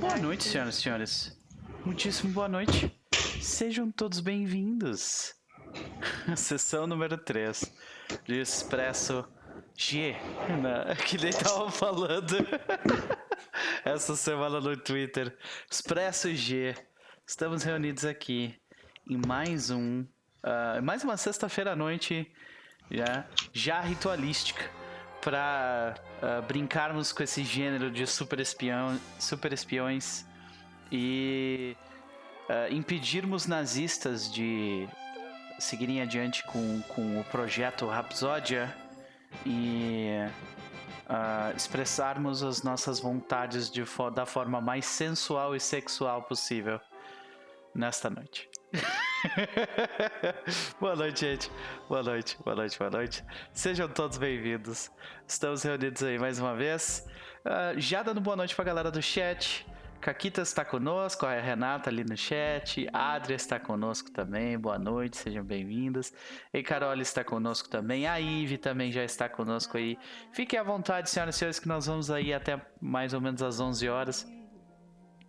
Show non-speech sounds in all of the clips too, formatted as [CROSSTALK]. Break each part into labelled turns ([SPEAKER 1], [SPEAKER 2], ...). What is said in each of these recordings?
[SPEAKER 1] Boa noite, senhoras e senhores. Muitíssimo boa noite. Sejam todos bem-vindos. Sessão número 3 de Expresso G, que nem tava falando [LAUGHS] essa semana no Twitter. Expresso G. Estamos reunidos aqui em mais um, uh, mais uma sexta-feira à noite já, já ritualística para uh, ah, brincarmos com esse gênero de super, espião, super espiões e uh, impedirmos nazistas de seguirem adiante com, com o projeto Rapsódia e uh, expressarmos as nossas vontades de, da forma mais sensual e sexual possível nesta noite. [LAUGHS] [LAUGHS] boa noite, gente. Boa noite, boa noite, boa noite. Sejam todos bem-vindos. Estamos reunidos aí mais uma vez. Uh, já dando boa noite pra galera do chat. Caquita está conosco, a Renata ali no chat, Adria está conosco também, boa noite, sejam bem-vindas. E Carol está conosco também, a Ive também já está conosco aí. Fiquem à vontade, senhoras e senhores, que nós vamos aí até mais ou menos às 11 horas.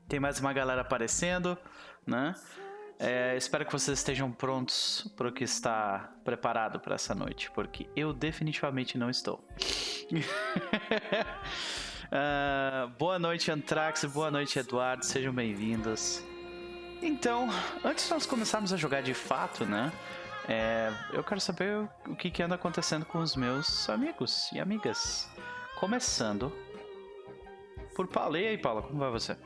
[SPEAKER 1] Tem mais uma galera aparecendo, né? É, espero que vocês estejam prontos para o que está preparado para essa noite, porque eu definitivamente não estou. uh, [LAUGHS] boa noite, Antrax, boa noite, Eduardo, sejam bem-vindos. Então, antes de nós começarmos a jogar de fato, né? É, eu quero saber o que, que anda acontecendo com os meus amigos e amigas. Começando por Paula. E aí, Paula, como vai você?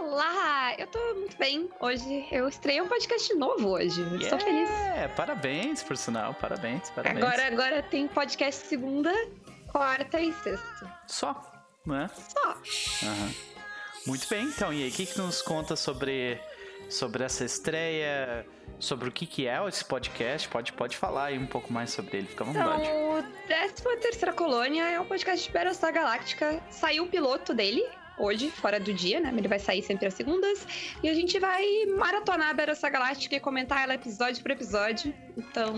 [SPEAKER 2] Olá, eu tô muito bem. Hoje eu estreiei um podcast novo hoje. Yeah, Estou feliz.
[SPEAKER 1] É, parabéns, por sinal. Parabéns, parabéns.
[SPEAKER 2] Agora, agora tem podcast segunda, quarta e sexta.
[SPEAKER 1] Só, não é?
[SPEAKER 2] Só.
[SPEAKER 1] Uhum. Muito bem, então. E aí, o que, que nos conta sobre, sobre essa estreia? Sobre o que, que é esse podcast? Pode, pode falar aí um pouco mais sobre ele, fica à vontade.
[SPEAKER 2] Então, o 13 Terceira Colônia é um podcast de Battlestar Galáctica. Saiu o piloto dele, hoje, fora do dia, né? Ele vai sair sempre às segundas. E a gente vai maratonar a Battlestar Galáctica e comentar ela episódio por episódio. Então,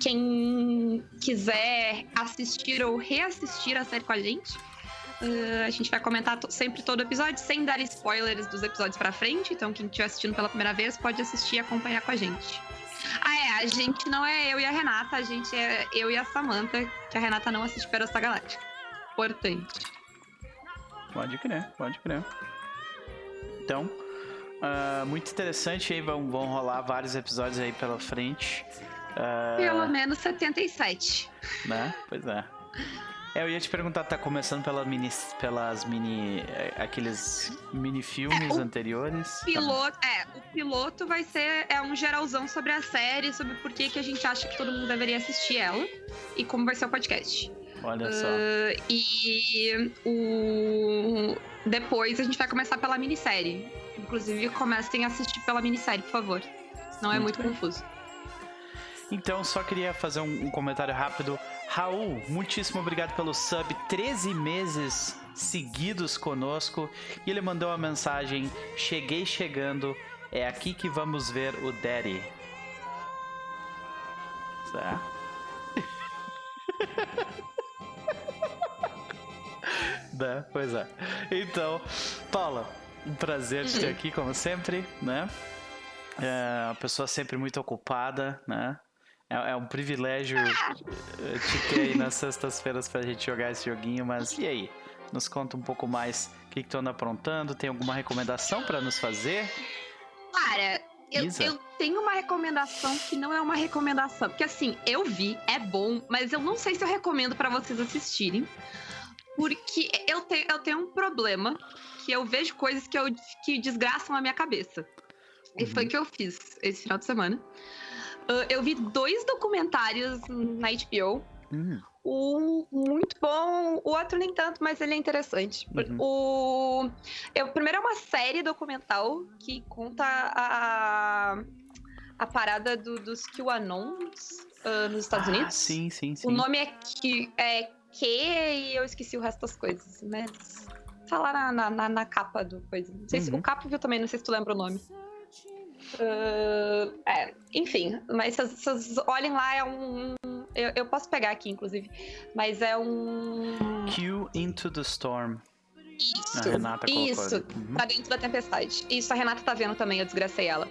[SPEAKER 2] quem quiser assistir ou reassistir a série com a gente, uh, a gente vai comentar sempre todo episódio, sem dar spoilers dos episódios pra frente. Então, quem estiver assistindo pela primeira vez pode assistir e acompanhar com a gente. Ah, é, a gente não é eu e a Renata, a gente é eu e a Samantha, que a Renata não assiste Battlestar Galáctica. Importante.
[SPEAKER 1] Pode crer, pode crer. Então, uh, muito interessante aí, vão, vão rolar vários episódios aí pela frente.
[SPEAKER 2] Uh, Pelo menos 77.
[SPEAKER 1] Né? Pois é. É, eu ia te perguntar, tá começando pela mini, pelas mini. Eh, aqueles mini filmes é, anteriores?
[SPEAKER 2] Piloto, tá. É, o piloto vai ser é um geralzão sobre a série, sobre por que, que a gente acha que todo mundo deveria assistir ela e como vai ser o podcast.
[SPEAKER 1] Olha só. Uh,
[SPEAKER 2] e o... depois a gente vai começar pela minissérie. Inclusive, comecem a assistir pela minissérie, por favor. Não é muito, muito confuso.
[SPEAKER 1] Então, só queria fazer um, um, comentário rápido. Raul, muitíssimo obrigado pelo sub. 13 meses seguidos conosco. E ele mandou uma mensagem: Cheguei chegando. É aqui que vamos ver o Daddy. Certo? [LAUGHS] né? Pois é. Então, Paula, um prazer te ter aqui, como sempre, né? É uma pessoa sempre muito ocupada, né? É, é um privilégio eh, te ter aí nas sextas-feiras pra gente jogar esse joguinho, mas e aí? Nos conta um pouco mais o que, que tu anda aprontando, tem alguma recomendação para nos fazer?
[SPEAKER 2] Cara, eu, eu, tenho uma recomendação que não é uma recomendação. Porque assim, eu vi, é bom, mas eu não sei se eu recomendo para vocês assistirem. Porque eu tenho, eu tenho um problema que eu vejo coisas que, eu, que desgraçam a minha cabeça. Uhum. E foi o que eu fiz esse final de semana. Uh, eu vi dois documentários na HBO. Uhum. Um muito bom, o outro nem tanto, mas ele é interessante. Uhum. O, eu, primeiro é uma série documental que conta a, a parada do, dos QAnons uh, nos Estados
[SPEAKER 1] ah,
[SPEAKER 2] Unidos.
[SPEAKER 1] Sim, sim, sim.
[SPEAKER 2] O nome é, é que e eu esqueci o resto das coisas, mas tá lá na, na, na capa do coisa. Não sei uhum. se o capo viu também, não sei se tu lembra o nome. Uh, é, enfim, mas vocês olhem lá, é um. Eu, eu, posso pegar aqui, inclusive, mas é um
[SPEAKER 1] Q Into the Storm.
[SPEAKER 2] Isso, a Renata isso, uhum. pra dentro da tempestade. Isso a Renata tá vendo também, eu desgracei ela.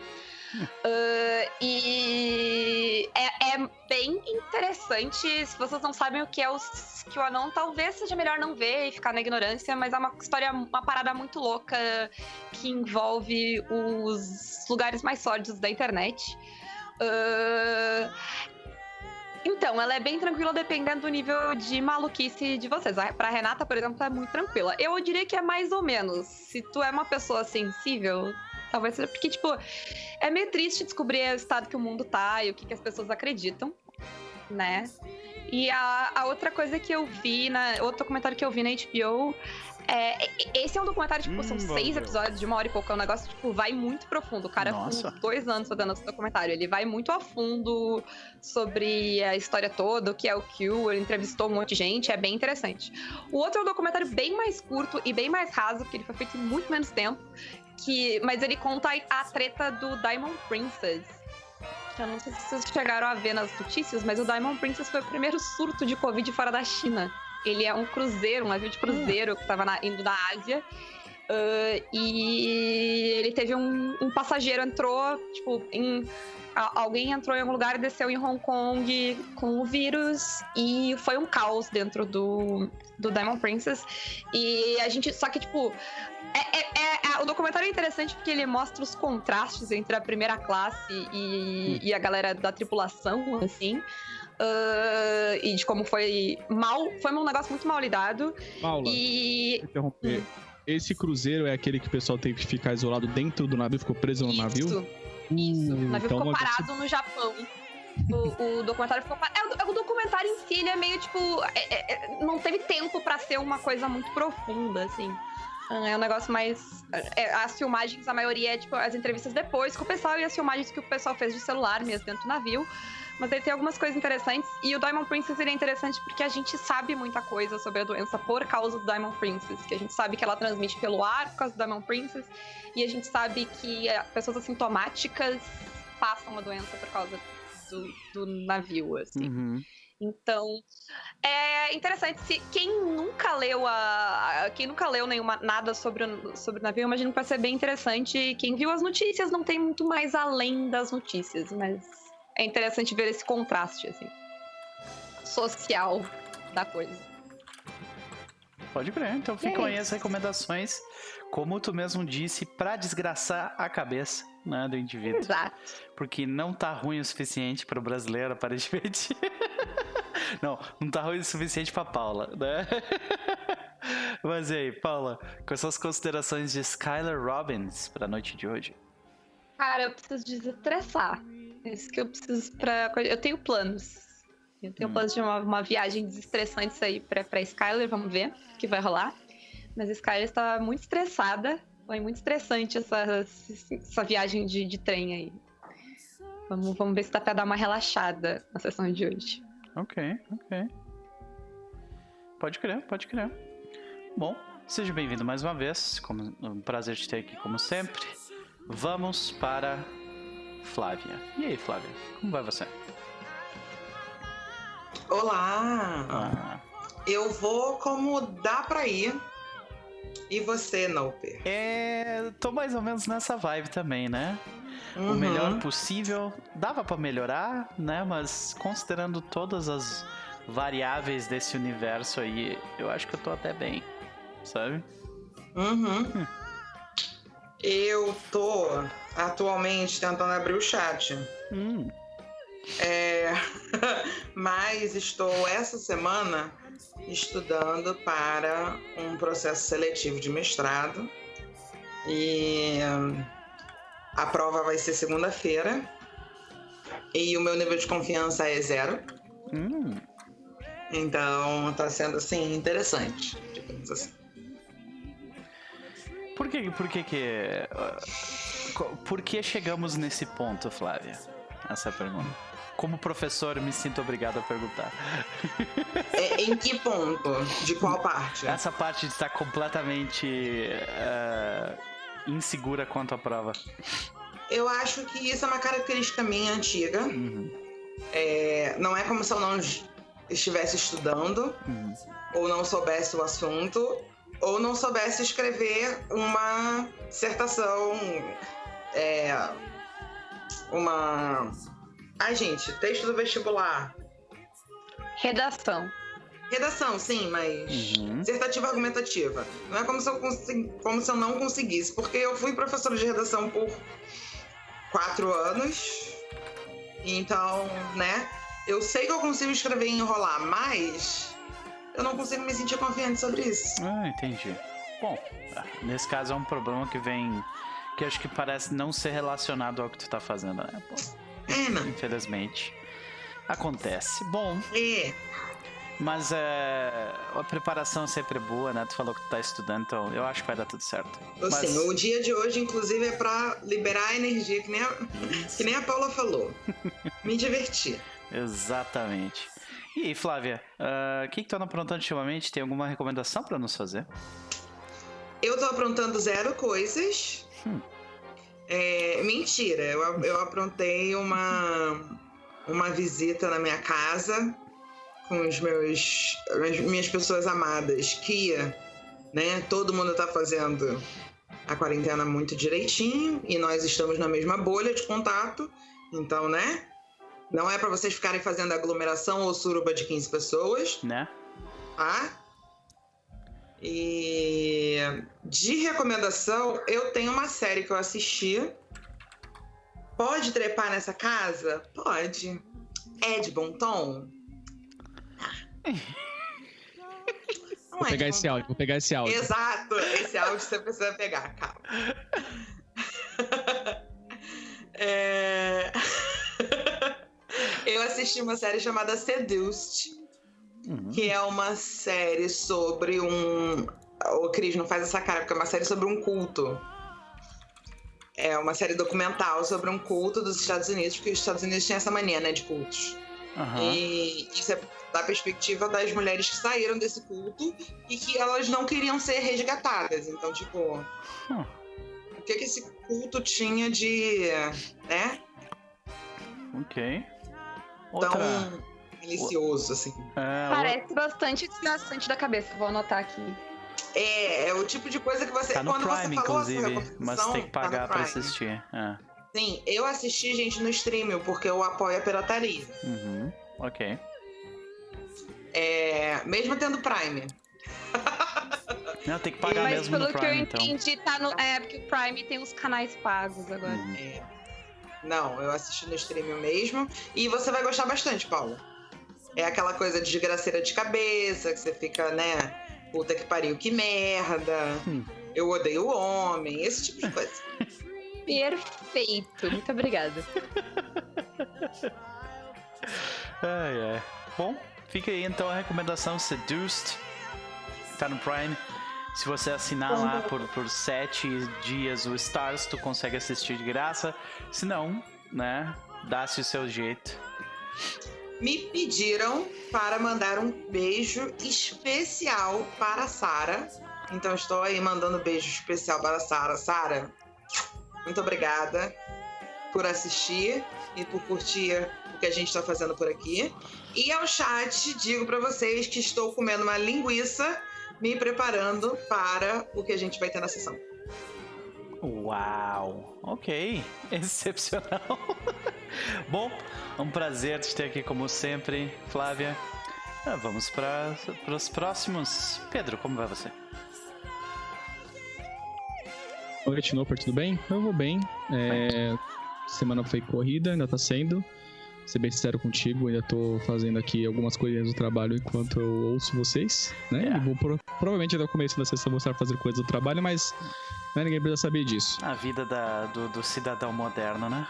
[SPEAKER 2] Uh, [LAUGHS] e é, é, bem interessante. Se vocês não sabem o que é o que o anão, talvez seja melhor não ver e ficar na ignorância, mas é uma história, uma parada muito louca que envolve os lugares mais sórdidos da internet. Uh, então, ela é bem tranquila dependendo do nível de maluquice de vocês. Pra Renata, por exemplo, é muito tranquila. Eu diria que é mais ou menos. Se tu é uma pessoa sensível, talvez seja. Porque, tipo, é meio triste descobrir o estado que o mundo tá e o que, que as pessoas acreditam, né? E a, a outra coisa que eu vi, na, outro documentário que eu vi na HBO é, esse é um documentário, tipo, hum, são seis episódios de uma hora e pouco. É um negócio, tipo, vai muito profundo. O cara Nossa. com dois anos fazendo esse documentário. Ele vai muito a fundo sobre a história toda, o que é o Q. Ele entrevistou um monte de gente, é bem interessante. O outro é um documentário bem mais curto e bem mais raso, porque ele foi feito em muito menos tempo. Que, mas ele conta a treta do Diamond Princess. Eu não sei se vocês chegaram a ver nas notícias, mas o Diamond Princess foi o primeiro surto de Covid fora da China. Ele é um cruzeiro, um navio de cruzeiro que estava indo da Ásia. Uh, e ele teve um, um, passageiro entrou, tipo, em, alguém entrou em algum lugar e desceu em Hong Kong com o vírus e foi um caos dentro do, do Diamond Princess. E a gente, só que, tipo, é, é, é, é o documentário é interessante porque ele mostra os contrastes entre a primeira classe e, e a galera da tripulação, assim. Uh, e de como foi mal. Foi um negócio muito mal lidado.
[SPEAKER 3] Paula, e. Interromper. Hum. Esse cruzeiro é aquele que o pessoal teve que ficar isolado dentro do navio, ficou preso no
[SPEAKER 2] isso,
[SPEAKER 3] navio?
[SPEAKER 2] Isso. Uh, o navio então ficou parado no Japão. O, o, documentário ficou parado. É, o, o, documentário em si, ele é meio tipo. É, é, é não teve tempo para ser uma coisa muito profunda, assim. É um negócio mais. É, as filmagens, a maioria é tipo as entrevistas depois com o pessoal e as filmagens que o pessoal fez de celular mesmo dentro do navio. Mas ele tem algumas coisas interessantes. E o Diamond Princess ele é interessante porque a gente sabe muita coisa sobre a doença por causa do Diamond Princess. Que a gente sabe que ela transmite pelo ar por causa do Diamond Princess. E a gente sabe que é, pessoas assintomáticas passam a doença por causa do, do navio, assim. Uhum. Então, é interessante. Se, quem nunca leu a, quem nunca leu nenhuma, nada sobre o, sobre o navio, imagino que vai ser bem interessante. Quem viu as notícias não tem muito mais além das notícias, mas é interessante ver esse contraste, assim, social da coisa.
[SPEAKER 1] Pode crer, então ficam é aí as recomendações, como tu mesmo disse, para desgraçar a cabeça né, do indivíduo.
[SPEAKER 2] Exato.
[SPEAKER 1] Porque não tá ruim o suficiente para o brasileiro, aparentemente. [LAUGHS] não, não tá ruim o suficiente para Paula, né? [LAUGHS] Mas e aí, Paula, quais são as considerações de Skylar Robbins para a noite de hoje?
[SPEAKER 2] Cara, eu preciso desestressar. É isso que eu preciso pra. Eu tenho planos. Eu tenho hum. planos de uma, uma viagem desestressante aí pra, pra Skyler, vamos ver o que vai rolar. Mas a Skyler está muito estressada. Foi muito estressante essa, essa viagem de, de trem aí. Vamos, vamos ver se dá pra dar uma relaxada na sessão de hoje.
[SPEAKER 1] Ok, ok. Pode crer, pode crer. Bom, seja bem-vindo mais uma vez. Como, um prazer te ter aqui, como sempre. Vamos para Flávia. E aí, Flávia, como vai você?
[SPEAKER 4] Olá! Ah. Eu vou como dá pra ir. E você, Noper?
[SPEAKER 1] É. tô mais ou menos nessa vibe também, né? Uhum. O melhor possível. Dava para melhorar, né? Mas considerando todas as variáveis desse universo aí, eu acho que eu tô até bem, sabe?
[SPEAKER 4] Uhum. Hum. Eu tô atualmente tentando abrir o chat. Hum. É... [LAUGHS] Mas estou essa semana estudando para um processo seletivo de mestrado. E a prova vai ser segunda-feira. E o meu nível de confiança é zero. Hum. Então está sendo assim interessante, digamos assim.
[SPEAKER 1] Por que, por que que... Uh, por que chegamos nesse ponto, Flávia? Essa é pergunta. Como professor, me sinto obrigado a perguntar.
[SPEAKER 4] É, em que ponto? De qual parte?
[SPEAKER 1] Essa parte de estar completamente uh, insegura quanto à prova.
[SPEAKER 4] Eu acho que isso é uma característica minha antiga. Uhum. É, não é como se eu não estivesse estudando, uhum. ou não soubesse o assunto, ou não soubesse escrever uma dissertação, é, uma. Ai, gente, texto do vestibular.
[SPEAKER 2] Redação.
[SPEAKER 4] Redação, sim, mas uhum. dissertativa argumentativa. Não é como se, eu como se eu não conseguisse, porque eu fui professora de redação por quatro anos. Então, né? Eu sei que eu consigo escrever e enrolar, mas eu não consigo me sentir confiante sobre isso.
[SPEAKER 1] Ah, entendi. Bom, nesse caso é um problema que vem. que acho que parece não ser relacionado ao que tu tá fazendo, né? Bom, é. Infelizmente. Acontece. Bom. É. Mas é, a preparação é sempre boa, né? Tu falou que tu tá estudando, então eu acho que vai dar tudo certo.
[SPEAKER 4] Mas... o dia de hoje, inclusive, é pra liberar a energia, que nem a, que nem a Paula falou. [LAUGHS] Me divertir.
[SPEAKER 1] Exatamente. E aí, Flávia, ah, o uh, que, que tu anda aprontando ultimamente? Tem alguma recomendação para nos fazer?
[SPEAKER 4] Eu tô aprontando zero coisas. Hum. É, mentira, eu, eu aprontei uma, uma visita na minha casa com os meus as minhas pessoas amadas. Que né? Todo mundo tá fazendo a quarentena muito direitinho e nós estamos na mesma bolha de contato. Então né? Não é para vocês ficarem fazendo aglomeração ou suruba de 15 pessoas
[SPEAKER 1] né?
[SPEAKER 4] tá e de recomendação eu tenho uma série que eu assisti. Pode trepar nessa casa? Pode. É de bom tom?
[SPEAKER 3] Vou pegar esse áudio, vou pegar esse áudio.
[SPEAKER 4] Exato, esse áudio você precisa pegar, calma. É... [LAUGHS] Eu assisti uma série chamada Seduced, uhum. que é uma série sobre um. O Cris não faz essa cara, porque é uma série sobre um culto. É uma série documental sobre um culto dos Estados Unidos, porque os Estados Unidos têm essa mania, né, de cultos. Uhum. E isso é da perspectiva das mulheres que saíram desse culto e que elas não queriam ser resgatadas. Então, tipo, hum. o que, que esse culto tinha de. né?
[SPEAKER 1] Ok.
[SPEAKER 4] Outra... Tão delicioso, assim.
[SPEAKER 2] É, Parece bastante desgastante da cabeça, vou anotar aqui.
[SPEAKER 4] É, é o tipo de coisa que você.
[SPEAKER 1] Tá no quando Prime, você falou inclusive, mas tem que tá pagar tá pra assistir. É.
[SPEAKER 4] Sim, eu assisti, gente, no streaming, porque eu apoio a pirataria.
[SPEAKER 1] Uhum, ok.
[SPEAKER 4] É, mesmo tendo Prime. [LAUGHS]
[SPEAKER 1] Não, tem que pagar Mas mesmo
[SPEAKER 2] pelo
[SPEAKER 1] no Prime,
[SPEAKER 2] que eu
[SPEAKER 1] então.
[SPEAKER 2] entendi, tá no, é porque o Prime tem os canais pagos agora. Uhum.
[SPEAKER 4] É. Não, eu assisti no streaming mesmo. E você vai gostar bastante, Paulo. É aquela coisa de desgraceira de cabeça, que você fica, né? Puta que pariu, que merda. Hum. Eu odeio o homem, esse tipo de coisa. [LAUGHS]
[SPEAKER 2] Perfeito, muito obrigada. [LAUGHS]
[SPEAKER 1] ai, ai. Bom, Fica aí então a recomendação Seduced. Tá no Prime. Se você assinar lá por, por sete dias o Stars, tu consegue assistir de graça. Se não, né, dá-se o seu jeito.
[SPEAKER 4] Me pediram para mandar um beijo especial para Sara. Então estou aí mandando beijo especial para Sara. Sara, muito obrigada por assistir e por curtir o que a gente está fazendo por aqui. E ao chat, digo para vocês que estou comendo uma linguiça, me preparando para o que a gente vai ter na sessão.
[SPEAKER 1] Uau! Ok, [LAUGHS] excepcional. [LAUGHS] Bom, um prazer te ter aqui como sempre, Flávia. Ah, vamos para os próximos. Pedro, como vai você?
[SPEAKER 3] Oi, noite, Noper, tudo bem? Eu vou bem. É, semana foi corrida, ainda tá sendo ser bem sincero contigo, ainda tô fazendo aqui algumas coisas do trabalho enquanto eu ouço vocês, né? É. Vou pro... provavelmente até o começo da sessão vou estar fazendo coisas do trabalho, mas né, ninguém precisa saber disso.
[SPEAKER 1] A vida da, do, do, cidadão moderno, né?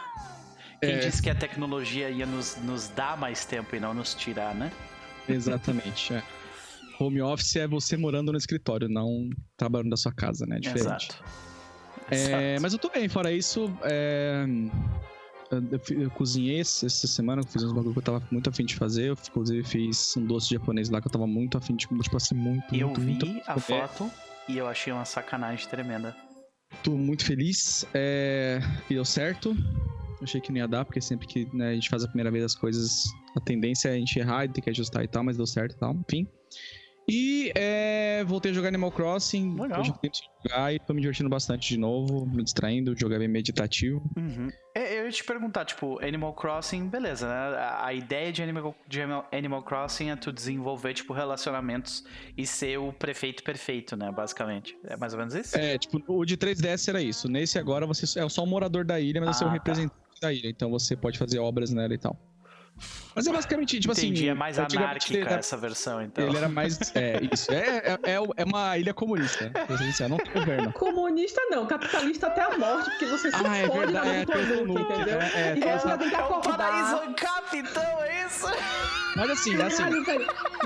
[SPEAKER 1] Quem é... disse que a tecnologia ia nos, nos dar mais tempo e não nos tirar, né?
[SPEAKER 3] Exatamente, é. Home office é você morando no escritório, não trabalhando da sua casa, né? É diferente.
[SPEAKER 1] Exato.
[SPEAKER 3] É, Exato. Mas eu tô bem, fora isso, é, eu, cozinhei essa semana, eu fiz uns bagulho que eu tava muito afim de fazer. Eu, inclusive, fiz um doce japonês lá que eu tava muito afim de, tipo assim, muito,
[SPEAKER 1] eu
[SPEAKER 3] muito,
[SPEAKER 1] vi
[SPEAKER 3] muito
[SPEAKER 1] a foto e eu achei uma sacanagem tremenda.
[SPEAKER 3] Tô muito feliz. É... E deu certo. achei que não ia dar, porque sempre que né, a gente faz a primeira vez as coisas, a tendência é a gente errar e ter que ajustar e tal, mas deu certo e tal, enfim. E é, voltei a jogar Animal Crossing. Legal. Hoje eu jogar e tô me divertindo bastante de novo, me distraindo. O jogo é bem meditativo.
[SPEAKER 1] Uhum. É, eu ia te perguntar, tipo, Animal Crossing, beleza, né? A ideia de Animal, de Animal Crossing é tu desenvolver, tipo, relacionamentos e ser o prefeito perfeito, né? Basicamente. É mais ou menos isso?
[SPEAKER 3] É, tipo, o de 3DS era isso. Nesse agora você é só um morador da ilha, mas ah, você é o ah, tá. representante da ilha. Então você pode fazer obras nela e tal. Mas é basicamente, tipo
[SPEAKER 1] Entendi,
[SPEAKER 3] assim.
[SPEAKER 1] é mais anárquica era, essa versão, então.
[SPEAKER 3] Ele era mais. É, isso. É, é, é uma ilha comunista. Não tem governo.
[SPEAKER 5] Comunista não, capitalista até a morte, porque você se ah, é verdade, é, produto, entendeu? É, é, então você tem que acordar. É um
[SPEAKER 1] paraíso ancap, então, é isso?
[SPEAKER 3] Mas assim, assim.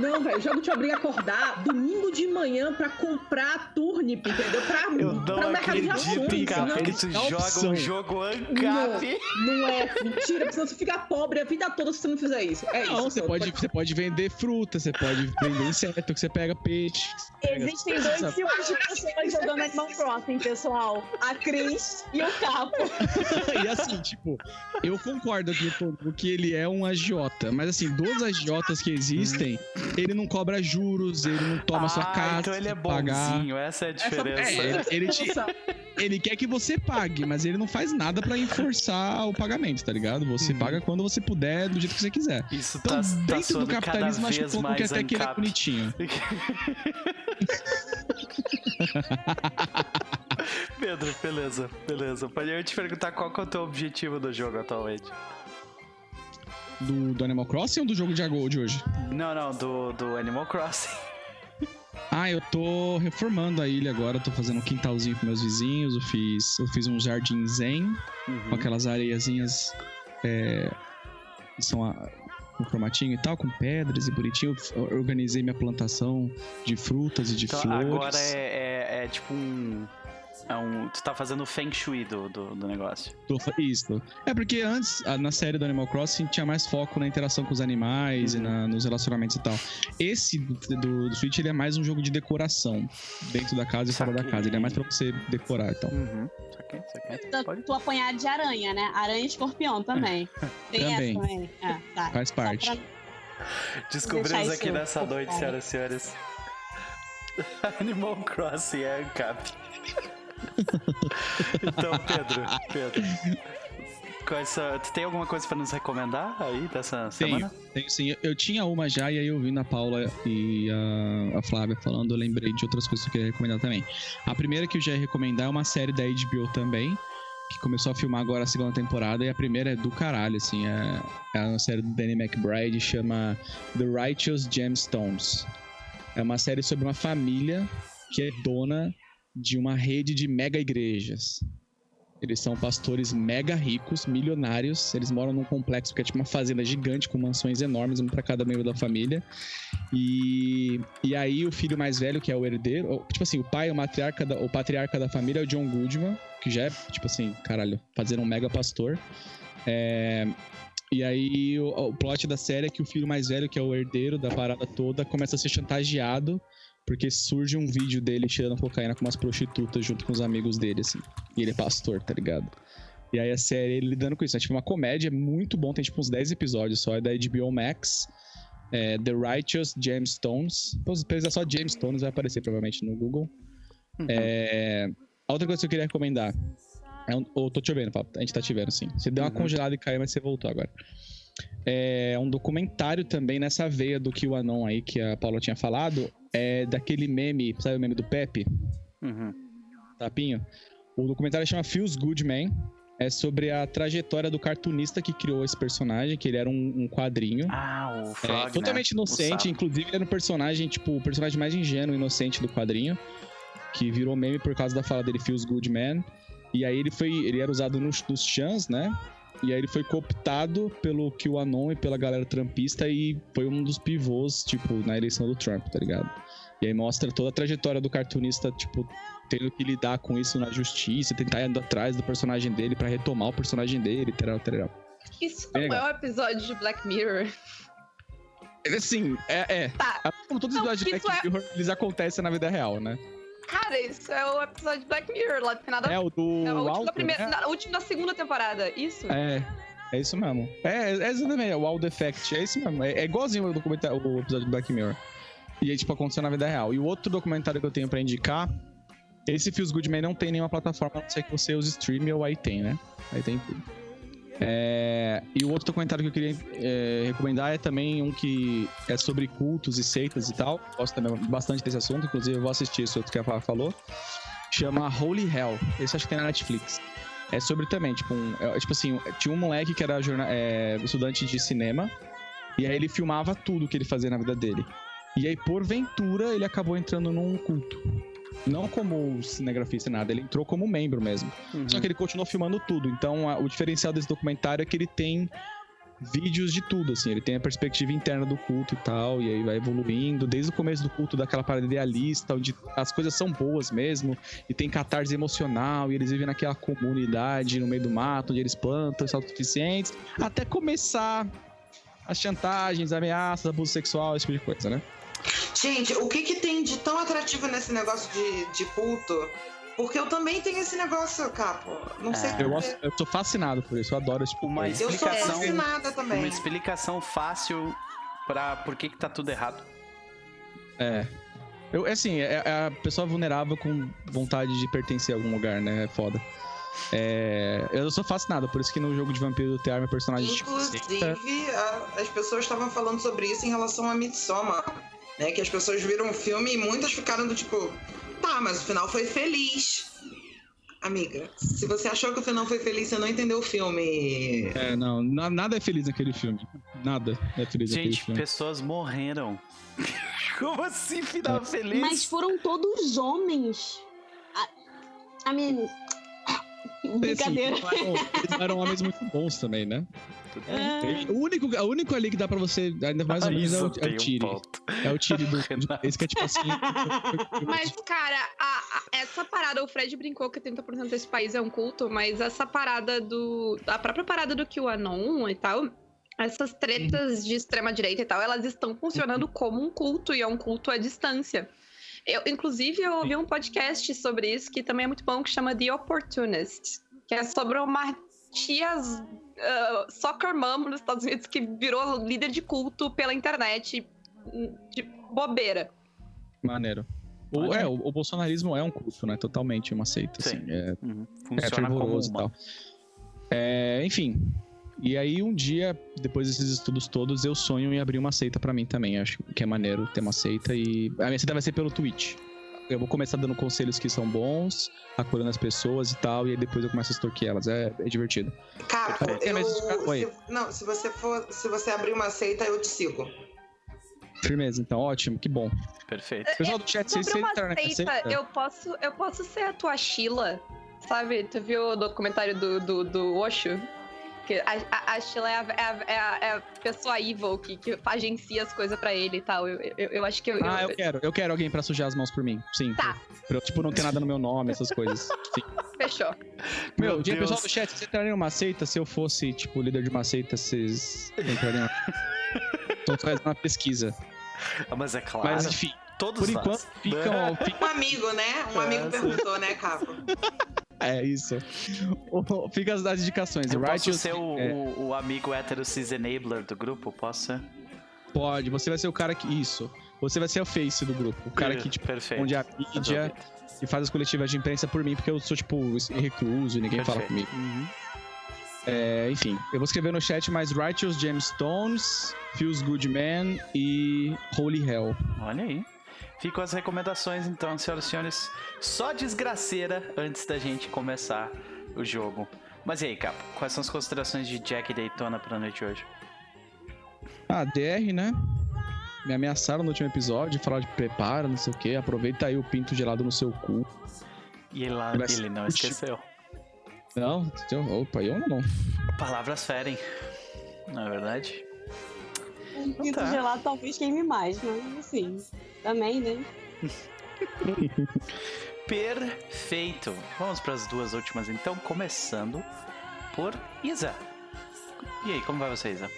[SPEAKER 5] Não, velho, o jogo te obriga a acordar domingo de manhã pra comprar turnip, entendeu? Pra,
[SPEAKER 1] Eu pra o mercado de ações. Cara, que tu joga um jogo ancap.
[SPEAKER 5] Não, não é, mentira, porque senão você fica pobre a vida toda se você não fizer isso. É
[SPEAKER 3] não, isso. Você pode, você pode vender fruta, você pode vender inseto, que você pega peixe.
[SPEAKER 6] Existem pega, dois tipos de pessoas jogando Animal Crossing, pessoal. A Cris e o Capo. [LAUGHS]
[SPEAKER 3] e assim, tipo, eu concordo aqui com que ele é um agiota, mas assim, duas agiotas que existem, ele não cobra juros, ele não toma ah, sua casa.
[SPEAKER 1] Então ele é bonzinho, pagar. essa é a diferença.
[SPEAKER 3] É, ele, te, ele quer que você pague, mas ele não faz nada para enforçar o pagamento, tá ligado? Você uhum. paga quando você puder, do jeito que você quiser.
[SPEAKER 1] Isso então, tá, tá dentro tá do capitalismo, acho um pouco que até que ele é bonitinho. [LAUGHS] Pedro, beleza, beleza. Pode eu te perguntar qual é o teu objetivo do jogo atualmente?
[SPEAKER 3] Do, do Animal Crossing ou do jogo de Gold hoje?
[SPEAKER 1] Não, não, do, do Animal Crossing. [LAUGHS]
[SPEAKER 3] Ah, eu tô reformando a ilha agora, tô fazendo um quintalzinho com meus vizinhos, eu fiz, eu fiz um jardim zen, uhum. com aquelas areiazinhas é, são a, com formatinho e tal, com pedras e bonitinho. Eu organizei minha plantação de frutas e de então, flores.
[SPEAKER 1] Agora é, é, é tipo um é um, tu tá fazendo o feng shui do, do, do negócio.
[SPEAKER 3] Isso. É porque antes, na série do Animal Crossing, tinha mais foco na interação com os animais uhum. e na, nos relacionamentos e tal. Esse do, do, Switch, ele é mais um jogo de decoração. Dentro da casa e fora da casa. Ele é mais pra você decorar e tal. Uhum.
[SPEAKER 6] Saquei, saquei. Tu, apanhar de aranha, né? Aranha e escorpião também. [LAUGHS] Tem também. essa também.
[SPEAKER 3] Ah, tá. Faz parte. Pra...
[SPEAKER 1] Descobrimos aqui nessa noite, senhoras e senhores. [LAUGHS] Animal Crossing é ANCAP. Então, Pedro, Pedro. tu tem alguma coisa para nos recomendar aí dessa semana?
[SPEAKER 3] Tenho, tenho sim. Eu tinha uma já, e aí eu vi na Paula e a, a Flávia falando, eu lembrei de outras coisas que eu queria recomendar também. A primeira que eu já ia recomendar é uma série da HBO também, que começou a filmar agora a segunda temporada, e a primeira é do caralho, assim. É, é uma série do Danny McBride, chama The Righteous Gemstones. É uma série sobre uma família que é dona de uma rede de mega igrejas. Eles são pastores mega ricos, milionários. Eles moram num complexo que é tipo uma fazenda gigante com mansões enormes, um para cada membro da família. E, e aí o filho mais velho, que é o herdeiro, tipo assim, o pai, o matriarca da, o patriarca da família é o John Goodman, que já é, tipo assim, caralho, fazer um mega pastor. É, e aí o, o plot da série é que o filho mais velho, que é o herdeiro da parada toda, começa a ser chantageado porque surge um vídeo dele tirando cocaína com umas prostitutas junto com os amigos dele, assim. E ele é pastor, tá ligado? E aí a série ele lidando com isso. É tipo uma comédia, é muito bom, tem tipo uns 10 episódios só, é da HBO Max. É, The Righteous Jamestones. Se pesquisar só Jamestones vai aparecer provavelmente no Google. Uhum. É, a outra coisa que eu queria recomendar. É um, oh, tô te ouvindo, Papo. A gente tá te vendo, sim. Você deu uma uhum. congelada e caiu, mas você voltou agora. É um documentário também nessa veia do que o Anon aí, que a Paula tinha falado é daquele meme, sabe o meme do Pepe? Uhum. Tapinho? O documentário chama Feels Good Man. É sobre a trajetória do cartunista que criou esse personagem, que ele era um, um quadrinho.
[SPEAKER 1] Ah, o Frog,
[SPEAKER 3] é, Totalmente
[SPEAKER 1] né?
[SPEAKER 3] inocente, inclusive ele era um personagem, tipo, o personagem mais ingênuo e inocente do quadrinho. Que virou meme por causa da fala dele, Feels Good Man. E aí ele foi. Ele era usado nos, nos chans, né? E aí ele foi cooptado pelo QAnon e pela galera trumpista e foi um dos pivôs, tipo, na eleição do Trump, tá ligado? E aí mostra toda a trajetória do cartunista, tipo, tendo que lidar com isso na justiça, tentar ir atrás do personagem dele para retomar o personagem dele, tal, tal.
[SPEAKER 2] Isso não é um episódio de Black Mirror.
[SPEAKER 3] Assim, é. é. Tá. Como todos os episódios de Black é... Mirror, eles acontecem na vida real, né?
[SPEAKER 2] Cara, isso é o episódio de Black Mirror, lá tem nada
[SPEAKER 3] É o do.
[SPEAKER 2] É o último, da primeira,
[SPEAKER 3] né?
[SPEAKER 2] o último da segunda temporada, isso?
[SPEAKER 3] É. É isso mesmo. É, é exatamente, é o Wild Effect. É isso mesmo. É, é igualzinho o, documentário, o episódio do Black Mirror. E aí, tipo, aconteceu na vida real. E o outro documentário que eu tenho pra indicar. Esse Feels Good Man não tem nenhuma plataforma, a não ser que você use stream ou aí tem, né? Aí tem tudo. É, e o outro documentário que eu queria é, recomendar é também um que é sobre cultos e seitas e tal. Gosto também bastante desse assunto, inclusive eu vou assistir esse outro que a Fala falou. Chama Holy Hell. Esse acho que tem na Netflix. É sobre também, tipo, um, é, tipo assim, tinha um moleque que era é, estudante de cinema, e aí ele filmava tudo que ele fazia na vida dele. E aí, porventura, ele acabou entrando num culto. Não como cinegrafista, nada, ele entrou como membro mesmo.
[SPEAKER 1] Uhum.
[SPEAKER 3] Só que ele continuou filmando tudo. Então, a- o diferencial desse documentário é que ele tem vídeos de tudo, assim. Ele tem a perspectiva interna do culto e tal, e aí vai evoluindo. Desde o começo do culto, daquela parada idealista, onde as coisas são boas mesmo, e tem catarse emocional, e eles vivem naquela comunidade no meio do mato, onde eles plantam, são autossuficientes, até começar as chantagens, ameaças, abuso sexual, esse tipo de coisa, né?
[SPEAKER 4] Gente, o que que tem de tão atrativo nesse negócio de, de culto? Porque eu também tenho esse negócio, Capo. Não sei
[SPEAKER 1] É.
[SPEAKER 3] Eu,
[SPEAKER 4] porquê.
[SPEAKER 3] gosto, eu sou fascinado por isso, eu adoro esse tipo coisa.
[SPEAKER 4] Eu sou
[SPEAKER 1] explicação-
[SPEAKER 4] fascinada também.
[SPEAKER 1] Uma explicação fácil pra por que, que tá tudo errado.
[SPEAKER 3] É. Eu, é assim, é, é a pessoa vulnerável com vontade de pertencer a algum lugar, né? É foda. É, eu sou fascinado, por isso que no jogo de vampiro do Tear, meu personagem tipo,
[SPEAKER 4] Inclusive,
[SPEAKER 3] seita.
[SPEAKER 4] a- as pessoas estavam falando sobre isso em relação a Midsommar, né? Que as pessoas viram o filme e muitas ficaram do tipo, tá, mas o final foi feliz. Amiga, se você achou que o final foi feliz, você não entendeu o filme.
[SPEAKER 3] É, não, na- nada é feliz naquele filme. Nada é feliz naquele
[SPEAKER 1] Gente,
[SPEAKER 3] filme.
[SPEAKER 1] pessoas morreram. [LAUGHS] Como assim, final feliz?
[SPEAKER 6] Mas foram todos homens. A, a minha. Brincadeira.
[SPEAKER 3] Assim, eles, eram, eles eram homens muito bons também, né?
[SPEAKER 6] É.
[SPEAKER 3] O único, o único ali que dá pra você, ainda mais ou
[SPEAKER 1] Ah,
[SPEAKER 3] menos, é o, é o
[SPEAKER 1] um
[SPEAKER 3] Tiri.
[SPEAKER 1] ponto.
[SPEAKER 3] É o Tiri [LAUGHS] do.
[SPEAKER 1] Renato.
[SPEAKER 3] Esse que é tipo assim. [LAUGHS]
[SPEAKER 2] Mas, cara, a- a- essa parada, o Fred brincou que 30% desse país é um culto, mas essa parada do. A própria parada do QAnon e tal. Essas tretas de extrema-direita e tal, elas estão funcionando como um culto e é um culto à distância. Eu, inclusive, eu ouvi um podcast sobre isso que também é muito bom, que chama The Opportunist, que é sobre uma tia ah, soccer mom nos Estados Unidos que virou líder de culto pela internet de bobeira.
[SPEAKER 3] Maneiro. O, é, o, o bolsonarismo é um culto, né? Totalmente uma seita,
[SPEAKER 1] Sim.
[SPEAKER 3] assim. É,
[SPEAKER 1] Uhum.
[SPEAKER 3] é
[SPEAKER 1] Funciona como
[SPEAKER 3] fervoroso e
[SPEAKER 1] uma.
[SPEAKER 3] tal. É, enfim. E aí, um dia, depois desses estudos todos, eu sonho em abrir uma seita pra mim também. Acho que é maneiro ter uma seita. E a minha seita vai ser pelo Twitch. Eu vou começar dando conselhos que são bons, acolhendo as pessoas e tal, e aí depois eu começo a extorquir elas. É, é divertido.
[SPEAKER 4] Capo, eu.
[SPEAKER 3] Oi.
[SPEAKER 4] se- não, se você for. Se você abrir uma seita, eu te sigo.
[SPEAKER 3] Firmeza, então, ótimo, que bom.
[SPEAKER 1] Perfeito.
[SPEAKER 3] Pessoal do chat, vocês
[SPEAKER 2] uma
[SPEAKER 3] entraram nessa
[SPEAKER 2] seita,
[SPEAKER 3] seita?
[SPEAKER 2] eu posso, eu posso ser a tua Sheila, sabe? Tu viu o documentário do, do, do Osho? Que a, a, a Sheila é a, é, a, é, a, é a pessoa evil que, que agencia as coisas pra ele e tal. Eu, eu, eu acho que eu.
[SPEAKER 3] Ah,
[SPEAKER 2] eu-
[SPEAKER 3] eu quero. Eu quero alguém pra sujar as mãos por mim. Sim.
[SPEAKER 2] Tá.
[SPEAKER 3] Pra eu, tipo, não ter nada no meu nome, essas coisas. Sim.
[SPEAKER 2] Fechou.
[SPEAKER 3] Meu,
[SPEAKER 1] Meu Deus.
[SPEAKER 3] pessoal do chat, vocês entrariam numa seita? Se eu fosse, tipo, líder de uma seita, vocês entrariam? [LAUGHS] Tô fazendo uma pesquisa.
[SPEAKER 1] Ah, Mas é claro.
[SPEAKER 3] Mas, enfim,
[SPEAKER 1] todos
[SPEAKER 3] por
[SPEAKER 1] nós.
[SPEAKER 3] enquanto, ficam... [LAUGHS]
[SPEAKER 4] Um amigo, né? Um amigo
[SPEAKER 1] É, sim.
[SPEAKER 4] perguntou, né, Capo?
[SPEAKER 3] É, isso. O- Fica as, as indicações.
[SPEAKER 1] Eu posso
[SPEAKER 3] Righteous-
[SPEAKER 1] ser o,
[SPEAKER 3] é,
[SPEAKER 1] o, o amigo hétero cis enabler do grupo? Posso ser?
[SPEAKER 3] Pode, você vai ser o cara que... Isso. Você vai ser o face do grupo. O cara que, tipo,
[SPEAKER 1] Perfeito.
[SPEAKER 3] onde a mídia e faz as coletivas de imprensa por mim, porque eu sou, tipo, recluso e ninguém fala
[SPEAKER 1] Perfeito.
[SPEAKER 3] comigo.
[SPEAKER 1] Uhum.
[SPEAKER 3] É, enfim, eu vou escrever no chat mais Righteous Gemstones, Feels Good Man e Holy Hell.
[SPEAKER 1] Olha aí. Ficam as recomendações então, senhoras e senhores. Só desgraceira antes da gente começar o jogo. Mas e aí, Capo? Quais são as considerações de Jack Daytona pra noite de hoje?
[SPEAKER 3] Ah, DR, né? Me ameaçaram no último episódio, falaram de prepara, não sei o que, aproveita aí o pinto gelado no seu cu.
[SPEAKER 1] E ele, lá,
[SPEAKER 3] Mas-
[SPEAKER 1] ele não esqueceu.
[SPEAKER 3] Não, eu- opa, eu não.
[SPEAKER 1] Palavras ferem. Não é verdade?
[SPEAKER 6] Um pinto
[SPEAKER 1] tá.
[SPEAKER 6] gelado talvez queime mais, mas assim, também, né? [LAUGHS]
[SPEAKER 1] Perfeito. Vamos para as duas últimas então, começando por Isa. E aí, como vai você, Isa?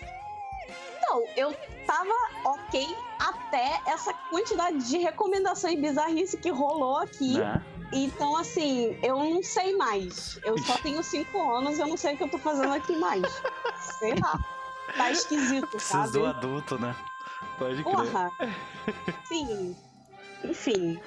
[SPEAKER 6] Não, eu tava ok até essa quantidade de recomendações bizarrice que rolou aqui. É. Então, assim, eu não sei mais. Eu só [LAUGHS] tenho cinco anos, eu não sei o que eu tô fazendo aqui mais. sei lá. Tá esquisito, Precisa sabe?
[SPEAKER 1] do adulto, né? Pode
[SPEAKER 6] Porra. crer. Sim. Enfim.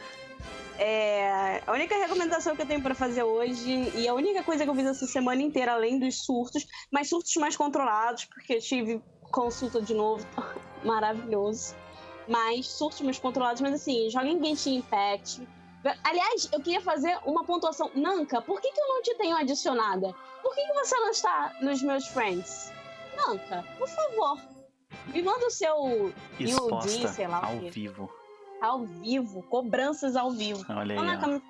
[SPEAKER 6] É, a única recomendação que eu tenho para fazer hoje, e a única coisa que eu fiz essa semana inteira, além dos surtos, mas surtos mais controlados, porque eu tive consulta de novo, [LAUGHS] maravilhoso. Mas surtos mais controlados, mas assim, joguem Genshin Impact. Aliás, eu queria fazer uma pontuação. Nanka, por que, que eu não te tenho adicionada? Por que, que você não está nos meus friends? Nanka, por favor, me manda o seu
[SPEAKER 1] UD, sei lá ao vivo.
[SPEAKER 6] Ao vivo, cobranças ao vivo.
[SPEAKER 1] Olha aí.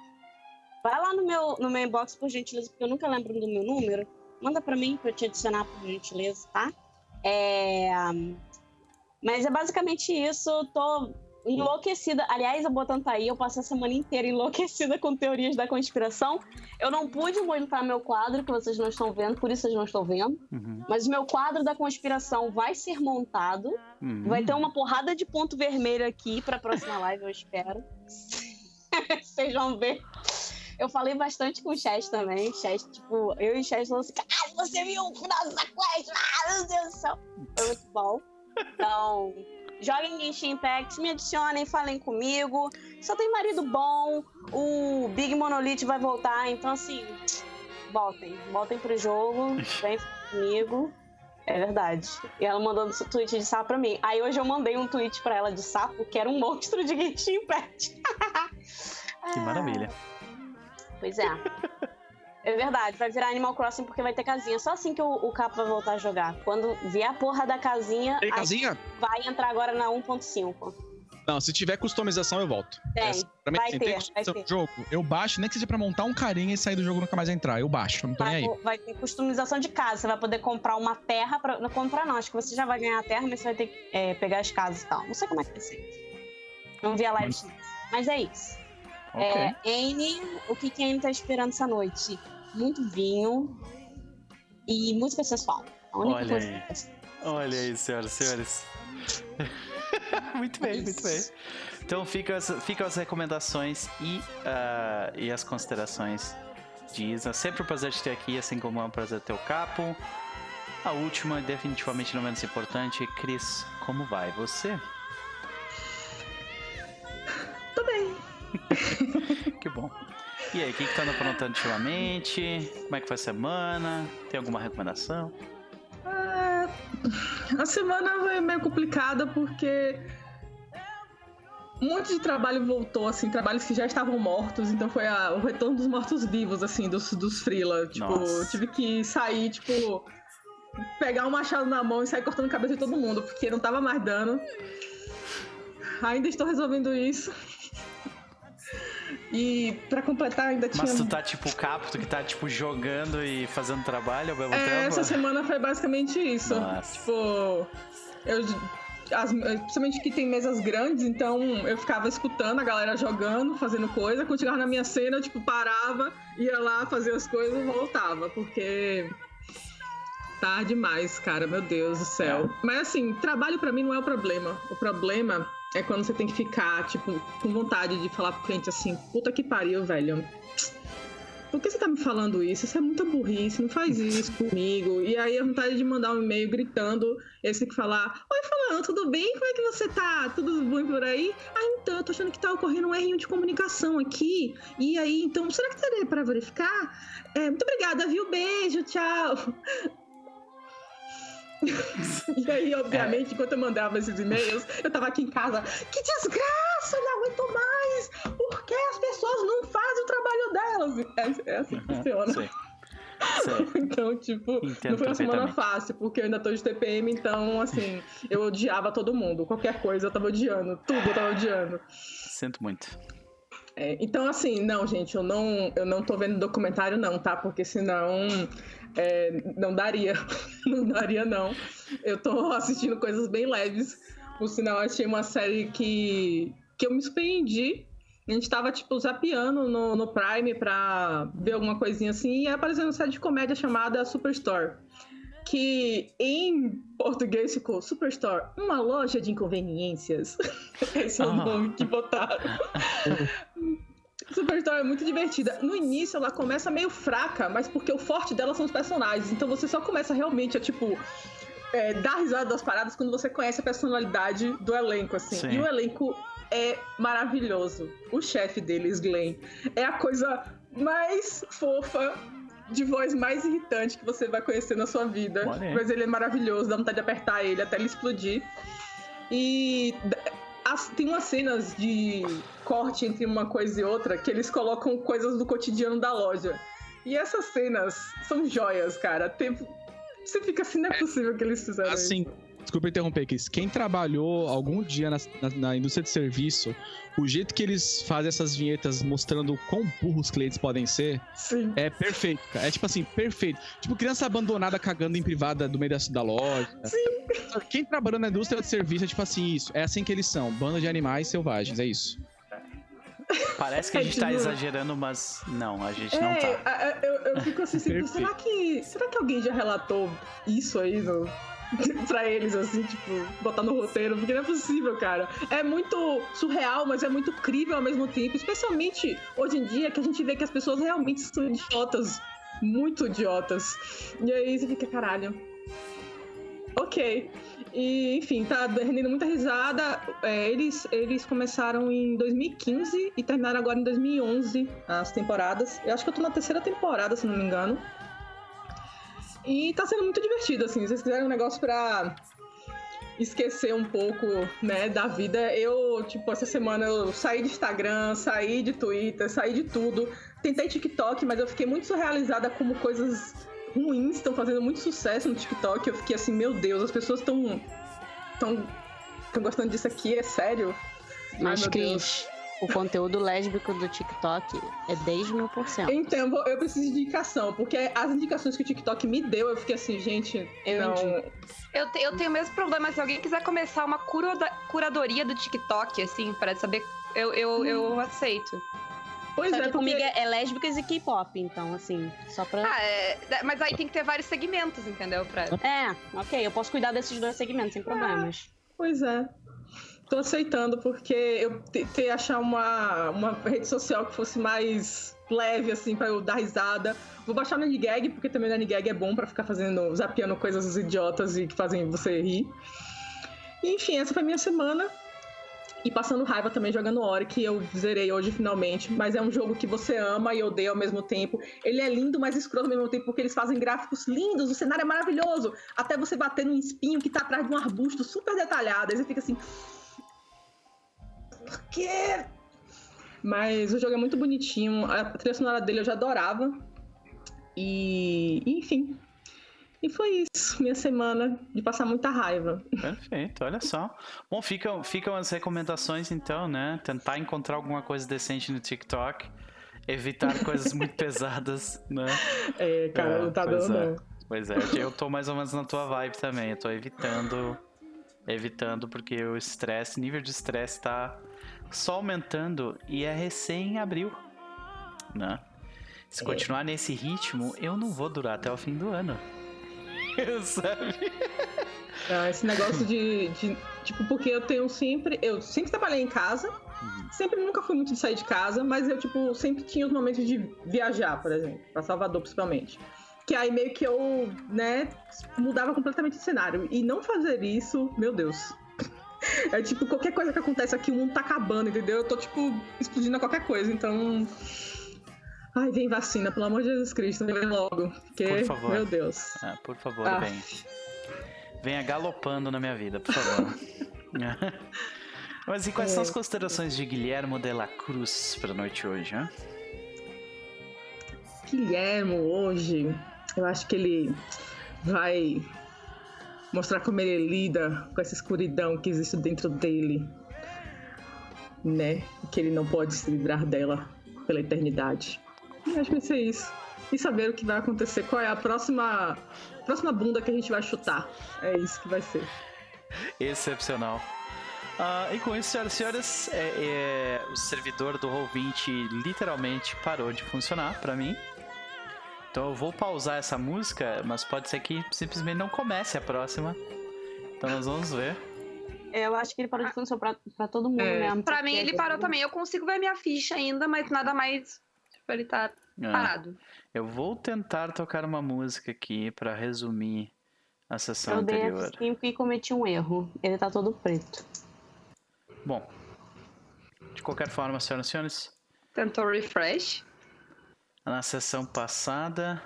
[SPEAKER 6] Vai lá no meu, no meu inbox, por gentileza, porque eu nunca lembro do meu número. Manda para mim para eu te adicionar, por gentileza, tá? É... Mas é basicamente isso. Tô enlouquecida. Aliás, a Botan tá aí, eu passei a semana inteira enlouquecida com teorias da conspiração. Eu não pude montar meu quadro, que vocês não estão vendo, por isso vocês não estão vendo. Uhum. Mas o meu quadro da conspiração vai ser montado. Uhum. Vai ter uma porrada de ponto vermelho aqui pra próxima live, eu espero. [LAUGHS] vocês vão ver. Eu falei bastante com o Chess também. Chess, tipo, eu e o Chess falando assim: caralho, você viu o final da quest? Ah, meu Deus do céu. Foi muito bom. Então, joguem Genshin Impact, me adicionem, falem comigo. Só tem marido bom, o Big Monolith vai voltar, então assim, voltem, voltem pro jogo, [LAUGHS] vem comigo. É verdade. E ela mandou um tweet de sapo pra mim. Aí hoje eu mandei um tweet pra ela de sapo, que era um monstro de Genshin Impact.
[SPEAKER 1] que maravilha. [LAUGHS]
[SPEAKER 6] Pois é. [LAUGHS] É verdade, vai virar Animal Crossing porque vai ter casinha. Só assim que o, o Capo vai voltar a jogar. Quando vier a porra da casinha.
[SPEAKER 3] Tem casinha?
[SPEAKER 6] Vai entrar agora na 1.5.
[SPEAKER 3] Não, se tiver customização, eu volto.
[SPEAKER 6] Tem. Essa, pra mim,
[SPEAKER 3] vai
[SPEAKER 6] assim,
[SPEAKER 3] ter, tem customização do jogo, eu baixo, nem que seja pra montar um carinha e sair do jogo nunca mais entrar. Eu baixo, não tô
[SPEAKER 6] vai,
[SPEAKER 3] nem aí.
[SPEAKER 6] Vai ter customização de casa. Você vai poder comprar uma terra. Pra, não comprar, não. Acho que você já vai ganhar a terra, mas você vai ter que é, pegar as casas e tal. Não sei como é que vai ser. Não vi a live. Mas, mas é isso. Okay. É, Anne, o que, que a Anne tá esperando essa noite? Muito vinho e música sensual. A única
[SPEAKER 1] Olha
[SPEAKER 6] coisa
[SPEAKER 1] aí. Olha aí, senhoras e senhores. [LAUGHS] muito bem, muito bem. Então ficam as, fica as recomendações e, uh, e as considerações de Isa. Sempre um prazer te ter aqui, assim como é um prazer ter o Capo. A última, definitivamente não menos importante, Cris, como vai você?
[SPEAKER 5] Tô bem. [LAUGHS]
[SPEAKER 1] que bom. E aí, o que, que tá aprontando ultimamente? Como é que foi a semana? Tem alguma recomendação?
[SPEAKER 5] É, a semana foi meio complicada porque um monte de trabalho voltou, assim, trabalhos que já estavam mortos, então foi a, o retorno dos mortos-vivos, assim, dos, dos Freela. Tipo, Nossa. tive que sair, tipo, pegar um machado na mão e sair cortando a cabeça de todo mundo, porque não tava mais dando. Ainda estou resolvendo isso. E pra completar, ainda tinha.
[SPEAKER 1] Mas tu tá tipo capto que tá tipo jogando e fazendo trabalho ao mesmo
[SPEAKER 5] é,
[SPEAKER 1] tempo?
[SPEAKER 5] Essa semana foi basicamente isso. Nossa. Tipo, eu. As, principalmente que tem mesas grandes, então eu ficava escutando a galera jogando, fazendo coisa. Quando chegava na minha cena, eu tipo, parava, ia lá fazer as coisas e voltava, porque tá demais, cara, meu Deus do céu. É. Mas assim, trabalho para mim não é o problema. O problema é quando você tem que ficar, tipo, com vontade de falar pro cliente assim, puta que pariu, velho. Por que você tá me falando isso? Isso é muita burrice, não faz isso [LAUGHS] comigo. E aí a vontade de mandar um e-mail gritando, esse que falar, oi falando, tudo bem? Como é que você tá? Tudo bom por aí? Ah, então, eu tô achando que tá ocorrendo um erro de comunicação aqui. E aí, então, será que teria para verificar? É, muito obrigada, viu? Beijo, tchau. [LAUGHS] e aí, obviamente, é. enquanto eu mandava esses e-mails, eu tava aqui em casa, que desgraça, não aguento mais! Por que as pessoas não fazem o trabalho delas? É, é assim que funciona. Sim. [LAUGHS] então, tipo, Entendo não foi uma semana fácil, porque eu ainda tô de TPM, então, assim, eu odiava todo mundo. Qualquer coisa eu tava odiando, tudo eu tava odiando.
[SPEAKER 1] Sinto muito.
[SPEAKER 5] É, então, assim, não, gente, eu não, eu não tô vendo documentário, não, tá? Porque senão é, não daria. [LAUGHS] não daria, não. Eu tô assistindo coisas bem leves. Por sinal, achei uma série que, que eu me surpreendi. A gente tava, tipo, zapeando no, no Prime pra ver alguma coisinha assim, e apareceu uma série de comédia chamada Superstore. que em português ficou Superstore, uma loja de inconveniências. [LAUGHS] Esse é o nome que botaram. [LAUGHS] Superstore é muito divertida. No início ela começa meio fraca, mas porque o forte dela são os personagens. Então você só começa realmente a, tipo, é, dar risada das paradas quando você conhece a personalidade do elenco, assim. Sim. E o elenco é maravilhoso. O chefe deles, Glenn, é a coisa mais fofa de voz mais irritante que você vai conhecer na sua vida. Mas ele é maravilhoso, dá vontade de apertar ele até ele explodir. E as, tem umas cenas de corte entre uma coisa e outra que eles colocam coisas do cotidiano da loja. E essas cenas são joias, cara. Tem, você fica assim, não é possível que eles fizeram
[SPEAKER 3] assim, isso. Desculpa interromper, Cris. Quem trabalhou algum dia na, na, na, indústria de serviço, o jeito que eles fazem essas vinhetas mostrando quão burros os clientes podem ser,
[SPEAKER 5] Sim.
[SPEAKER 3] é perfeito, cara. É tipo assim, perfeito. Tipo, criança abandonada cagando em privada do meio da, da loja.
[SPEAKER 5] Sim.
[SPEAKER 3] Quem trabalhou na indústria de serviço é tipo assim, isso. É assim que eles são. Banda de animais selvagens, é isso.
[SPEAKER 1] Parece que a gente tá exagerando, mas não, a gente é, não
[SPEAKER 5] tá. Eu, eu fico assim, será que, será que alguém já relatou isso aí no, [LAUGHS] pra eles, assim, tipo, botar no roteiro, porque não é possível, cara. É muito surreal, mas é muito crível ao mesmo tempo, especialmente hoje em dia que a gente vê que as pessoas realmente são idiotas, muito idiotas. E aí você fica, caralho. Ok. E, enfim, tá rendendo muita risada. É, eles, eles começaram em 2015 e terminaram agora em 2011 as temporadas. Eu acho que eu tô na terceira temporada, se não me engano. E tá sendo muito divertido, assim. Se vocês quiserem um negócio pra esquecer um pouco, né, da vida, eu, tipo, essa semana eu saí de Instagram, saí de Twitter, saí de tudo. Tentei TikTok, mas eu fiquei muito surrealizada como coisas ruins estão fazendo muito sucesso no TikTok. Eu fiquei assim, meu Deus, as pessoas estão estão gostando disso aqui, é sério?
[SPEAKER 6] Mas, Ai, Cris, o conteúdo lésbico do TikTok é 10 mil por cento.
[SPEAKER 5] Então, eu preciso de indicação, porque as indicações que o TikTok me deu, eu fiquei assim, gente, eu não...
[SPEAKER 2] Eu, te, eu tenho o mesmo problema, se alguém quiser começar uma cura, curadoria do TikTok, assim, para saber, eu, eu, hum. eu aceito.
[SPEAKER 6] Pois Só é, porque... comigo é lésbicas e K-pop, então, assim, só pra...
[SPEAKER 2] Ah, é... mas aí tem que ter vários segmentos, entendeu? Pra...
[SPEAKER 6] É, ok, eu posso cuidar desses dois segmentos sem problemas.
[SPEAKER 5] Ah, pois é tô aceitando, porque eu tentei achar uma, uma rede social que fosse mais leve, assim, pra eu dar risada. Vou baixar o Nanigag, porque também o Nanigag é bom para ficar fazendo, zapeando coisas idiotas e que fazem você rir. E, enfim, essa foi a minha semana. E passando raiva também jogando Ori, que eu zerei hoje finalmente. Mas é um jogo que você ama e odeia ao mesmo tempo. Ele é lindo, mas escroto ao mesmo tempo, porque eles fazem gráficos lindos, o cenário é maravilhoso. Até você bater num espinho que tá atrás de um arbusto super detalhado. Aí você fica assim, por quê? Mas o jogo é muito bonitinho. A trilha sonora dele eu já adorava. E, enfim. E foi isso, minha semana de passar muita raiva.
[SPEAKER 1] Perfeito, olha só. Bom, ficam, ficam as recomendações então, né? Tentar encontrar alguma coisa decente no TikTok. Evitar coisas [LAUGHS] muito pesadas, né?
[SPEAKER 5] É, cara, é, não tá dando,
[SPEAKER 1] é. Pois é, eu tô mais ou menos na tua vibe também. Eu tô evitando. Evitando, porque o estresse, nível de estresse tá só aumentando e é recém abril, né? Se é. continuar nesse ritmo, eu não vou durar até o fim do ano. [LAUGHS] Sabe?
[SPEAKER 5] Ah, esse negócio de, de, Tipo, porque eu tenho sempre. Eu sempre trabalhei em casa. Uhum. Sempre nunca fui muito de sair de casa, mas eu, tipo, sempre tinha os momentos de viajar, por exemplo, para Salvador principalmente. Que aí meio que eu, né, mudava completamente o cenário. E não fazer isso, meu Deus, é tipo, qualquer coisa que acontece aqui, o mundo tá acabando, entendeu? Eu tô, tipo, explodindo a qualquer coisa, então. Ai, vem vacina, pelo amor de Jesus Cristo, vem logo. Porque, por favor. meu Deus.
[SPEAKER 1] Ah, por favor, ah. vem. Venha galopando na minha vida, por favor. [LAUGHS] Mas e quais é. são as considerações de Guilhermo de la Cruz pra noite hoje, hein?
[SPEAKER 5] Guilhermo, hoje, eu acho que ele vai mostrar como ele lida com essa escuridão que existe dentro dele, né? Que ele não pode se livrar dela pela eternidade. E acho que vai ser isso. E saber o que vai acontecer, qual é a próxima, próxima bunda que a gente vai chutar. É isso que vai ser.
[SPEAKER 1] Excepcional. Uh, e com isso, senhoras e senhores, é, é, o servidor do Roll20 literalmente parou de funcionar para mim. Então eu vou pausar essa música, mas pode ser que simplesmente não comece a próxima. Então nós vamos ver.
[SPEAKER 6] Eu acho que ele parou de funcionar pra, pra todo mundo é. mesmo.
[SPEAKER 2] Pra mim, ele parou também. Eu consigo ver minha ficha ainda, mas nada mais. Tipo, ele tá é. parado.
[SPEAKER 1] Eu vou tentar tocar uma música aqui pra resumir a sessão
[SPEAKER 6] eu
[SPEAKER 1] anterior.
[SPEAKER 6] Eu dei e cometi um erro. Ele tá todo preto.
[SPEAKER 1] Bom. De qualquer forma, senhoras e senhores.
[SPEAKER 2] Tentou refresh.
[SPEAKER 1] Na sessão passada.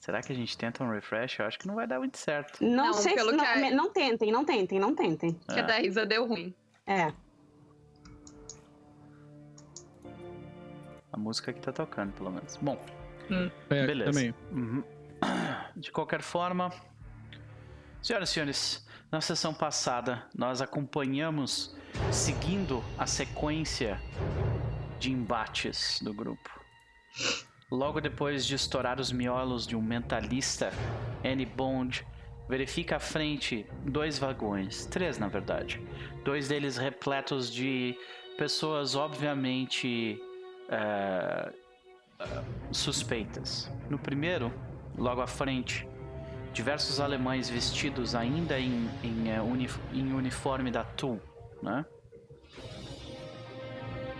[SPEAKER 1] Será que a gente tenta um refresh? Eu acho que não vai dar muito certo.
[SPEAKER 6] Não, não sei se, não, a... não tentem, não tentem, não tentem.
[SPEAKER 2] Que a da Isa deu ruim.
[SPEAKER 6] É.
[SPEAKER 1] A música que tá tocando, pelo menos. Bom.
[SPEAKER 3] Hum. É, beleza. Também.
[SPEAKER 1] Uhum. De qualquer forma, senhoras e senhores, na sessão passada nós acompanhamos, seguindo a sequência de embates do grupo. Logo depois de estourar os miolos de um mentalista, Annie Bond verifica à frente dois vagões, três na verdade, dois deles repletos de pessoas obviamente uh, suspeitas. No primeiro, logo à frente, diversos alemães vestidos ainda em, em, uh, uni em uniforme da TUL, né?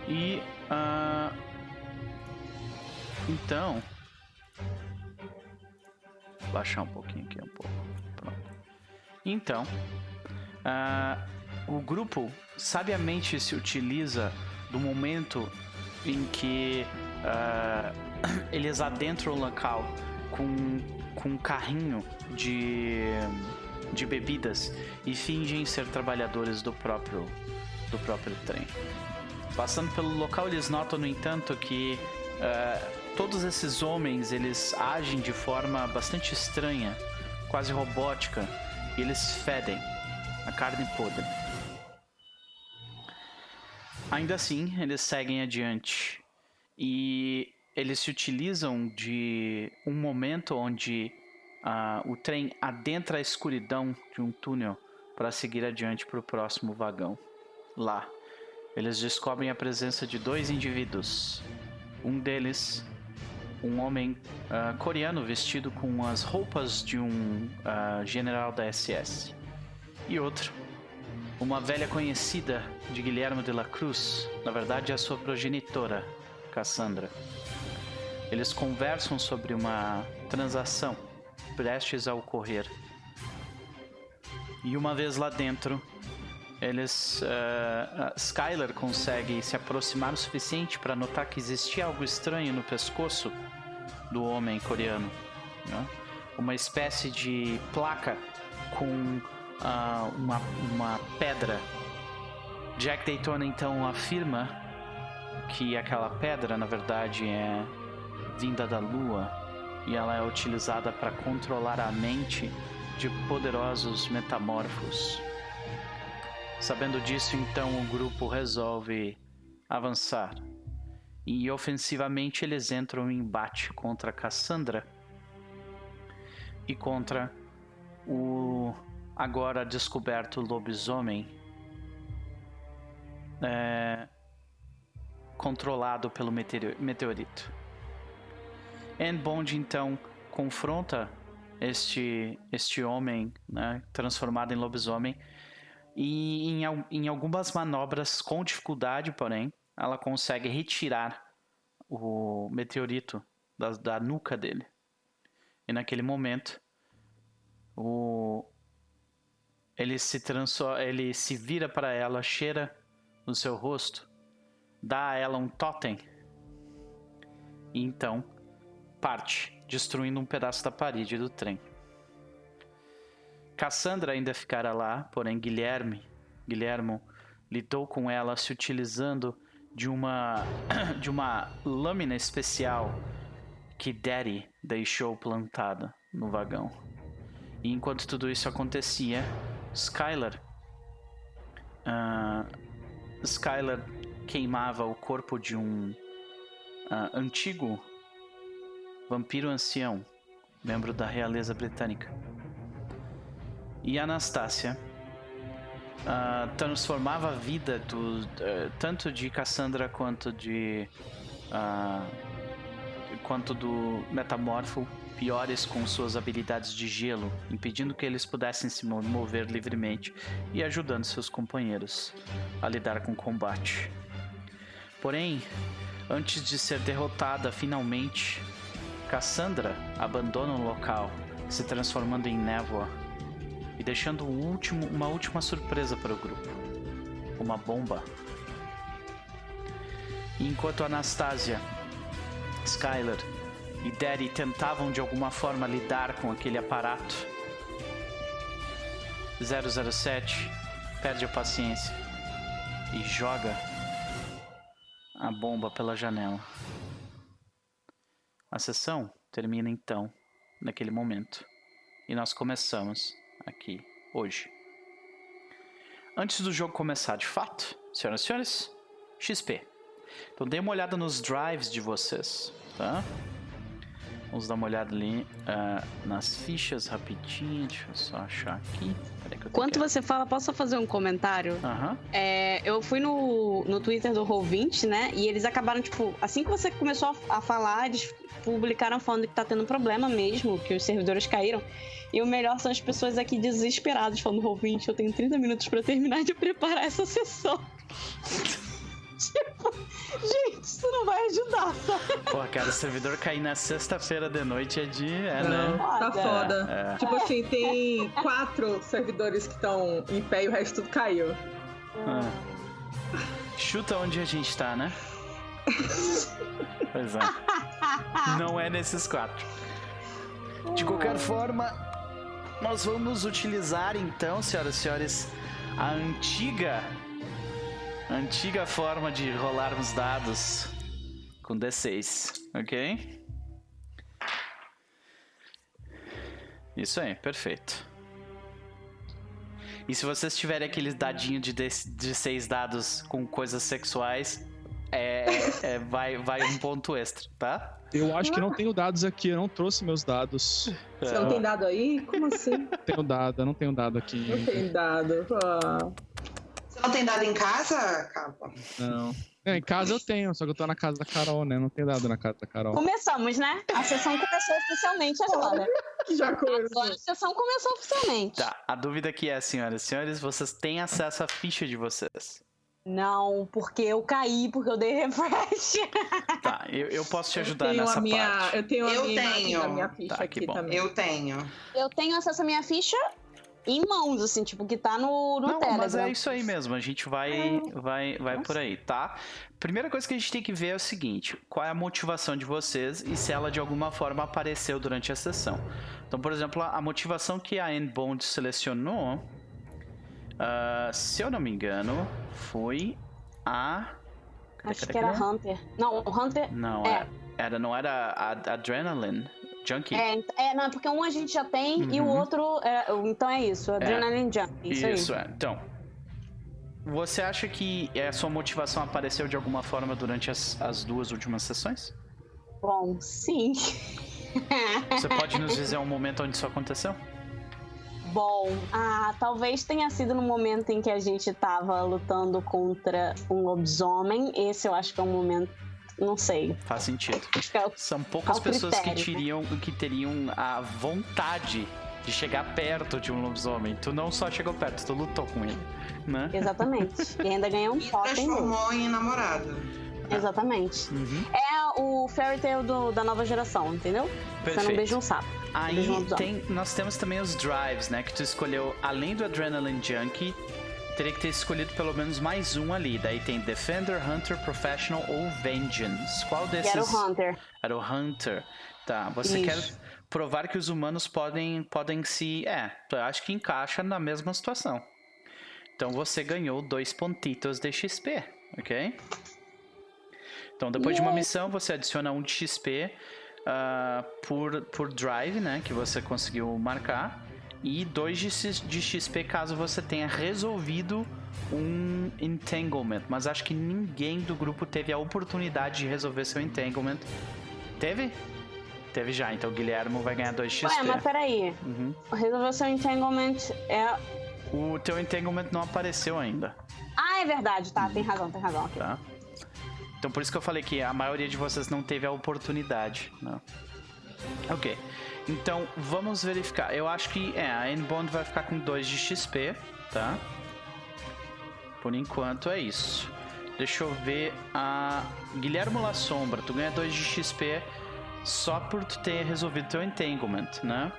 [SPEAKER 1] E uh, então. Baixar um pouquinho aqui, um pouco. Pronto. Então. Uh, o grupo sabiamente se utiliza do momento em que uh, [COUGHS] eles adentram o local com, com um carrinho de, de bebidas e fingem ser trabalhadores do próprio, do próprio trem. Passando pelo local, eles notam, no entanto, que uh, todos esses homens eles agem de forma bastante estranha, quase robótica, e eles fedem a carne podre. Ainda assim, eles seguem adiante e eles se utilizam de um momento onde uh, o trem adentra a escuridão de um túnel para seguir adiante para o próximo vagão. Lá, eles descobrem a presença de dois indivíduos. Um deles um homem uh, coreano vestido com as roupas de um uh, general da SS. E outro, uma velha conhecida de Guilherme de la Cruz, na verdade a sua progenitora, Cassandra. Eles conversam sobre uma transação prestes a ocorrer. E uma vez lá dentro, eles uh, consegue se aproximar o suficiente para notar que existia algo estranho no pescoço do homem coreano, né? uma espécie de placa com uh, uma, uma pedra. Jack Daytona então afirma que aquela pedra na verdade é vinda da Lua e ela é utilizada para controlar a mente de poderosos metamorfos. Sabendo disso, então o grupo resolve avançar. E ofensivamente eles entram em embate contra Cassandra e contra o agora descoberto lobisomem é, controlado pelo meteorito. Anne Bond então confronta este, este homem né, transformado em lobisomem e em, em algumas manobras com dificuldade, porém, ela consegue retirar o meteorito da, da nuca dele. E naquele momento, o ele se ele se vira para ela, cheira no seu rosto, dá a ela um totem e então parte, destruindo um pedaço da parede do trem. Cassandra ainda ficara lá, porém Guilherme, Guilhermo lidou com ela se utilizando de uma [COUGHS] de uma lâmina especial que Daddy deixou plantada no vagão. E enquanto tudo isso acontecia, Skylar uh, Skylar queimava o corpo de um uh, antigo vampiro ancião, membro da realeza britânica e Anastácia uh, transformava a vida do, uh, tanto de Cassandra quanto de uh, quanto do metamorfo piores com suas habilidades de gelo, impedindo que eles pudessem se mover livremente e ajudando seus companheiros a lidar com o combate. Porém, antes de ser derrotada finalmente, Cassandra abandona o local, se transformando em névoa e deixando um último, uma última surpresa para o grupo: uma bomba. E enquanto Anastasia, Skylar e Daddy tentavam de alguma forma lidar com aquele aparato. 007 perde a paciência e joga a bomba pela janela. A sessão termina então, naquele momento, e nós começamos aqui hoje. Antes do jogo começar de fato, senhoras e senhores, XP. Então dê uma olhada nos drives de vocês, tá? Vamos dar uma olhada ali uh, nas fichas rapidinho. Deixa eu só achar aqui.
[SPEAKER 6] Enquanto você fala, posso fazer um comentário?
[SPEAKER 1] Uhum.
[SPEAKER 6] É, eu fui no, no Twitter do Roll20, né? E eles acabaram, tipo, assim que você começou a, a falar, eles publicaram falando que tá tendo problema mesmo, que os servidores caíram. E o melhor são as pessoas aqui desesperadas falando, Roll20, eu tenho 30 minutos para terminar de preparar essa sessão. [LAUGHS] tipo, gente, isso não vai ajudar, sabe?
[SPEAKER 1] Pô, cara, o servidor cair na sexta-feira de noite é de. É, não,
[SPEAKER 5] né? Tá foda. É. Tipo assim, tem quatro servidores que estão em pé e o resto tudo caiu.
[SPEAKER 1] Ah. Chuta onde a gente tá, né? [LAUGHS] pois é. Não é nesses quatro. De qualquer forma, nós vamos utilizar então, senhoras e senhores, a antiga antiga forma de rolarmos dados com D6, ok? Isso aí, perfeito. E se vocês tiverem aquele dadinho de, de, de seis dados com coisas sexuais, é, é, vai, vai um ponto extra, tá?
[SPEAKER 3] Eu acho que não tenho dados aqui, eu não trouxe meus dados.
[SPEAKER 5] Você não tem dado aí? Como assim?
[SPEAKER 3] Tenho dado, eu não tenho dado aqui.
[SPEAKER 5] Não tem dado. Ah
[SPEAKER 4] não tem dado em casa, Capa?
[SPEAKER 3] Não. É, em casa eu tenho, só que eu tô na casa da Carol, né? Não tenho dado na casa da Carol.
[SPEAKER 6] Começamos, né? A sessão começou oficialmente agora.
[SPEAKER 5] Já começou.
[SPEAKER 6] Agora a sessão começou oficialmente.
[SPEAKER 1] Tá, a dúvida aqui é, senhoras e senhores, vocês têm acesso à ficha de vocês?
[SPEAKER 6] Não, porque eu caí, porque eu dei refresh.
[SPEAKER 1] Tá, eu, eu posso te ajudar nessa
[SPEAKER 5] minha,
[SPEAKER 1] parte.
[SPEAKER 5] Eu tenho a
[SPEAKER 4] eu
[SPEAKER 5] minha,
[SPEAKER 4] tenho.
[SPEAKER 5] minha ficha tá, aqui também.
[SPEAKER 4] Eu tenho.
[SPEAKER 6] Eu tenho acesso à minha ficha em mãos, assim, tipo, que tá no, no
[SPEAKER 1] Não,
[SPEAKER 6] Telegram.
[SPEAKER 1] mas é isso aí mesmo, a gente vai, vai, vai por aí, tá? Primeira coisa que a gente tem que ver é o seguinte, qual é a motivação de vocês e se ela de alguma forma apareceu durante a sessão. Então, por exemplo, a motivação que a Bond selecionou, uh, se eu não me engano, foi a...
[SPEAKER 6] Acho que era Hunter. Não, o Hunter...
[SPEAKER 1] Não, é. era, não era a Adrenaline. Junkie?
[SPEAKER 6] É, é, não, é porque um a gente já tem uhum. e o uhum. outro. É, então é isso, é. Adrenaline é. Junkie. Isso,
[SPEAKER 1] isso é. Então. Você acha que a sua motivação apareceu de alguma forma durante as, as duas últimas sessões?
[SPEAKER 6] Bom, sim.
[SPEAKER 1] Você pode nos [LAUGHS] dizer um momento onde isso aconteceu?
[SPEAKER 6] Bom, ah, talvez tenha sido no momento em que a gente tava lutando contra um lobisomem. Esse eu acho que é um momento não sei.
[SPEAKER 1] Faz sentido. É São poucas pessoas critério, que, teriam, né? que teriam a vontade de chegar perto de um lobisomem. Tu não só chegou perto, tu lutou com ele, né?
[SPEAKER 6] Exatamente. [LAUGHS] E ainda ganhou um e totem.
[SPEAKER 4] transformou em namorado.
[SPEAKER 6] Exatamente.
[SPEAKER 1] Uhum.
[SPEAKER 6] É o fairy tale do, da nova geração, entendeu?
[SPEAKER 1] Perfeito.
[SPEAKER 6] Você não beija um sapo.
[SPEAKER 1] Aí tem, nós temos também os drives, né? Que tu escolheu, além do Adrenaline Junkie, teria que ter escolhido pelo menos mais um ali. Daí tem Defender, Hunter, Professional ou Vengeance. Qual desses?
[SPEAKER 6] Era o Hunter.
[SPEAKER 1] Era o Hunter. Tá, você Isso. quer provar que os humanos podem, podem se. É, eu acho que encaixa na mesma situação. Então você ganhou dois pontitos de XP, ok? Então depois de uma missão você adiciona um de XP uh, ah, por, por drive, né? Que você conseguiu marcar e 2 de XP caso você tenha resolvido um entanglement. Mas acho que ninguém do grupo teve a oportunidade de resolver seu entanglement. Teve? Teve já, então o Guilherme vai ganhar 2 XP.
[SPEAKER 6] Ué, mas peraí.
[SPEAKER 1] Uhum.
[SPEAKER 6] Resolver seu entanglement é.
[SPEAKER 1] O teu entanglement não apareceu ainda.
[SPEAKER 6] Ah, é verdade, tá, tem razão, tem razão.
[SPEAKER 1] Tá. Então por isso que eu falei que a maioria de vocês não teve a oportunidade. Não. Né? Ok. Então vamos verificar. Eu acho que é, a N-Bond vai ficar com 2 de XP, tá? Por enquanto é isso. Deixa eu ver a Guilherme La Sombra, tu ganha 2 de XP só por tu ter resolvido teu entanglement, né?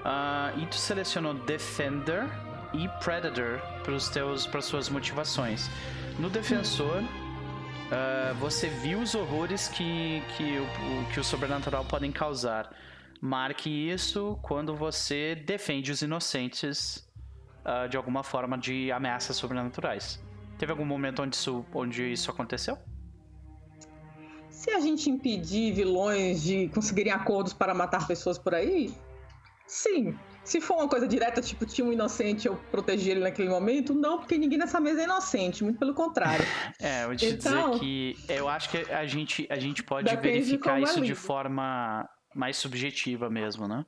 [SPEAKER 1] Uh, e tu selecionou Defender e Predator para suas motivações. No Defensor, uh, você viu os horrores que, que, o, que o sobrenatural podem causar. Marque isso quando você defende os inocentes uh, de alguma forma de ameaças sobrenaturais. Teve algum momento onde isso, onde isso aconteceu?
[SPEAKER 5] Se a gente impedir vilões de conseguirem acordos para matar pessoas por aí, sim. Se for uma coisa direta, tipo, tinha um inocente, eu protegi ele naquele momento, não, porque ninguém nessa mesa é inocente, muito pelo contrário.
[SPEAKER 1] É, eu vou te então, dizer que eu acho que a gente, a gente pode verificar isso de forma mais subjetiva mesmo, né?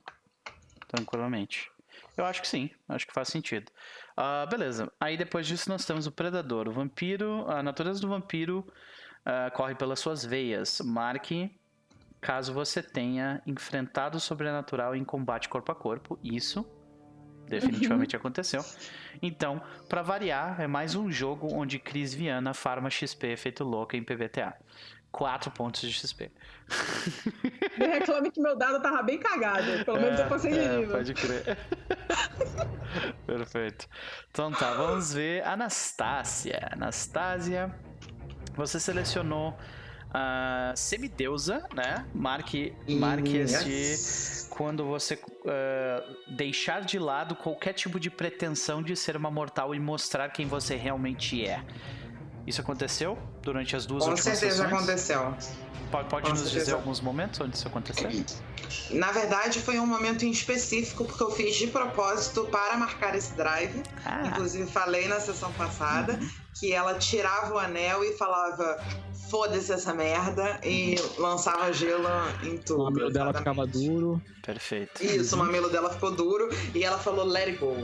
[SPEAKER 1] Tranquilamente. Eu acho que sim, acho que faz sentido. Uh, beleza, aí depois disso nós temos o Predador. O vampiro, a natureza do vampiro uh, corre pelas suas veias. Marque caso você tenha enfrentado o sobrenatural em combate corpo a corpo. Isso definitivamente uhum. [LAUGHS] aconteceu. Então, para variar, é mais um jogo onde Cris Viana farma XP feito louca em PBTA. 4 pontos de XP. [LAUGHS]
[SPEAKER 5] Me reclame que meu dado tava bem cagado. Pelo menos é, eu consegui. É,
[SPEAKER 1] pode crer. [LAUGHS] Perfeito. Então tá, vamos ver. Anastácia. Anastácia, você selecionou a semideusa, né? Marque, marque yes. este quando você uh, deixar de lado qualquer tipo de pretensão de ser uma mortal e mostrar quem você realmente é. Isso aconteceu durante as duas
[SPEAKER 4] Com
[SPEAKER 1] últimas
[SPEAKER 4] sessões?
[SPEAKER 1] Com
[SPEAKER 4] certeza aconteceu.
[SPEAKER 1] Pode, pode nos certeza. dizer alguns momentos onde isso aconteceu?
[SPEAKER 4] Na verdade, foi um momento em específico, porque eu fiz de propósito para marcar esse drive. Ah. Inclusive, falei na sessão passada uhum. que ela tirava o anel e falava: foda-se essa merda, e lançava gelo em tudo. O
[SPEAKER 3] mamilo dela ficava duro.
[SPEAKER 1] Perfeito.
[SPEAKER 4] Isso, o mamilo dela ficou duro e ela falou: let it go.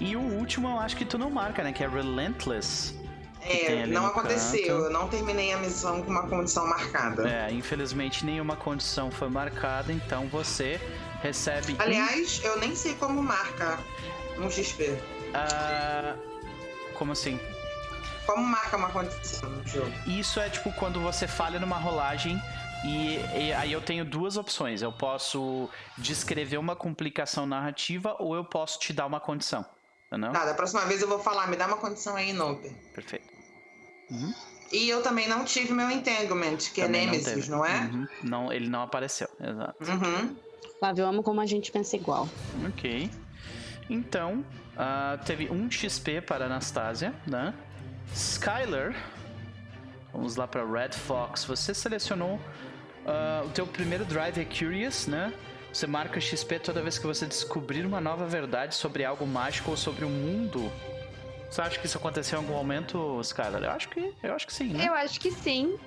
[SPEAKER 1] E o último eu acho que tu não marca, né? Que é Relentless.
[SPEAKER 4] É, não aconteceu. Canto. Eu não terminei a missão com uma condição marcada.
[SPEAKER 1] É, infelizmente nenhuma condição foi marcada, então você recebe.
[SPEAKER 4] Aliás, um... eu nem sei como marca um XP. Uh,
[SPEAKER 1] ah, como assim?
[SPEAKER 4] Como marca uma condição no jogo?
[SPEAKER 1] Isso é tipo quando você falha numa rolagem e, e, aí eu tenho duas opções. Eu posso descrever uma complicação narrativa ou eu posso te dar uma condição. Não?
[SPEAKER 4] Tá, da próxima vez eu vou falar, me dá uma condição aí, Nope.
[SPEAKER 1] Perfeito. Uhum.
[SPEAKER 4] E eu também não tive meu entanglement, que é também é Nemesis, não, não é?
[SPEAKER 1] Uhum. Não, ele não apareceu, exato.
[SPEAKER 4] Uhum.
[SPEAKER 6] Flávio, eu amo como a gente pensa igual.
[SPEAKER 1] Ok. Então, uh, teve um XP para Anastasia, né? Skyler, vamos lá para Red Fox. Você selecionou uh, o teu primeiro drive é Curious, né? Você marca XP toda vez que você descobrir uma nova verdade sobre algo mágico ou sobre o mundo. Você acha que isso aconteceu em algum momento, Skylar? Eu acho que, eu acho que sim, né?
[SPEAKER 2] Eu acho que sim.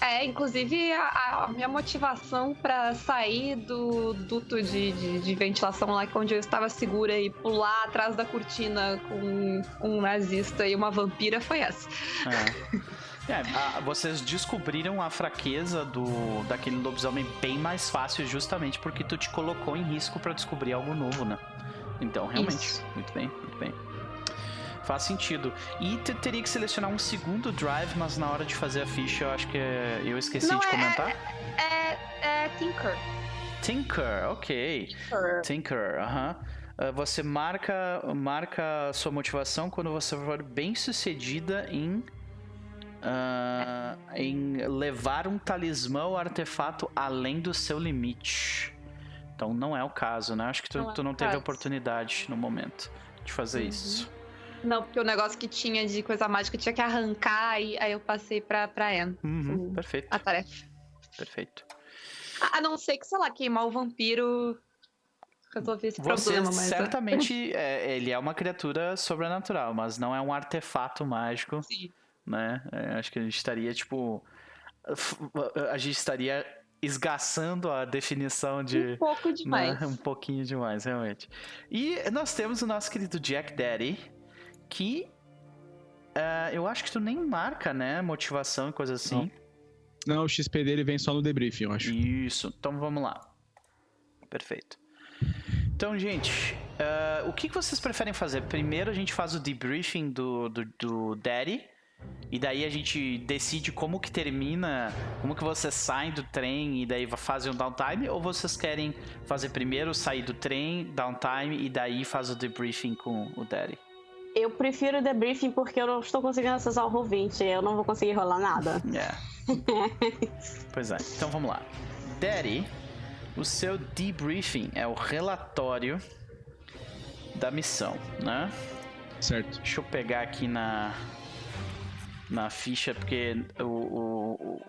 [SPEAKER 2] É, inclusive a, a minha motivação para sair do duto de, de, de, ventilação lá onde eu estava segura e pular atrás da cortina com um nazista e uma vampira foi essa.
[SPEAKER 1] É. É, a, vocês descobriram a fraqueza do daquele lobisomem bem mais fácil, justamente porque tu te colocou em risco para descobrir algo novo, né? Então, realmente, Isso. muito bem, muito bem. Faz sentido. E te, teria que selecionar um segundo drive, mas na hora de fazer a ficha eu acho que é, eu esqueci Não, de é, comentar.
[SPEAKER 2] É, é, é Tinker.
[SPEAKER 1] Tinker, ok. Tinker, Tinker aham. Uh -huh. uh, você marca, marca sua motivação quando você for bem sucedida em uh, em levar um talismã ou artefato além do seu limite. Então não é o caso, né? Acho que tu não, é tu não teve caso. oportunidade no momento de fazer uhum. isso.
[SPEAKER 2] Não, porque o negócio que tinha de coisa mágica tinha que arrancar e aí eu passei pra, pra Anne.
[SPEAKER 1] Uhum, perfeito.
[SPEAKER 2] A tarefa.
[SPEAKER 1] Perfeito.
[SPEAKER 2] A não ser que, sei lá, queimar o vampiro resolver esse Você problema, mas...
[SPEAKER 1] É. certamente, [LAUGHS] é, ele é uma criatura sobrenatural, mas não é um artefato mágico. Sim né? É, acho que a gente estaria, tipo. A gente estaria esgaçando a definição de.
[SPEAKER 2] Um pouco né, demais.
[SPEAKER 1] Né? [LAUGHS] Um pouquinho demais, realmente. E nós temos o nosso querido Jack Daddy, que uh, eu acho que tu nem marca, né? Motivação e coisa assim.
[SPEAKER 3] Não. Não, o XP dele vem só no debriefing, eu acho.
[SPEAKER 1] Isso, então vamos lá. Perfeito. Então, gente, uh, o que, que vocês preferem fazer? Primeiro a gente faz o debriefing do, do, do Daddy. E daí a gente decide como que termina, como que vocês saem do trem e daí fazem um downtime, ou vocês querem fazer primeiro sair do trem, downtime e daí faz o debriefing com o Daddy?
[SPEAKER 6] Eu prefiro o debriefing porque eu não estou conseguindo acessar o Roll20, eu não vou conseguir rolar nada.
[SPEAKER 1] É. [LAUGHS] pois é, então vamos lá. Daddy o seu debriefing é o relatório da missão, né?
[SPEAKER 3] Certo.
[SPEAKER 1] Deixa eu pegar aqui na na ficha porque o, o,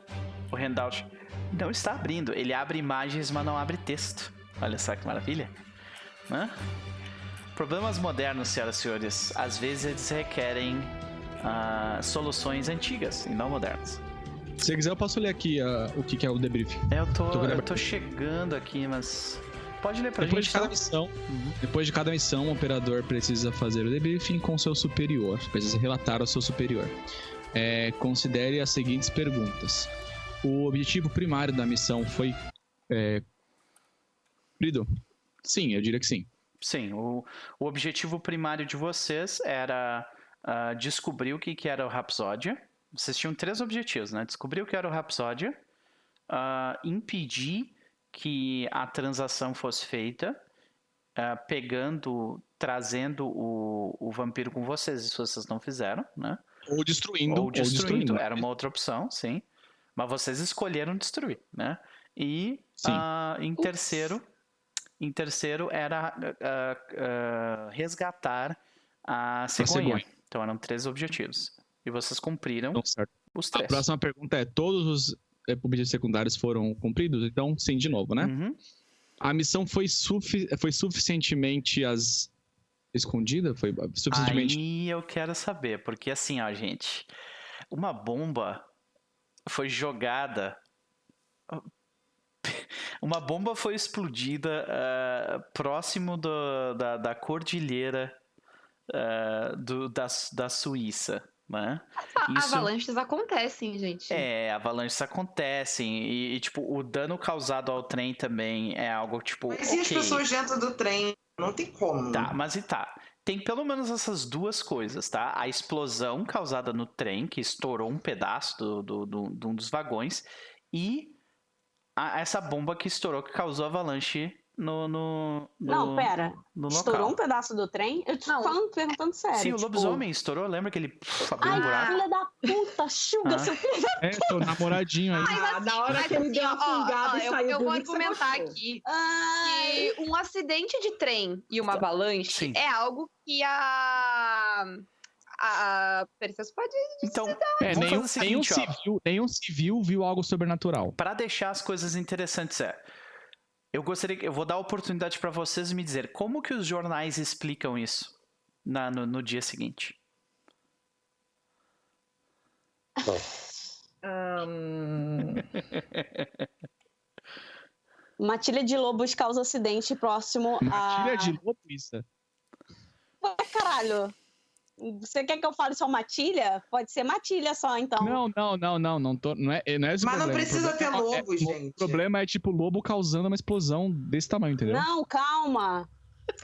[SPEAKER 1] o handout não está abrindo. Ele abre imagens, mas não abre texto. Olha só que maravilha. Né? Problemas modernos, senhoras e senhores, às vezes eles requerem uh, soluções antigas e não modernas.
[SPEAKER 3] Se quiser, eu posso ler aqui uh, o que, que, é o debriefing.
[SPEAKER 1] É, eu tô, tô eu tô chegando aqui, mas. Pode ler pra
[SPEAKER 3] depois
[SPEAKER 1] gente.
[SPEAKER 3] De cada missão, uhum. Depois de cada missão, o operador precisa fazer o debriefing com seu superior. Precisa relatar ao seu superior. É, considere as seguintes perguntas. O objetivo primário da missão foi é, cumprido? Sim, eu diria que sim.
[SPEAKER 1] Sim, o, o objetivo primário de vocês era uh, descobrir o que, que era o Rapsódia vocês tinham três objetivos, né? Descobrir o que era o Rhapsody, uh, impedir que a transação fosse feita, uh, pegando, trazendo o, o vampiro com vocês, isso vocês não fizeram, né?
[SPEAKER 3] Ou destruindo.
[SPEAKER 1] Ou destruindo, ou destruindo. era uma outra opção, sim. Mas vocês escolheram destruir, né? E uh, em terceiro, em terceiro era resgatar a cegonha. a cegonha. Então eram três objetivos. E vocês cumpriram então, os três.
[SPEAKER 3] A próxima pergunta é: todos os é, objetivos secundários foram cumpridos? Então, sim, de novo, né? Uhum. A missão foi, sufi foi suficientemente as... escondida? Foi suficientemente.
[SPEAKER 1] Aí eu quero saber, porque assim, ó, gente. Uma bomba foi jogada. Uma bomba foi explodida uh, próximo do, da, da cordilheira uh, do, da, da Suíça né?
[SPEAKER 2] Isso... Avalanches acontecem, gente.
[SPEAKER 1] É, avalanches acontecem. E, e, tipo, o dano causado ao trem também é algo, tipo.
[SPEAKER 4] Mas okay. e as pessoas dentro do trem? Não tem como.
[SPEAKER 1] Tá, mas e tá. Tem pelo menos essas duas coisas, tá? A explosão causada no trem, que estourou um pedaço do, do, do, de um dos vagões, e a, essa bomba que estourou, que causou avalanche no, no,
[SPEAKER 6] no Não, pera. No estourou um pedaço do trem? Eu te não. falando, perguntando sério.
[SPEAKER 1] Sim,
[SPEAKER 6] tipo...
[SPEAKER 1] o lobisomem estourou. Lembra que ele pff, abriu Ai, um buraco?
[SPEAKER 6] filha da puta, chuga, ah. seu filho
[SPEAKER 3] É, tô namoradinho aí.
[SPEAKER 5] Ai, mas, na hora que ele deu uma fungada e saiu
[SPEAKER 2] Eu, eu vou argumentar aqui Ai. que um acidente de trem e uma avalanche Sim. é algo que a a Perseus pode
[SPEAKER 3] então é, nenhum, seguinte, nenhum, civil, nenhum civil viu algo sobrenatural
[SPEAKER 1] para deixar as coisas interessantes é eu gostaria, eu vou dar a oportunidade para vocês me dizer como que os jornais explicam isso na, no, no dia seguinte.
[SPEAKER 6] Um... [LAUGHS] Matilha de lobos causa acidente próximo
[SPEAKER 3] a. Matilha de lobo, isso?
[SPEAKER 6] Ué, caralho. Você quer que eu fale só matilha? Pode ser matilha só, então.
[SPEAKER 3] Não, não, não, não. Não, tô, não, é, não é esse
[SPEAKER 4] Mas
[SPEAKER 3] problema.
[SPEAKER 4] não precisa ter lobo, é, gente.
[SPEAKER 3] O problema é, tipo, lobo causando uma explosão desse tamanho, entendeu?
[SPEAKER 6] Não, calma.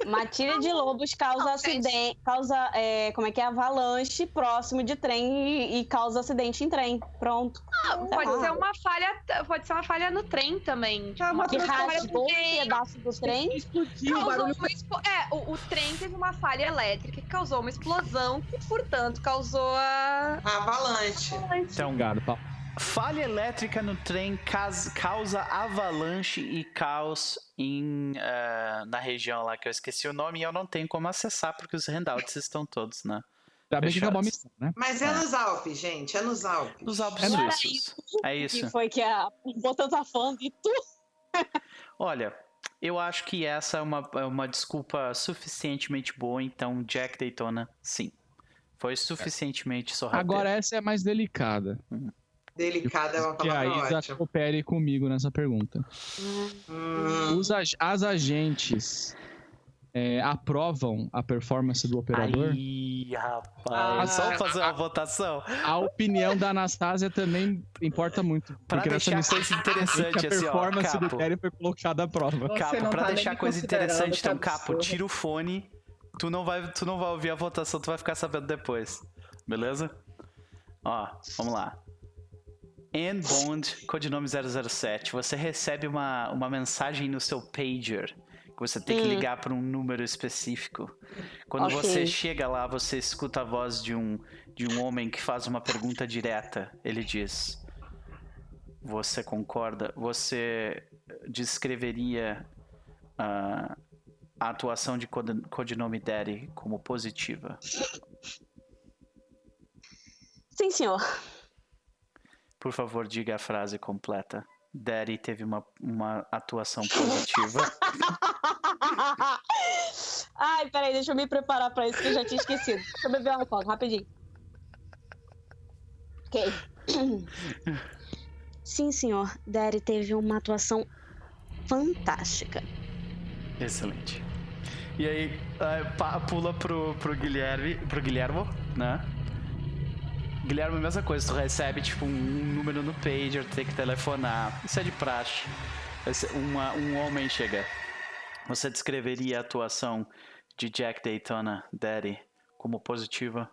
[SPEAKER 6] Matilha de lobos causa acidente, causa, é, como é que é, avalanche próximo de trem e, e causa acidente em trem. Pronto.
[SPEAKER 2] Ah, pode ser uma falha, pode ser uma falha no trem também.
[SPEAKER 6] Tipo, uma que rasgou um pedaço do trem.
[SPEAKER 2] Explodiu o barulho. É, o, o, trem teve uma falha elétrica que causou uma explosão que, portanto, causou a...
[SPEAKER 4] a avalanche.
[SPEAKER 3] Então, gato,
[SPEAKER 1] Falha elétrica no trem causa avalanche e caos em, uh, na região lá que eu esqueci o nome e eu não tenho como acessar porque os handouts estão todos, né?
[SPEAKER 3] Ainda bem que acabou a missão, né?
[SPEAKER 4] Mas é, é, nos Alpes, gente, é nos Alpes.
[SPEAKER 1] Nos Alpes é suíços. É isso.
[SPEAKER 6] Que foi que a botou tá falando de tudo.
[SPEAKER 1] Olha, eu acho que essa é uma, é uma desculpa suficientemente boa, então Jack Daytona, sim. Foi suficientemente sorrateiro.
[SPEAKER 3] Agora essa é mais delicada.
[SPEAKER 1] Uhum.
[SPEAKER 4] Delicada é uma palavra
[SPEAKER 3] E a Isa
[SPEAKER 4] ótima.
[SPEAKER 3] coopere comigo nessa pergunta. Hum. Os, as agentes é, aprovam a performance do operador.
[SPEAKER 1] Aí, rapaz. Ah, só fazer uma votação.
[SPEAKER 3] A opinião da Anastasia também importa muito.
[SPEAKER 1] Pra porque deixar nessa coisa interessante, [LAUGHS]
[SPEAKER 3] a assim, performance ó, do Terry foi colocada à prova.
[SPEAKER 1] Você Capo, pra tá deixar coisa interessante, então, Capo, tira o fone. Tu não, vai, tu não vai ouvir a votação, tu vai ficar sabendo depois. Beleza? Ó, vamos lá. Anne Bond, codinome 007. Você recebe uma, uma mensagem no seu pager você tem que hum. ligar para um número específico. Quando okay. você chega lá, você escuta a voz de um, de um homem que faz uma pergunta direta. Ele diz: Você concorda? Você descreveria uh, a atuação de codinome Daddy como positiva?
[SPEAKER 6] Sim, senhor.
[SPEAKER 1] Por favor, diga a frase completa. Daddy teve uma, uma atuação positiva. [LAUGHS]
[SPEAKER 6] Ai, peraí, deixa eu me preparar pra isso que eu já tinha esquecido. Deixa eu beber um álcool, rapidinho. Ok. [CLEARS THROAT] Sim, senhor. Daddy teve uma atuação fantástica.
[SPEAKER 1] Excelente. E aí, pula pro, pro Guilherme, pro Guilhermo, né? Guilherme, mesma coisa, tu recebe tipo um, número no pager, tu tem que telefonar. Isso é de praxe. Uma, um homem chega. Você descreveria a atuação de Jack Daytona, Daddy, como positiva?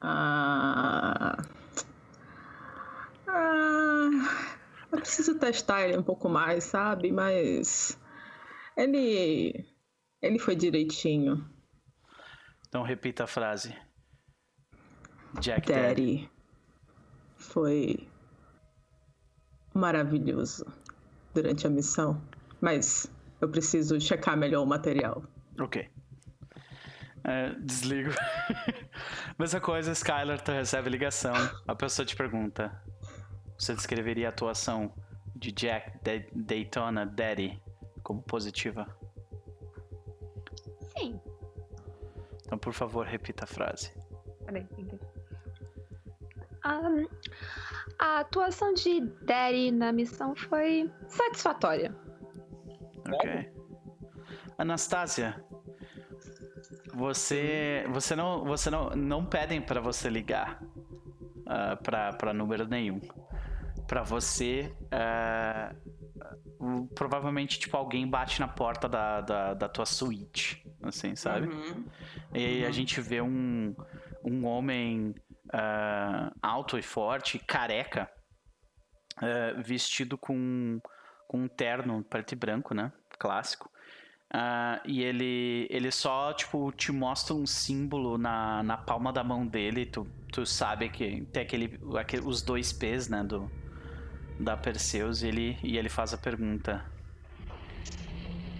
[SPEAKER 5] Ah. Ah. Eu preciso testar ele um pouco mais, sabe? Mas. Ele. Ele foi direitinho.
[SPEAKER 1] Então repita a frase.
[SPEAKER 5] Jack Daddy foi maravilhoso durante a missão, mas eu preciso checar melhor o material.
[SPEAKER 1] Ok. É, desligo. [LAUGHS] Mesma coisa, Skylar, tu recebe ligação. A pessoa te pergunta: Você descreveria a atuação de Jack de Daytona Daddy como positiva?
[SPEAKER 2] Sim.
[SPEAKER 1] Então, por favor, repita a frase.
[SPEAKER 2] Peraí, entendi. A, a atuação de Daddy na missão foi satisfatória.
[SPEAKER 1] Ok. Anastasia, você, você não, você não, não pedem para você ligar uh, ah, para número nenhum. Para você, uh, provavelmente tipo alguém bate na porta da, da, da tua suíte, assim, sabe? Uhum. E uhum. a gente vê um, um homem uh, alto e forte, careca, uh, vestido com, com um terno preto e branco, né? Clássico. Uh, e ele, ele só, tipo, te mostra um símbolo na, na palma da mão dele. Tu, tu sabe que tem aquele, aquele, os dois P's, né? Do, da Perseus. E ele, e ele faz a pergunta.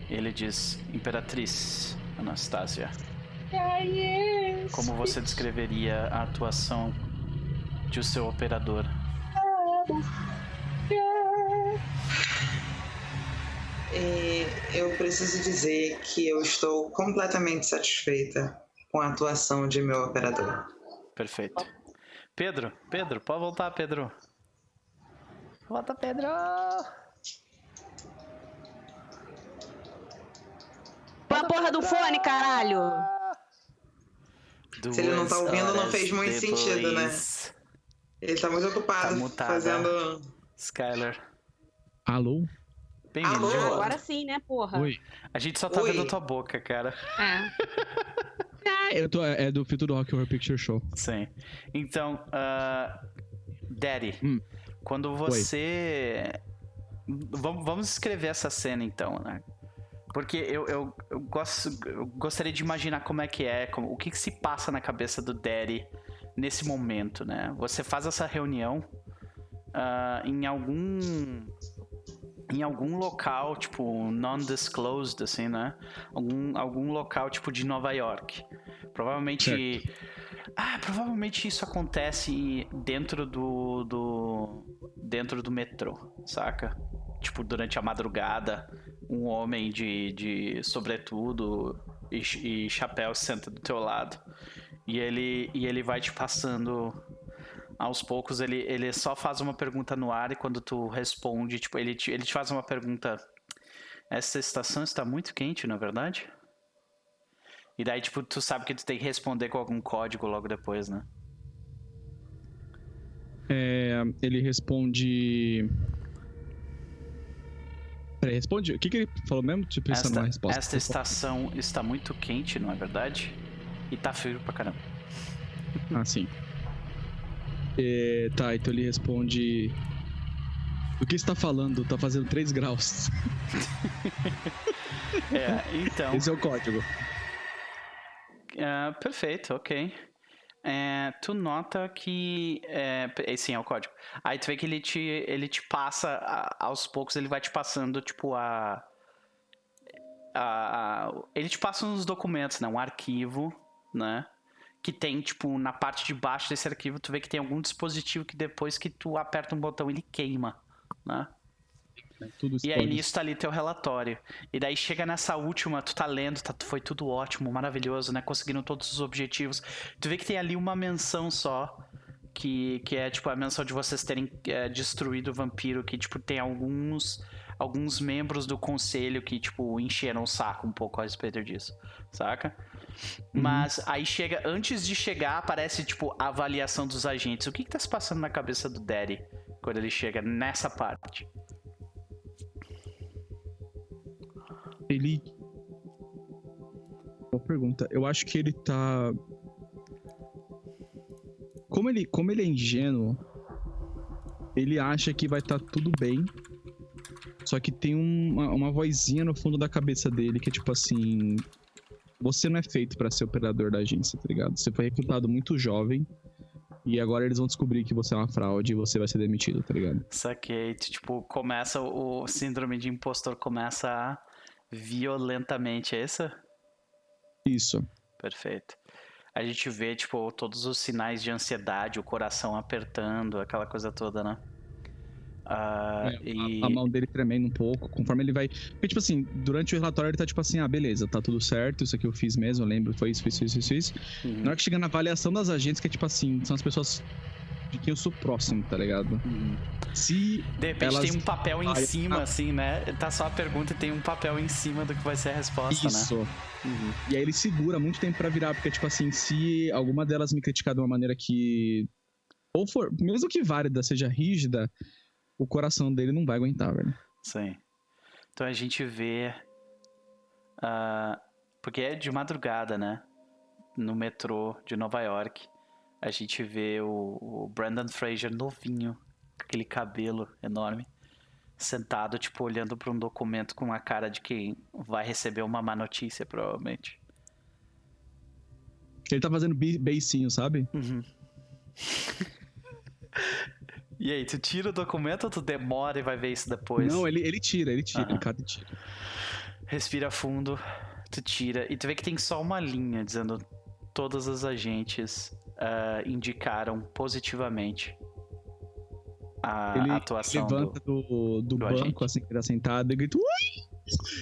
[SPEAKER 1] Ele diz: Imperatriz Como você descreveria a atuação de o seu operador?
[SPEAKER 4] É, eu preciso dizer que eu estou completamente satisfeita com a atuação de meu operador.
[SPEAKER 1] Perfeito. Pedro, Pedro, pode voltar, Pedro.
[SPEAKER 2] Volta, Pedro!
[SPEAKER 6] Põe a porra do fone, caralho!
[SPEAKER 4] Se ele não tá ouvindo, não fez muito depois... sentido, né? Ele tá muito ocupado tá fazendo.
[SPEAKER 1] Skyler.
[SPEAKER 3] Alô?
[SPEAKER 6] Volta. Agora sim, né, porra?
[SPEAKER 3] Oi.
[SPEAKER 1] A gente só tá Oi. vendo tua boca, cara.
[SPEAKER 3] É. é, [LAUGHS] eu tô, é do filtro do Rock Horror Picture Show.
[SPEAKER 1] Sim. Então, uh, Daddy, hum. quando você. Vamos, vamos escrever essa cena então, né? Porque eu, eu, eu, gosto, eu gostaria de imaginar como é que é, como, o que, que se passa na cabeça do Daddy nesse momento, né? Você faz essa reunião uh, em algum em algum local, tipo, non-disclosed, assim, né? Algum, algum local, tipo, de Nova York. Provavelmente... Certo. Ah, provavelmente isso acontece dentro do, do... Dentro do metrô, saca? Tipo, durante a madrugada um homem de, de sobretudo e, e chapéu senta do teu lado. E ele, e ele vai te passando aos poucos. Ele, ele só faz uma pergunta no ar e quando tu responde, tipo, ele te, ele te faz uma pergunta Essa estação está muito quente, na é verdade? E daí, tipo, tu sabe que tu tem que responder com algum código logo depois, né?
[SPEAKER 3] É, ele responde. Peraí, responde. O que, que ele falou mesmo? Tipo,
[SPEAKER 1] esta, resposta. Esta estação está muito quente, não é verdade? E tá frio pra caramba.
[SPEAKER 3] Ah, sim. É, tá, então ele responde. O que está falando? Tá fazendo 3 graus. [LAUGHS]
[SPEAKER 1] é, então.
[SPEAKER 3] Esse é o código.
[SPEAKER 1] Uh, perfeito, ok. É, tu nota que. É, sim, é o código. Aí tu vê que ele te, ele te passa, a, aos poucos, ele vai te passando, tipo, a, a, a. Ele te passa uns documentos, né? Um arquivo, né? Que tem, tipo, na parte de baixo desse arquivo, tu vê que tem algum dispositivo que depois que tu aperta um botão ele queima, né? Tudo e aí nisso tá ali teu relatório. E daí chega nessa última, tu tá lendo, tá, foi tudo ótimo, maravilhoso, né? Conseguindo todos os objetivos. Tu vê que tem ali uma menção só. Que, que é tipo a menção de vocês terem é, destruído o vampiro, que tipo tem alguns alguns membros do conselho que tipo encheram o saco um pouco a respeito disso, saca? Uhum. Mas aí chega, antes de chegar, aparece tipo a avaliação dos agentes. O que que tá se passando na cabeça do Daddy quando ele chega nessa parte?
[SPEAKER 3] Ele. Boa pergunta. Eu acho que ele tá. Como ele, como ele é ingênuo, ele acha que vai estar tá tudo bem. Só que tem uma, uma vozinha no fundo da cabeça dele que é tipo assim. Você não é feito para ser operador da agência, tá ligado? Você foi recrutado muito jovem. E agora eles vão descobrir que você é uma fraude e você vai ser demitido, tá ligado?
[SPEAKER 1] Saquei. Tipo, começa o síndrome de impostor começa a violentamente, é isso?
[SPEAKER 3] Isso.
[SPEAKER 1] Perfeito. A gente vê, tipo, todos os sinais de ansiedade, o coração apertando, aquela coisa toda, né?
[SPEAKER 3] Uh, é, e... a, a, mão dele tremendo um pouco, conforme ele vai. Porque, tipo assim, durante o relatório ele tá tipo assim: ah, beleza, tá tudo certo, isso aqui eu fiz mesmo, eu lembro, foi isso, isso, isso, isso. isso. Uhum. Na hora que chega na avaliação das agentes, que é tipo assim, são as pessoas de quem eu sou próximo, tá ligado? Uhum.
[SPEAKER 1] Se. De repente elas... tem um papel em cima, assim, né? Tá só a pergunta e tem um papel em cima do que vai ser a resposta,
[SPEAKER 3] Isso. né? Uhum. E aí ele segura muito tempo para virar, porque, tipo assim, se alguma delas me criticar de uma maneira que. Ou for, mesmo que válida, seja rígida, o coração dele não vai aguentar, velho.
[SPEAKER 1] Sim. Então a gente vê. Uh, porque é de madrugada, né? No metrô de Nova York a gente vê o, o Brandon Fraser novinho, com aquele cabelo enorme, sentado, tipo, olhando para um documento com a cara de quem vai receber uma má notícia, provavelmente.
[SPEAKER 3] Ele tá fazendo beicinho, sabe?
[SPEAKER 1] Uhum. [LAUGHS] e aí, tu tira o documento ou tu demora e vai ver isso depois?
[SPEAKER 3] Não, ele, ele tira, ele tira, uhum. ele tira.
[SPEAKER 1] Respira fundo, tu tira, e tu vê que tem só uma linha dizendo todas as agentes uh, indicaram positivamente a
[SPEAKER 3] ele
[SPEAKER 1] atuação
[SPEAKER 3] levanta do, do, do, banco, agente. assim, que ele tá sentado, e grita, Ui!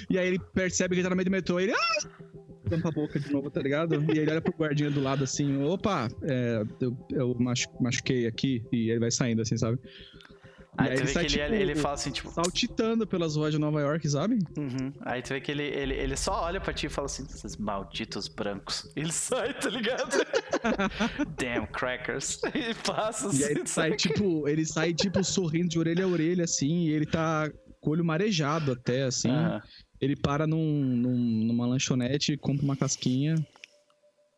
[SPEAKER 3] E aí ele percebe que ele tá no meio do metrô, e ele, ah! Tampa a boca de novo, tá ligado? E ele olha pro guardinha do lado assim, opa, é, eu, eu machuquei aqui, e ele vai saindo assim, sabe?
[SPEAKER 1] Aí, aí tu vê sai, que ele, tipo, ele fala assim, tipo.
[SPEAKER 3] Saltitando pelas ruas de Nova York, sabe?
[SPEAKER 1] Uhum. Aí tu vê que ele, ele, ele só olha pra ti e fala assim: esses malditos brancos. Ele sai, tá ligado? [LAUGHS] Damn crackers. E passa assim.
[SPEAKER 3] E aí ele sai, tipo, ele sai, tipo, sorrindo de orelha a orelha, assim, e ele tá com o olho marejado até, assim. Uhum. Ele para num, num, numa lanchonete, compra uma casquinha.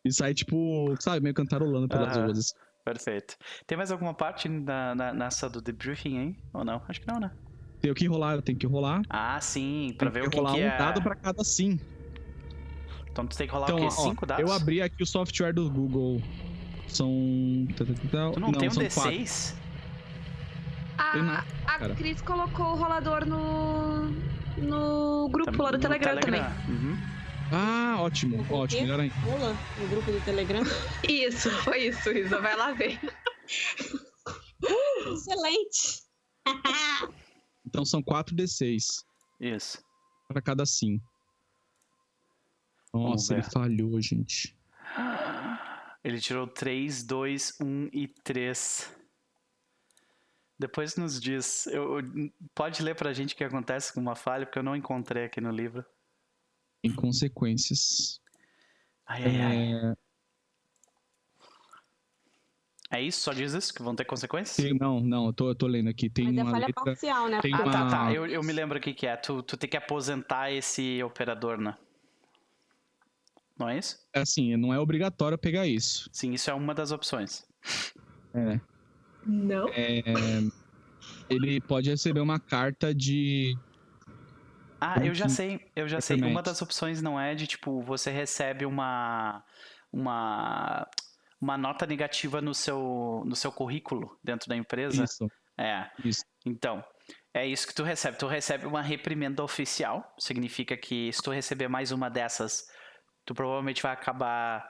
[SPEAKER 3] E sai, tipo, sabe, meio cantarolando pelas uhum. ruas.
[SPEAKER 1] Perfeito. Tem mais alguma parte na, na, nessa do debriefing aí? Ou não? Acho que não, né?
[SPEAKER 3] Tenho que rolar, eu tenho que rolar.
[SPEAKER 1] Ah, sim, pra ver o que,
[SPEAKER 3] rolar
[SPEAKER 1] que
[SPEAKER 3] é. um dado pra cada sim.
[SPEAKER 1] Então tu tem que rolar então, o quê? Ó, Cinco dados?
[SPEAKER 3] Eu abri aqui o software do Google. São.
[SPEAKER 1] Tu não, não tem um D6?
[SPEAKER 2] A, a Cris colocou o rolador no. no grupo lá do Telegram, Telegram, também. Uhum.
[SPEAKER 3] Ah, ótimo, ótimo, melhor ainda.
[SPEAKER 6] Pula no grupo do Telegram.
[SPEAKER 2] Isso, foi isso, Isa. Vai lá ver. [LAUGHS]
[SPEAKER 6] Excelente. [LAUGHS]
[SPEAKER 3] então são 4d6.
[SPEAKER 1] Isso.
[SPEAKER 3] Para cada sim. Nossa, ele falhou, gente.
[SPEAKER 1] Ele tirou 3, 2, 1 e 3. Depois nos diz. Eu, pode ler pra gente o que acontece com uma falha, porque eu não encontrei aqui no livro.
[SPEAKER 3] Em consequências.
[SPEAKER 1] Ai, ai, ai. É... É isso? Só diz isso? Que vão ter consequências?
[SPEAKER 3] Não, não, eu tô, eu tô lendo aqui. Tem Mas é uma é falha letra,
[SPEAKER 2] parcial, né?
[SPEAKER 1] ah, uma... tá, tá. Eu, eu me lembro o que, que é. Tu, tu tem que aposentar esse operador, né? Não é isso?
[SPEAKER 3] É assim, não é obrigatório pegar isso.
[SPEAKER 1] Sim, isso é uma das opções.
[SPEAKER 3] É.
[SPEAKER 5] Não?
[SPEAKER 3] É, ele pode receber uma carta de.
[SPEAKER 1] Ah, eu já sei, eu já sei. Uma das opções não é de tipo, você recebe uma. Uma uma nota negativa no seu, no seu currículo dentro da empresa.
[SPEAKER 3] Isso.
[SPEAKER 1] É.
[SPEAKER 3] Isso.
[SPEAKER 1] Então, é isso que tu recebe. Tu recebe uma reprimenda oficial. Significa que se tu receber mais uma dessas, tu provavelmente vai acabar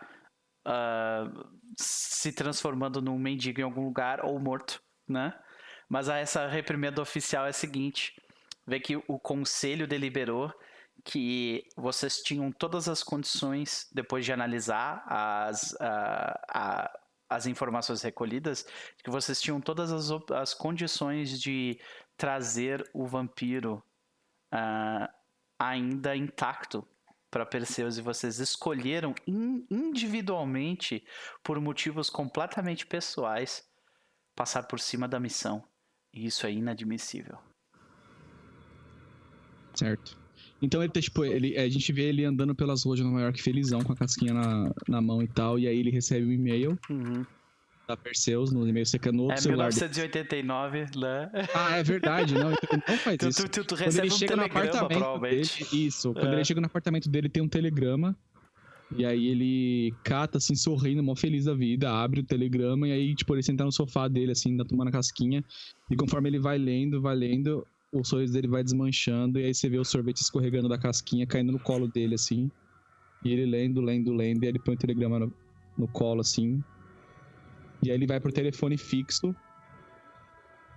[SPEAKER 1] uh, se transformando num mendigo em algum lugar ou morto, né? Mas essa reprimenda oficial é a seguinte: vê que o conselho deliberou que vocês tinham todas as condições, depois de analisar as, as informações recolhidas, que vocês tinham todas as, as condições de trazer o vampiro uh, ainda intacto para Perseus e vocês escolheram in, individualmente, por motivos completamente pessoais, passar por cima da missão. E isso é inadmissível.
[SPEAKER 3] Certo. Então ele, tipo, ele, a gente vê ele andando pelas ruas de Nova York felizão, com a casquinha na, na mão e tal, e aí ele recebe um e-mail
[SPEAKER 1] uhum.
[SPEAKER 3] Da Perseus, no e-mail secando
[SPEAKER 1] é
[SPEAKER 3] celular
[SPEAKER 1] 1989,
[SPEAKER 3] né? Ah, é verdade, não, então não faz
[SPEAKER 1] tu,
[SPEAKER 3] isso.
[SPEAKER 1] Tu, tu, tu recebe ele um chega no apartamento
[SPEAKER 3] dele, isso, quando é. ele chega no apartamento dele tem um telegrama, e aí ele cata, assim, sorrindo, mó feliz da vida, abre o telegrama, e aí, tipo, ele senta no sofá dele, assim, tomando a casquinha, e conforme ele vai lendo, vai lendo, o sorriso dele vai desmanchando e aí você vê o sorvete escorregando da casquinha, caindo no colo dele, assim. E ele lendo, lendo, lendo, e aí ele põe o telegrama no, no colo, assim. E aí ele vai pro telefone fixo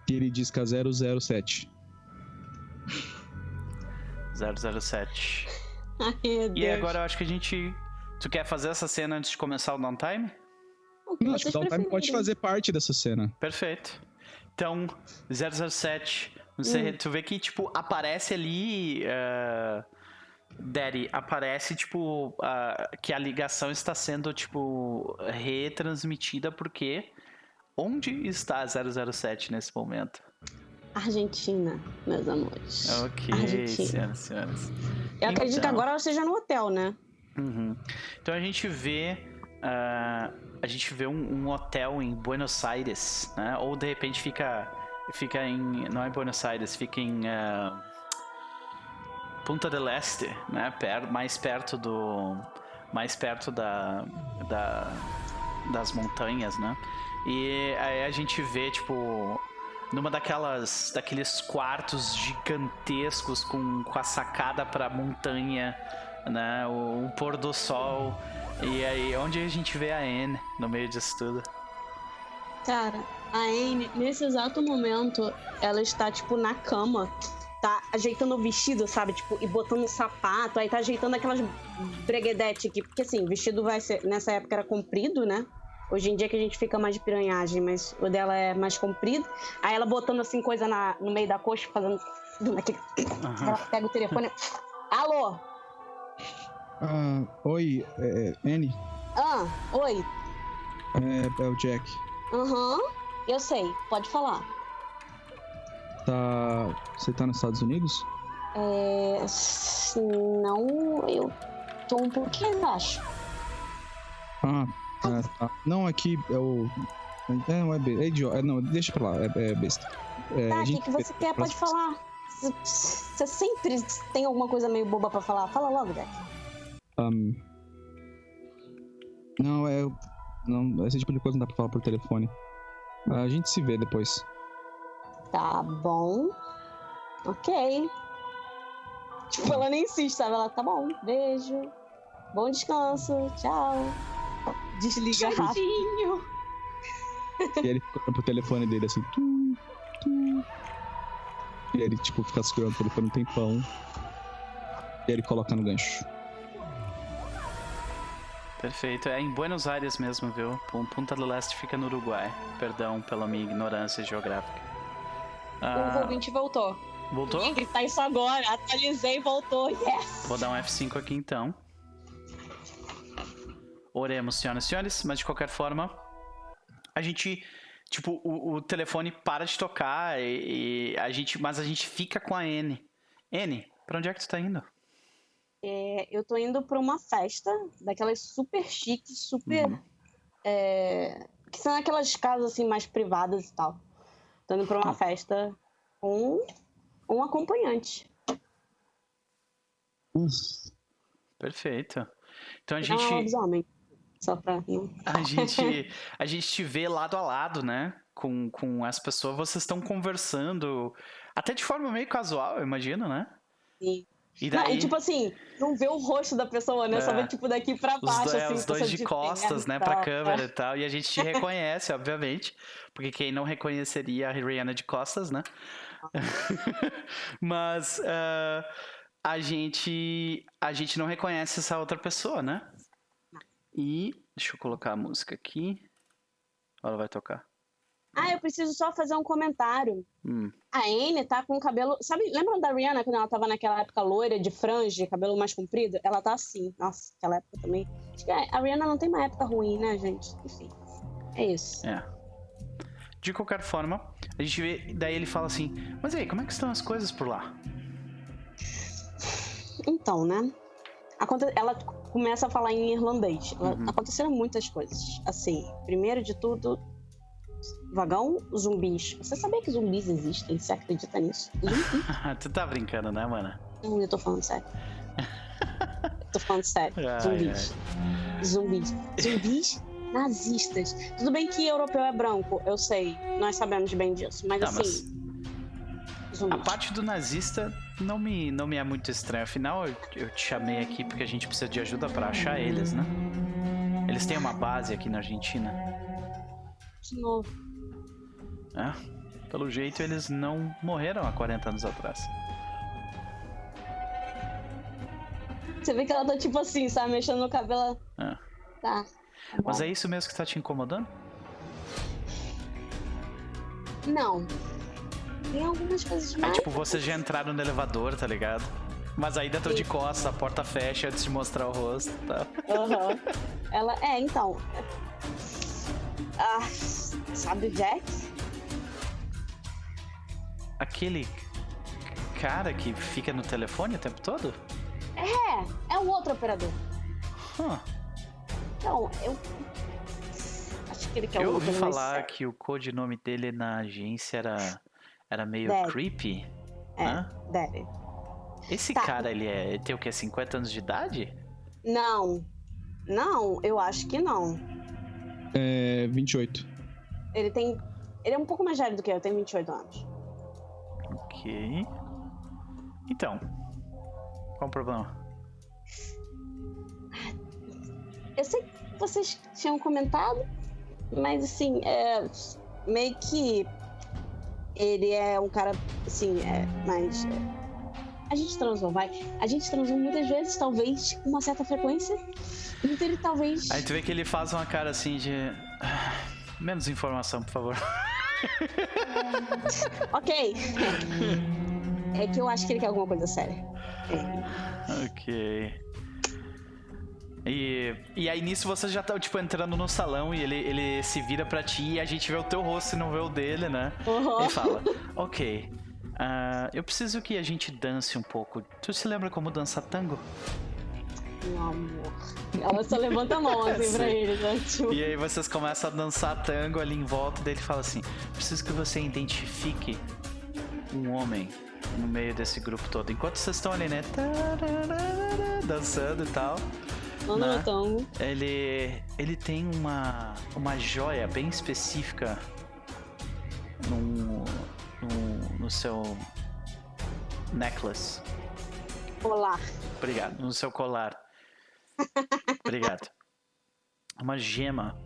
[SPEAKER 3] e ele disca 007.
[SPEAKER 1] 007.
[SPEAKER 6] Ai, meu Deus.
[SPEAKER 1] E agora eu acho que a gente. Tu quer fazer essa cena antes de começar o downtime?
[SPEAKER 3] Não, acho que o downtime pode fazer parte dessa cena.
[SPEAKER 1] Perfeito. Então, 007 você, hum. Tu vê que, tipo, aparece ali. Uh, Daddy, aparece, tipo, uh, que a ligação está sendo, tipo, retransmitida porque. Onde está 007 nesse momento?
[SPEAKER 6] Argentina, meus amores.
[SPEAKER 1] Ok, Argentina. senhoras e senhores.
[SPEAKER 6] Eu então, acredito que agora ela esteja no hotel, né?
[SPEAKER 1] Uhum. Então a gente vê. Uh, a gente vê um, um, hotel em Buenos Aires, né? Ou de repente fica fica em. Não é Buenos Aires, fica em. Uh, Punta del Este, né? Per, mais perto do. Mais perto da, da. Das montanhas, né? E aí a gente vê, tipo. Numa daquelas. Daqueles quartos gigantescos com, com a sacada pra montanha, né? O, o pôr do sol. E aí, onde a gente vê a Anne no meio disso tudo?
[SPEAKER 6] Cara, a Amy, nesse exato momento, ela está, tipo, na cama, tá ajeitando o vestido, sabe? Tipo, e botando o sapato, aí tá ajeitando aquelas breguedete aqui. Porque assim, o vestido vai ser. Nessa época era comprido, né? Hoje em dia que a gente fica mais de piranhagem, mas o dela é mais comprido. Aí ela botando assim coisa na, no meio da coxa, fazendo. Aquele... Uhum. Ela pega o telefone. Alô?
[SPEAKER 3] Ah, oi, é, é Annie?
[SPEAKER 6] Ah, oi.
[SPEAKER 3] É, é o Jack.
[SPEAKER 6] Aham, uhum, eu sei, pode falar.
[SPEAKER 3] Tá. Você tá nos Estados Unidos?
[SPEAKER 6] É. Não, eu tô um pouquinho abaixo.
[SPEAKER 3] Ah, é, tá. Não, aqui é o. É, não, é besta. É idiota. É, não, deixa pra lá, é, é besta.
[SPEAKER 6] É, tá, o que, que você quer? Pode falar. Você sempre tem alguma coisa meio boba pra falar. Fala logo, Jack.
[SPEAKER 3] Um, não, é. Não, esse tipo de coisa não dá pra falar por telefone. A gente se vê depois.
[SPEAKER 6] Tá bom. Ok. Tipo, ela nem insiste, sabe? Ela, tá bom, beijo. Bom descanso, tchau. Desliga rapidinho.
[SPEAKER 3] E ele fica pro telefone dele assim. Tum, tum. E ele, tipo, fica segurando o telefone um tempão. E ele coloca no gancho.
[SPEAKER 1] Perfeito. É em Buenos Aires mesmo, viu? Punta do Leste fica no Uruguai. Perdão pela minha ignorância geográfica.
[SPEAKER 6] Ah, o ouvinte voltou.
[SPEAKER 1] Voltou?
[SPEAKER 6] Tem que gritar isso agora. Atualizei e voltou. Yes!
[SPEAKER 1] Vou dar um F5 aqui então. Oremos, senhoras e senhores, mas de qualquer forma, a gente. Tipo, o, o telefone para de tocar e, e, a gente. Mas a gente fica com a N. N, pra onde é que tu tá indo?
[SPEAKER 6] É, eu tô indo pra uma festa daquelas super chiques, super. Uhum. É, que são aquelas casas assim mais privadas e tal. Tô indo pra uma ah. festa com um acompanhante.
[SPEAKER 1] Perfeito. Então a gente.
[SPEAKER 6] Não, só pra.
[SPEAKER 1] A gente, [LAUGHS] a gente te vê lado a lado, né? Com, com as pessoas, vocês estão conversando, até de forma meio casual, eu imagino, né?
[SPEAKER 6] Sim. E daí... Não, e tipo assim, não vê o rosto da pessoa, né? É. Só vê tipo daqui pra baixo,
[SPEAKER 1] os,
[SPEAKER 6] assim.
[SPEAKER 1] Os dois de costas, né, pra câmera é. e tal. E a gente te reconhece, [LAUGHS] obviamente. Porque quem não reconheceria a Rihanna de costas, né? [LAUGHS] Mas uh, a gente a gente não reconhece essa outra pessoa, né? E deixa eu colocar a música aqui. Ela vai tocar.
[SPEAKER 6] Ah, eu preciso só fazer um comentário.
[SPEAKER 1] Hum.
[SPEAKER 6] A Anne tá com o cabelo. Sabe, lembra da Rihanna quando ela tava naquela época loira, de franja, cabelo mais comprido? Ela tá assim. Nossa, aquela época também. A Rihanna não tem uma época ruim, né, gente? Enfim. É isso.
[SPEAKER 1] É. De qualquer forma, a gente vê. Daí ele fala assim: Mas aí, como é que estão as coisas por lá?
[SPEAKER 6] Então, né? Ela começa a falar em irlandês. Uhum. Aconteceram muitas coisas. Assim, primeiro de tudo, vagão, zumbis. Você sabia que zumbis existem? Você acredita nisso? Zumbi? [LAUGHS]
[SPEAKER 1] tu tá brincando, né, mano?
[SPEAKER 6] Não, eu tô falando sério. eu [LAUGHS] tô falando sério. Ai, zumbis. Ai. Zumbis. Zumbis nazistas. Tudo bem que europeu é branco, eu sei. Nós sabemos bem disso. Mas tá, assim.
[SPEAKER 1] Mas a parte do nazista não me, não me é muito estranha. Afinal, eu, eu te chamei aqui porque a gente precisa de ajuda para achar eles, né? Eles têm uma base aqui na Argentina.
[SPEAKER 6] De novo.
[SPEAKER 1] É. Pelo jeito, eles não morreram há 40 anos atrás.
[SPEAKER 6] Você vê que ela tá tipo assim, sabe? Mexendo no cabelo.
[SPEAKER 1] É.
[SPEAKER 6] Tá. tá
[SPEAKER 1] Mas é isso mesmo que tá te incomodando?
[SPEAKER 6] Não. Tem algumas coisas mais.
[SPEAKER 1] É tipo, vocês já entraram no elevador, tá ligado? Mas ainda tô de costas, a porta fecha antes de mostrar o rosto tá?
[SPEAKER 6] Aham. Uhum. [LAUGHS] Ela. É, então. Ah, sabe o Jack?
[SPEAKER 1] Aquele cara que fica no telefone o tempo todo?
[SPEAKER 6] É, é o outro operador. Então, eu. Acho que ele quer
[SPEAKER 1] Eu ouvi falar que o codinome dele na agência era era meio deve. creepy.
[SPEAKER 6] É, Hã? deve.
[SPEAKER 1] Esse tá. cara, ele, é, tem o que, 50 anos de idade?
[SPEAKER 6] Não. Não, eu acho que não.
[SPEAKER 3] É, 28.
[SPEAKER 6] Ele tem. Ele é um pouco mais velho do que eu, tem 28 anos.
[SPEAKER 1] Ok. Então. Qual o problema?
[SPEAKER 6] Eu sei que vocês tinham comentado, mas assim, é. Meio que ele é um cara, assim, é, mais. É, a gente transou, vai. A gente transou muitas vezes, talvez com uma certa frequência. Então ele talvez.
[SPEAKER 1] Aí tu vê que ele faz uma cara assim de. Menos informação, por favor. [LAUGHS]
[SPEAKER 6] ok. É que eu acho que ele quer alguma coisa séria.
[SPEAKER 1] É. Ok. E, e aí nisso você já tá, tipo, entrando no salão e ele, ele se vira pra ti e a gente vê o teu rosto e não vê o dele, né? Uhum. Ele fala, ok, uh, eu preciso que a gente dance um pouco. Tu se lembra como dança tango?
[SPEAKER 6] Meu amor. Ela só levanta a mão assim pra ele, né? Tipo...
[SPEAKER 1] E aí vocês começam a dançar tango ali em volta dele fala assim: preciso que você identifique um homem no meio desse grupo todo. Enquanto vocês estão ali, né? Dançando e tal.
[SPEAKER 6] Né?
[SPEAKER 1] Ele, ele tem uma, uma joia bem específica no, no, no seu necklace.
[SPEAKER 6] Colar.
[SPEAKER 1] Obrigado. No seu colar. Obrigado. Uma gema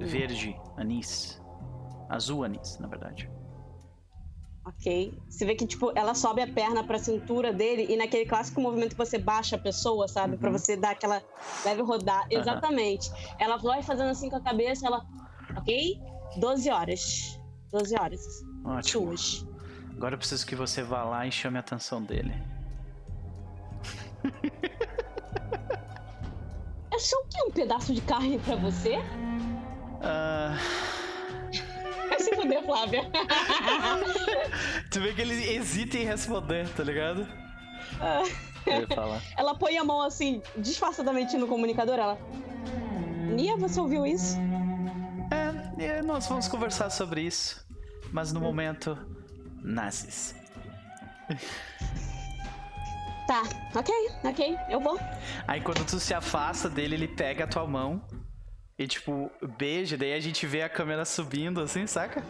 [SPEAKER 1] verde anis. Azul anis, na verdade.
[SPEAKER 6] Ok. Você vê que, tipo, ela sobe a perna pra cintura dele e naquele clássico movimento que você baixa a pessoa, sabe? Uhum. Pra você dar aquela leve rodar. Uhum. Exatamente. Ela vai fazendo assim com a cabeça, ela. Ok? 12 horas. 12 horas.
[SPEAKER 1] Ótimo. Hoje. Agora eu preciso que você vá lá e chame a atenção dele. [LAUGHS]
[SPEAKER 6] É só o quê? Um pedaço de carne pra você?
[SPEAKER 1] Ah.
[SPEAKER 6] Vai se fuder, Flávia. [LAUGHS]
[SPEAKER 1] tu vê que ele hesita em responder, tá ligado? Uh...
[SPEAKER 6] Ela põe a mão assim, disfarçadamente no comunicador, ela. Nia, você ouviu isso?
[SPEAKER 1] É, é, nós vamos conversar sobre isso. Mas no momento, nazis. [LAUGHS]
[SPEAKER 6] Tá, ok, ok, eu vou.
[SPEAKER 1] Aí quando tu se afasta dele, ele pega a tua mão e, tipo, beija, daí a gente vê a câmera subindo, assim, saca?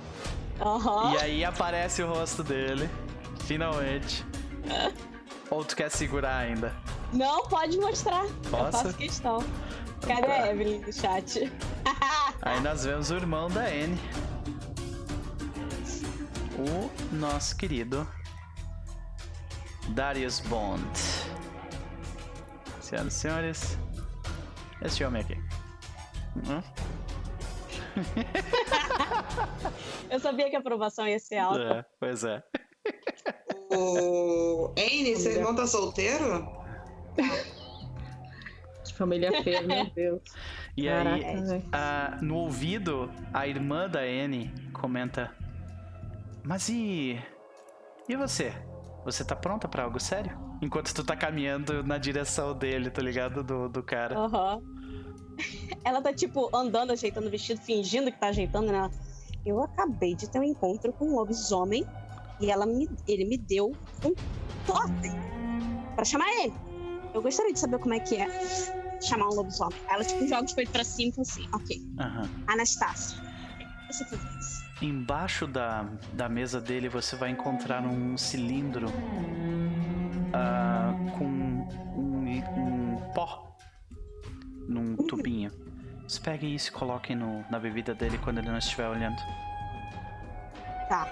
[SPEAKER 6] Aham.
[SPEAKER 1] Uhum. E aí aparece o rosto dele, finalmente. Ou tu quer segurar ainda?
[SPEAKER 6] Não, pode mostrar.
[SPEAKER 1] Posso?
[SPEAKER 6] Eu faço questão. Cadê a Evelyn no chat? [LAUGHS]
[SPEAKER 1] Aí nós vemos o irmão da Anne. O nosso querido Darius Bond. Senhoras e senhores, esse homem aqui. Hum? [LAUGHS]
[SPEAKER 6] Eu sabia que a aprovação ia ser alta.
[SPEAKER 1] É, pois é.
[SPEAKER 4] O Anne, seu irmão tá solteiro?
[SPEAKER 5] De família feia, meu Deus.
[SPEAKER 1] E Caraca, aí, a, no ouvido, a irmã da Anne comenta: Mas e. E você? Você tá pronta para algo sério? Enquanto tu tá caminhando na direção dele, tá ligado? Do, do cara.
[SPEAKER 6] Aham. Uhum. [LAUGHS] Ela tá, tipo, andando, ajeitando o vestido, fingindo que tá ajeitando, né? Eu acabei de ter um encontro com um lobisomem e ela me, ele me deu um totem pra chamar ele. Eu gostaria de saber como é que é chamar um lobisomem. Ela, tipo, joga os peitos pra cima e fala assim, ok.
[SPEAKER 1] Uhum.
[SPEAKER 6] Anastácio, você faz isso.
[SPEAKER 1] Embaixo da, da mesa dele você vai encontrar um cilindro uh, com um, um, pó num tubinho. Vocês peguem isso e coloquem no, na bebida dele quando ele não estiver olhando.
[SPEAKER 6] Tá.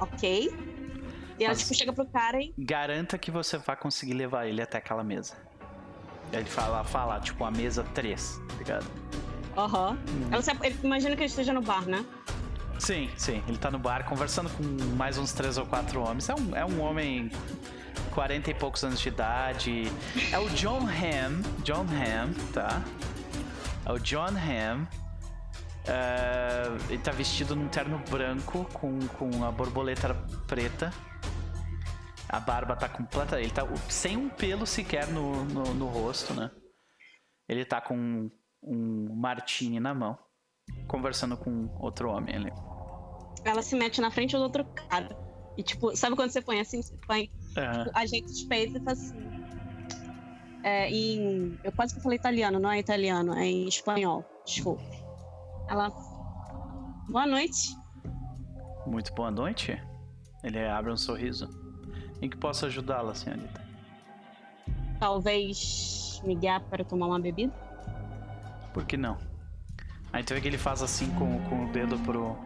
[SPEAKER 6] Ok. E ela, Mas tipo, chega pro cara e.
[SPEAKER 1] Garanta que você vai conseguir levar ele até aquela mesa. Ele fala, fala tipo, a mesa 3, tá ligado?
[SPEAKER 6] Aham. Uhum. Hum. Ele imagina que ele esteja no bar, né?
[SPEAKER 1] Sim, sim. Ele tá no bar conversando com mais uns três ou quatro homens. É um, é um homem 40 e poucos anos de idade. É o John Ham. John Ham, tá? É o John Ham. Uh, ele tá vestido num terno branco com, com a borboleta preta. A barba tá completa. Ele tá sem um pelo sequer no, no, no rosto, né? Ele tá com um martini na mão, conversando com outro homem ali.
[SPEAKER 6] Ela se mete na frente do outro cara. E, tipo, sabe quando você põe assim? Você põe. Uhum. Tipo, ajeita os peitos e faz assim. É, em. Eu quase que falei italiano, não é italiano, é em espanhol. Desculpa. Ela. Boa noite.
[SPEAKER 1] Muito boa noite. Ele abre um sorriso. Em que posso ajudá-la, senhorita?
[SPEAKER 6] Talvez me guiar para tomar uma bebida?
[SPEAKER 1] Por que não? Aí tu vê que ele faz assim com, com o dedo pro,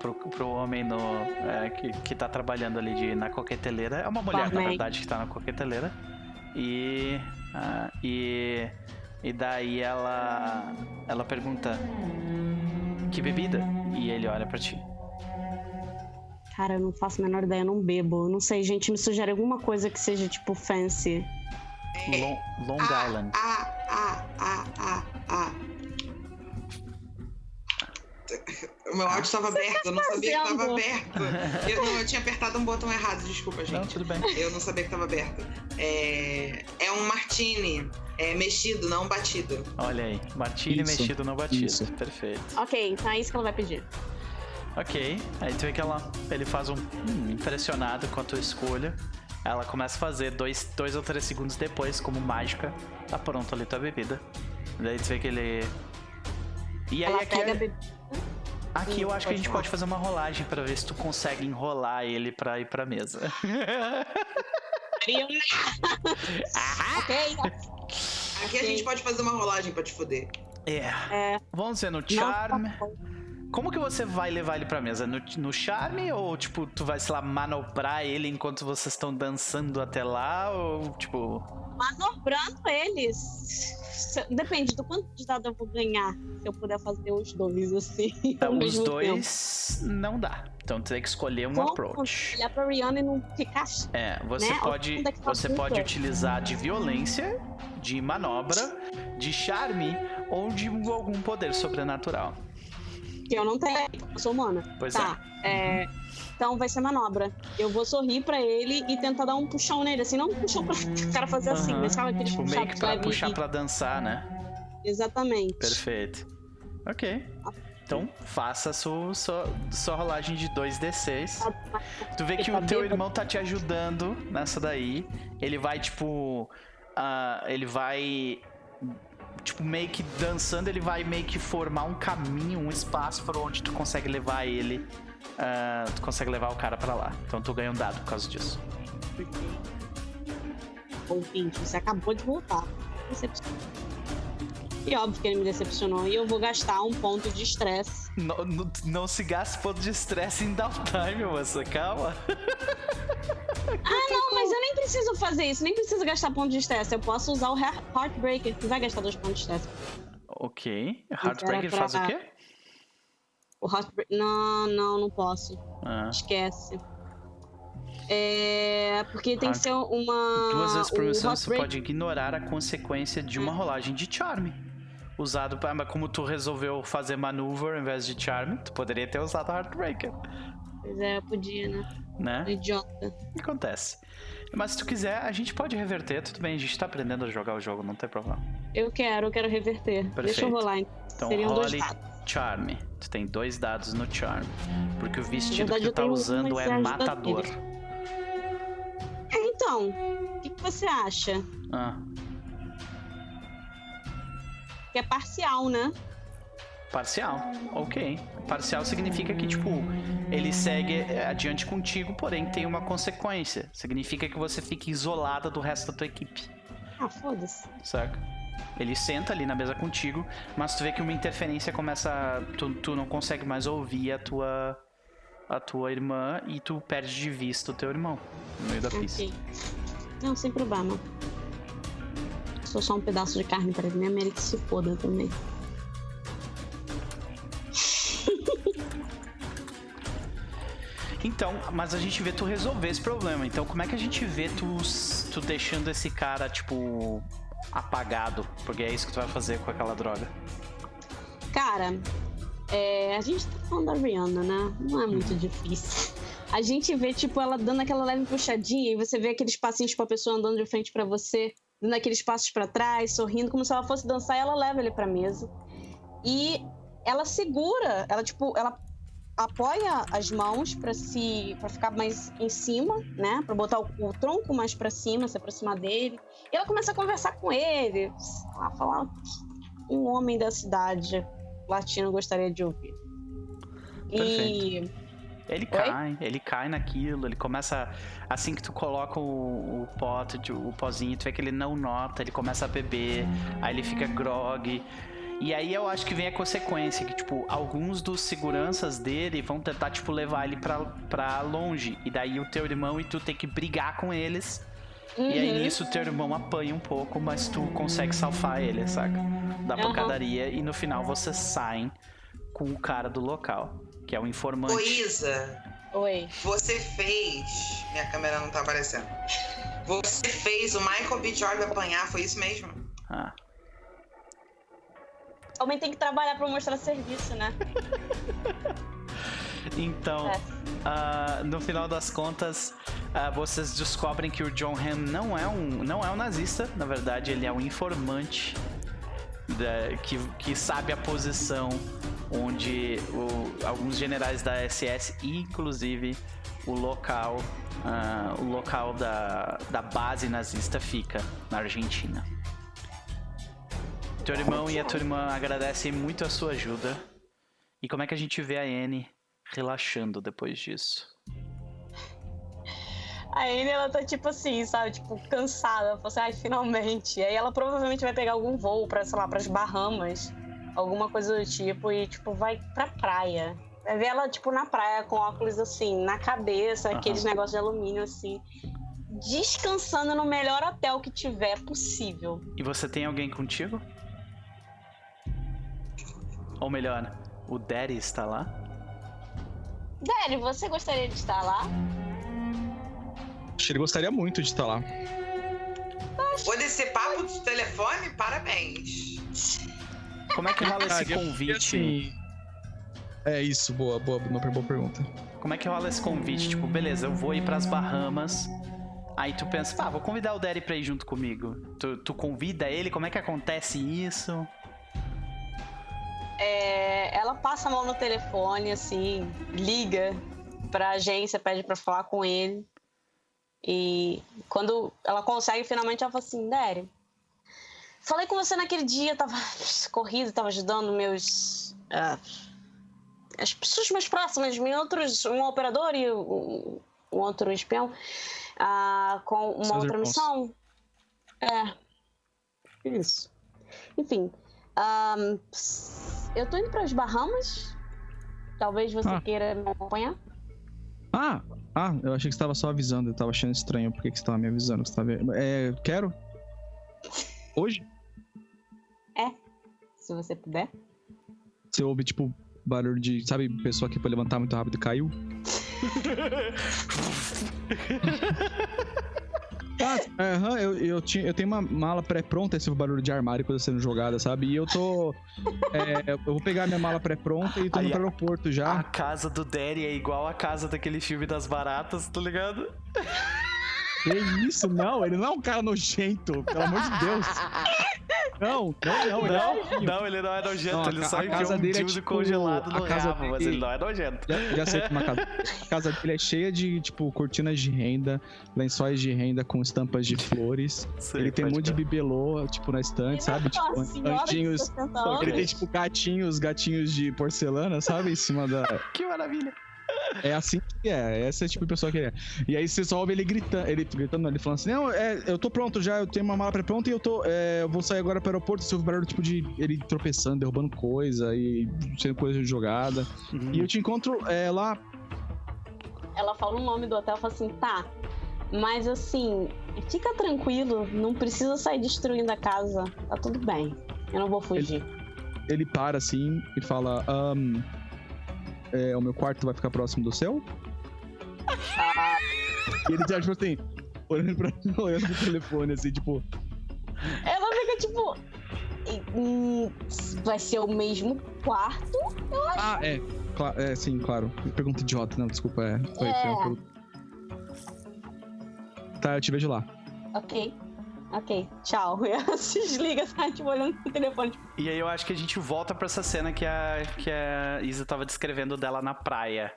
[SPEAKER 1] pro, pro homem no, é, que, que tá trabalhando ali de, na coqueteleira. É uma mulher, Barman. na verdade, que tá na coqueteleira. E. Uh, e e daí ela ela pergunta: "Que bebida?" E ele olha para ti.
[SPEAKER 6] Cara, eu não faço a menor ideia, eu não bebo. Não sei, gente, me sugere alguma coisa que seja tipo fancy.
[SPEAKER 1] Long, Long
[SPEAKER 4] ah,
[SPEAKER 1] Island.
[SPEAKER 4] Ah, ah, ah, ah, ah. O meu áudio estava aberto, eu não sabia que estava aberto. Eu, não, eu tinha apertado um botão errado, desculpa, gente.
[SPEAKER 1] Não, tudo bem.
[SPEAKER 4] Eu não sabia que estava aberto. É, é um martini é, mexido, não batido.
[SPEAKER 1] Olha aí, martini isso, mexido, não batido. Isso. Perfeito.
[SPEAKER 6] Ok, então é isso que ela vai pedir.
[SPEAKER 1] Ok, aí tu vê que ela, ele faz um hum, impressionado com a tua escolha. Ela começa a fazer dois, dois ou três segundos depois, como mágica, tá pronto ali tua bebida. Daí tu vê que ele. E aí
[SPEAKER 6] ela
[SPEAKER 1] aqui.
[SPEAKER 6] Pega é...
[SPEAKER 1] Aqui eu acho que a gente pode fazer uma rolagem para ver se tu consegue enrolar ele pra ir pra mesa.
[SPEAKER 4] ok. Aqui a gente pode fazer uma rolagem pra te foder.
[SPEAKER 1] É. é. Vamos ver no Charm. Como que você vai levar ele pra mesa? No, no charme? Ou, tipo, tu vai, sei lá, manobrar ele enquanto vocês estão dançando até lá? Ou, tipo.
[SPEAKER 6] Manobrando eles. Depende do quanto de dado eu vou ganhar. Se eu puder fazer os dois assim. [LAUGHS]
[SPEAKER 1] Então, os dois tempo. não dá. Então tem que escolher um Como approach.
[SPEAKER 6] Olhar pra Rihanna e não ficar.
[SPEAKER 1] É, você né? pode, é você pode utilizar de violência, de manobra, de charme ou de algum poder sobrenatural.
[SPEAKER 6] Que eu não tenho, eu sou humana.
[SPEAKER 1] Pois
[SPEAKER 6] tá, é. é. Então vai ser manobra. Eu vou sorrir pra ele e tentar dar um puxão nele, assim, não um puxão pra o cara fazer assim, mas sabe aquele
[SPEAKER 1] tipo, meio que pra puxar e... pra dançar, né?
[SPEAKER 6] Exatamente.
[SPEAKER 1] Perfeito. Ok. Então, faça a sua, sua, sua rolagem de 2d6. Tu vê que o teu irmão tá te ajudando nessa daí. Ele vai, tipo. Uh, ele vai tipo, meio que dançando, ele vai meio que formar um caminho, um espaço por onde tu consegue levar ele. Uh, tu consegue levar o cara para lá. Então tu ganha um dado por causa disso.
[SPEAKER 6] Ouvinte, você acabou de voltar. E óbvio que ele me decepcionou. E eu vou gastar um ponto de estresse.
[SPEAKER 1] Não, não, não se gaste ponto de estresse em downtime, moça. Calma. [LAUGHS]
[SPEAKER 6] Ah, não, mas eu nem preciso fazer isso. Nem preciso gastar ponto de estresse. Eu posso usar o Heartbreaker, que vai gastar dois pontos de estresse.
[SPEAKER 1] Ok. Heartbreaker pra... faz o quê?
[SPEAKER 6] O Heartbreaker... Não, não, não posso. Ah. Esquece. É, porque tem Heart... que ser uma.
[SPEAKER 1] Duas vezes por missão você pode ignorar a consequência de uma rolagem de charme usado para. Mas como tu resolveu fazer maneuver ao invés de charm, tu poderia ter usado Heartbreaker.
[SPEAKER 6] Pois é, podia, né?
[SPEAKER 1] Né?
[SPEAKER 6] Idiota.
[SPEAKER 1] Acontece. Mas se tu quiser, a gente pode reverter, tudo bem, a gente tá aprendendo a jogar o jogo, não tem problema.
[SPEAKER 6] Eu quero, eu quero reverter. Perfeito. Deixa eu rolar, então.
[SPEAKER 1] Então, Seriam role Charme. Tu tem dois dados no Charm. Porque o vestido verdade, que tu tá usando é matador.
[SPEAKER 6] É, então, o que, que você acha?
[SPEAKER 1] Ah
[SPEAKER 6] que é parcial, né?
[SPEAKER 1] Parcial, ok. Parcial significa que, tipo, ele segue adiante contigo, porém tem uma consequência. Significa que você fica isolada do resto da tua equipe.
[SPEAKER 6] Ah, foda-se.
[SPEAKER 1] Saca? Ele senta ali na mesa contigo, mas tu vê que uma interferência começa. Tu, tu não consegue mais ouvir a tua. a tua irmã e tu perde de vista o teu irmão no meio da pista. Ok.
[SPEAKER 6] Não, sem problema. Sou só um pedaço de carne para ele, né? Mary que se foda também.
[SPEAKER 1] Então, mas a gente vê tu resolver esse problema. Então, como é que a gente vê tu, tu deixando esse cara, tipo, apagado? Porque é isso que tu vai fazer com aquela droga.
[SPEAKER 6] Cara, é, a gente tá falando da Rihanna, né? Não é muito uhum. difícil. A gente vê, tipo, ela dando aquela leve puxadinha e você vê aqueles passinhos pra pessoa andando de frente para você dando aqueles passos para trás, sorrindo, como se ela fosse dançar, e ela leva ele para mesa. E ela segura, ela tipo, ela apoia as mãos para se para ficar mais em cima, né, para botar o, o, tronco mais para cima, se aproximar dele. E ela começa a conversar com ele, a falar um homem da cidade latino gostaria de ouvir.
[SPEAKER 1] Perfeito. E ele cai, ele cai naquilo, ele começa. Assim que tu coloca o, o pote, o pozinho, tu vê que ele não nota, ele começa a beber, aí ele fica grog. E aí eu acho que vem a consequência, que, tipo, alguns dos seguranças dele vão tentar, tipo, levar ele pra, pra longe. E daí o teu irmão e tu tem que brigar com eles. Uhum. E aí uhum. nisso teu irmão apanha um pouco, mas tu consegue salvar ele, saca? Da uhum. pancadaria. E no final vocês saem com o cara do local que é o informante.
[SPEAKER 4] Isa.
[SPEAKER 6] Oi.
[SPEAKER 4] Você fez. Minha câmera não tá aparecendo. Você fez o Michael B. Jordan apanhar, foi isso mesmo?
[SPEAKER 1] Ah.
[SPEAKER 6] Homem tem que trabalhar pra mostrar serviço, né? [LAUGHS]
[SPEAKER 1] então, é. uh, no final das contas, uh, vocês descobrem que o John Hamm não é um, não é um nazista, na verdade, ele é um informante da, que, que sabe a posição onde o, alguns generais da SS, inclusive o local, uh, o local da, da base nazista fica na Argentina. Teu irmão e a tua irmã agradecem muito a sua ajuda. E como é que a gente vê a Anne relaxando depois disso?
[SPEAKER 6] A Anne, ela tá tipo assim, sabe? Tipo, cansada. Ela fala assim, ai, finalmente. E aí ela provavelmente vai pegar algum voo pra, sei lá, pras Bahamas alguma coisa do tipo, e, tipo, vai pra praia. Vai ver ela, tipo, na praia, com óculos, assim, na cabeça, uhum. aqueles negócios de alumínio, assim, descansando no melhor hotel que tiver possível.
[SPEAKER 1] E você tem alguém contigo? Ou melhor, o Daddy está lá?
[SPEAKER 6] Daddy, você gostaria de estar lá?
[SPEAKER 3] Acho que ele gostaria muito de estar lá.
[SPEAKER 4] Por esse papo de telefone, parabéns.
[SPEAKER 1] Como é que rola esse convite? Assim,
[SPEAKER 3] é isso, boa, boa, uma boa pergunta.
[SPEAKER 1] Como é que rola esse convite? Tipo, beleza, eu vou ir pras Bahamas. Aí tu pensa, pá, vou convidar o Derry pra ir junto comigo. Tu, tu convida ele, como é que acontece isso?
[SPEAKER 6] É, ela passa a mão no telefone, assim, liga pra agência, pede pra falar com ele. E quando ela consegue, finalmente ela fala assim, Derry, falei com você naquele dia, tava [LAUGHS] corrido, tava ajudando meus... Uh, as pessoas mais próximas, outros, um operador e um, um outro espião, uh, com uma outra missão. É. Isso. Enfim. Um, eu tô indo para as Bahamas. Talvez você ah. queira me acompanhar.
[SPEAKER 3] Ah, ah, eu achei que você estava só avisando. Eu tava achando estranho porque que você tava me avisando. Você tava... É, quero. Hoje?
[SPEAKER 6] É. Se você puder.
[SPEAKER 3] Você ouve, tipo, barulho de. Sabe, pessoa que foi levantar muito rápido e caiu? [LAUGHS] [LAUGHS] Ah, uhum, eu, eu, tinha, eu tenho uma mala pré-pronta, esse barulho de armário coisa sendo jogada, sabe? E eu tô. [LAUGHS] É, eu vou pegar minha mala pré-pronta e tô Aí indo pro aeroporto já.
[SPEAKER 1] A casa do Derry é igual a casa daquele filme das baratas, tá ligado? [LAUGHS]
[SPEAKER 3] Que isso? Não, ele não é um cara nojento, pelo amor de Deus. Não, não, não, ele
[SPEAKER 1] não, é não, ele não é nojento, não, ele só enfiou um dele é tipo, congelado no casa rabo, dele, mas ele não é nojento.
[SPEAKER 3] Já, já sei que uma casa. A [LAUGHS] casa dele é cheia de, tipo, cortinas de renda, lençóis de renda com estampas de flores. Sei, ele tem um monte de bibelô, tipo, na estante, sabe? Tipo, anjinhos. Ele tem, tipo, gatinhos, gatinhos de porcelana, sabe? Em cima da. [LAUGHS]
[SPEAKER 1] Que maravilha.
[SPEAKER 3] É assim que é, esse é o tipo de pessoa que ele é. E aí você só ouve ele gritando, ele gritando, ele falando assim: Não, é, eu tô pronto já, eu tenho uma mala pré-pronta e eu tô. É, eu vou sair agora pro aeroporto. Você ouve barulho tipo de ele tropeçando, derrubando coisa e sendo coisa jogada. Uhum. E eu te encontro é, lá.
[SPEAKER 6] Ela fala o nome do hotel e fala assim: tá. Mas assim, fica tranquilo, não precisa sair destruindo a casa. Tá tudo bem. Eu não vou fugir.
[SPEAKER 3] Ele, ele para assim e fala: um, é, o meu quarto vai ficar próximo do seu? e ele já, tipo assim, olhando, pra, olhando pro telefone, assim, tipo.
[SPEAKER 6] Ela fica tipo. Hum, vai ser o mesmo quarto? Eu acho.
[SPEAKER 3] Ah, é. Cla é, sim, claro. Pergunta idiota, não, desculpa, é. Foi, é. Foi Tá, eu te vejo lá.
[SPEAKER 6] Ok. Ok, tchau. [LAUGHS] Ela se desliga, sai, tipo, olhando pro telefone. Tipo...
[SPEAKER 1] E aí eu acho que a gente volta pra essa cena que a, que a Isa tava descrevendo dela na praia,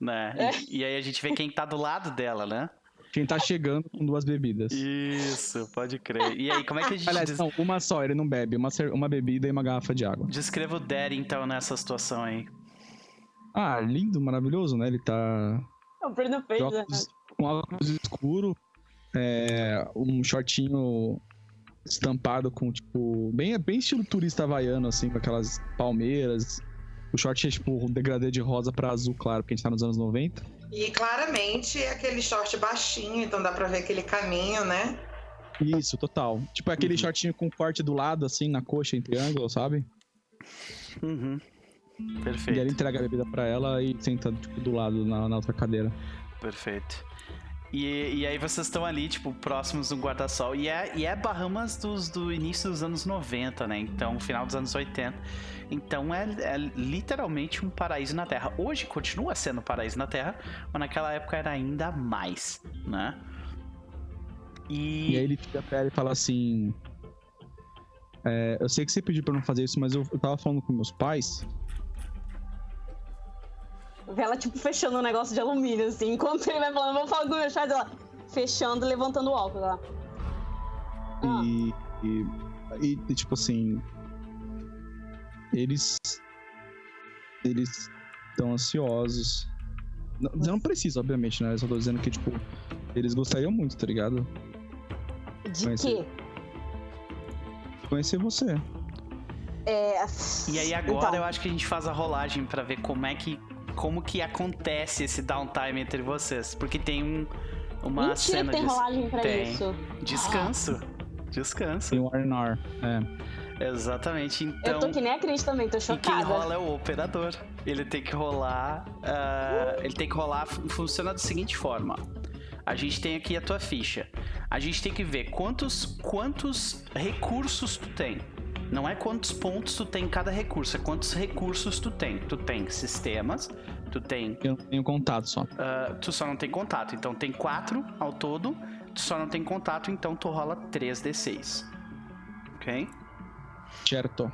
[SPEAKER 1] né? É. E, e, aí a gente vê quem tá do lado dela, né?
[SPEAKER 3] Quem tá chegando com duas bebidas.
[SPEAKER 1] Isso, pode crer. E aí, como é que a gente...
[SPEAKER 3] Aliás, não, uma só, ele não bebe. Uma, uma bebida e uma garrafa de água.
[SPEAKER 1] Descreva o Daddy, então, nessa situação aí.
[SPEAKER 3] Ah, lindo, maravilhoso, né? Ele tá...
[SPEAKER 6] O Bruno fez,
[SPEAKER 3] né? Com óculos escuro, é, um shortinho estampado com, tipo, bem, bem estilo turista havaiano, assim, com aquelas palmeiras. O short é, tipo, um degradê de rosa para azul claro, porque a gente tá nos anos 90.
[SPEAKER 4] E claramente é aquele short baixinho, então dá pra ver aquele caminho, né?
[SPEAKER 3] Isso, total. Tipo, é aquele uhum. shortinho com corte do lado, assim, na coxa, em triângulo, sabe?
[SPEAKER 1] Uhum. Perfeito.
[SPEAKER 3] E ele entrega a bebida pra ela e senta, tipo, do lado, na, na outra cadeira.
[SPEAKER 1] Perfeito. E, e aí vocês estão ali, tipo, próximos do guarda-sol. E é, e é Bahamas dos, do início dos anos 90, né? Então, final dos anos 80. Então é, é literalmente um paraíso na Terra. Hoje continua sendo um paraíso na Terra, mas naquela época era ainda mais, né?
[SPEAKER 3] E, e aí ele fica pra ela e fala assim. É, eu sei que você pediu pra não fazer isso, mas eu, eu tava falando com meus pais
[SPEAKER 6] Vê ela, tipo, fechando um negócio de alumínio, assim. Enquanto ele vai falando, vou falar com meus pais, ela fechando, levantando o álcool lá.
[SPEAKER 3] Ah. E, e, e, tipo assim. Eles. Eles estão ansiosos. Não, não precisa, obviamente, né? Eu só tô dizendo que, tipo, eles gostariam muito, tá ligado?
[SPEAKER 6] De conhecer, quê?
[SPEAKER 3] Conhecer você.
[SPEAKER 6] É...
[SPEAKER 1] E aí agora então... eu acho que a gente faz a rolagem para ver como é que como que acontece esse downtime entre vocês, porque tem um uma
[SPEAKER 6] Mentira,
[SPEAKER 1] cena
[SPEAKER 6] tem
[SPEAKER 1] de
[SPEAKER 6] rolagem pra
[SPEAKER 1] tem.
[SPEAKER 6] isso.
[SPEAKER 1] Descanso. Ah. Descanso. Tem
[SPEAKER 3] o R&R, é.
[SPEAKER 1] Exatamente, então...
[SPEAKER 6] Eu tô que nem a Cris também, tô chocada.
[SPEAKER 1] E quem rola é o operador. Ele tem que rolar... Uh, ele tem que rolar... Funciona da seguinte forma. A gente tem aqui a tua ficha. A gente tem que ver quantos, quantos recursos tu tem. Não é quantos pontos tu tem em cada recurso, é quantos recursos tu tem. Tu tem sistemas, tu tem.
[SPEAKER 3] Eu tenho contato só.
[SPEAKER 1] Uh, tu só não tem contato. Então tem quatro ao todo. Tu só não tem contato, então tu rola 3d6. Ok?
[SPEAKER 3] Certo.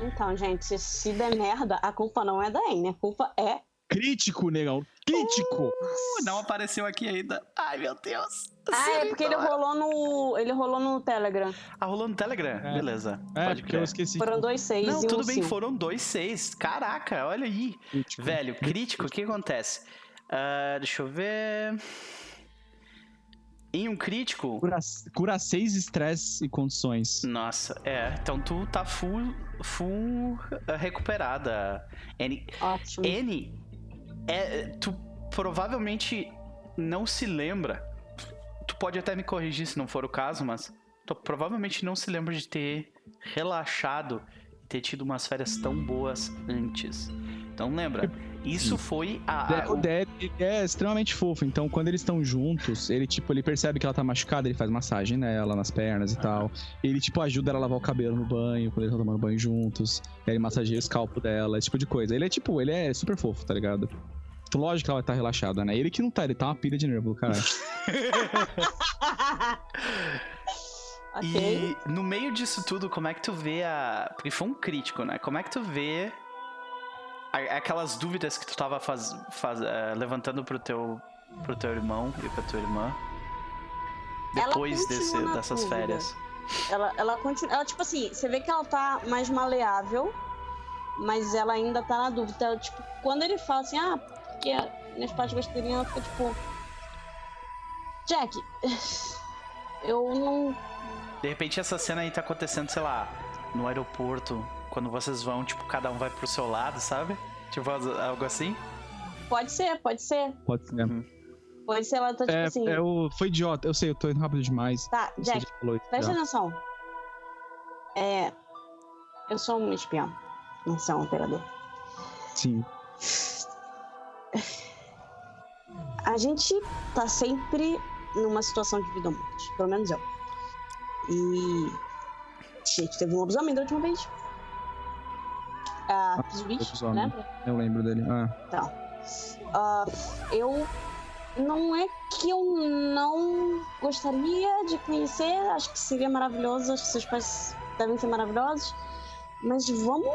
[SPEAKER 6] Então, gente, se, se der merda, a culpa não é da N, a culpa é
[SPEAKER 3] Crítico, negão. Crítico!
[SPEAKER 1] Uh, não apareceu aqui ainda. Ai, meu Deus.
[SPEAKER 6] Ah, é porque ele rolou no. Ele rolou no Telegram.
[SPEAKER 1] Ah, rolou no Telegram? É. Beleza.
[SPEAKER 3] É, Pode crer. eu esqueci.
[SPEAKER 6] Foram dois seis.
[SPEAKER 1] Não, tudo
[SPEAKER 6] um
[SPEAKER 1] bem, foram dois seis. Caraca, olha aí. Crítico. Velho, crítico, o que acontece? Uh, deixa eu ver. Em um crítico.
[SPEAKER 3] Cura, cura seis estresse e condições.
[SPEAKER 1] Nossa, é. Então tu tá full, full uh, recuperada. N.
[SPEAKER 6] Ótimo.
[SPEAKER 1] N é, tu provavelmente não se lembra. Tu pode até me corrigir se não for o caso, mas tu provavelmente não se lembra de ter relaxado e ter tido umas férias tão boas antes. Então lembra, isso foi a.
[SPEAKER 3] O Dad é extremamente fofo, então quando eles estão juntos, ele tipo, ele percebe que ela tá machucada, ele faz massagem nela, nas pernas e tal. Ele tipo ajuda ela a lavar o cabelo no banho, quando eles estão tomando banho juntos. Ele massageia o escalpo dela, esse tipo de coisa. Ele é tipo, ele é super fofo, tá ligado? Lógico que ela vai estar tá relaxada, né? Ele que não tá, ele tá uma pilha de nervo, caralho. [LAUGHS] [LAUGHS]
[SPEAKER 1] okay. E no meio disso tudo, como é que tu vê a. Porque foi um crítico, né? Como é que tu vê aquelas dúvidas que tu tava faz... Faz... Uh, levantando pro teu, pro teu irmão e pra tua irmã depois desse, dessas dúvida. férias?
[SPEAKER 6] Ela, ela continua. Ela, tipo assim, você vê que ela tá mais maleável, mas ela ainda tá na dúvida. Ela, tipo, quando ele fala assim, ah, porque minhas pais gostariam, ela fica tipo. Jack, [LAUGHS] eu não.
[SPEAKER 1] De repente essa cena aí tá acontecendo, sei lá, no aeroporto, quando vocês vão, tipo, cada um vai pro seu lado, sabe? Tipo, algo assim?
[SPEAKER 6] Pode ser, pode ser.
[SPEAKER 3] Pode ser. Uhum.
[SPEAKER 6] Pode ser, ela tá tipo
[SPEAKER 3] é,
[SPEAKER 6] assim.
[SPEAKER 3] É o... Foi idiota, eu sei, eu tô indo rápido demais.
[SPEAKER 6] Tá, Jack, presta atenção. É. Eu sou um espião, não sou um operador.
[SPEAKER 3] Sim
[SPEAKER 6] a gente tá sempre numa situação de vida ou morte, pelo menos eu. E a gente teve um lobisomem da última vez. Ah, ah lembra?
[SPEAKER 3] Eu lembro dele. Ah.
[SPEAKER 6] Então, uh, eu não é que eu não gostaria de conhecer, acho que seria maravilhoso, acho que seus pais devem ser maravilhosos, mas vamos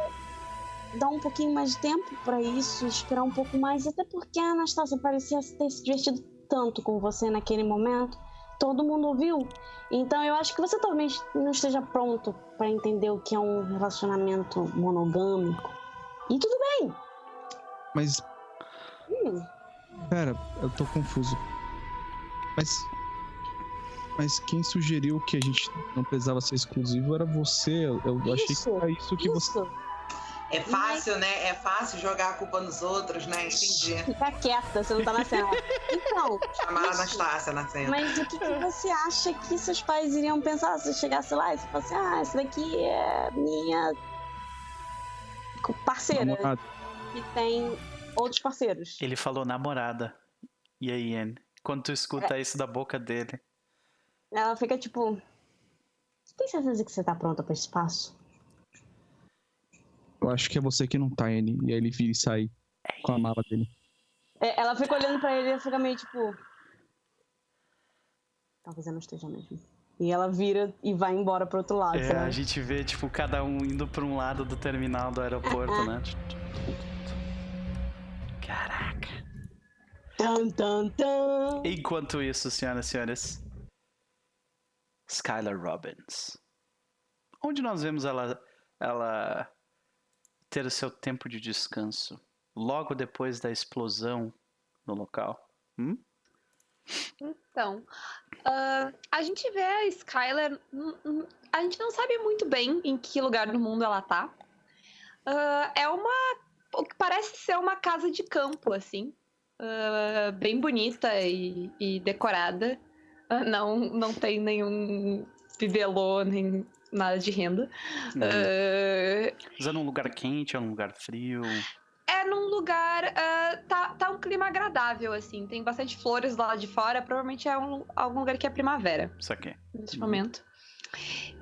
[SPEAKER 6] dar um pouquinho mais de tempo para isso, esperar um pouco mais, até porque a Anastasia parecia ter se divertido tanto com você naquele momento. Todo mundo ouviu. Então eu acho que você talvez não esteja pronto para entender o que é um relacionamento monogâmico. E tudo bem.
[SPEAKER 3] Mas. Hum. Pera, eu tô confuso. Mas. Mas quem sugeriu que a gente não precisava ser exclusivo era você. Eu, eu achei que era isso que
[SPEAKER 6] isso.
[SPEAKER 3] você.
[SPEAKER 4] É fácil, né? É fácil jogar a culpa nos outros, né? Entendi.
[SPEAKER 6] Fica quieta, você não tá na cena. Então.
[SPEAKER 4] Chamar a Anastácia na cena.
[SPEAKER 6] Mas o que, que, você acha que seus pais iriam pensar se chegasse lá e você falasse, ah, essa daqui é minha parceira. Namorado. Que tem outros parceiros.
[SPEAKER 1] Ele falou namorada. E aí, Anne? Quando tu escuta é. isso da boca dele.
[SPEAKER 6] Ela fica tipo. Tem certeza que você tá pronta pra esse espaço?
[SPEAKER 3] Eu acho que é você que não tá, N. E aí ele vira e sai com a mala dele.
[SPEAKER 6] É, ela fica olhando pra ele e fica meio tipo. Talvez eu não esteja mesmo. E ela vira e vai embora pro outro lado.
[SPEAKER 1] É, a gente vê, tipo, cada um indo pra um lado do terminal do aeroporto, né? [LAUGHS] Caraca.
[SPEAKER 6] Tum, tum, tum.
[SPEAKER 1] Enquanto isso, senhoras e senhores. Skylar Robbins. Onde nós vemos ela, ela ter o seu tempo de descanso logo depois da explosão no local? Hum?
[SPEAKER 2] Então, uh, a gente vê a Skylar. A gente não sabe muito bem em que lugar do mundo ela tá. Uh, é uma. O que parece ser uma casa de campo, assim. Uh, bem bonita e, e decorada. não, não tem nenhum bibelô, nem nada de renda.
[SPEAKER 1] Usando um lugar quente, é um lugar frio?
[SPEAKER 2] é num lugar. Uh, tá, tá um clima agradável, assim. Tem bastante flores lá de fora. Provavelmente é um, algum lugar que é primavera.
[SPEAKER 1] Isso aqui.
[SPEAKER 2] Neste uhum. momento.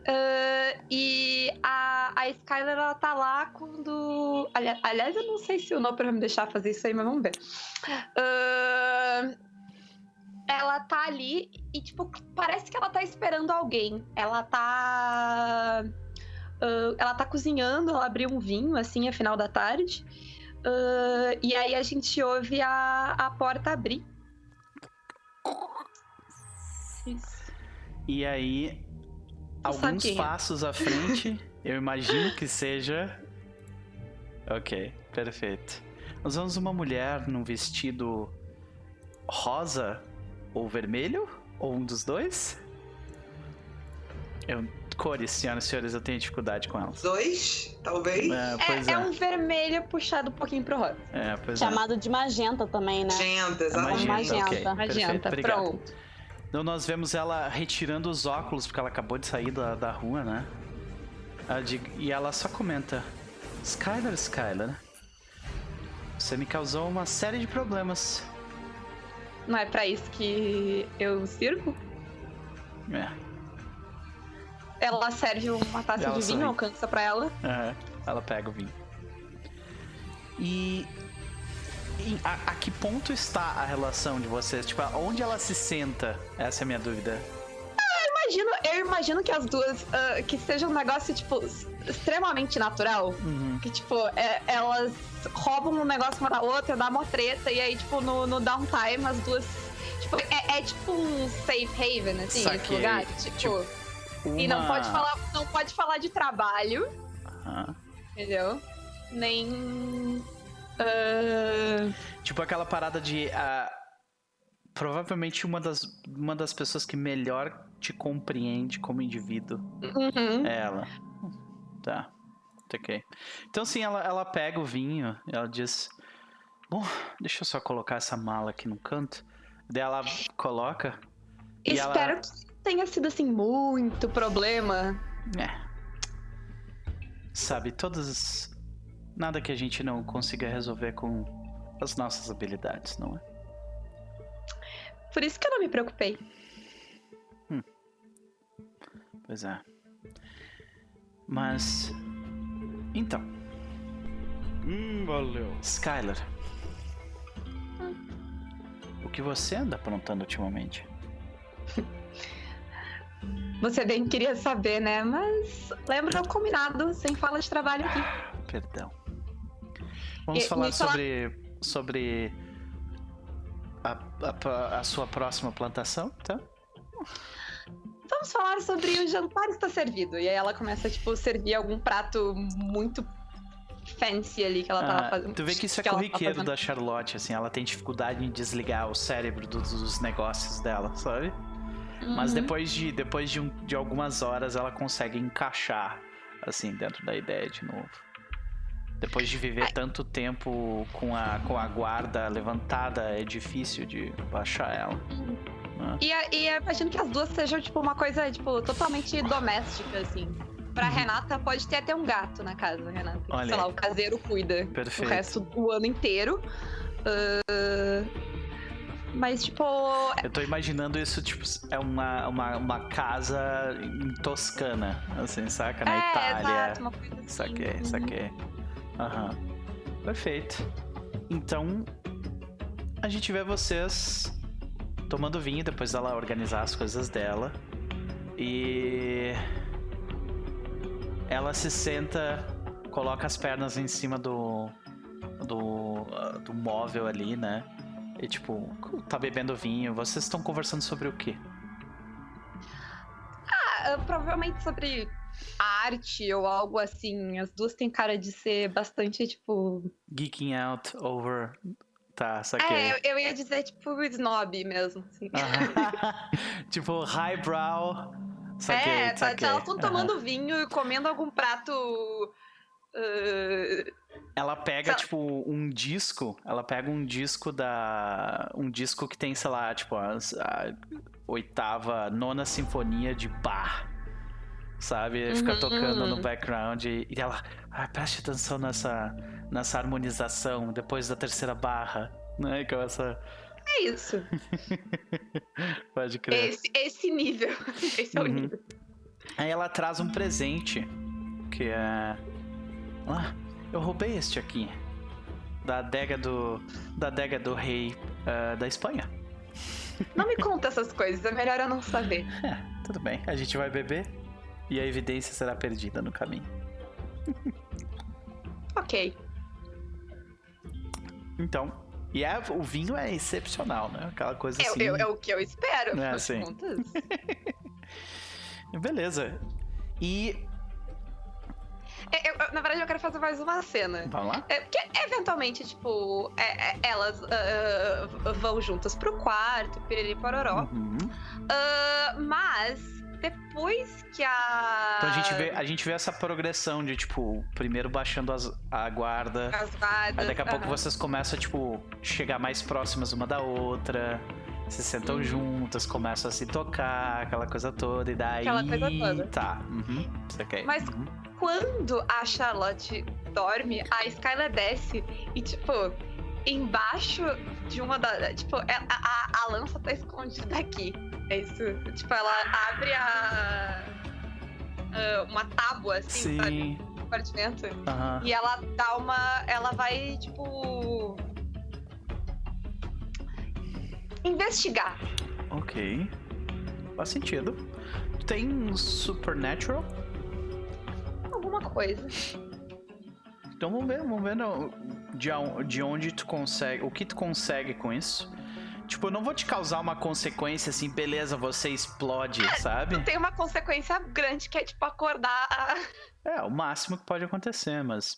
[SPEAKER 2] Uh, e a, a Skylar, ela tá lá quando. Ali, aliás, eu não sei se o Noper vai me deixar fazer isso aí, mas vamos ver. Uh, ela tá ali e, tipo, parece que ela tá esperando alguém. Ela tá. Uh, ela tá cozinhando, ela abriu um vinho, assim, a final da tarde. Uh, e aí a gente ouve a, a porta abrir.
[SPEAKER 1] Isso. E aí, eu alguns sabia. passos à frente, eu imagino que seja. Ok, perfeito. Nós vemos uma mulher num vestido rosa ou vermelho? Ou um dos dois? Eu cores, senhoras e senhores, eu tenho dificuldade com elas.
[SPEAKER 4] Dois, talvez.
[SPEAKER 2] É, é, é, um vermelho puxado um pouquinho pro rosa.
[SPEAKER 1] É, pois
[SPEAKER 6] é. Chamado é. de magenta também, né?
[SPEAKER 4] Magenta, exatamente.
[SPEAKER 6] Magenta.
[SPEAKER 2] Okay, magenta, pronto.
[SPEAKER 1] Então nós vemos ela retirando os óculos, porque ela acabou de sair da, da rua, né? E ela só comenta: Skylar, Skylar, você me causou uma série de problemas.
[SPEAKER 2] Não é para isso que eu sirvo?
[SPEAKER 1] É.
[SPEAKER 2] Ela serve uma taça ela de vinho, sorri. alcança pra ela.
[SPEAKER 1] Uhum. Ela pega o vinho. E. e a, a, que ponto está a relação de vocês? Tipo, onde ela se senta? Essa é a minha dúvida.
[SPEAKER 2] Eu imagino, eu imagino que as duas. Uh, que seja um negócio, tipo, extremamente natural. Uhum. Que, tipo, é, elas roubam um negócio uma da outra, dá uma treta, e aí, tipo, no, no downtime, as duas. Tipo, é, é tipo um safe haven, assim, Saquei. esse lugar. tipo, tipo uma... E não pode falar, não pode falar de trabalho. Uhum. Entendeu? Nem. Uh...
[SPEAKER 1] Tipo aquela parada de. Uh, provavelmente uma das, uma das pessoas que melhor te compreende como indivíduo uhum. é ela. Tá. Ok. Então, sim, ela, ela pega o vinho, ela diz: Bom, deixa eu só colocar essa mala aqui no canto. Daí ela coloca.
[SPEAKER 2] Espero ela... que tenha sido assim muito problema.
[SPEAKER 1] É. Sabe, todas. Nada que a gente não consiga resolver com as nossas habilidades, não é?
[SPEAKER 2] Por isso que eu não me preocupei.
[SPEAKER 1] Hum. Pois é. Mas. Então.
[SPEAKER 7] Hum, valeu.
[SPEAKER 1] Skylar. Hum. O que você anda aprontando ultimamente? [LAUGHS]
[SPEAKER 2] Você bem queria saber, né? Mas lembra o combinado, sem fala de trabalho aqui.
[SPEAKER 1] Perdão. Vamos e, falar sobre, falar... sobre a, a, sua próxima plantação, tá?
[SPEAKER 2] Vamos falar sobre o jantar está servido. E aí ela começa, tipo, servir algum prato muito fancy ali que ela ah, tava fazendo.
[SPEAKER 1] Tu vê que isso é que corriqueiro da Charlotte, assim, ela tem dificuldade em desligar o cérebro dos, dos negócios dela, sabe? Uhum. Mas depois de depois de, um, de algumas horas ela consegue encaixar assim dentro da ideia de novo. Depois de viver Ai. tanto tempo com a, com a guarda levantada, é difícil de baixar ela. Uhum.
[SPEAKER 2] Né? E, e imagino que as duas sejam, tipo, uma coisa, tipo, totalmente doméstica, assim. Pra uhum. Renata, pode ter até um gato na casa, Renata. Olha. Sei lá, o caseiro cuida.
[SPEAKER 1] Perfeito.
[SPEAKER 2] O resto do ano inteiro. Uh, mas, tipo.
[SPEAKER 1] Eu tô imaginando isso, tipo, é uma, uma, uma casa em Toscana, assim, saca? Na
[SPEAKER 2] é,
[SPEAKER 1] Itália.
[SPEAKER 2] Exato, uma coisa assim.
[SPEAKER 1] Saquei, saquei. Aham. Perfeito. Então, a gente vê vocês tomando vinho depois dela organizar as coisas dela. E. Ela se senta, coloca as pernas em cima do. do, do móvel ali, né? E tipo, tá bebendo vinho, vocês estão conversando sobre o quê?
[SPEAKER 2] Ah, provavelmente sobre arte ou algo assim. As duas têm cara de ser bastante, tipo.
[SPEAKER 1] Geeking out over Tá, saquei.
[SPEAKER 2] É, eu ia dizer tipo snob mesmo. Assim. [LAUGHS]
[SPEAKER 1] tipo highbrow. Saquei,
[SPEAKER 2] é, tá,
[SPEAKER 1] saquei.
[SPEAKER 2] elas estão tomando vinho e comendo algum prato. Uh...
[SPEAKER 1] Ela pega, tipo, um disco. Ela pega um disco da. Um disco que tem, sei lá, tipo, a, a oitava, nona sinfonia de Bach sabe? Fica uhum, tocando uhum. no background e, ela, ah, preste atenção nessa, nessa harmonização depois da terceira barra, né? Com essa...
[SPEAKER 2] É isso. [LAUGHS]
[SPEAKER 1] Pode crer.
[SPEAKER 2] Esse, esse nível. [LAUGHS] Esse é o uhum. nível.
[SPEAKER 1] Aí ela traz um presente que é. Ah, eu roubei este aqui. Da adega do. Da adega do rei uh, da Espanha.
[SPEAKER 2] Não me conta essas coisas, é melhor eu não saber. [LAUGHS]
[SPEAKER 1] É, tudo bem. A gente vai beber e a evidência será perdida no caminho.
[SPEAKER 2] ok.
[SPEAKER 1] Então, e é, o vinho é excepcional, né? Aquela coisa
[SPEAKER 2] é,
[SPEAKER 1] assim.
[SPEAKER 2] É, é o que eu espero,
[SPEAKER 1] é, sim. [LAUGHS] Beleza. E.
[SPEAKER 2] É, eu, na verdade, eu quero fazer mais uma cena.
[SPEAKER 1] Vamos lá?
[SPEAKER 2] É, porque, eventualmente, tipo, é, é, elas uh, vão juntas pro quarto, piriri pororó. Uhum. Uh, mas depois que a.
[SPEAKER 1] Então a gente vê, a gente vê essa progressão de, tipo, primeiro baixando as, a guarda.
[SPEAKER 2] As guardas.
[SPEAKER 1] Aí daqui a uhum. pouco vocês começam a, tipo, chegar mais próximas uma da outra. Se sentam uhum. juntas, começam a se tocar, aquela coisa toda, e daí.
[SPEAKER 2] Aquela coisa toda.
[SPEAKER 1] Tá. Uhum. Isso aqui.
[SPEAKER 2] Mas
[SPEAKER 1] uhum.
[SPEAKER 2] quando a Charlotte dorme, a Skylar desce e, tipo, embaixo de uma da. Tipo, a, a, a lança tá escondida aqui. É isso. Tipo, ela abre a. uma tábua, assim, Sim. sabe? Compartimento. Uhum. E ela dá uma. Ela vai, tipo. Investigar.
[SPEAKER 1] Ok. Faz sentido. Tem Supernatural?
[SPEAKER 2] Alguma coisa.
[SPEAKER 1] Então vamos ver, vamos ver de onde tu consegue. O que tu consegue com isso. Tipo, eu não vou te causar uma consequência assim, beleza, você explode, [LAUGHS] sabe?
[SPEAKER 2] Tem uma consequência grande que é, tipo, acordar.
[SPEAKER 1] É, o máximo que pode acontecer, mas.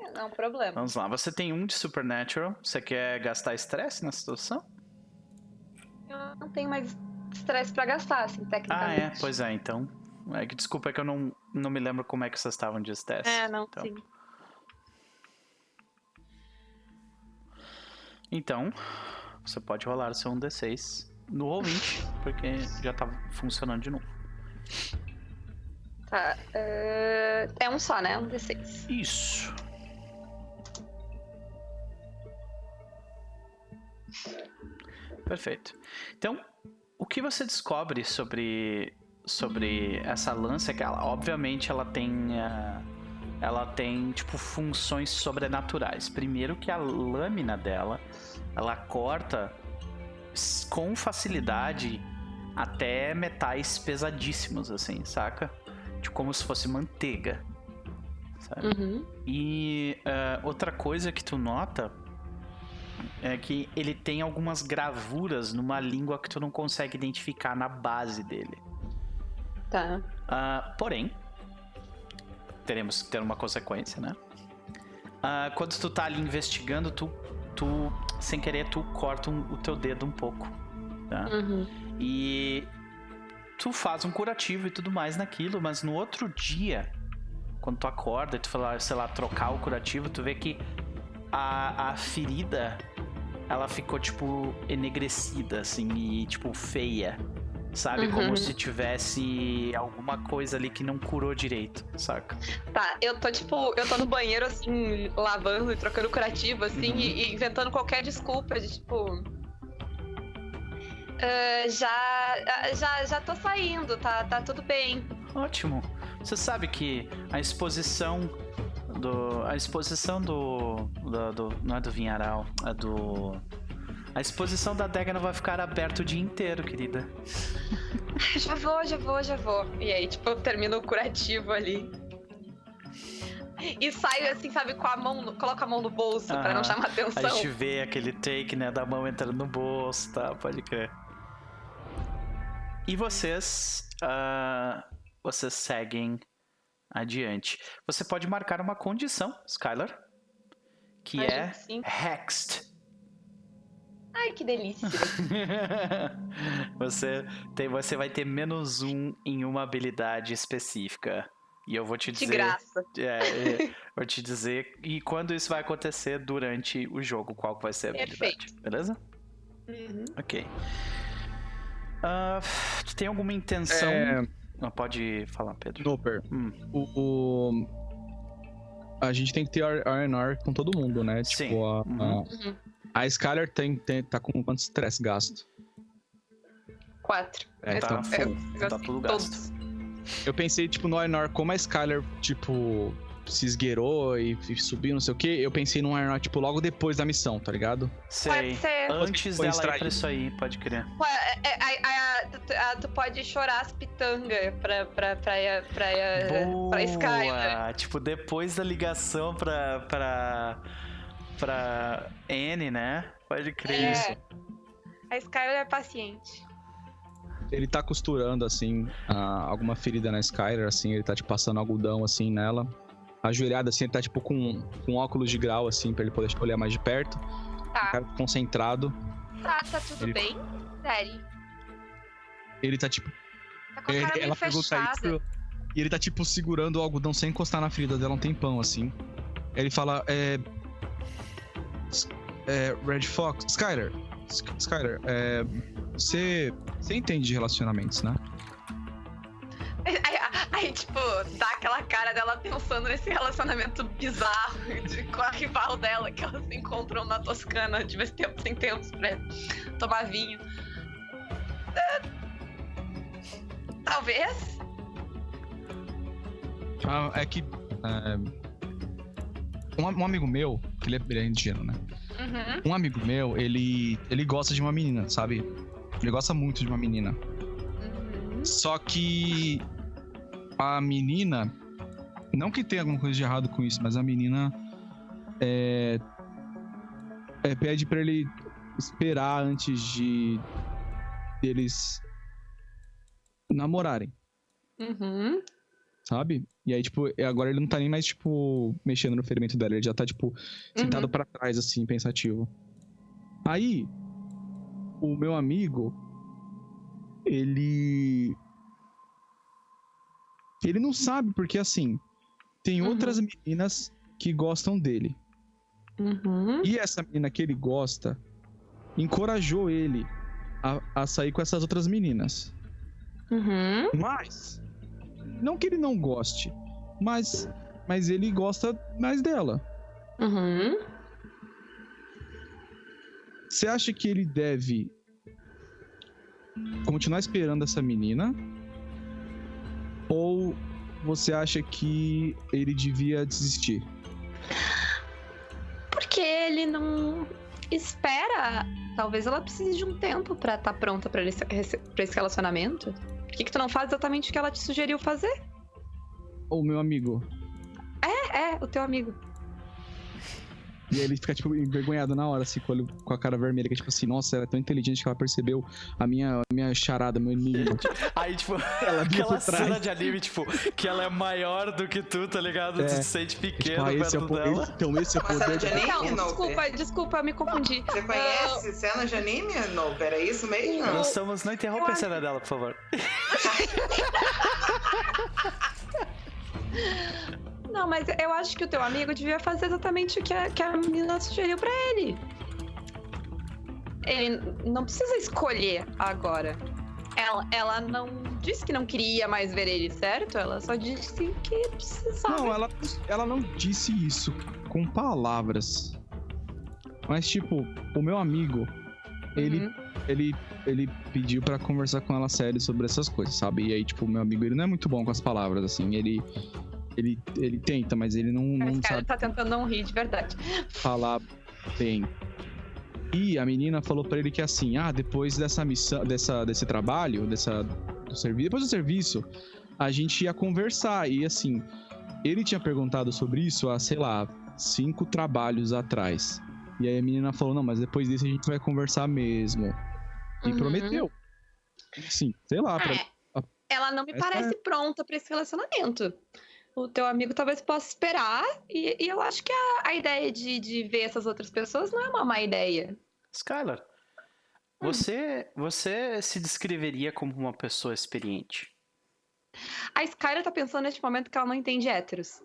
[SPEAKER 2] É, não é um problema.
[SPEAKER 1] Vamos lá, você tem um de Supernatural. Você quer gastar estresse na situação?
[SPEAKER 2] Eu não tenho mais estresse pra gastar, assim, tecnicamente.
[SPEAKER 1] Ah, é? Pois é, então. É que desculpa, é que eu não, não me lembro como é que vocês estavam de estresse.
[SPEAKER 2] É, não,
[SPEAKER 1] então.
[SPEAKER 2] sim.
[SPEAKER 1] Então, você pode rolar seu 1d6 no ouvinte, porque já tá funcionando de novo.
[SPEAKER 2] Tá. Uh, é um só, né? Um d6.
[SPEAKER 1] Isso. Perfeito. Então, o que você descobre sobre sobre essa lança é que ela, obviamente, ela tem uh, ela tem tipo funções sobrenaturais. Primeiro que a lâmina dela ela corta com facilidade até metais pesadíssimos, assim, saca? Tipo, como se fosse manteiga. Sabe?
[SPEAKER 2] Uhum.
[SPEAKER 1] E uh, outra coisa que tu nota é que ele tem algumas gravuras numa língua que tu não consegue identificar na base dele.
[SPEAKER 2] Tá.
[SPEAKER 1] Uh, porém, teremos que ter uma consequência, né? Uh, quando tu tá ali investigando, tu tu, sem querer, tu corta um, o teu dedo um pouco. Tá?
[SPEAKER 2] Uhum.
[SPEAKER 1] E tu faz um curativo e tudo mais naquilo, mas no outro dia, quando tu acorda e tu fala, sei lá, trocar o curativo, tu vê que a, a ferida ela ficou tipo enegrecida, assim, e tipo feia. Sabe? Uhum. Como se tivesse alguma coisa ali que não curou direito, saca?
[SPEAKER 2] Tá, eu tô tipo, eu tô no banheiro assim, lavando e trocando curativo, assim, uhum. e, e, inventando qualquer desculpa de tipo. Uh, já, já, já tô saindo, tá, tá tudo bem.
[SPEAKER 1] Ótimo. Você sabe que a exposição do. A exposição do. do, do não é do Vinharal, é do a exposição da adega não vai ficar aberta o dia inteiro, querida. [LAUGHS]
[SPEAKER 2] já vou, já vou, já vou. E aí, tipo, eu termino o curativo ali. E saio assim, sabe, com a mão, no... coloca a mão no bolso ah, para não chamar atenção.
[SPEAKER 1] A gente vê aquele take, né, da mão entrando no bolso, tá? Pode crer. E vocês, uh, vocês seguem adiante. Você pode marcar uma condição, Skylar, que é Hexed
[SPEAKER 2] Ai, que delícia. [LAUGHS]
[SPEAKER 1] você, tem, você vai ter menos um em uma habilidade específica. E eu vou te dizer.
[SPEAKER 2] De graça. [LAUGHS]
[SPEAKER 1] É, é, vou te dizer. E quando isso vai acontecer durante o jogo, qual vai ser a habilidade. Perfeito. Beleza?
[SPEAKER 2] Uhum.
[SPEAKER 1] Ok. Uh, tem alguma intenção? É... Não, pode falar, Pedro.
[SPEAKER 3] Noper. Hum. O, o, A gente tem que ter R&R com todo mundo, né?
[SPEAKER 1] Sim.
[SPEAKER 3] Tipo, a, uhum. a, uhum. A Skylar tem, tem, tá com quanto estresse gasto?
[SPEAKER 2] Quatro.
[SPEAKER 1] É, tá, então, full, tá tudo gasto.
[SPEAKER 3] Eu pensei, tipo, no R&R, como a Skylar, tipo, se esgueirou e, e subiu, não sei o que, eu pensei num Aeronaut, tipo, logo depois da missão, tá ligado?
[SPEAKER 1] Sei. Pode ser. Antes dela ir pra isso aí, pode crer.
[SPEAKER 2] É, é, tu pode chorar as pitangas pra, pra, pra, pra, Boa. pra Skylar.
[SPEAKER 1] Tipo, depois da ligação pra, pra, pra N, né? Pode crer é. isso.
[SPEAKER 2] A Skylar é paciente.
[SPEAKER 3] Ele tá costurando, assim, alguma ferida na Skylar, assim, ele tá, tipo, passando algodão, assim, nela ajoelhado, assim, ele tá tipo com, com óculos de grau, assim, pra ele poder olhar mais de perto.
[SPEAKER 2] Tá.
[SPEAKER 3] concentrado.
[SPEAKER 2] Tá, tá tudo ele... bem? Sério.
[SPEAKER 3] Ele tá tipo.
[SPEAKER 2] Tá com a cara ela pergunta isso.
[SPEAKER 3] E ele tá tipo segurando o algodão sem encostar na ferida dela um tempão, assim. Ele fala, é. É. Red Fox. Skyler. Skyler, é. Você. Você entende de relacionamentos, né?
[SPEAKER 2] Aí, tipo, dá aquela cara dela pensando nesse relacionamento bizarro de, com a rival dela, que elas se encontram na Toscana de vez tempo sem tempos pra tomar vinho. É... Talvez.
[SPEAKER 3] Ah, é que. É... Um, um, amigo meu, que ele é, ele é indiano, né? Uhum. Um amigo meu, ele, ele gosta de uma menina, sabe? Ele gosta muito de uma menina. Uhum. Só que a menina. Não que tenha alguma coisa de errado com isso, mas a menina. É, é, pede para ele esperar antes de eles namorarem.
[SPEAKER 2] Uhum.
[SPEAKER 3] Sabe? E aí, tipo, agora ele não tá nem mais, tipo, mexendo no ferimento dela. Ele já tá, tipo, sentado uhum. para trás, assim, pensativo. Aí, o meu amigo, ele ele não sabe, porque assim, tem uhum. outras meninas que gostam dele.
[SPEAKER 2] Uhum.
[SPEAKER 3] E essa menina que ele gosta encorajou ele a, a sair com essas outras meninas.
[SPEAKER 2] Uhum.
[SPEAKER 3] Mas, não que ele não goste, mas, mas ele gosta mais dela.
[SPEAKER 2] Uhum.
[SPEAKER 3] Você acha que ele deve continuar esperando essa menina? Ou você acha que ele devia desistir?
[SPEAKER 2] Porque ele não espera. Talvez ela precise de um tempo para estar tá pronta para esse, esse relacionamento. Por que, que tu não faz exatamente o que ela te sugeriu fazer?
[SPEAKER 3] O meu amigo.
[SPEAKER 2] É, é, o teu amigo.
[SPEAKER 3] E aí ele fica, tipo, envergonhado na hora, assim, com, com a cara vermelha, que é tipo assim, nossa, ela é tão inteligente que ela percebeu a minha, a minha charada, meu inimigo. [LAUGHS]
[SPEAKER 1] aí, tipo, ela aquela cena de anime, tipo, que ela é maior do que tu, tá ligado? É. Tu se sente pequeno tipo, ah, esse
[SPEAKER 3] é
[SPEAKER 1] o, dela.
[SPEAKER 3] Esse, então esse é o poder
[SPEAKER 4] de anime,
[SPEAKER 2] não, desculpa, desculpa, me confundi.
[SPEAKER 4] Você conhece uh... cena de anime, Noper? É isso mesmo?
[SPEAKER 1] Nós estamos... Não interrompa a cena dela, por favor. [LAUGHS] [LAUGHS]
[SPEAKER 2] Não, mas eu acho que o teu amigo devia fazer exatamente o que a, que a menina sugeriu para ele. Ele não precisa escolher agora. Ela, ela não disse que não queria mais ver ele, certo? Ela só disse que precisava.
[SPEAKER 3] Não, ela, ela não disse isso com palavras. Mas, tipo, o meu amigo, ele, uhum. ele, ele pediu para conversar com ela sério sobre essas coisas, sabe? E aí, tipo, o meu amigo, ele não é muito bom com as palavras, assim. Ele, ele, ele tenta, mas ele não, não
[SPEAKER 2] Esse sabe. tá tentando não rir de verdade.
[SPEAKER 3] Falar bem. E a menina falou para ele que assim, ah, depois dessa missão, dessa, desse trabalho, dessa do serviço, depois do serviço, a gente ia conversar e assim, ele tinha perguntado sobre isso há, sei lá, cinco trabalhos atrás. E aí a menina falou, não, mas depois disso a gente vai conversar mesmo. E uhum. prometeu. Sim, sei lá. Pra...
[SPEAKER 2] É, ela não me Essa parece é... pronta para esse relacionamento o teu amigo talvez possa esperar. E, e eu acho que a, a ideia de, de ver essas outras pessoas não é uma má ideia.
[SPEAKER 1] Skylar, Você, você se descreveria como uma pessoa experiente?
[SPEAKER 2] A Skyler tá pensando neste momento que ela não entende héteros.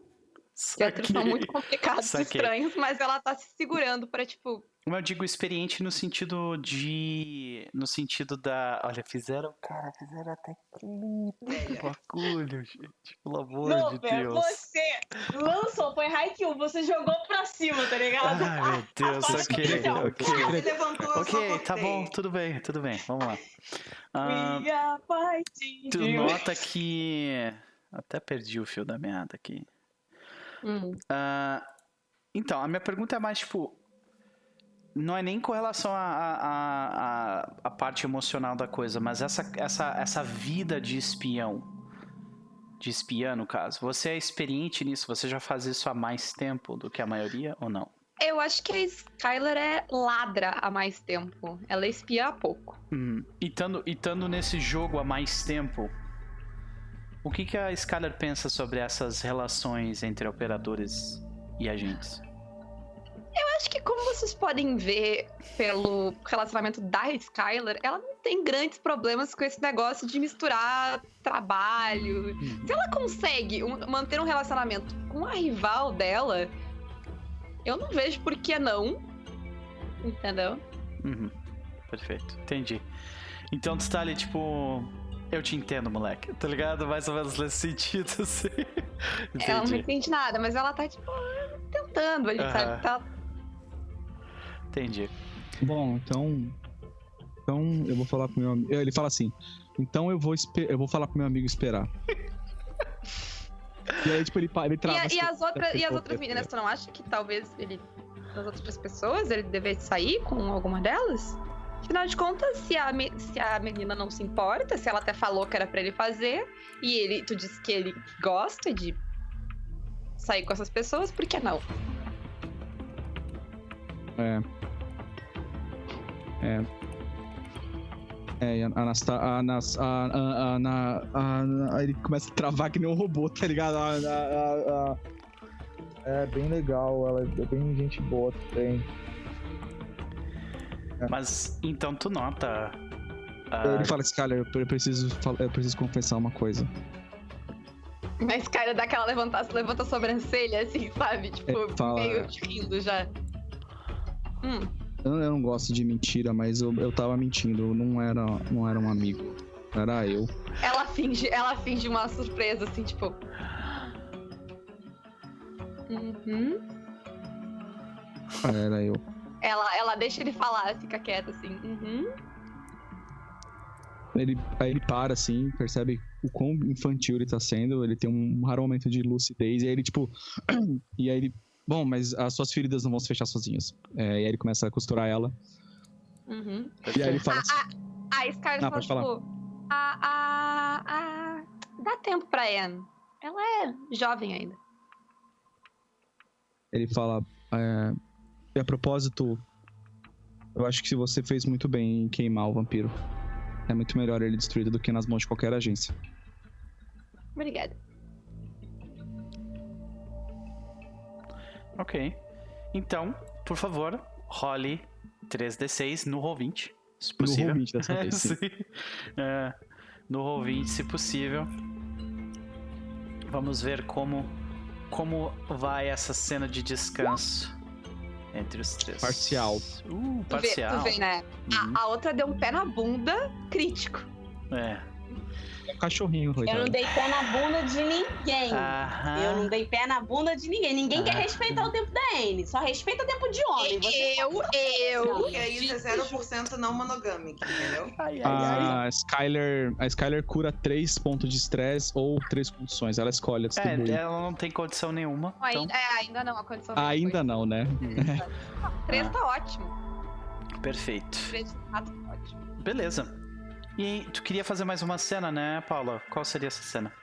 [SPEAKER 2] Héteros são muito complicados e estranhos, mas ela tá se segurando pra, tipo,
[SPEAKER 1] eu digo experiente no sentido de. No sentido da. Olha, fizeram. Cara, fizeram até clipe. bagulho, gente. Pelo amor
[SPEAKER 6] não,
[SPEAKER 1] de Deus.
[SPEAKER 6] Você lançou, foi Haikyuu, você jogou pra cima, tá ligado?
[SPEAKER 1] Ai, meu Deus, ok. Ok, levantou, ok tá bom, tudo bem, tudo bem. Vamos lá.
[SPEAKER 6] Uh,
[SPEAKER 1] tu nota que. Até perdi o fio da meada aqui. Hum. Uh, então, a minha pergunta é mais tipo não é nem com relação à a, parte emocional da coisa, mas essa, essa, essa vida de espião, de espiã no caso, você é experiente nisso? Você já faz isso há mais tempo do que a maioria ou não?
[SPEAKER 2] Eu acho que a Skyler é ladra há mais tempo. Ela espia há pouco.
[SPEAKER 1] Hum. E estando nesse jogo há mais tempo, o que, que a Skyler pensa sobre essas relações entre operadores e agentes?
[SPEAKER 2] Eu acho que, como vocês podem ver pelo relacionamento da Skyler, ela não tem grandes problemas com esse negócio de misturar trabalho. Uhum. Se ela consegue manter um relacionamento com a rival dela, eu não vejo por que não. Entendeu?
[SPEAKER 1] Uhum. Perfeito, entendi. Então tu tá ali, tipo. Eu te entendo, moleque. Tá ligado? Mais ou menos nesse sentido, [LAUGHS] assim.
[SPEAKER 2] Ela não entende nada, mas ela tá, tipo, tentando, a gente uhum. sabe? Tá
[SPEAKER 1] Entendi.
[SPEAKER 3] Bom, então. Então eu vou falar pro meu amigo. Ele fala assim. Então eu vou, eu vou falar pro meu amigo esperar. e aí, tipo, ele, ele trava.
[SPEAKER 2] E, a, e as, outra, e as outras meninas, tu não acha que talvez ele. As outras pessoas, ele devesse sair com alguma delas? Afinal de contas, se a, se a menina não se importa, se ela até falou que era para ele fazer, e ele, tu disse que ele gosta de sair com essas pessoas, por que não?
[SPEAKER 3] É. É. É, a Anasta, a, Anas, a, a, a, a, ele começa a travar que nem um robô, tá ligado? A, a, a, é bem legal, ela é bem gente boa também.
[SPEAKER 1] É. Mas então tu nota.
[SPEAKER 3] Ele fala, Skyler, eu preciso, eu preciso confessar uma coisa.
[SPEAKER 2] Mas Skyler dá aquela levanta, levanta a sobrancelha, assim, sabe? Tipo, fala... meio rindo já.
[SPEAKER 3] Hum. Eu, eu, não gosto de mentira, mas eu, eu tava mentindo. Não era, não era um amigo. Era eu.
[SPEAKER 2] Ela finge, ela finge uma surpresa, assim, tipo. Uhum.
[SPEAKER 3] Era eu.
[SPEAKER 2] Ela, ela deixa ele falar, fica quieta, assim. Uhum.
[SPEAKER 3] Ele, aí ele para, assim, percebe o quão infantil ele tá sendo. Ele tem um raro momento de lucidez. E aí ele, tipo. [CLEARS THROAT] e aí ele Bom, mas as suas feridas não vão se fechar sozinhas. É, e aí ele começa a costurar ela.
[SPEAKER 2] Uhum.
[SPEAKER 3] E aí ele fala
[SPEAKER 2] assim. A, a, a Scarlett fala, tipo, a, a, a, dá tempo pra Anne. Ela é jovem ainda.
[SPEAKER 3] Ele fala. É, e a propósito, eu acho que se você fez muito bem em queimar o vampiro. É muito melhor ele destruído do que nas mãos de qualquer agência.
[SPEAKER 2] Obrigada.
[SPEAKER 1] Ok. Então, por favor, role 3d6 no Roll20, se possível.
[SPEAKER 3] No Roll20 dessa [LAUGHS] vez, sim.
[SPEAKER 1] é, no Roll20, se possível. Vamos ver como, como vai essa cena de descanso entre os três.
[SPEAKER 3] Parcial.
[SPEAKER 1] Uh, parcial.
[SPEAKER 2] Tu vê, tu vê né? Uhum. A, a outra deu um pé na bunda crítico.
[SPEAKER 1] É
[SPEAKER 3] cachorrinho,
[SPEAKER 6] Eu não dei pé na bunda de ninguém. Aham. Eu não dei pé na bunda de ninguém. Ninguém Aham. quer respeitar o tempo da N. Só respeita o tempo de homem.
[SPEAKER 2] Você eu, eu.
[SPEAKER 4] Porque aí isso é 0% não monogâmico, entendeu? Ai, ai,
[SPEAKER 3] ai. A Skyler, a Skyler cura 3 pontos de estresse ou 3 condições. Ela escolhe
[SPEAKER 1] É, ela não tem condição nenhuma.
[SPEAKER 2] Então... Ainda, é, ainda não, a condição
[SPEAKER 3] Ainda não, né?
[SPEAKER 2] 3 tá ótimo.
[SPEAKER 1] Perfeito.
[SPEAKER 2] 3 tá ótimo.
[SPEAKER 1] Beleza. E tu queria fazer mais uma cena, né, Paula? Qual seria essa cena?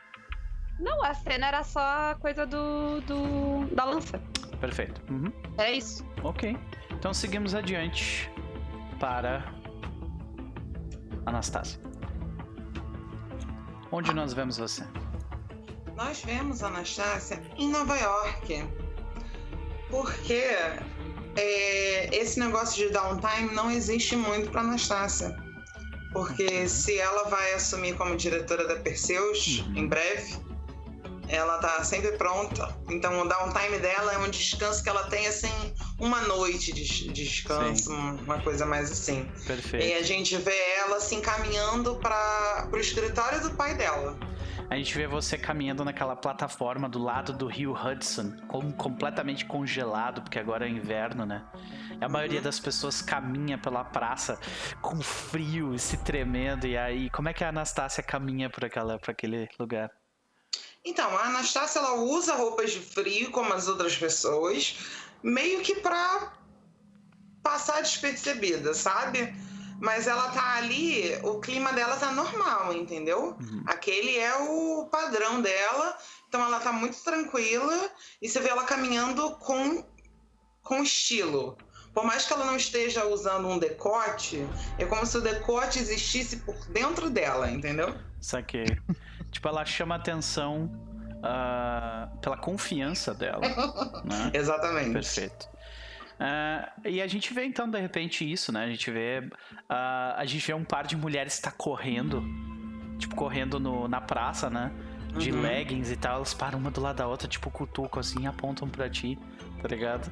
[SPEAKER 2] Não, a cena era só a coisa do, do da lança.
[SPEAKER 1] Perfeito. Uhum.
[SPEAKER 2] É isso.
[SPEAKER 1] Ok. Então seguimos adiante para Anastasia. Onde nós vemos você?
[SPEAKER 4] Nós vemos a Anastácia em Nova York. Porque é, esse negócio de downtime não existe muito para Anastácia. Porque se ela vai assumir como diretora da Perseus uhum. em breve, ela tá sempre pronta. Então o downtime dela é um descanso que ela tem assim, uma noite de descanso, Sim. uma coisa mais assim.
[SPEAKER 1] Perfeito.
[SPEAKER 4] E a gente vê ela assim caminhando para o escritório do pai dela.
[SPEAKER 1] A gente vê você caminhando naquela plataforma do lado do rio Hudson, com, completamente congelado, porque agora é inverno, né? A maioria uhum. das pessoas caminha pela praça com frio e se tremendo. E aí, como é que a Anastácia caminha por, aquela, por aquele lugar?
[SPEAKER 4] Então, a Anastácia ela usa roupas de frio como as outras pessoas, meio que pra passar despercebida, sabe? Mas ela tá ali, o clima dela tá normal, entendeu? Uhum. Aquele é o padrão dela. Então ela tá muito tranquila e você vê ela caminhando com, com estilo. Por mais que ela não esteja usando um decote, é como se o decote existisse por dentro dela, entendeu?
[SPEAKER 1] Saquei. [LAUGHS] tipo, ela chama atenção uh, pela confiança dela. [LAUGHS] né?
[SPEAKER 4] Exatamente.
[SPEAKER 1] Perfeito. Uh, e a gente vê então de repente isso, né? A gente vê uh, a gente vê um par de mulheres que tá correndo, tipo correndo no, na praça, né? De uhum. leggings e tal, elas param uma do lado da outra, tipo cutuco assim, apontam para ti, tá ligado?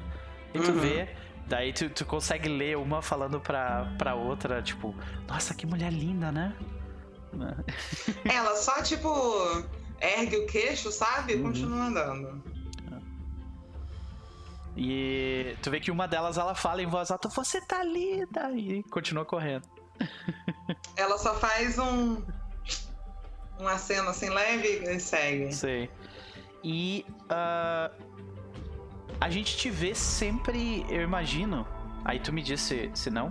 [SPEAKER 1] E tu uhum. vê Daí tu, tu consegue ler uma falando pra, pra outra, tipo, nossa, que mulher linda, né?
[SPEAKER 4] Ela só, tipo, ergue o queixo, sabe? E uhum. continua andando.
[SPEAKER 1] E tu vê que uma delas ela fala em voz alta, você tá linda! E continua correndo. [LAUGHS]
[SPEAKER 4] Ela só faz um. Um aceno assim leve e segue.
[SPEAKER 1] Sei. E uh, a gente te vê sempre, eu imagino. Aí tu me disse se não.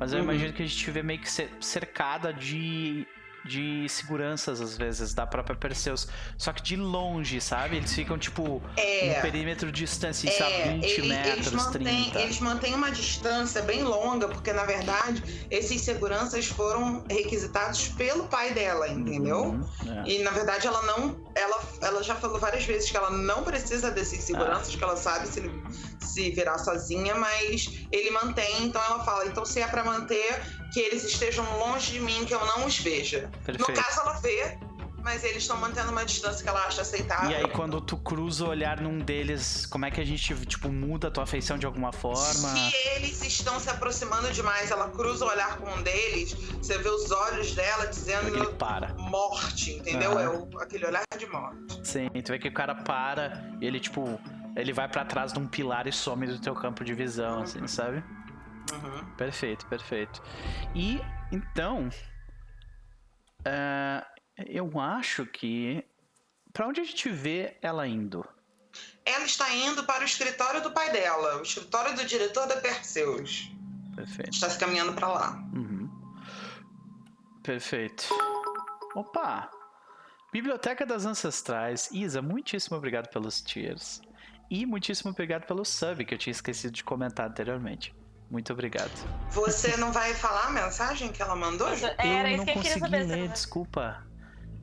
[SPEAKER 1] Mas eu uhum. imagino que a gente te vê meio que cercada de de seguranças, às vezes, da própria Perseus. Só que de longe, sabe? Eles ficam, tipo, é, um perímetro de distância, é, sabe? 20 ele, metros, eles mantêm, 30.
[SPEAKER 4] Eles mantêm uma distância bem longa, porque, na verdade, esses seguranças foram requisitados pelo pai dela, entendeu? Uhum, é. E, na verdade, ela não... Ela, ela já falou várias vezes que ela não precisa desses seguranças, ah. que ela sabe se, se virar sozinha, mas ele mantém, então ela fala, então se é para manter que eles estejam longe de mim, que eu não os veja. Perfeito. No caso, ela vê, mas eles estão mantendo uma distância que ela acha aceitável.
[SPEAKER 1] E aí, quando tu cruza o olhar num deles, como é que a gente, tipo, muda a tua afeição de alguma forma?
[SPEAKER 4] Se eles estão se aproximando demais, ela cruza o olhar com um deles, você vê os olhos dela dizendo
[SPEAKER 1] ele para.
[SPEAKER 4] morte, entendeu? Uhum. É o, aquele olhar de morte.
[SPEAKER 1] Sim, tu vê que o cara para, ele, tipo, ele vai para trás de um pilar e some do teu campo de visão, uhum. assim, sabe? Uhum. Perfeito, perfeito. E então, uh, eu acho que para onde a gente vê ela indo?
[SPEAKER 4] Ela está indo para o escritório do pai dela, o escritório do diretor da Perseus.
[SPEAKER 1] Perfeito.
[SPEAKER 4] Está se caminhando para lá.
[SPEAKER 1] Uhum. Perfeito. Opa! Biblioteca das Ancestrais. Isa, muitíssimo obrigado pelos tiers. E muitíssimo obrigado pelo sub, que eu tinha esquecido de comentar anteriormente. Muito obrigado.
[SPEAKER 4] Você não vai falar a mensagem que ela mandou?
[SPEAKER 1] Era eu não que consegui saber, ler, desculpa.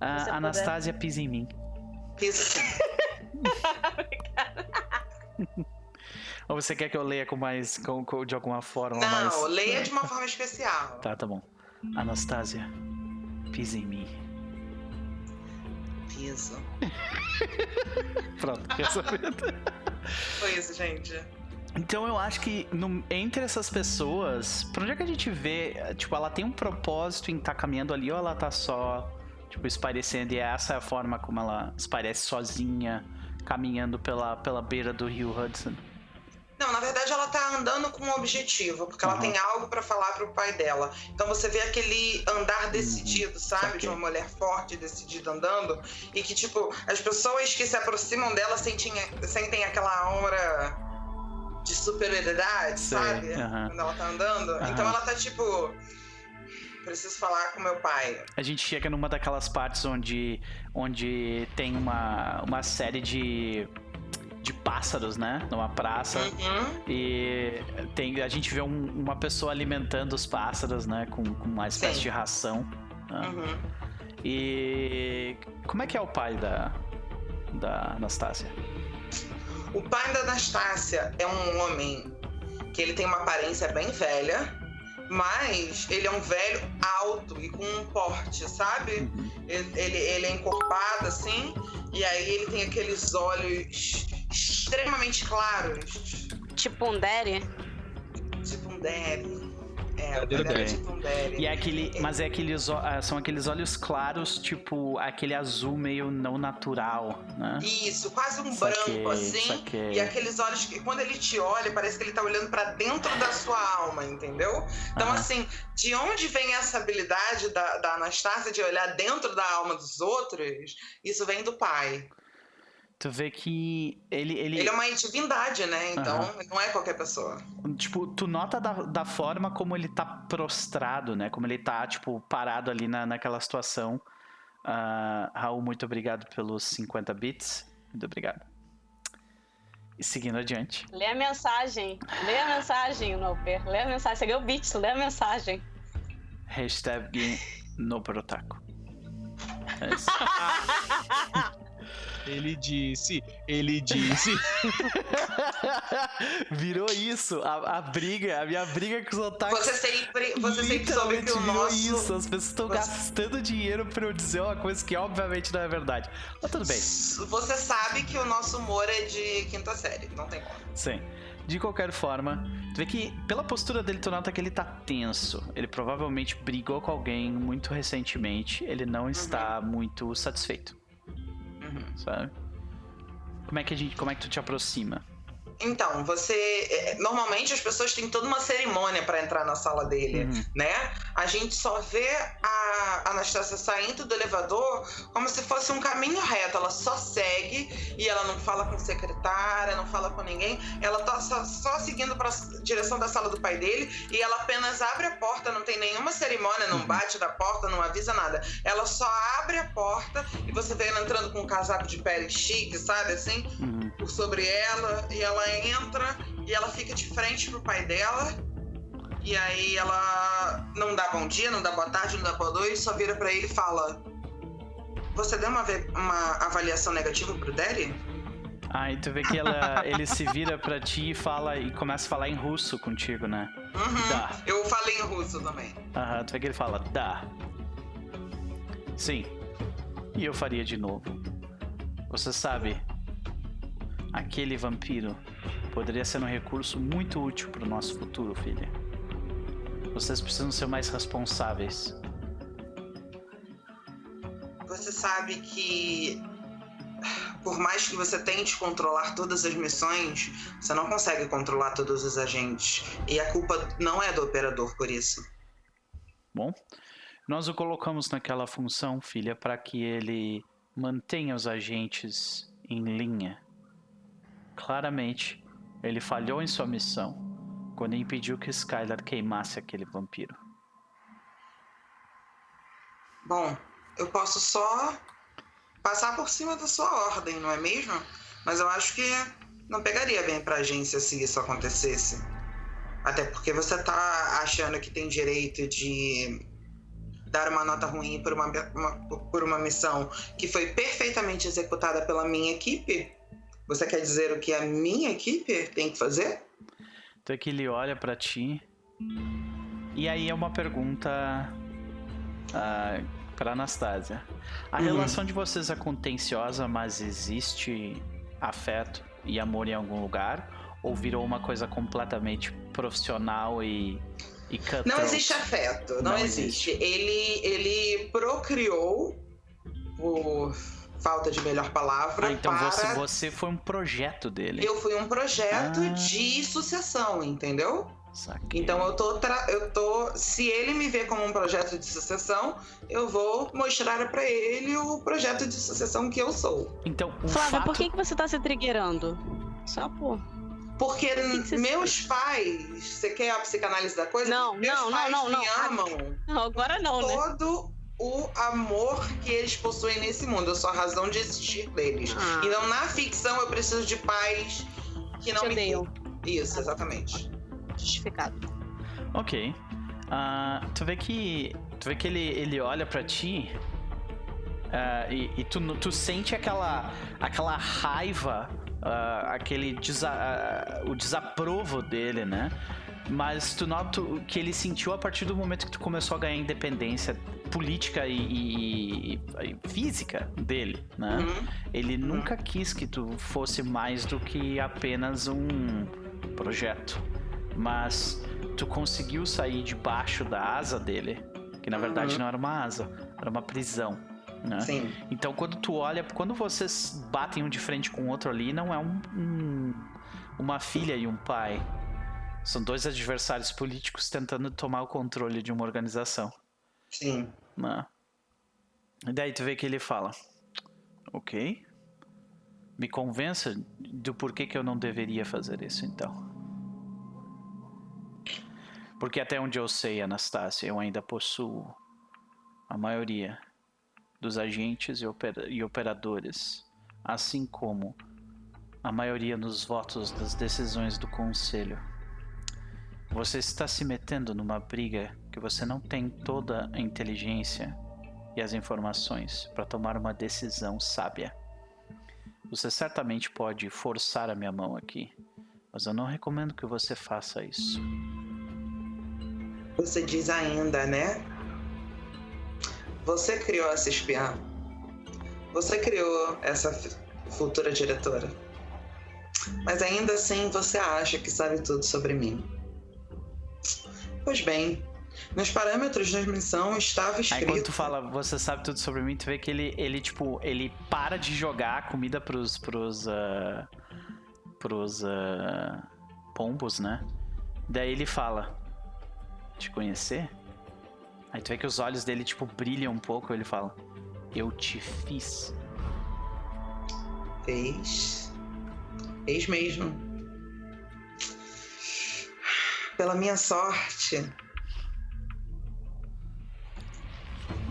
[SPEAKER 1] A Anastasia pisa em mim.
[SPEAKER 4] Pisa sim. [LAUGHS]
[SPEAKER 1] Ou você quer que eu leia com mais. Com, com, de alguma forma?
[SPEAKER 4] Não,
[SPEAKER 1] mais...
[SPEAKER 4] leia de uma forma especial.
[SPEAKER 1] Tá, tá bom. Anastasia, pisa em mim.
[SPEAKER 4] Piso. [LAUGHS]
[SPEAKER 1] Pronto, resolvido.
[SPEAKER 4] Foi isso, gente.
[SPEAKER 1] Então eu acho que no, entre essas pessoas, pra onde é que a gente vê? Tipo, ela tem um propósito em estar tá caminhando ali ou ela tá só, tipo, esparecendo? E essa é a forma como ela esparece sozinha, caminhando pela, pela beira do rio Hudson?
[SPEAKER 4] Não, na verdade ela tá andando com um objetivo, porque uhum. ela tem algo para falar pro pai dela. Então você vê aquele andar uhum. decidido, uhum. sabe? De uma mulher forte, decidida andando. E que, tipo, as pessoas que se aproximam dela sentem, sentem aquela aura de superioridade, sabe? Quando ela tá andando. Então ela tá tipo. Preciso falar com meu pai.
[SPEAKER 1] A gente chega numa daquelas partes onde, onde tem uma, uma série de de pássaros, né? Numa praça. Uhum. E tem, a gente vê um, uma pessoa alimentando os pássaros, né? Com, com uma espécie Sim. de ração. Né? Uhum. E como é que é o pai da, da Anastácia?
[SPEAKER 4] O pai da Anastácia é um homem que ele tem uma aparência bem velha, mas ele é um velho alto e com um porte, sabe? Uhum. Ele, ele, ele, é encorpado assim, e aí ele tem aqueles olhos extremamente claros.
[SPEAKER 6] Tipo um Derry?
[SPEAKER 4] Tipo um Derry.
[SPEAKER 1] É, é tipo um E é aquele, mas é aqueles, ah, são aqueles olhos claros, tipo aquele azul meio não natural, né?
[SPEAKER 4] Isso, quase um saquei, branco assim. Saquei. E aqueles olhos que quando ele te olha, parece que ele tá olhando para dentro da sua alma, entendeu? Então, assim, de onde vem essa habilidade da, da Anastácia de olhar dentro da alma dos outros? Isso vem do pai
[SPEAKER 1] tu vê que ele. Ele,
[SPEAKER 4] ele é uma divindade, né? Então, uhum. não é qualquer pessoa.
[SPEAKER 1] Tipo, tu nota da, da forma como ele tá prostrado, né? Como ele tá, tipo, parado ali na, naquela situação. Uh, Raul, muito obrigado pelos 50 bits. Muito obrigado. E seguindo adiante.
[SPEAKER 6] Lê a mensagem. Lê a mensagem, Noper. Lê a mensagem. Você ganhou bits, lê a mensagem.
[SPEAKER 1] Hashtag no Protaco. É isso. [LAUGHS]
[SPEAKER 3] Ele disse, ele disse. [LAUGHS]
[SPEAKER 1] virou isso, a, a, briga, a minha briga com os otakus.
[SPEAKER 4] Você sempre, você sempre soube que o
[SPEAKER 1] virou nosso... isso, as pessoas estão você... gastando dinheiro pra eu dizer uma coisa que obviamente não é verdade. Mas tudo bem.
[SPEAKER 4] Você sabe que o nosso humor é de quinta série, não tem como.
[SPEAKER 1] Sim. De qualquer forma, tu vê que pela postura dele tu nota que ele tá tenso. Ele provavelmente brigou com alguém muito recentemente. Ele não está uhum. muito satisfeito. Uhum. Sabe? Como é que a gente, como é que tu te aproxima?
[SPEAKER 4] Então, você. É, normalmente as pessoas têm toda uma cerimônia para entrar na sala dele, uhum. né? A gente só vê a Anastácia saindo do elevador como se fosse um caminho reto. Ela só segue e ela não fala com secretária, não fala com ninguém. Ela tá só, só seguindo para direção da sala do pai dele e ela apenas abre a porta, não tem nenhuma cerimônia, não uhum. bate da porta, não avisa nada. Ela só abre a porta e você vê ela entrando com um casaco de pele chique, sabe assim? Uhum. Por sobre ela e ela entra e ela fica de frente pro pai dela. E aí ela não dá bom dia, não dá boa tarde, não dá boa noite, só vira para ele e fala: Você deu uma, uma avaliação negativa pro Derry?
[SPEAKER 1] Ah, e tu vê que ela, [LAUGHS] ele se vira pra ti e fala e começa a falar em russo contigo, né?
[SPEAKER 4] Uhum. Eu falei em russo também.
[SPEAKER 1] Aham, tu vê que ele fala, dá. Sim. E eu faria de novo. Você sabe, aquele vampiro poderia ser um recurso muito útil para o nosso futuro, filha. Vocês precisam ser mais responsáveis.
[SPEAKER 4] Você sabe que por mais que você tente controlar todas as missões, você não consegue controlar todos os agentes. E a culpa não é do operador por isso.
[SPEAKER 1] Bom, nós o colocamos naquela função, filha, para que ele mantenha os agentes em linha. Claramente, ele falhou em sua missão quando impediu que Skylar queimasse aquele vampiro.
[SPEAKER 4] Bom, eu posso só passar por cima da sua ordem, não é mesmo? Mas eu acho que não pegaria bem pra agência se isso acontecesse. Até porque você tá achando que tem direito de dar uma nota ruim por uma, uma, por uma missão que foi perfeitamente executada pela minha equipe? Você quer dizer o que a minha equipe tem que fazer?
[SPEAKER 1] Então é que ele olha para ti. E aí é uma pergunta uh, ah, para Anastasia. A uhum. relação de vocês é contenciosa, mas existe afeto e amor em algum lugar? Ou virou uma coisa completamente profissional e, e
[SPEAKER 4] Não existe afeto, não, não existe. existe. Ele, ele procriou por falta de melhor palavra.
[SPEAKER 1] Ah, então
[SPEAKER 4] para...
[SPEAKER 1] você, você foi um projeto dele.
[SPEAKER 4] Eu fui um projeto ah. de sucessão, entendeu? Saquei. Então eu tô, tra... eu tô. Se ele me vê como um projeto de sucessão, eu vou mostrar para ele o projeto de sucessão que eu sou.
[SPEAKER 1] Então,
[SPEAKER 6] Flávia, fato... por que, que você tá se triggerando? Só por.
[SPEAKER 4] Porque que que meus pais, você quer a psicanálise da coisa?
[SPEAKER 6] Não,
[SPEAKER 4] meus
[SPEAKER 6] não,
[SPEAKER 4] pais
[SPEAKER 6] não, não,
[SPEAKER 4] me
[SPEAKER 6] não.
[SPEAKER 4] amam.
[SPEAKER 6] Não, agora não,
[SPEAKER 4] todo né? O amor que eles possuem nesse mundo. Eu sou a razão de existir deles. Ah. Então, na ficção, eu preciso de pais que não Te me odeiam. Isso, exatamente.
[SPEAKER 6] Justificado.
[SPEAKER 1] Ok. Uh, tu vê que. Tu vê que ele, ele olha para ti. Uh, e, e tu, tu sente aquela, aquela raiva uh, aquele desa uh, o desaprovo dele, né? Mas tu nota que ele sentiu a partir do momento que tu começou a ganhar independência política e, e, e física dele, né? Uhum. Ele uhum. nunca quis que tu fosse mais do que apenas um projeto. Mas tu conseguiu sair debaixo da asa dele, que na uhum. verdade não era uma asa, era uma prisão. Né? Sim. Então quando tu olha, quando vocês batem um de frente com o outro ali, não é um, um uma filha e um pai. São dois adversários políticos tentando tomar o controle de uma organização.
[SPEAKER 4] Sim.
[SPEAKER 1] Né? E daí tu vê que ele fala: Ok. Me convença do porquê que eu não deveria fazer isso então. Porque até onde eu sei, Anastácia, eu ainda possuo a maioria dos agentes e operadores, assim como a maioria dos votos das decisões do Conselho. Você está se metendo numa briga que você não tem toda a inteligência e as informações para tomar uma decisão sábia. Você certamente pode forçar a minha mão aqui, mas eu não recomendo que você faça isso.
[SPEAKER 4] Você diz ainda, né? Você criou essa espiã. Você criou essa futura diretora. Mas ainda assim você acha que sabe tudo sobre mim. Pois bem, nos parâmetros da missão estava escrito.
[SPEAKER 1] Aí quando tu fala, você sabe tudo sobre mim, tu vê que ele, ele tipo, ele para de jogar comida pros. pros. Uh, pros. Uh, pombos, né? Daí ele fala: Te conhecer? Aí tu vê que os olhos dele, tipo, brilham um pouco. Ele fala: Eu te fiz.
[SPEAKER 4] Fez. Fez mesmo pela minha sorte.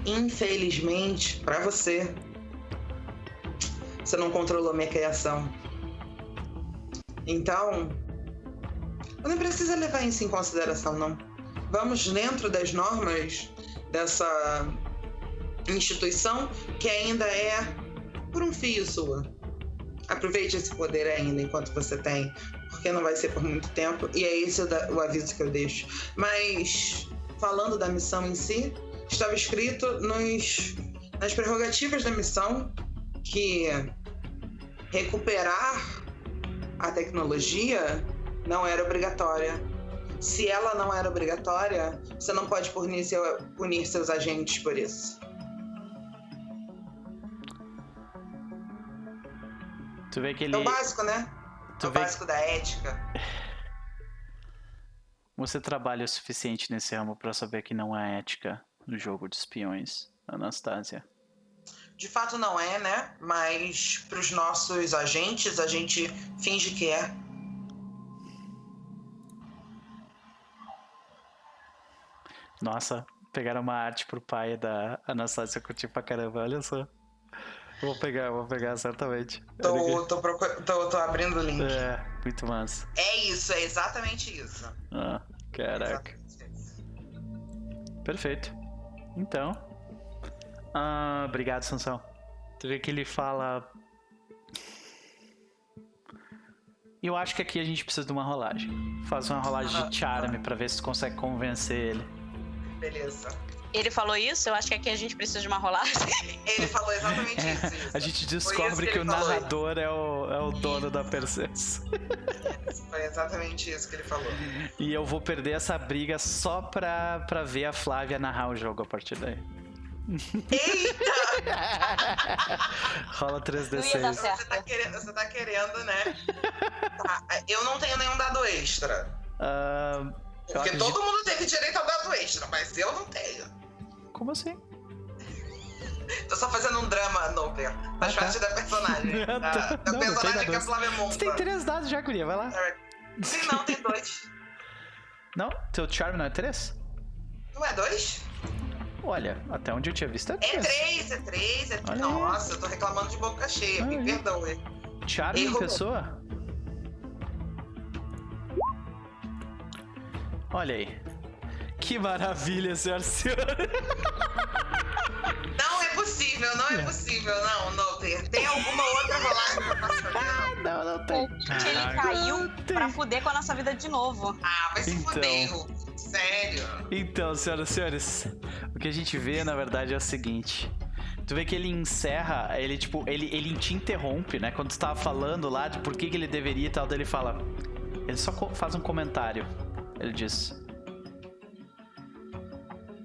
[SPEAKER 4] Infelizmente, para você, você não controlou minha criação. Então, não precisa levar isso em consideração, não. Vamos dentro das normas dessa instituição que ainda é por um fio sua. Aproveite esse poder ainda enquanto você tem, porque não vai ser por muito tempo, e é esse o, aviso que eu deixo. Mas, falando da missão em si, estava escrito nos, nas prerrogativas da missão que recuperar a tecnologia não era obrigatória. Se ela não era obrigatória, você não pode punir, seu, punir seus agentes por isso.
[SPEAKER 1] Tu vê que ele...
[SPEAKER 4] É o básico, né? Tu é o básico da ética.
[SPEAKER 1] Você trabalha o suficiente nesse ramo para saber que não há ética no jogo de espiões, Anastasia.
[SPEAKER 4] De fato não é, né? Mas para os nossos agentes, a gente finge que é.
[SPEAKER 1] Nossa, pegaram uma arte pro pai da Anastasia curtir pra caramba, olha só. Vou pegar, vou pegar, certamente.
[SPEAKER 4] Tô, tô, procur... tô, tô abrindo o link.
[SPEAKER 1] É, muito massa.
[SPEAKER 4] É isso, é exatamente isso.
[SPEAKER 1] Ah, caraca. Perfeito. Então. Ah, obrigado, Sansão. Tu vê que ele fala. Eu acho que aqui a gente precisa de uma rolagem. Faz uma rolagem de charme pra ver se tu consegue convencer ele.
[SPEAKER 4] Beleza.
[SPEAKER 8] Ele falou isso? Eu acho que aqui a gente precisa de uma rolagem. [LAUGHS]
[SPEAKER 4] Ele falou exatamente é, isso, isso,
[SPEAKER 1] A gente descobre que, que o narrador é o, é o dono da Perseus.
[SPEAKER 4] Foi exatamente isso que ele falou.
[SPEAKER 1] E eu vou perder essa briga só pra, pra ver a Flávia narrar o jogo a partir daí.
[SPEAKER 4] Eita! [LAUGHS]
[SPEAKER 1] Rola 3D6.
[SPEAKER 4] Você tá, querendo, você tá querendo, né? Tá, eu não tenho nenhum dado extra.
[SPEAKER 1] Uh,
[SPEAKER 4] Porque todo mundo teve direito ao dado extra, mas eu não tenho.
[SPEAKER 1] Como assim?
[SPEAKER 4] Tô só fazendo um drama, Noper. Faz ah, parte tá. da personagem. [LAUGHS] tá. Da, da não, personagem não que a Flávia monta.
[SPEAKER 1] Você tem três dados já, Guria, vai lá.
[SPEAKER 4] Sim, não, tem dois.
[SPEAKER 1] Não? Teu charme não é três?
[SPEAKER 4] Não é dois?
[SPEAKER 1] Olha, até onde eu tinha visto é, é
[SPEAKER 4] três. É três, é três, é três. Nossa, eu tô reclamando de boca cheia, me perdoe.
[SPEAKER 1] Charme em pessoa? Olha aí. Que maravilha, senhora senhora.
[SPEAKER 4] Não é possível não é possível, não, Noper. Tem alguma outra rolagem [LAUGHS]
[SPEAKER 1] não, não tem.
[SPEAKER 6] Que ele caiu pra fuder com a nossa vida de novo.
[SPEAKER 4] Ah, vai se
[SPEAKER 1] Então.
[SPEAKER 4] fuder, Sério.
[SPEAKER 1] Então, senhoras e senhores, o que a gente vê, na verdade, é o seguinte. Tu vê que ele encerra, ele tipo, ele, ele te interrompe, né? Quando tu tava falando lá de por que, que ele deveria e tal, daí ele fala. Ele só faz um comentário. Ele diz: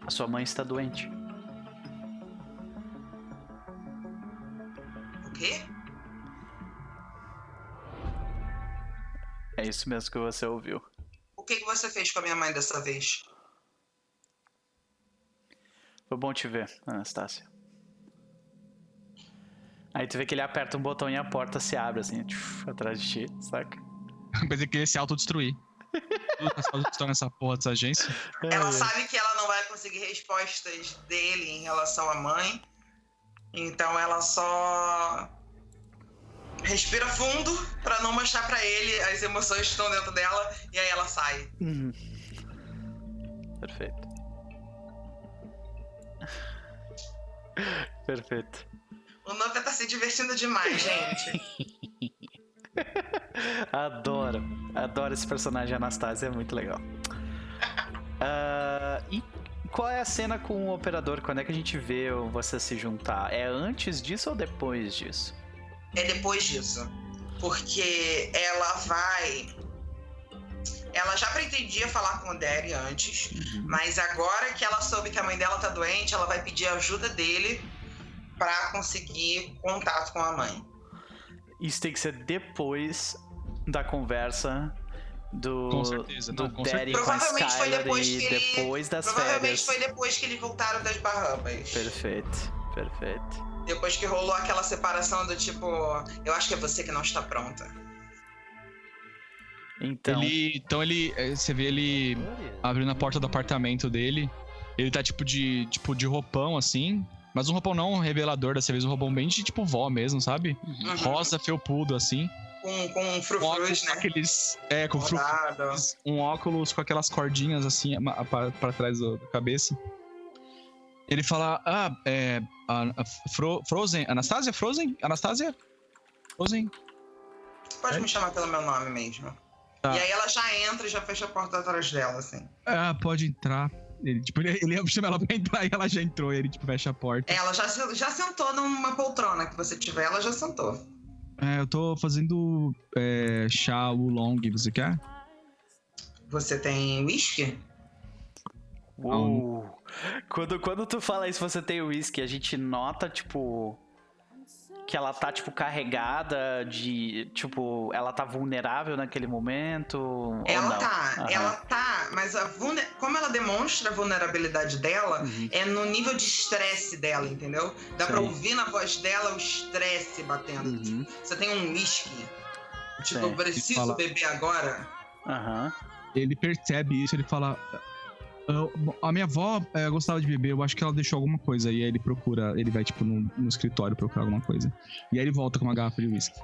[SPEAKER 1] A sua mãe está doente.
[SPEAKER 4] O quê?
[SPEAKER 1] É isso mesmo que você ouviu.
[SPEAKER 4] O que, que você fez com a minha mãe dessa vez?
[SPEAKER 1] Foi bom te ver, Anastácia. Aí tu vê que ele aperta um botão e a porta se abre, assim, tchuf, atrás de ti, saca?
[SPEAKER 3] Pensei que ele ia se autodestruir. Tudo tá se autodestruindo [LAUGHS] nessa porra dessa agência.
[SPEAKER 4] Ela sabe que ela conseguir respostas dele em relação à mãe. Então ela só respira fundo pra não mostrar pra ele as emoções que estão dentro dela e aí ela sai.
[SPEAKER 1] Uhum. Perfeito. Perfeito.
[SPEAKER 4] O Nokia tá se divertindo demais, gente. [LAUGHS]
[SPEAKER 1] Adoro. Adoro esse personagem Anastasia, é muito legal. Ah, e qual é a cena com o operador? Quando é que a gente vê você se juntar? É antes disso ou depois disso?
[SPEAKER 4] é depois disso. Porque ela vai. Ela já pretendia falar com o Derry antes, mas agora que ela soube que a mãe dela tá doente, ela vai pedir ajuda dele pra conseguir contato com a mãe.
[SPEAKER 1] Isso tem que ser depois da conversa do,
[SPEAKER 3] Com certeza,
[SPEAKER 1] do
[SPEAKER 3] não, com
[SPEAKER 1] Daddy com a
[SPEAKER 4] Provavelmente foi depois
[SPEAKER 1] e
[SPEAKER 4] que ele-
[SPEAKER 1] depois das
[SPEAKER 4] Provavelmente
[SPEAKER 1] férias.
[SPEAKER 4] foi depois que eles voltaram das Bahamas.
[SPEAKER 1] Perfeito, perfeito.
[SPEAKER 4] Depois que rolou aquela separação do tipo, eu acho que é você que não está pronta.
[SPEAKER 1] Então.
[SPEAKER 3] Ele, então ele, eh, você vê ele abrindo a porta do apartamento dele. Ele tá tipo de, tipo de roupão assim, mas um roupão não revelador dessa vez, um roupão bem de tipo vó mesmo, sabe?
[SPEAKER 4] Uhum.
[SPEAKER 3] Rosa, felpudo assim.
[SPEAKER 4] Com, com
[SPEAKER 3] Um
[SPEAKER 4] frufrus,
[SPEAKER 3] óculos
[SPEAKER 4] né?
[SPEAKER 3] com aqueles, é, com frufrus,
[SPEAKER 4] Rodado.
[SPEAKER 3] um óculos com aquelas cordinhas assim pra trás do- da cabeça. Ele fala, ah, é, a, a Fro- Frozen, Anastasia, Frozen, Anastasia, Frozen.
[SPEAKER 4] Pode me chamar pelo meu nome mesmo.
[SPEAKER 3] Tá.
[SPEAKER 4] E aí ela já entra e já fecha a porta atrás dela, assim.
[SPEAKER 3] Ah, pode entrar. Ele, tipo, ele, ele chama ela pra entrar e ela já entrou, e ele, tipo, fecha a porta.
[SPEAKER 4] Ela já, já sentou numa poltrona que você tiver, ela já sentou.
[SPEAKER 3] É, eu tô fazendo é, chá oolong, você quer?
[SPEAKER 4] Você tem whisky?
[SPEAKER 1] Uou. Quando, quando tu fala isso, você tem whisky, a gente nota, tipo. Que ela tá, tipo, carregada de. Tipo, ela tá vulnerável naquele momento. ou
[SPEAKER 4] Ela
[SPEAKER 1] não?
[SPEAKER 4] tá,
[SPEAKER 1] Aham.
[SPEAKER 4] ela tá, mas a vulne- como ela demonstra a vulnerabilidade dela,
[SPEAKER 1] Uhum.
[SPEAKER 4] é no nível de estresse dela, entendeu? Dá pra
[SPEAKER 1] Sim.
[SPEAKER 4] ouvir na voz dela o estresse batendo.
[SPEAKER 1] Uhum.
[SPEAKER 4] Você tem um whisky. Tipo,
[SPEAKER 1] Sim.
[SPEAKER 4] eu preciso
[SPEAKER 3] Fala.
[SPEAKER 4] beber agora.
[SPEAKER 1] Aham.
[SPEAKER 3] Ele percebe isso, ele fala. "Ah, bom, A minha avó é, gostava de beber, eu acho que ela deixou alguma coisa. E aí ele procura, ele vai, tipo, no, no escritório procurar alguma coisa. E aí ele volta com uma garrafa de whisky.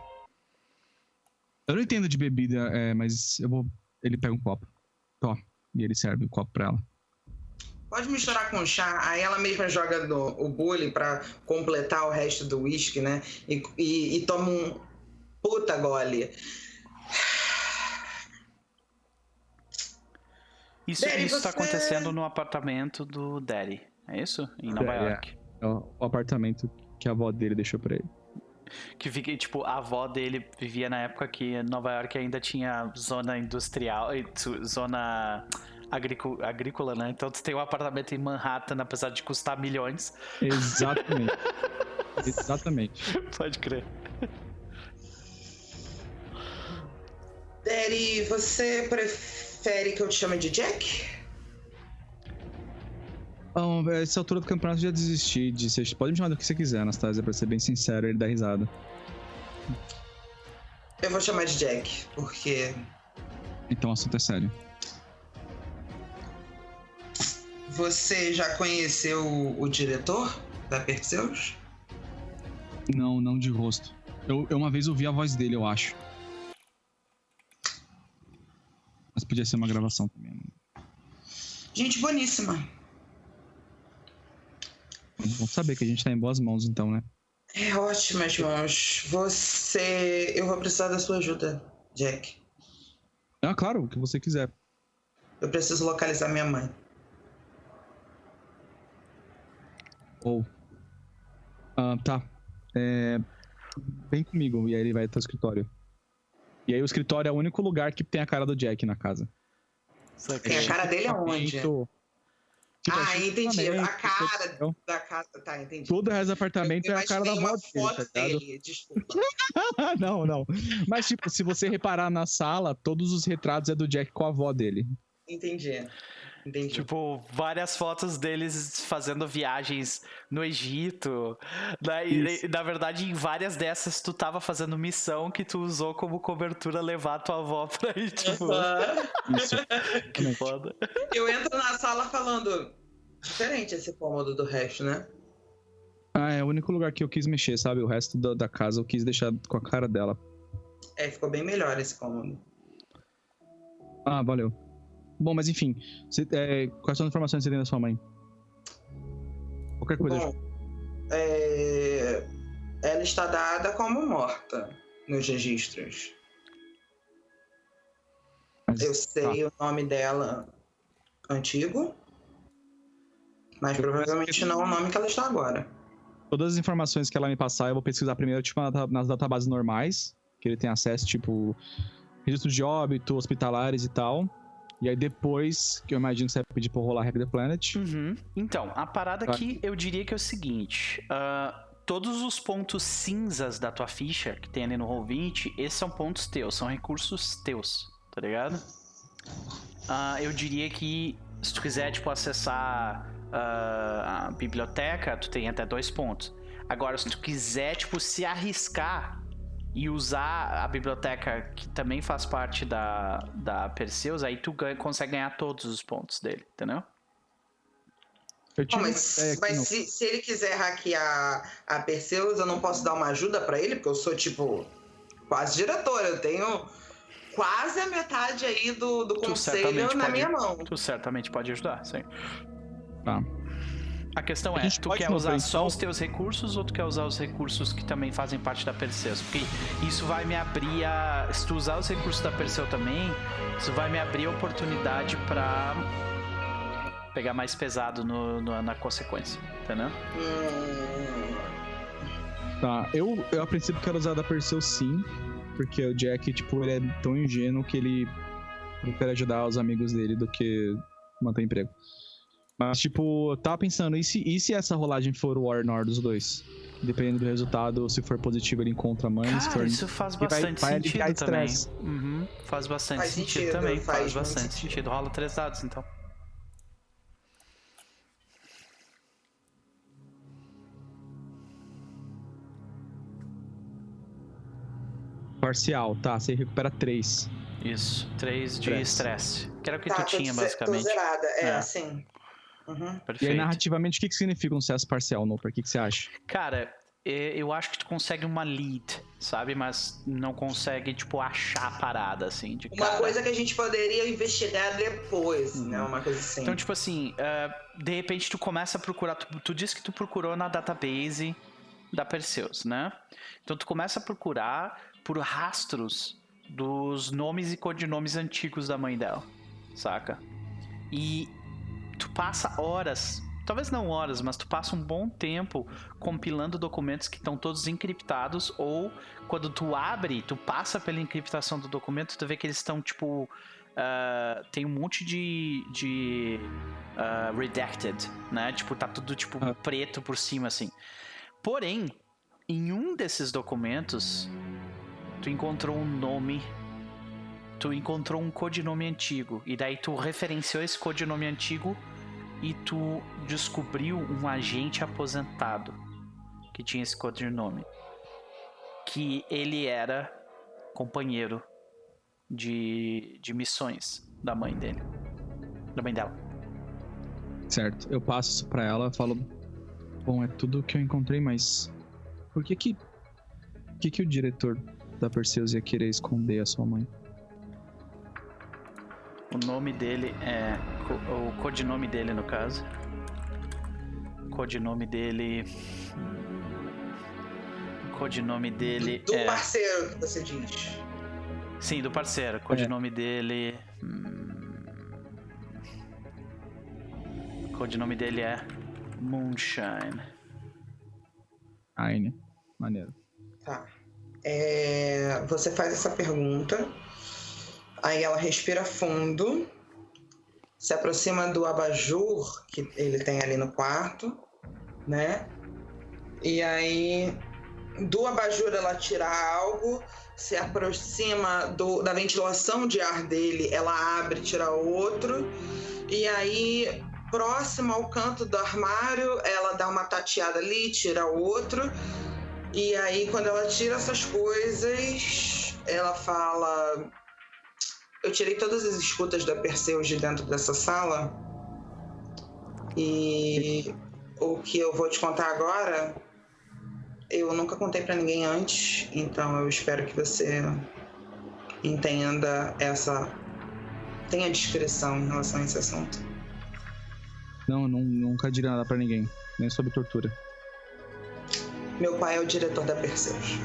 [SPEAKER 3] Eu não entendo de bebida, é, mas eu vou. Ele pega um copo. Ó, e ele serve o copo pra ela.
[SPEAKER 4] Pode misturar com chá, aí ela mesma joga no, o bule pra completar o resto do whisky, né? E, e- e toma um puta gole.
[SPEAKER 1] Isso,
[SPEAKER 4] Daddy,
[SPEAKER 1] isso tá
[SPEAKER 4] você-
[SPEAKER 1] acontecendo no apartamento do Daddy. É isso? Em Nova
[SPEAKER 3] É, é.
[SPEAKER 1] York.
[SPEAKER 3] É o, o apartamento que a avó dele deixou pra ele.
[SPEAKER 1] Que fica, tipo, a avó dele vivia na época que Nova York ainda tinha zona industrial, zona agrícola, agrícola, né? Então tu tem um apartamento em Manhattan, apesar de custar milhões.
[SPEAKER 3] Exatamente. [LAUGHS] Exatamente.
[SPEAKER 1] Pode crer.
[SPEAKER 4] Daddy, você prefere que eu te chame de Jack?
[SPEAKER 3] Bom, a essa altura do campeonato eu já desisti de ser. Pode me chamar do que você quiser, Anastasia, pra ser bem sincero, ele dá risada.
[SPEAKER 4] Eu vou chamar de Jack, porque
[SPEAKER 3] Então o assunto é sério.
[SPEAKER 4] você já conheceu o, o diretor da Perseus?
[SPEAKER 3] Não, não de rosto. Eu, eu uma vez ouvi a voz dele, eu acho. Mas podia ser uma gravação também.
[SPEAKER 4] Gente boníssima.
[SPEAKER 3] Vamos saber que a gente tá em boas mãos, então, né?
[SPEAKER 4] É ótimas mãos. Você. Eu vou precisar da sua ajuda, Jack.
[SPEAKER 3] Ah, claro, o que você quiser.
[SPEAKER 4] Eu preciso localizar minha mãe.
[SPEAKER 3] Ou. Oh. Ah, tá. É... Vem comigo. E aí ele vai até o escritório. E aí o escritório é o único lugar que tem a cara do Jack na casa.
[SPEAKER 4] Tem a cara dele aonde? Tipo, ah, entendi. A cara da casa. Tá, entendi.
[SPEAKER 3] Todo o resto do apartamento
[SPEAKER 4] eu,
[SPEAKER 3] eu é a cara da
[SPEAKER 4] avó dele, tá dele, desculpa. [LAUGHS]
[SPEAKER 3] não, não. Mas, tipo, se você reparar na sala, todos os retratos é do Jack com a avó dele.
[SPEAKER 4] Entendi. Entendi.
[SPEAKER 1] Tipo, várias fotos deles fazendo viagens no Egito. Na, e, na verdade, em várias dessas, tu tava fazendo missão que tu usou como cobertura levar tua avó pra ir, tipo.
[SPEAKER 3] Uhum. Isso. [LAUGHS]
[SPEAKER 1] Que foda.
[SPEAKER 4] Eu entro na sala falando. Diferente esse cômodo do resto, né?
[SPEAKER 3] Ah, é o único lugar que eu quis mexer, sabe? O resto da, da casa eu quis deixar com a cara dela.
[SPEAKER 4] É, ficou bem melhor esse cômodo.
[SPEAKER 3] Ah, valeu. Bom, mas enfim, você, é, quais são as informações que você tem da sua mãe? Qualquer coisa.
[SPEAKER 4] Bom, é, ela está dada como morta nos registros. Mas, Eu sei tá. o nome dela antigo, mas provavelmente não o nome que ela está agora.
[SPEAKER 3] Todas as informações que ela me passar, eu vou pesquisar primeiro, tipo, nas databases normais, que ele tem acesso, tipo, registro de óbito, hospitalares e tal. E aí depois, que eu imagino que você vai pedir pra rolar Hack the Planet.
[SPEAKER 1] Uhum. Então, a parada aqui eu diria que é o seguinte. Uh, todos os pontos cinzas da tua ficha que tem ali no Roll20, esses são pontos teus, são recursos teus, tá ligado? Uh, eu diria que se tu quiser, tipo, acessar uh, a biblioteca, tu tem até dois pontos. Agora, se tu quiser, tipo, se arriscar e usar a biblioteca que também faz parte da, da Perseus, aí tu ganha, consegue ganhar todos os pontos dele, entendeu?
[SPEAKER 4] Oh, mas, mas se, se, ele quiser hackear a Perseus, eu não posso dar uma ajuda para ele, porque eu sou, tipo, quase diretora. Eu tenho quase a metade aí do, do conselho na
[SPEAKER 1] pode,
[SPEAKER 4] minha mão.
[SPEAKER 1] Tu certamente pode ajudar, sim.
[SPEAKER 3] Tá.
[SPEAKER 1] A questão a é, tu quer usar só os teus recursos ou tu quer usar os recursos que também fazem parte da Perseus? Porque isso vai me abrir a... Se tu usar os recursos da Perseu também, isso vai me abrir a oportunidade pra pegar mais pesado no, no, na consequência, entendeu?
[SPEAKER 3] Tá, eu, eu a princípio quero usar da Perseu sim, porque o Jack, tipo, ele é tão ingênuo que ele prefere ajudar os amigos dele do que manter emprego. Mas, tipo, eu tava pensando, e se, e se essa rolagem for o War Nord dos dois? Dependendo do resultado, se for positivo, ele encontra a mãe.
[SPEAKER 1] Cara,
[SPEAKER 3] se for...
[SPEAKER 1] isso faz bastante vai, vai sentido também. Uhum, faz bastante faz sentido, sentido, também. Faz, faz bastante sentido. sentido. Rola três dados, então.
[SPEAKER 3] Parcial, tá. Você recupera três.
[SPEAKER 1] Isso, três de estresse. Que era o que tá, tu tinha, basicamente.
[SPEAKER 4] Tô zerada, é, é. assim.
[SPEAKER 1] Uhum.
[SPEAKER 3] E aí, narrativamente, o que, que significa um sucesso parcial, Noper? O que, que você acha?
[SPEAKER 1] Cara, eu acho que tu consegue uma lead, sabe? Mas não consegue, tipo, achar a parada, assim. De
[SPEAKER 4] uma cara. coisa que a gente poderia investigar depois, uhum. né? Uma coisa assim.
[SPEAKER 1] Então, tipo assim, uh, de repente tu começa a procurar. Tu, tu disse que tu procurou na database da Perseus, né? Então tu começa a procurar por rastros dos nomes e codinomes antigos da mãe dela, saca? E tu passa horas, talvez não horas, mas tu passa um bom tempo compilando documentos que estão todos encriptados ou quando tu abre, tu passa pela encriptação do documento, tu vê que eles estão tipo Uh, tem um monte de, de uh, redacted, né? Tipo, tá tudo tipo ah. preto por cima, assim. Porém, em um desses documentos, tu encontrou um nome tu encontrou um codinome antigo e daí tu referenciou esse codinome antigo e tu descobriu um agente aposentado que tinha esse codinome. Que ele era companheiro de, de missões da mãe dele. Da mãe dela.
[SPEAKER 3] Certo, eu passo isso pra ela falo. Bom, é tudo que eu encontrei, mas. Por que que. Que que o diretor da Perseus ia querer esconder a sua mãe?
[SPEAKER 1] O nome dele é. O codinome dele, no caso. codinome dele. O codinome dele.
[SPEAKER 4] Do, do
[SPEAKER 1] é...
[SPEAKER 4] parceiro que você diz.
[SPEAKER 1] Sim, do parceiro. O codinome é. dele. Hum... O codinome dele é Moonshine.
[SPEAKER 3] Aine. Maneiro.
[SPEAKER 4] Tá. É... Você faz essa pergunta. Aí ela respira fundo se aproxima do abajur que ele tem ali no quarto, né? E aí do abajur ela tira algo, se aproxima do, da ventilação de ar dele, ela abre, tira outro, e aí próximo ao canto do armário, ela dá uma tateada ali, tira outro. E aí quando ela tira essas coisas, ela fala eu tirei todas as escutas da Perseus de dentro dessa sala. E o que eu vou te contar agora, eu nunca contei para ninguém antes, então eu espero que você entenda essa. tenha discrição em relação a esse assunto.
[SPEAKER 3] Não, não nunca direi nada para ninguém, nem sobre tortura.
[SPEAKER 4] Meu pai é o diretor da Perseus.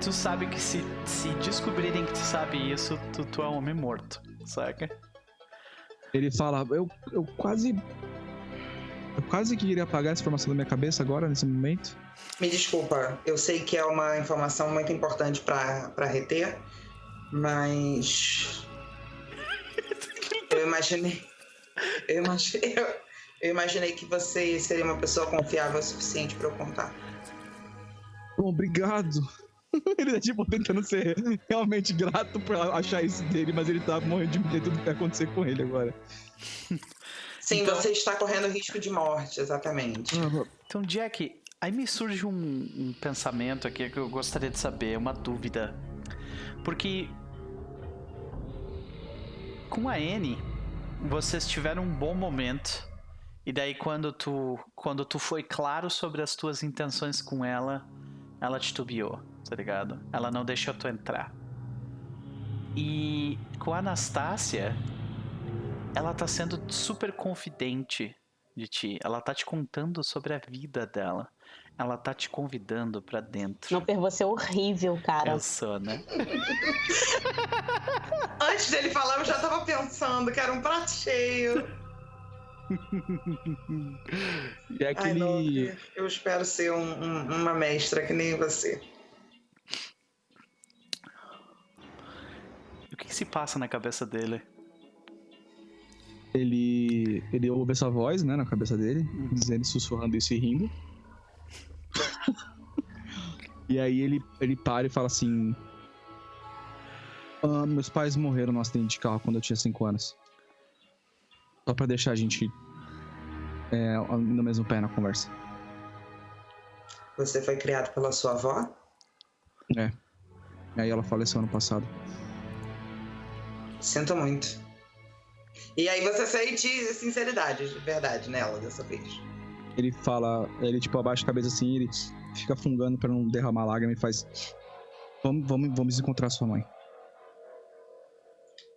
[SPEAKER 1] Tu sabe que se, se descobrirem que tu sabe isso, tu, tu é um homem morto, saca?
[SPEAKER 3] Ele fala, eu, eu quase. Eu quase queria apagar essa informação da minha cabeça agora, nesse momento.
[SPEAKER 4] Me desculpa, eu sei que é uma informação muito importante para reter, mas. [LAUGHS] eu imaginei. Eu imaginei, eu, eu imaginei que você seria uma pessoa confiável o suficiente para eu contar.
[SPEAKER 3] Obrigado. [LAUGHS] ele tá, tipo, tentando ser realmente grato por achar isso dele, mas ele tá morrendo de medo do que vai acontecer com ele agora.
[SPEAKER 4] Sim, então... você está correndo risco de morte, exatamente.
[SPEAKER 1] Então, Jack, aí me surge um, um pensamento aqui que eu gostaria de saber, uma dúvida. Porque com a Anne, vocês tiveram um bom momento. E daí quando tu, quando tu foi claro sobre as tuas intenções com ela, ela titubeou tá ligado? Ela não deixou tu entrar. E com a Anastácia, ela tá sendo super confidente de ti. Ela tá te contando sobre a vida dela. Ela tá te convidando para dentro.
[SPEAKER 6] Não, per você é horrível, cara.
[SPEAKER 1] Eu sou, né? [LAUGHS]
[SPEAKER 4] Antes dele falar, eu já tava pensando que era um prato cheio. [LAUGHS]
[SPEAKER 3] e aquele... Ai, não,
[SPEAKER 4] eu espero ser um, um, uma mestra que nem você.
[SPEAKER 1] Que, que se passa na cabeça dele?
[SPEAKER 3] Ele, ele ouve essa voz, né, na cabeça dele, uhum. dizendo, sussurrando isso e rindo. [LAUGHS] e aí ele, ele para e fala assim: ah, Meus pais morreram no acidente de carro quando eu tinha 5 anos. Só pra deixar a gente é, no mesmo pé na conversa.
[SPEAKER 4] Você foi criado pela sua avó?
[SPEAKER 3] É. E aí ela faleceu ano passado.
[SPEAKER 4] Sinto muito. E aí você sente sinceridade, de verdade, nela dessa vez.
[SPEAKER 3] Ele fala, ele tipo abaixa a cabeça assim, ele fica fungando para não derramar lágrima e faz. Vamos, vamos, vamos encontrar sua mãe.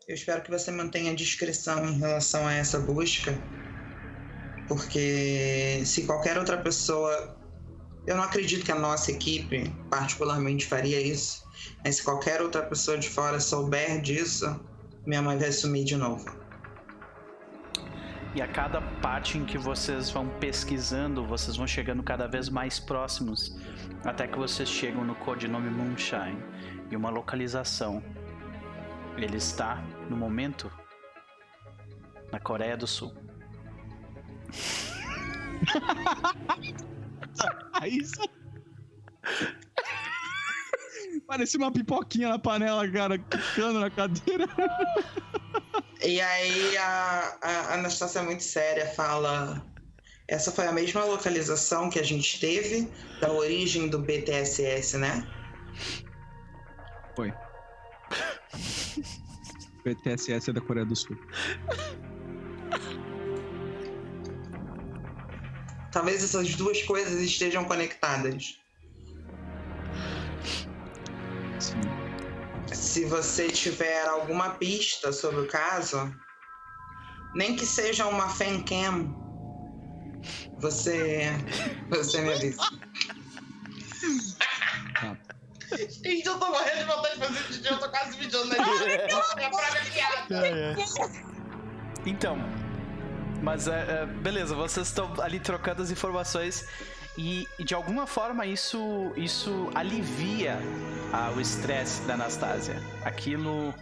[SPEAKER 4] Eu espero que você mantenha discrição em relação a essa busca, porque se qualquer outra pessoa, eu não acredito que a nossa equipe particularmente faria isso, mas se qualquer outra pessoa de fora souber disso, minha mãe vai sumir de novo.
[SPEAKER 1] E a cada parte em que vocês vão pesquisando, vocês vão chegando cada vez mais próximos, até que vocês chegam no codinome Moonshine e uma localização. Ele está, no momento, na Coreia do Sul. [LAUGHS]
[SPEAKER 3] Isso. Parecia uma pipoquinha na panela, cara, quicando na cadeira. [LAUGHS]
[SPEAKER 4] E aí a, a Anastácia é muito séria, fala. Essa foi a mesma localização que a gente teve da origem do BTSS, né?
[SPEAKER 3] Foi. [LAUGHS] BTSS é da Coreia do Sul.
[SPEAKER 4] Talvez essas duas coisas estejam conectadas.
[SPEAKER 3] Sim.
[SPEAKER 4] Se você tiver alguma pista sobre o caso, nem que seja uma fancam, você, você me avisa.
[SPEAKER 9] Gente, eu tô morrendo de vontade de fazer xixi, eu tô quase mijando na minha própria piada. É, é.
[SPEAKER 1] Então, mas é, é, beleza, vocês estão ali trocando as informações e, de alguma forma isso, isso alivia ah, o estresse da Anastasia. Aquilo,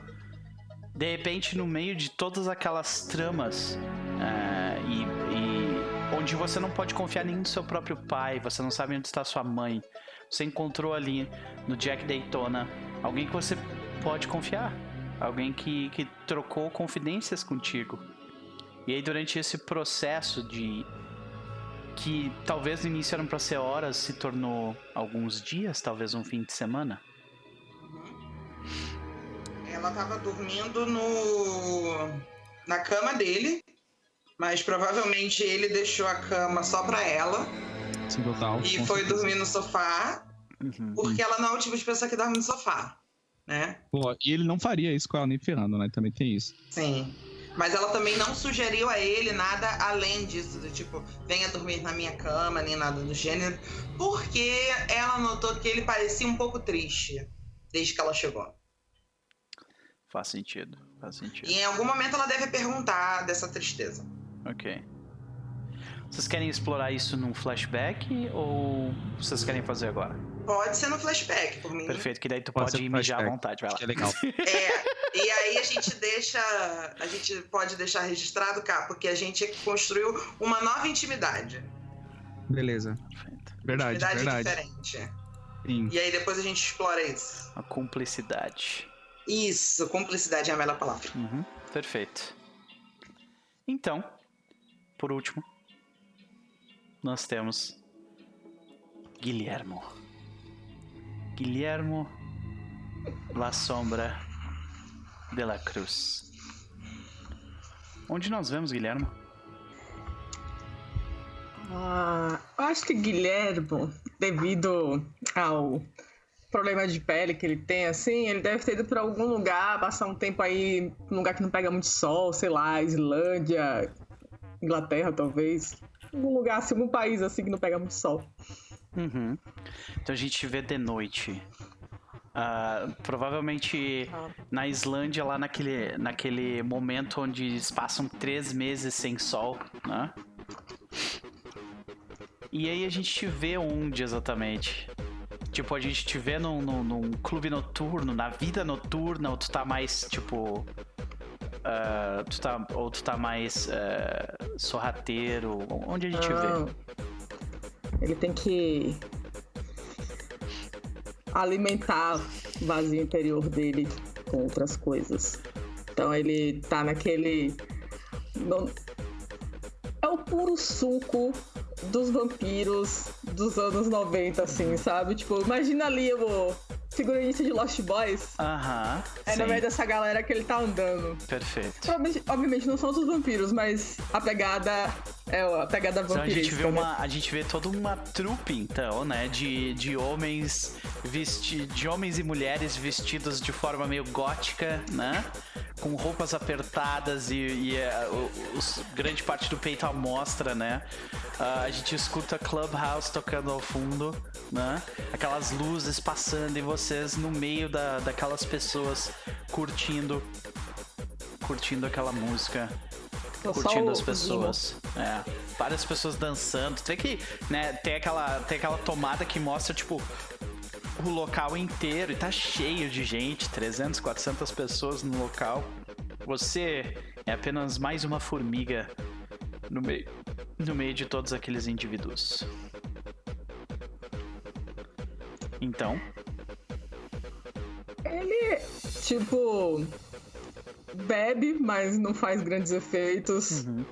[SPEAKER 1] de repente, no meio de todas aquelas tramas uh, e, e, onde você não pode confiar nem no seu próprio pai, você não sabe onde está sua mãe, você encontrou ali no Jack Daytona alguém que você pode confiar, alguém que, que trocou confidências contigo. E aí, durante esse processo de que talvez no início eram para ser horas, se tornou alguns dias, talvez um fim de semana.
[SPEAKER 4] Ela tava dormindo no na cama dele, mas provavelmente ele deixou a cama só para ela.
[SPEAKER 3] Sim, total.
[SPEAKER 4] E foi certeza. dormir no sofá, uhum. porque ela não é o tipo de pessoa que dorme no sofá, né?
[SPEAKER 3] Pô, e ele não faria isso com ela nem ferrando, né? Também tem isso.
[SPEAKER 4] Sim. Mas ela também não sugeriu a ele nada além disso, do tipo, venha dormir na minha cama, nem nada do gênero, porque ela notou que ele parecia um pouco triste desde que ela chegou.
[SPEAKER 1] Faz sentido, faz sentido.
[SPEAKER 4] E em algum momento ela deve perguntar dessa tristeza.
[SPEAKER 1] Ok. Vocês querem explorar isso num flashback ou vocês querem fazer agora?
[SPEAKER 4] Pode ser no flashback, por mim.
[SPEAKER 1] Perfeito, que daí tu pode, pode ir mijar à vontade, vai lá.
[SPEAKER 3] Que é legal. [LAUGHS]
[SPEAKER 4] É, e aí a gente deixa. A gente pode deixar registrado, cá, porque a gente construiu uma nova intimidade.
[SPEAKER 3] Beleza. Perfeito. Verdade, intimidade verdade.
[SPEAKER 4] diferente. Sim. E aí depois a gente explora isso.
[SPEAKER 1] A cumplicidade.
[SPEAKER 4] Isso, cumplicidade é a melhor palavra.
[SPEAKER 1] Uhum, perfeito. Então, por último, nós temos Guilhermo. Guillermo La Sombra de la Cruz. Onde nós vemos Guilhermo?
[SPEAKER 5] Ah, acho que Guilhermo, devido ao problema de pele que ele tem, assim, ele deve ter ido para algum lugar, passar um tempo aí, num lugar que não pega muito sol, sei lá, Islândia, Inglaterra, talvez. Algum lugar assim, algum país assim que não pega muito sol.
[SPEAKER 1] Uhum. Então a gente vê de noite. Uh, provavelmente ah. na Islândia, lá naquele, naquele momento onde eles passam três meses sem sol, né? E aí a gente te vê onde exatamente? Tipo, a gente te vê num, num, num clube noturno, na vida noturna, ou tu tá mais, tipo. Uh, tu tá, ou tu tá mais uh, sorrateiro? Onde a gente ah. vê?
[SPEAKER 5] Ele tem que alimentar o vazio interior dele com outras coisas. Então ele tá naquele. É o puro suco dos vampiros dos anos 90, assim, sabe? Tipo, imagina ali o figurinista de Lost Boys.
[SPEAKER 1] Aham.
[SPEAKER 5] É sim. no meio dessa galera que ele tá andando.
[SPEAKER 1] Perfeito.
[SPEAKER 5] Obviamente, obviamente não são os vampiros, mas a pegada é a pegada vampirista. Então a
[SPEAKER 1] gente vê uma, né? a gente vê toda uma trupe então, né, de, de homens vesti de homens e mulheres vestidos de forma meio gótica, né? Com roupas apertadas e, e uh, os, grande parte do peito à mostra, né? Uh, a gente escuta Clubhouse tocando ao fundo, né? Aquelas luzes passando e vocês no meio da, daquelas pessoas curtindo curtindo aquela música curtindo as pessoas. É, várias pessoas dançando. Tem que, né, tem aquela, tem aquela tomada que mostra, tipo, o local inteiro e tá cheio de gente, 300, 400 pessoas no local. Você é apenas mais uma formiga no meio, no meio de todos aqueles indivíduos. Então.
[SPEAKER 5] Ele, tipo, bebe, mas não faz grandes efeitos. Uhum.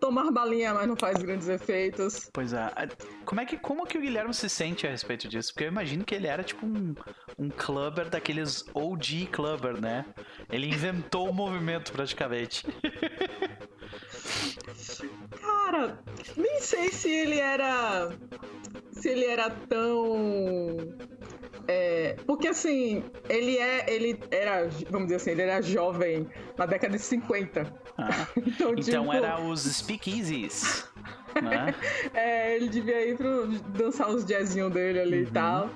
[SPEAKER 5] Tomar balinha, mas não faz grandes efeitos.
[SPEAKER 1] Pois é. Como é que, como que o Guilherme se sente a respeito disso? Porque eu imagino que ele era tipo um, um clubber daqueles OG clubber, né? Ele inventou o movimento praticamente. [LAUGHS]
[SPEAKER 5] Cara, nem sei se ele era. Se ele era tão. É, porque assim, ele é. Ele era, vamos dizer assim, ele era jovem na década de 50.
[SPEAKER 1] Ah, [LAUGHS] então, então tipo... era os speakeasies. [LAUGHS] Né?
[SPEAKER 5] é, ele devia ir pro dançar os jazzinhos dele ali uhum. e tal.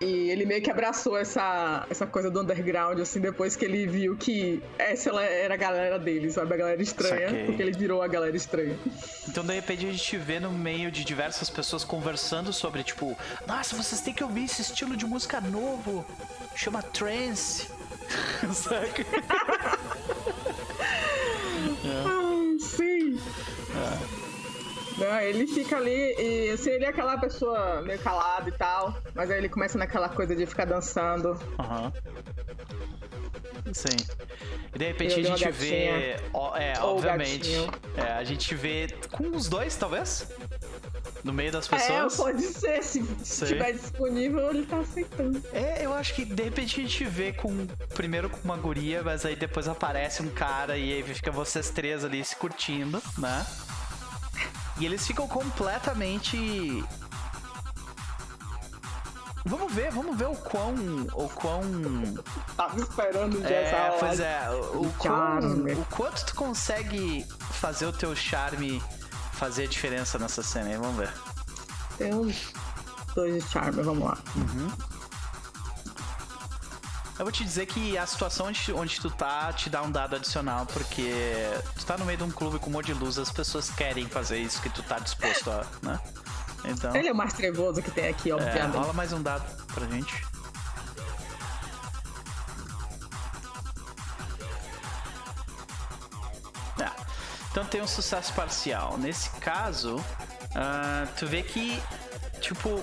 [SPEAKER 5] E ele meio que abraçou essa, essa coisa do underground, assim, depois que ele viu que essa era a galera dele, sabe? A galera estranha, Saquei. porque ele virou a galera estranha.
[SPEAKER 1] Então, de repente, a gente vê no meio de diversas pessoas conversando sobre, tipo, nossa, vocês têm que ouvir esse estilo de música novo, chama trance. [LAUGHS] Saca?
[SPEAKER 5] é. sim. É. Não, ele fica ali e assim, ele é aquela pessoa meio calada e tal, mas aí ele começa naquela coisa de ficar dançando.
[SPEAKER 1] Aham. Uhum. Sim. E de repente a gente vê. Ó, é, obviamente. É, a gente vê com os dois, talvez? No meio das pessoas?
[SPEAKER 5] É, pode ser. Se estiver disponível, ele tá aceitando.
[SPEAKER 1] É, eu acho que de repente a gente vê com. Primeiro com uma guria, mas aí depois aparece um cara e aí fica vocês três ali se curtindo, né? E eles ficam completamente. Vamos ver, vamos ver o quão. O quão.
[SPEAKER 5] Tava esperando já
[SPEAKER 1] é, essa Pois é, o, o, quão, o quanto tu consegue fazer o teu charme fazer a diferença nessa cena aí, vamos ver.
[SPEAKER 5] Tem uns dois de charme, vamos lá.
[SPEAKER 1] Uhum. Eu vou te dizer que a situação onde, onde tu tá te dá um dado adicional, porque tu tá no meio de um clube com um monte de luz, as pessoas querem fazer isso que tu tá disposto a, né? Então.
[SPEAKER 5] Ele é o mais trevoso que tem aqui, obviamente.
[SPEAKER 1] É, rola mais um dado pra gente. É. Então tem um sucesso parcial. Nesse caso, uh, tu vê que, tipo,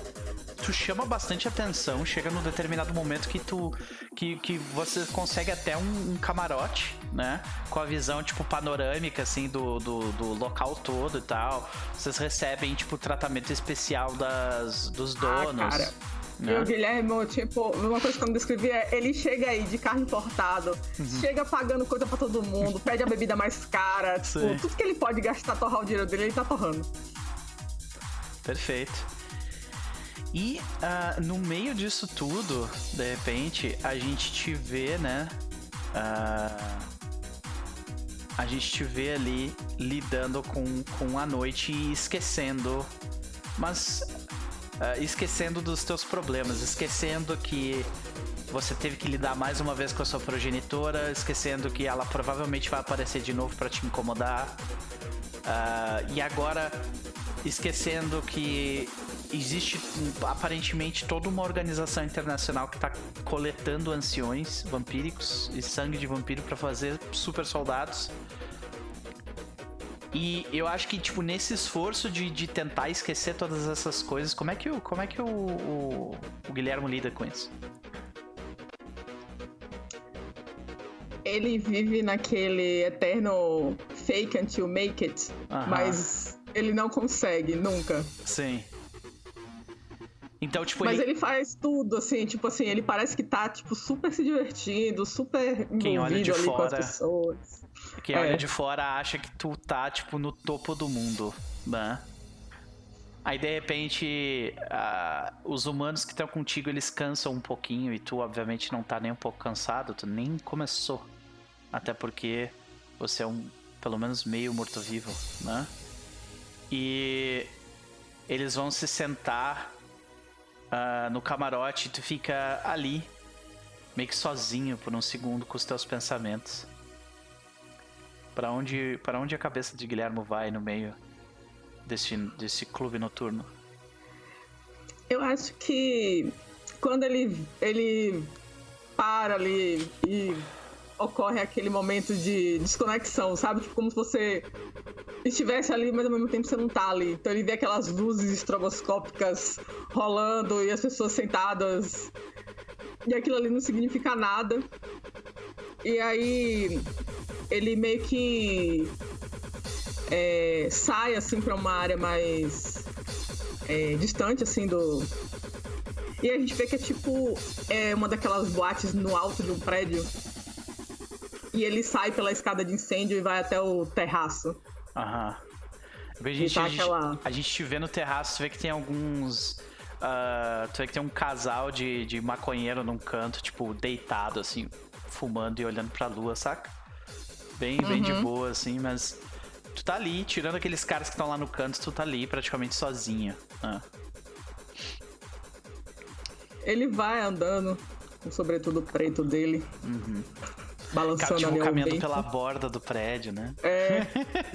[SPEAKER 1] tu chama bastante atenção, chega num determinado momento que tu que, que você consegue até um, um, camarote, né? Com a visão, tipo, panorâmica, assim, do, do, do, local todo e tal. Vocês recebem, tipo, tratamento especial das, dos ah, donos. Ah, cara.
[SPEAKER 5] Né? E o Guilherme, tipo, uma coisa que eu me descrevi é: ele chega aí de carro importado, uhum. chega pagando coisa pra todo mundo, pede a bebida mais cara, [LAUGHS] tipo, tudo que ele pode gastar, torrar o dinheiro dele, ele tá torrando.
[SPEAKER 1] Perfeito. E uh, no meio disso tudo, de repente, a gente te vê, né? Uh, a gente te vê ali lidando com, com a noite e esquecendo. Mas uh, esquecendo dos teus problemas, esquecendo que você teve que lidar mais uma vez com a sua progenitora, esquecendo que ela provavelmente vai aparecer de novo para te incomodar. E agora esquecendo que existe aparentemente toda uma organização internacional que está coletando anciões vampíricos e sangue de vampiro para fazer super soldados. E eu acho que, tipo, nesse esforço de, de tentar esquecer todas essas coisas, como é que, o, como é que o, o, o Guilherme lida com isso?
[SPEAKER 5] Ele vive naquele eterno fake until make it, mas ele não consegue, nunca.
[SPEAKER 1] Sim. Então, tipo,
[SPEAKER 5] Mas ele... ele... faz tudo, assim, tipo assim, ele parece que tá, tipo, super se divertindo, super Quem olha de fora, com as pessoas.
[SPEAKER 1] Quem é. olha de fora acha que tu tá, tipo, no topo do mundo, né? Aí, de repente, uh, os humanos que estão contigo, eles cansam um pouquinho e tu, obviamente, não tá nem um pouco cansado, tu nem começou. Até porque você é um, pelo menos, meio morto-vivo, né? E eles vão se sentar uh, no camarote, tu fica ali, meio que sozinho por um segundo com os teus pensamentos. Para onde, para onde a cabeça de Guilherme vai no meio desse, desse clube noturno?
[SPEAKER 5] Eu acho que quando ele, ele para ali e ocorre aquele momento de desconexão, sabe? Tipo, como se você estivesse ali, mas ao mesmo tempo você não tá ali. Então ele vê aquelas luzes estroboscópicas rolando e as pessoas sentadas. E aquilo ali não significa nada. E aí ele meio que é, sai assim para uma área mais é, distante assim do e a gente vê que é tipo é uma daquelas boates no alto de um prédio e ele sai pela escada de incêndio e vai até o terraço.
[SPEAKER 1] Aham. A gente, tá a, gente, aquela... a gente vê no terraço, vê que tem alguns Uh, tu vê que tem um casal de, de maconheiro num canto, tipo, deitado, assim, fumando e olhando pra lua, saca? Bem, bem de uhum. boa, assim, mas tu tá ali, tirando aqueles caras que estão lá no canto, tu tá ali praticamente sozinha. Ah.
[SPEAKER 5] Ele vai andando com o sobretudo preto dele. Uhum. Balançando tipo,
[SPEAKER 1] caminhando pela borda do prédio, né?
[SPEAKER 5] É,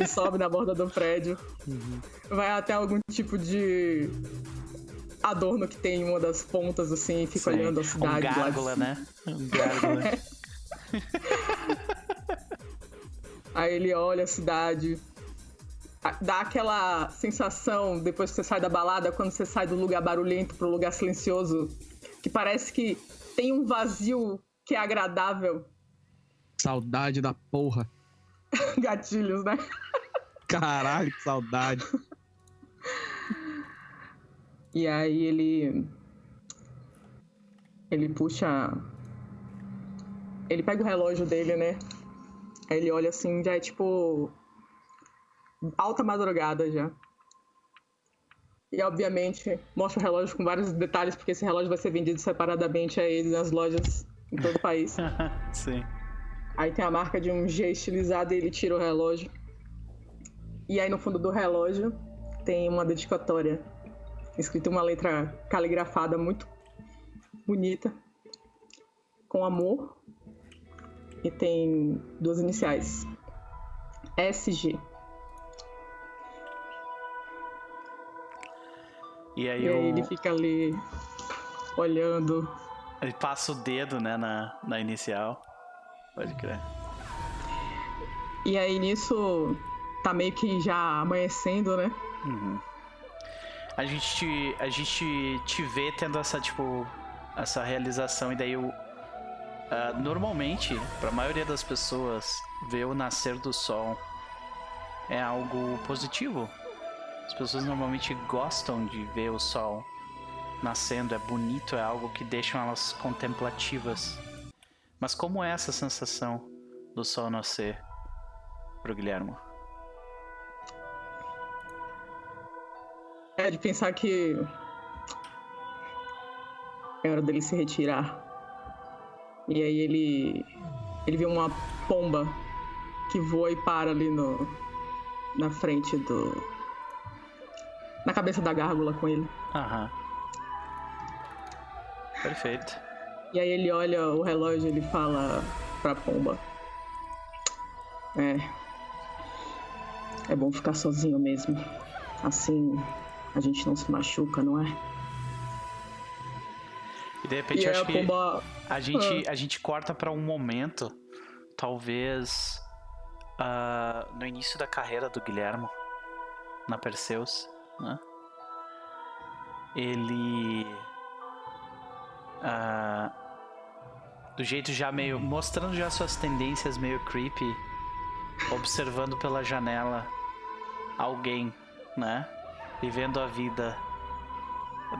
[SPEAKER 5] e sobe na borda do prédio. Uhum. Vai até algum tipo de adorno que tem em uma das pontas, assim, e fica Sim. olhando a cidade. Um
[SPEAKER 1] gárgula, né? Um gárgula. [LAUGHS]
[SPEAKER 5] Aí ele olha a cidade, dá aquela sensação depois que você sai da balada, quando você sai do lugar barulhento pro lugar silencioso, que parece que tem um vazio que é agradável.
[SPEAKER 3] Saudade da porra. [LAUGHS]
[SPEAKER 5] Gatilhos, né?
[SPEAKER 3] Caralho, que saudade.
[SPEAKER 5] E aí ele. Ele puxa. Ele pega o relógio dele, né? Aí ele olha assim, já é tipo. Alta madrugada já. E obviamente mostra o relógio com vários detalhes, porque esse relógio vai ser vendido separadamente a eles nas lojas em todo o país. [LAUGHS]
[SPEAKER 1] Sim.
[SPEAKER 5] Aí tem a marca de um G estilizado e ele tira o relógio. E aí no fundo do relógio tem uma dedicatória escrito uma letra caligrafada muito bonita, com amor, e tem duas iniciais: SG.
[SPEAKER 1] E aí,
[SPEAKER 5] e aí ele fica ali olhando.
[SPEAKER 1] Ele passa o dedo, né, na, na inicial. Pode crer.
[SPEAKER 5] E aí nisso tá meio que já amanhecendo, né?
[SPEAKER 1] Uhum a gente, a gente te vê tendo essa, tipo, essa realização e daí o. Uh, normalmente, para a maioria das pessoas, ver o nascer do sol é algo positivo. As pessoas normalmente gostam de ver o sol nascendo, é bonito, é algo que deixa elas contemplativas. Mas como é essa sensação do sol nascer pro Guilherme?
[SPEAKER 5] É, de pensar que é hora dele se retirar. E aí ele ele vê uma pomba que voa e para ali no na frente do na cabeça da gárgula com ele.
[SPEAKER 1] Aham. Perfeito.
[SPEAKER 5] E aí ele olha o relógio e ele fala pra pomba. É. É bom ficar sozinho mesmo. Assim, a gente não se machuca, não é?
[SPEAKER 1] E de repente e eu acho que pomba... a, gente, ah. a gente corta para um momento, talvez uh, no início da carreira do Guilherme na Perseus, né? Ele. Uh, do jeito já meio. mostrando já suas tendências meio creepy, observando pela janela alguém, né? vivendo a vida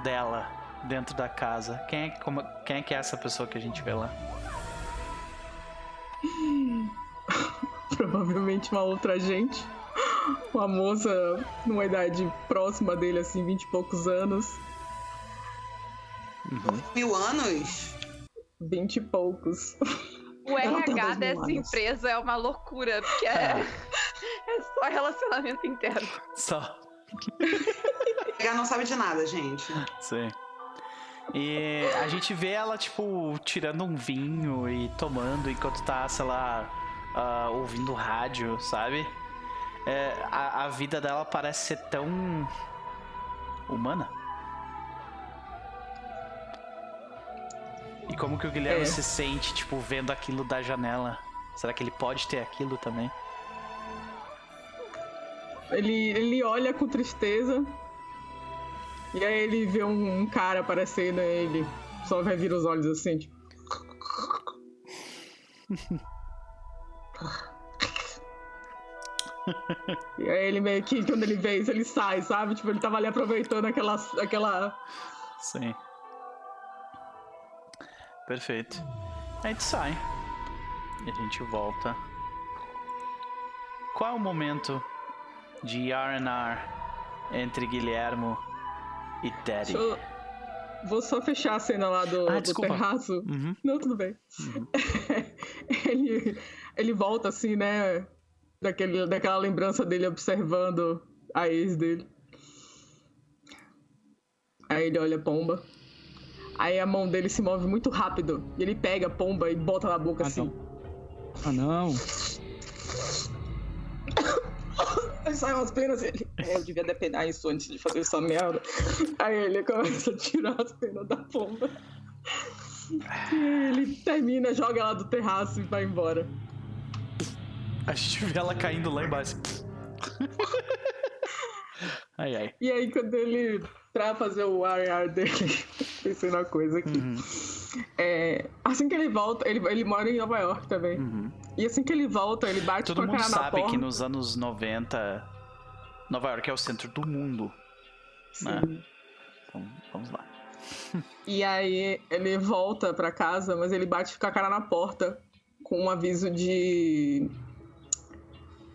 [SPEAKER 1] dela dentro da casa. Quem é, como, quem é que é essa pessoa que a gente vê lá? [LAUGHS]
[SPEAKER 5] Provavelmente uma outra gente. Uma moça numa idade próxima dele, assim, vinte e poucos anos.
[SPEAKER 4] Uhum. Mil anos?
[SPEAKER 5] Vinte e poucos.
[SPEAKER 2] O [LAUGHS] RH dessa empresa é uma loucura, porque é, é, [LAUGHS] é só relacionamento interno.
[SPEAKER 1] Só. [LAUGHS]
[SPEAKER 4] Ela não sabe de nada, gente.
[SPEAKER 1] Sim. E a gente vê ela, tipo, tirando um vinho e tomando enquanto tá, sei lá, uh, ouvindo rádio, sabe? É, a, a, vida dela parece ser tão humana. E como que o Guilherme é. se sente, tipo, vendo aquilo da janela? Será que ele pode ter aquilo também?
[SPEAKER 5] Ele, ele olha com tristeza. E aí ele vê um, um cara aparecendo e ele só vai vir os olhos assim, tipo. [LAUGHS] e aí ele meio que, quando ele vê isso, ele sai, sabe? Tipo, ele tava ali aproveitando aquela. aquela...
[SPEAKER 1] Sim. Perfeito. A gente sai. E a gente volta. Qual é o momento de R&R entre Guilhermo e.
[SPEAKER 5] Deixa eu, vou só fechar a cena lá do, ah, do terraço. Uhum. Não, tudo bem. Uhum. [LAUGHS] ele, ele volta assim, né? Daquele, daquela lembrança dele observando a ex dele. Aí ele olha a pomba. Aí a mão dele se move muito rápido. E ele pega a pomba e bota na boca ah, assim.
[SPEAKER 3] Não. Ah, não. [COUGHS]
[SPEAKER 5] Aí sai umas penas ele. É, eu devia depenar isso antes de fazer essa merda. Aí ele começa a tirar as penas da pomba. E ele termina, joga ela do terraço e vai embora.
[SPEAKER 1] A gente vê ela caindo lá embaixo. [LAUGHS] ai, ai.
[SPEAKER 5] E aí, quando ele. Pra fazer o ar dele, pensei na coisa aqui. Uhum. É, assim que ele volta, ele, ele mora em Nova York também. Uhum. E assim que ele volta, ele bate
[SPEAKER 1] Todo com a cara na porta. Todo mundo sabe que nos anos 90, Nova York é o centro do mundo. Né? Então, vamos lá. [LAUGHS]
[SPEAKER 5] E aí ele volta para casa, mas ele bate com a cara na porta com um aviso de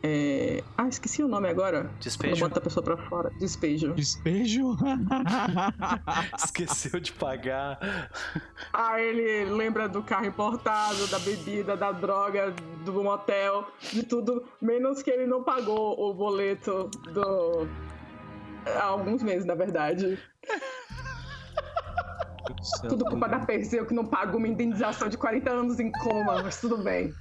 [SPEAKER 5] é... Ah, esqueci o nome agora.
[SPEAKER 1] Despejo.
[SPEAKER 5] Bota a pessoa pra fora. Despejo.
[SPEAKER 3] Despejo? [LAUGHS] [LAUGHS]
[SPEAKER 1] Esqueceu de pagar.
[SPEAKER 5] Ah, ele lembra do carro importado, da bebida, da droga, do motel, de tudo, menos que ele não pagou o boleto do. Há alguns meses, na verdade. Tudo culpa da Perseu que não pagou uma indenização de 40 anos em coma, mas tudo bem.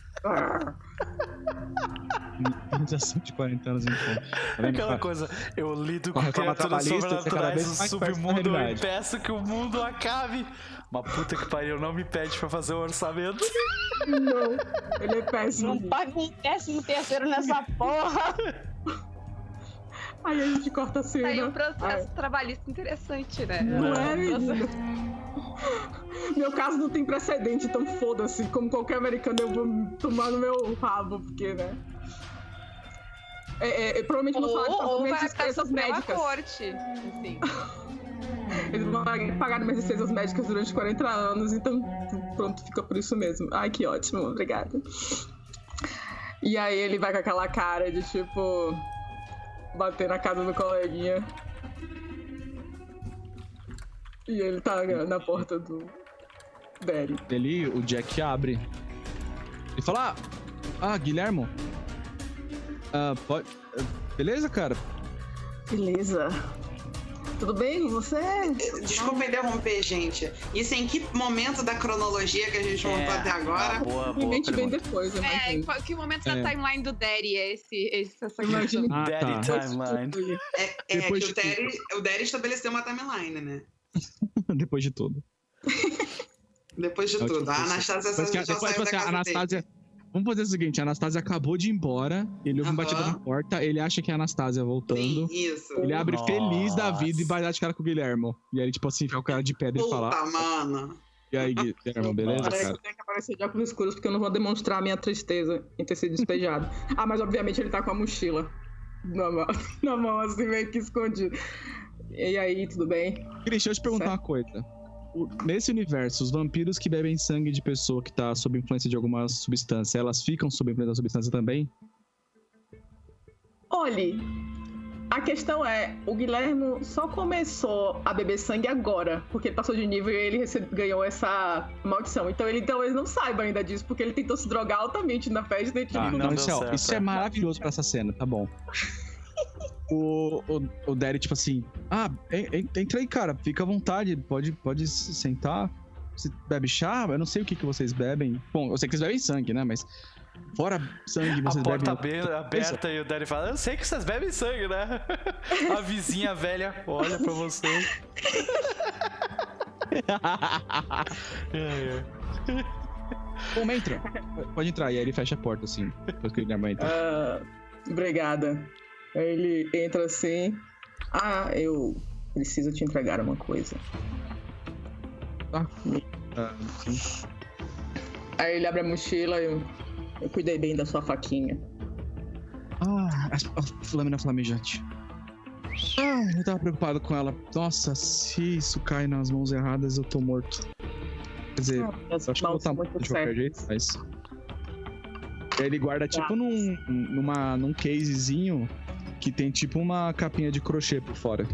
[SPEAKER 3] Indenização de 40 anos em coma.
[SPEAKER 1] Tá Aquela coisa, eu lido com criaturas sobrenaturais no submundo e peço que o mundo acabe. Uma puta que pariu, não me pede pra fazer o um orçamento. [LAUGHS]
[SPEAKER 5] Não, ele é péssimo.
[SPEAKER 6] Não paga um décimo terceiro nessa porra.
[SPEAKER 5] Aí a gente corta a cena.
[SPEAKER 2] Aí um processo Ai. trabalhista interessante, né?
[SPEAKER 5] Não é, menina? Meu caso não tem precedente, então foda-se. Como qualquer americano, eu vou tomar no meu rabo, porque, né? É, é, provavelmente vou falar
[SPEAKER 2] de minhas despesas médicas. Corte, assim. [LAUGHS]
[SPEAKER 5] Eles vão pagar minhas despesas médicas durante 40 anos, então pronto, fica por isso mesmo. Ai, que ótimo, obrigada. E aí ele vai com aquela cara de tipo bater na casa do coleguinha. E ele tá na porta do Derry.
[SPEAKER 3] Ele, o Jack abre. Ele fala: Ah, ah Guilhermo. Ah, pode. Beleza, cara?
[SPEAKER 5] Beleza. Tudo bem com você?
[SPEAKER 4] Desculpa interromper, gente. Isso em que momento da cronologia que a gente montou é, até agora?
[SPEAKER 5] Boa, boa bem depois, eu
[SPEAKER 2] É, qual, que momento é. da timeline do Daddy é esse, esse essa
[SPEAKER 1] Imagina. Ah, Daddy tá. timeline.
[SPEAKER 4] É, é que o Daddy, o Daddy estabeleceu uma timeline, né? [LAUGHS]
[SPEAKER 3] depois de tudo.
[SPEAKER 4] depois de é tudo. A Anastasia só saiu da assim, a Anastasia.
[SPEAKER 3] Vamos fazer o seguinte, a Anastasia acabou de ir embora, ele ouve uhum. um batido na porta, ele acha que é a Anastasia voltando.
[SPEAKER 4] Isso.
[SPEAKER 3] Ele abre Nossa. feliz da vida e vai dar de cara com o Guilhermo. E aí, tipo assim, fica o cara de pedra e fala.
[SPEAKER 4] Puta, mano.
[SPEAKER 3] E aí, Guilhermo, beleza, Parece cara?
[SPEAKER 5] Que tem que aparecer de óculos escuros porque eu não vou demonstrar a minha tristeza em ter sido despejado. [LAUGHS] ah, mas obviamente ele tá com a mochila na mão, [LAUGHS] na mão assim, meio que escondido. E aí, tudo bem?
[SPEAKER 3] Christian, deixa eu te perguntar certo. uma coisa nesse universo, os vampiros que bebem sangue de pessoa que tá sob influência de alguma substância, elas ficam sob influência da substância também?
[SPEAKER 5] Olhe, a questão é, o Guilherme só começou a beber sangue agora, porque ele passou de nível e ele ganhou essa maldição. Então ele talvez não saiba ainda disso, porque ele tentou se drogar altamente na festa e
[SPEAKER 3] ah, não, isso, é, isso é maravilhoso para essa cena, tá bom. O, o, o Derry, tipo assim, ah, entra aí, cara, fica à vontade, pode, pode sentar. Você bebe chá? Eu não sei o que, que vocês bebem. Bom, eu sei que vocês bebem sangue, né? Mas fora sangue, vocês
[SPEAKER 1] bebem... A porta
[SPEAKER 3] bebem...
[SPEAKER 1] aberta e o Derry fala, eu sei que vocês bebem sangue, né? [LAUGHS] A vizinha velha olha pra você. [LAUGHS]
[SPEAKER 3] Bom, entra. Pode entrar. E aí ele fecha a porta, assim, depois que o Guilherme entra.
[SPEAKER 5] Uh, obrigada. Aí ele entra assim. Ah, eu preciso te entregar uma coisa.
[SPEAKER 3] Ah, ah sim.
[SPEAKER 5] Aí ele abre a mochila e eu, eu cuidei bem da sua faquinha.
[SPEAKER 3] Ah, a, lâmina flamejante. Ah, eu tava preocupado com ela. Nossa, se isso cai nas mãos erradas, eu tô morto. Quer dizer, ah, eu acho que eu vou estar morto de qualquer jeito, mas. Ele guarda tipo ah. num, numa, num casezinho que tem tipo uma capinha de crochê por fora.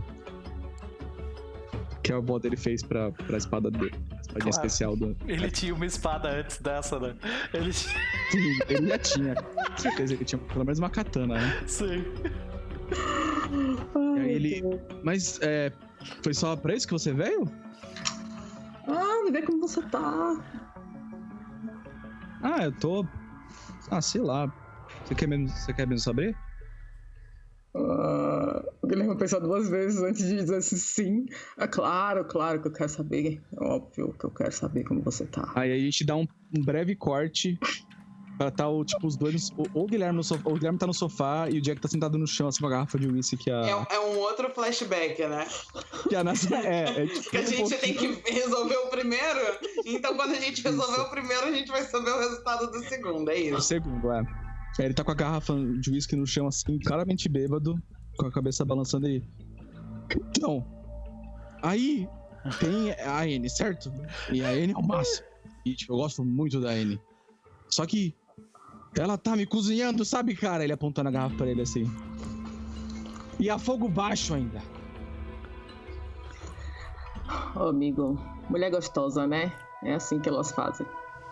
[SPEAKER 3] Que a avó dele fez pra, pra espada dele. A espadinha claro. especial do.
[SPEAKER 1] Ele tinha uma espada antes dessa, né?
[SPEAKER 3] Ele Sim, ele já tinha. Com certeza ele tinha pelo menos uma katana, né?
[SPEAKER 1] Sim.
[SPEAKER 3] E aí ele. Mas é. Foi só pra isso que você veio?
[SPEAKER 5] Ah, ver como você tá.
[SPEAKER 3] Ah, eu tô. Ah, sei lá. Você quer mesmo, você quer mesmo saber?
[SPEAKER 5] Uh, o Guilherme pensar duas vezes antes de dizer assim, sim. É claro, claro que eu quero saber. É óbvio que eu quero saber como você tá.
[SPEAKER 3] Aí a gente dá um, um breve corte Pra tá, o, tipo, os dois. Ou o Guilherme, no sofá, o Guilherme tá no sofá e o Jack tá sentado no chão, assim, com a garrafa de uísque que a.
[SPEAKER 4] É, é, um outro flashback, né?
[SPEAKER 3] Que a nossa. É, é [LAUGHS]
[SPEAKER 4] tipo, que a gente um tem que resolver o primeiro. Então, quando a gente resolver isso. o primeiro, a gente vai saber o resultado do segundo, é isso? O
[SPEAKER 3] segundo, é. Aí ele tá com a garrafa de uísque no chão, assim, claramente bêbado, com a cabeça balançando aí. Então. Aí tem a N, certo? E a N é o máximo. E, tipo, eu gosto muito da N. Só que ela tá me cozinhando, sabe, cara? Ele apontando a garrafa pra ele assim. E a fogo baixo ainda.
[SPEAKER 5] Ô, amigo, mulher gostosa, né? É assim que elas fazem.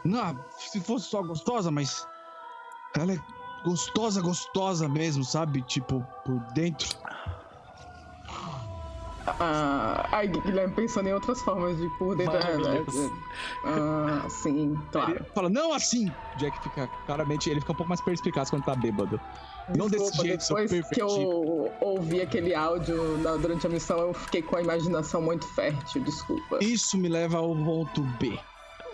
[SPEAKER 3] Não, se fosse só gostosa, mas. Ela é gostosa, gostosa mesmo, sabe? Tipo, por dentro.
[SPEAKER 5] Ah, ai, Guilherme pensando em outras formas de por dentro. Né? Ah, sim, claro.
[SPEAKER 3] Ele fala, não assim! Jack fica, claramente, ele fica um pouco mais perspicaz quando tá bêbado. Não Desculpa, desse jeito,
[SPEAKER 5] depois que eu ouvi aquele áudio durante a missão, eu fiquei com a imaginação muito fértil, desculpa.
[SPEAKER 3] Isso me leva ao ponto B.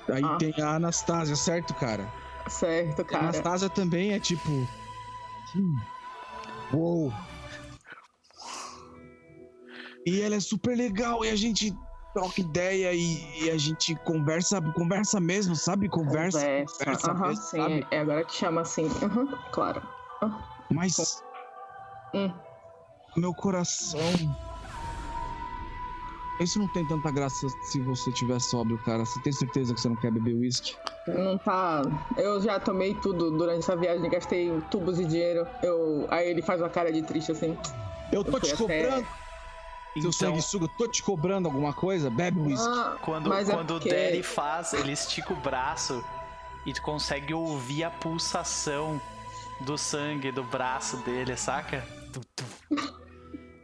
[SPEAKER 3] Aí ah. tem a Anastasia, certo, cara?
[SPEAKER 5] Certo, cara.
[SPEAKER 3] A Anastasia também é tipo. Hum, uou! E ela é super legal e a gente troca ideia e, e a gente conversa, conversa mesmo, sabe? Conversa, conversa, conversa
[SPEAKER 5] uhum, mesmo, sim. Sabe? É, agora te chama assim, uhum, claro.
[SPEAKER 3] Uhum. Mas hum. meu coração isso não tem tanta graça se você tiver sóbrio, cara. Você tem certeza que você não quer beber uísque?
[SPEAKER 5] Não tá. Eu já tomei tudo durante essa viagem, gastei tubos de dinheiro. Eu... Aí ele faz uma cara de triste assim.
[SPEAKER 3] Eu tô eu te cobrando. Até... Seu então, sanguessuga, tô te cobrando alguma coisa? Bebe um uísque. Ah,
[SPEAKER 1] quando é quando porque... o Derry faz, ele estica o braço e tu consegue ouvir a pulsação do sangue do braço dele, saca?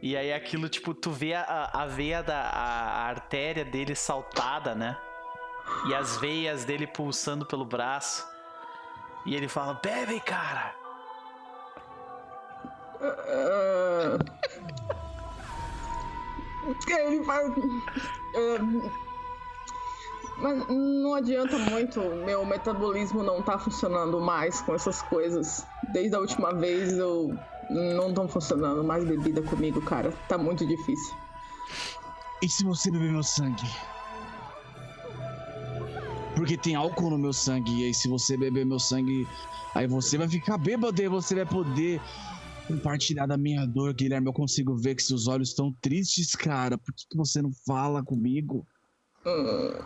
[SPEAKER 1] E aí aquilo, tipo, tu vê a, a veia da a, a artéria dele saltada, né? E as veias dele pulsando pelo braço. E ele fala, bebe, cara!
[SPEAKER 5] Uh... [LAUGHS] Ele vai. É, mas não adianta muito, meu metabolismo não tá funcionando mais com essas coisas. Desde a última vez eu não estão funcionando mais bebida comigo, cara. Tá muito difícil.
[SPEAKER 3] E se você beber meu sangue? Porque tem álcool no meu sangue, e aí se você beber meu sangue, aí você vai ficar bêbado e você vai poder compartilhar da minha dor, Guilherme. Eu consigo ver que seus olhos estão tristes, cara. Por que, que você não fala comigo? Uh,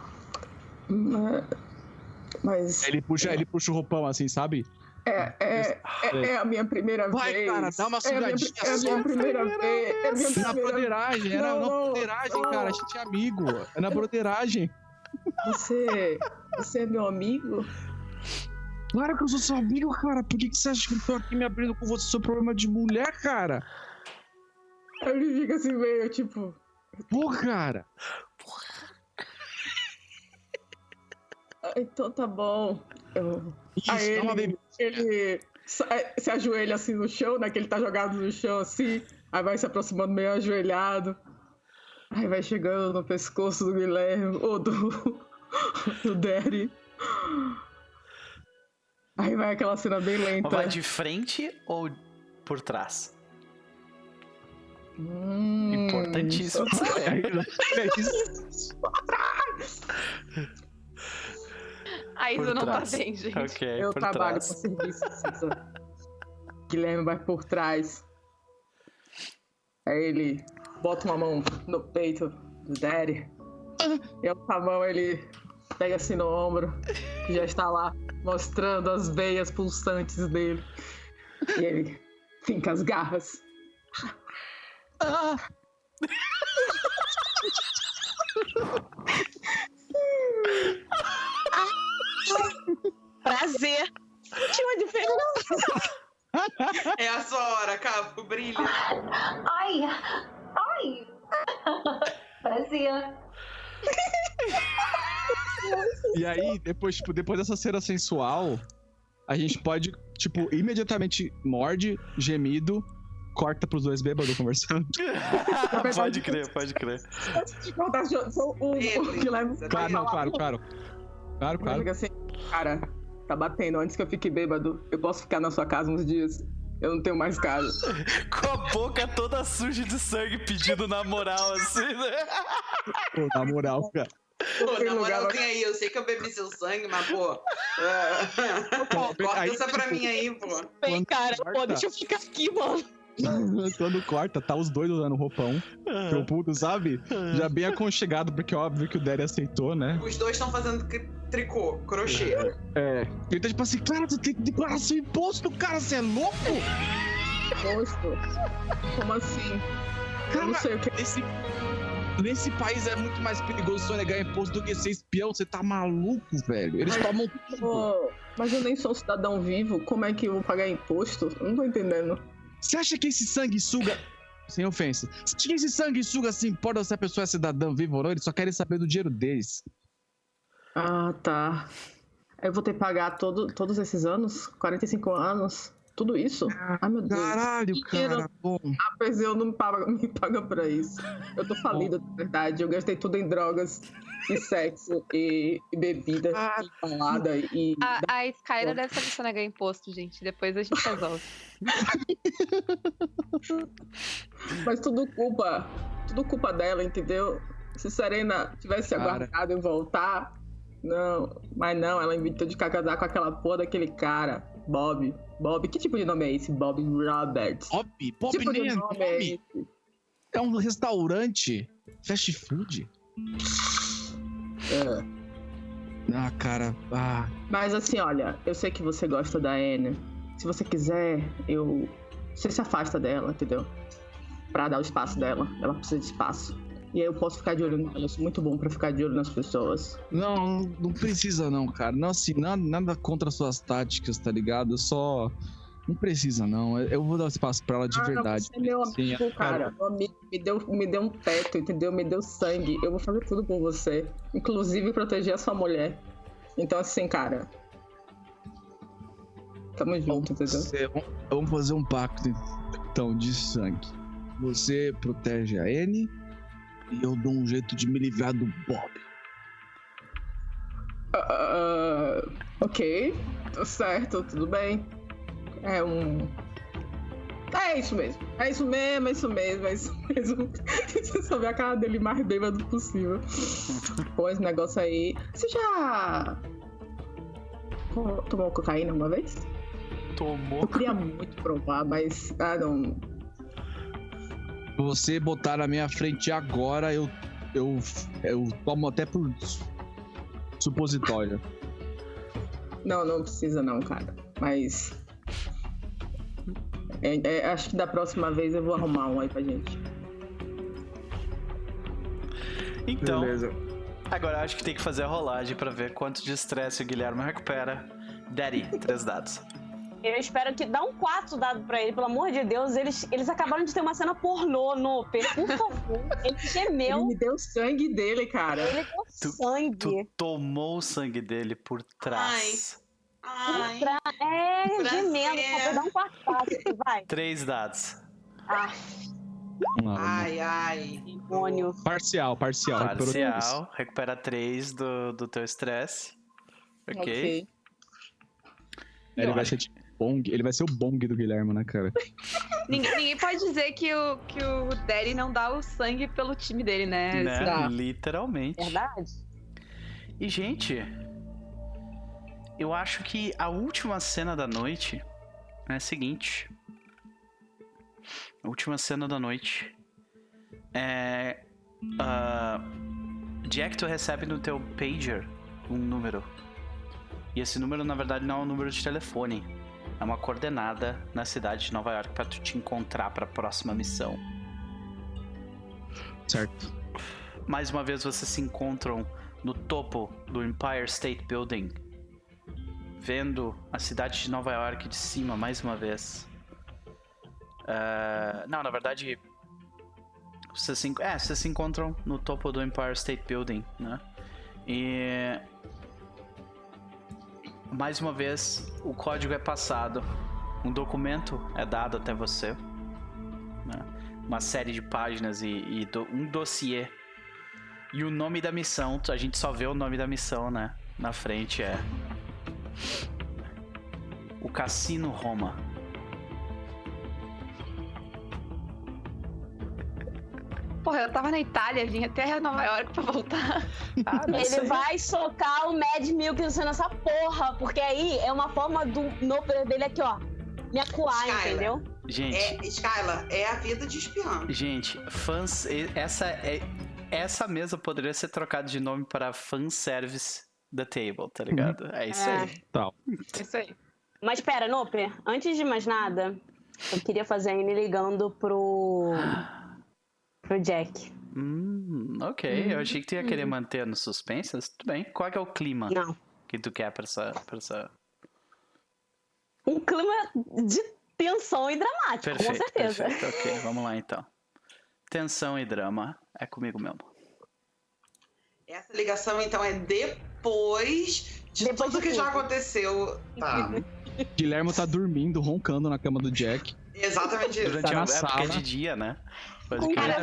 [SPEAKER 5] mas.
[SPEAKER 3] Ele puxa, ele puxa o roupão assim, sabe?
[SPEAKER 5] É, é, é, é, a minha primeira
[SPEAKER 3] Vai,
[SPEAKER 5] vez.
[SPEAKER 3] Vai, cara, dá uma sugadinha.
[SPEAKER 5] É a minha, é a minha primeira vez. É minha primeira...
[SPEAKER 3] na broderagem, era na broderagem, cara. A gente é amigo. É na broderagem.
[SPEAKER 5] Você, você é meu amigo?
[SPEAKER 3] Claro que eu sou seu amigo, cara. Por que, você acha que eu tô aqui me abrindo com você sobre problema de mulher, cara?
[SPEAKER 5] Ele fica assim meio, tipo.
[SPEAKER 3] Pô, cara!
[SPEAKER 5] Ah, então tá bom. Eu... Isso, Aí ele, ele se ajoelha assim no chão, né? Que ele tá jogado no chão assim. Aí vai se aproximando meio ajoelhado. Aí vai chegando no pescoço do Guilherme, ou do, [LAUGHS] do Derry. Aí vai aquela cena bem lenta.
[SPEAKER 1] Vai de frente ou por trás?
[SPEAKER 5] Hum,
[SPEAKER 1] Importantíssimo. [LAUGHS] [LAUGHS]
[SPEAKER 2] A Isa não tá bem, gente.
[SPEAKER 1] Okay,
[SPEAKER 5] Eu trabalho trás. com serviço, Cisa. Guilherme vai por trás. Aí ele bota uma mão no peito do Daddy. E a outra mão ele pega assim no ombro, que já está lá mostrando as veias pulsantes dele. E ele finca as garras. Ah. [LAUGHS]
[SPEAKER 6] Prazer. Tinha uma diferença.
[SPEAKER 4] É a sua hora, Capo, brilha.
[SPEAKER 10] Ai, ai. Prazer.
[SPEAKER 3] E aí, depois, tipo, depois dessa cena sensual, a gente pode, tipo, imediatamente morde, gemido, corta pros dois bêbados conversando.
[SPEAKER 1] pode crer, pode crer.
[SPEAKER 3] Claro, não, claro, claro. Claro, claro.
[SPEAKER 5] Assim, cara, tá batendo. Antes que eu fique bêbado, eu posso ficar na sua casa uns dias. Eu não tenho mais casa. [LAUGHS]
[SPEAKER 1] Com a boca toda suja de sangue pedindo na moral, assim, né?
[SPEAKER 3] Pô, na moral, cara.
[SPEAKER 4] Pô, na moralzinha aí, eu sei que eu bebi seu sangue, mas, pô. pô [LAUGHS] corta essa pra mim aí, pô.
[SPEAKER 6] Vem, cara, pô, deixa eu ficar aqui, mano. [LAUGHS]
[SPEAKER 3] Quando corta, tá os dois usando roupão. Que o puto, sabe? Já bem aconchegado, porque é óbvio que o Derry aceitou, né?
[SPEAKER 4] Os dois estão fazendo tricô, crochê.
[SPEAKER 3] É. Ele tá tipo assim, cara, tu tem que declarar seu imposto, cara, você é louco?
[SPEAKER 5] Imposto? Como assim?
[SPEAKER 3] Cara, não sei o que. Esse, nesse país é muito mais perigoso sonegar imposto do que ser espião. Você tá maluco, velho? Eles
[SPEAKER 5] mas,
[SPEAKER 3] tomam
[SPEAKER 5] tudo. Mas eu nem sou cidadão vivo. Como é que eu vou pagar imposto? Eu não tô entendendo.
[SPEAKER 3] Você acha que esse sanguessuga. Sem ofensa. Você acha que esse sanguessuga se importa se a pessoa é cidadão vivo ou não? Eles só querem saber do dinheiro deles.
[SPEAKER 5] Ah, tá. Eu vou ter que pagar todo, todos esses anos? 45 anos? Tudo isso?
[SPEAKER 3] Ah, Ai, meu Deus. Caralho, cara. Bom.
[SPEAKER 5] A não me paga, [LAUGHS] me paga pra isso. Eu tô falida, na verdade. Eu gastei tudo em drogas e sexo e, e bebida ah, e balada e.
[SPEAKER 2] A, a Skyler deve saber sonegar imposto, gente. Depois a gente resolve. [LAUGHS]
[SPEAKER 5] Mas tudo culpa. Tudo culpa dela, entendeu? Se Serena tivesse Cara. aguardado e voltar. Não, mas não, ela inventou de casar com aquela porra daquele cara, Bob. Bob, que tipo de nome é esse? Bob Roberts.
[SPEAKER 3] Bob? Bob tipo nem é nome, é, é um restaurante fast food.
[SPEAKER 5] É.
[SPEAKER 3] Ah, cara. Ah.
[SPEAKER 5] Mas assim, olha, eu sei que você gosta da Anne. Se você quiser, eu. Você se afasta dela, entendeu? Pra dar o espaço dela. Ela precisa de espaço. E aí eu posso ficar de olho nela. Eu sou muito bom pra ficar de olho nas pessoas.
[SPEAKER 3] Não, não precisa não, cara. Não, assim, nada, nada contra suas táticas, tá ligado? Só. Não precisa, não. Eu vou dar espaço pra ela de
[SPEAKER 5] ah,
[SPEAKER 3] verdade.
[SPEAKER 5] Não, você é meu amigo, Sim, cara. Meu amigo me deu, me deu um teto, entendeu? Me deu sangue. Eu vou fazer tudo por você. Inclusive proteger a sua mulher. Então, assim, cara. Tamo junto, entendeu? Você,
[SPEAKER 3] vamos fazer um pacto, então, de sangue. Você protege a N e eu dou um jeito de me livrar do Bob.
[SPEAKER 5] Uh, ok, tá certo, tudo bem. É um. É isso mesmo. É isso mesmo, é isso mesmo, é isso mesmo. [LAUGHS] Você só vê a cara dele mais bêbado possível. [LAUGHS] Com esse negócio aí. Você já. Tomou cocaína uma vez?
[SPEAKER 1] Tomou.
[SPEAKER 5] Eu queria muito provar, mas. Ah, não.
[SPEAKER 3] Você botar na minha frente agora, eu. Eu, eu tomo até por supositório.
[SPEAKER 5] Não, não precisa não, cara. Mas é, é, acho que da próxima vez eu vou arrumar um aí pra gente.
[SPEAKER 1] Então, Beleza. agora acho que tem que fazer a rolagem pra ver quanto de estresse o Guilherme recupera. Daddy, três dados.
[SPEAKER 6] Eu espero que dá um quatro dado pra ele, pelo amor de Deus. Eles, eles acabaram de ter uma cena pornô no Por favor. Ele gemeu.
[SPEAKER 5] Ele me deu sangue dele, cara.
[SPEAKER 6] Ele deu tu, sangue.
[SPEAKER 1] Tu tomou o sangue dele por trás.
[SPEAKER 6] Ai. Ai, pra... É, gemendo, só dar um quarto vai.
[SPEAKER 1] Três dados.
[SPEAKER 6] Ah.
[SPEAKER 4] Ai, ai.
[SPEAKER 6] Demônio.
[SPEAKER 3] Parcial, parcial.
[SPEAKER 1] Parcial. Recupera três do, do teu estresse. Ok. okay.
[SPEAKER 3] Ele vai ser Bong, ele vai ser o Bong do Guilherme, né, cara? [LAUGHS]
[SPEAKER 2] ninguém, ninguém, pode dizer que o, que o Daddy não dá o sangue pelo time dele, né?
[SPEAKER 1] né? Literalmente.
[SPEAKER 6] Verdade.
[SPEAKER 1] E, gente, eu acho que a última cena da noite é a seguinte. A última cena da noite é. Uh, Jack, tu recebe no teu pager um número. E esse número, na verdade, não é um número de telefone. É uma coordenada na cidade de Nova York para tu te encontrar para a próxima missão.
[SPEAKER 3] Certo.
[SPEAKER 1] mais uma vez vocês se encontram no topo do Empire State Building, vendo a cidade de Nova York de cima mais uma vez. Uh, não, na verdade, vocês se, é, vocês se encontram no topo do Empire State Building, né? E mais uma vez o código é passado, um documento é dado até você, né? uma série de páginas e, e do, um dossiê e o nome da missão. A gente só vê o nome da missão, né? Na frente é o Cassino Roma.
[SPEAKER 2] Porra, eu tava na Itália, vim até Nova York pra voltar. [LAUGHS]
[SPEAKER 6] Ah, ele vai socar o Mad Milk nessa porra, porque aí é uma forma do Noper dele aqui, ó. Me acuar, entendeu?
[SPEAKER 1] Gente.
[SPEAKER 4] É, Skyla, é a vida de espião.
[SPEAKER 1] Gente, fãs. Essa, é, essa mesa poderia ser trocada de nome para fanservice da table, tá ligado? Uhum. É isso é. aí.
[SPEAKER 3] Tal.
[SPEAKER 2] É isso aí.
[SPEAKER 6] Mas pera, Noper, antes de mais nada, eu queria fazer a N ligando pro [GASPS] pro Jack.
[SPEAKER 1] Hum, ok. Eu achei que tu ia querer manter no suspense, mas tudo bem. Qual é o clima
[SPEAKER 6] Não.
[SPEAKER 1] que tu quer pra essa, pra essa...
[SPEAKER 6] Um clima de tensão e dramático, perfeito, com certeza.
[SPEAKER 1] Perfeito. Ok, vamos lá então. Tensão e drama é comigo mesmo.
[SPEAKER 4] Essa ligação, então, é depois de depois tudo de que já aconteceu. Tá.
[SPEAKER 3] Guilherme tá dormindo, roncando na cama do Jack.
[SPEAKER 4] Exatamente isso.
[SPEAKER 1] Durante tá a época de dia, né?
[SPEAKER 2] Cara,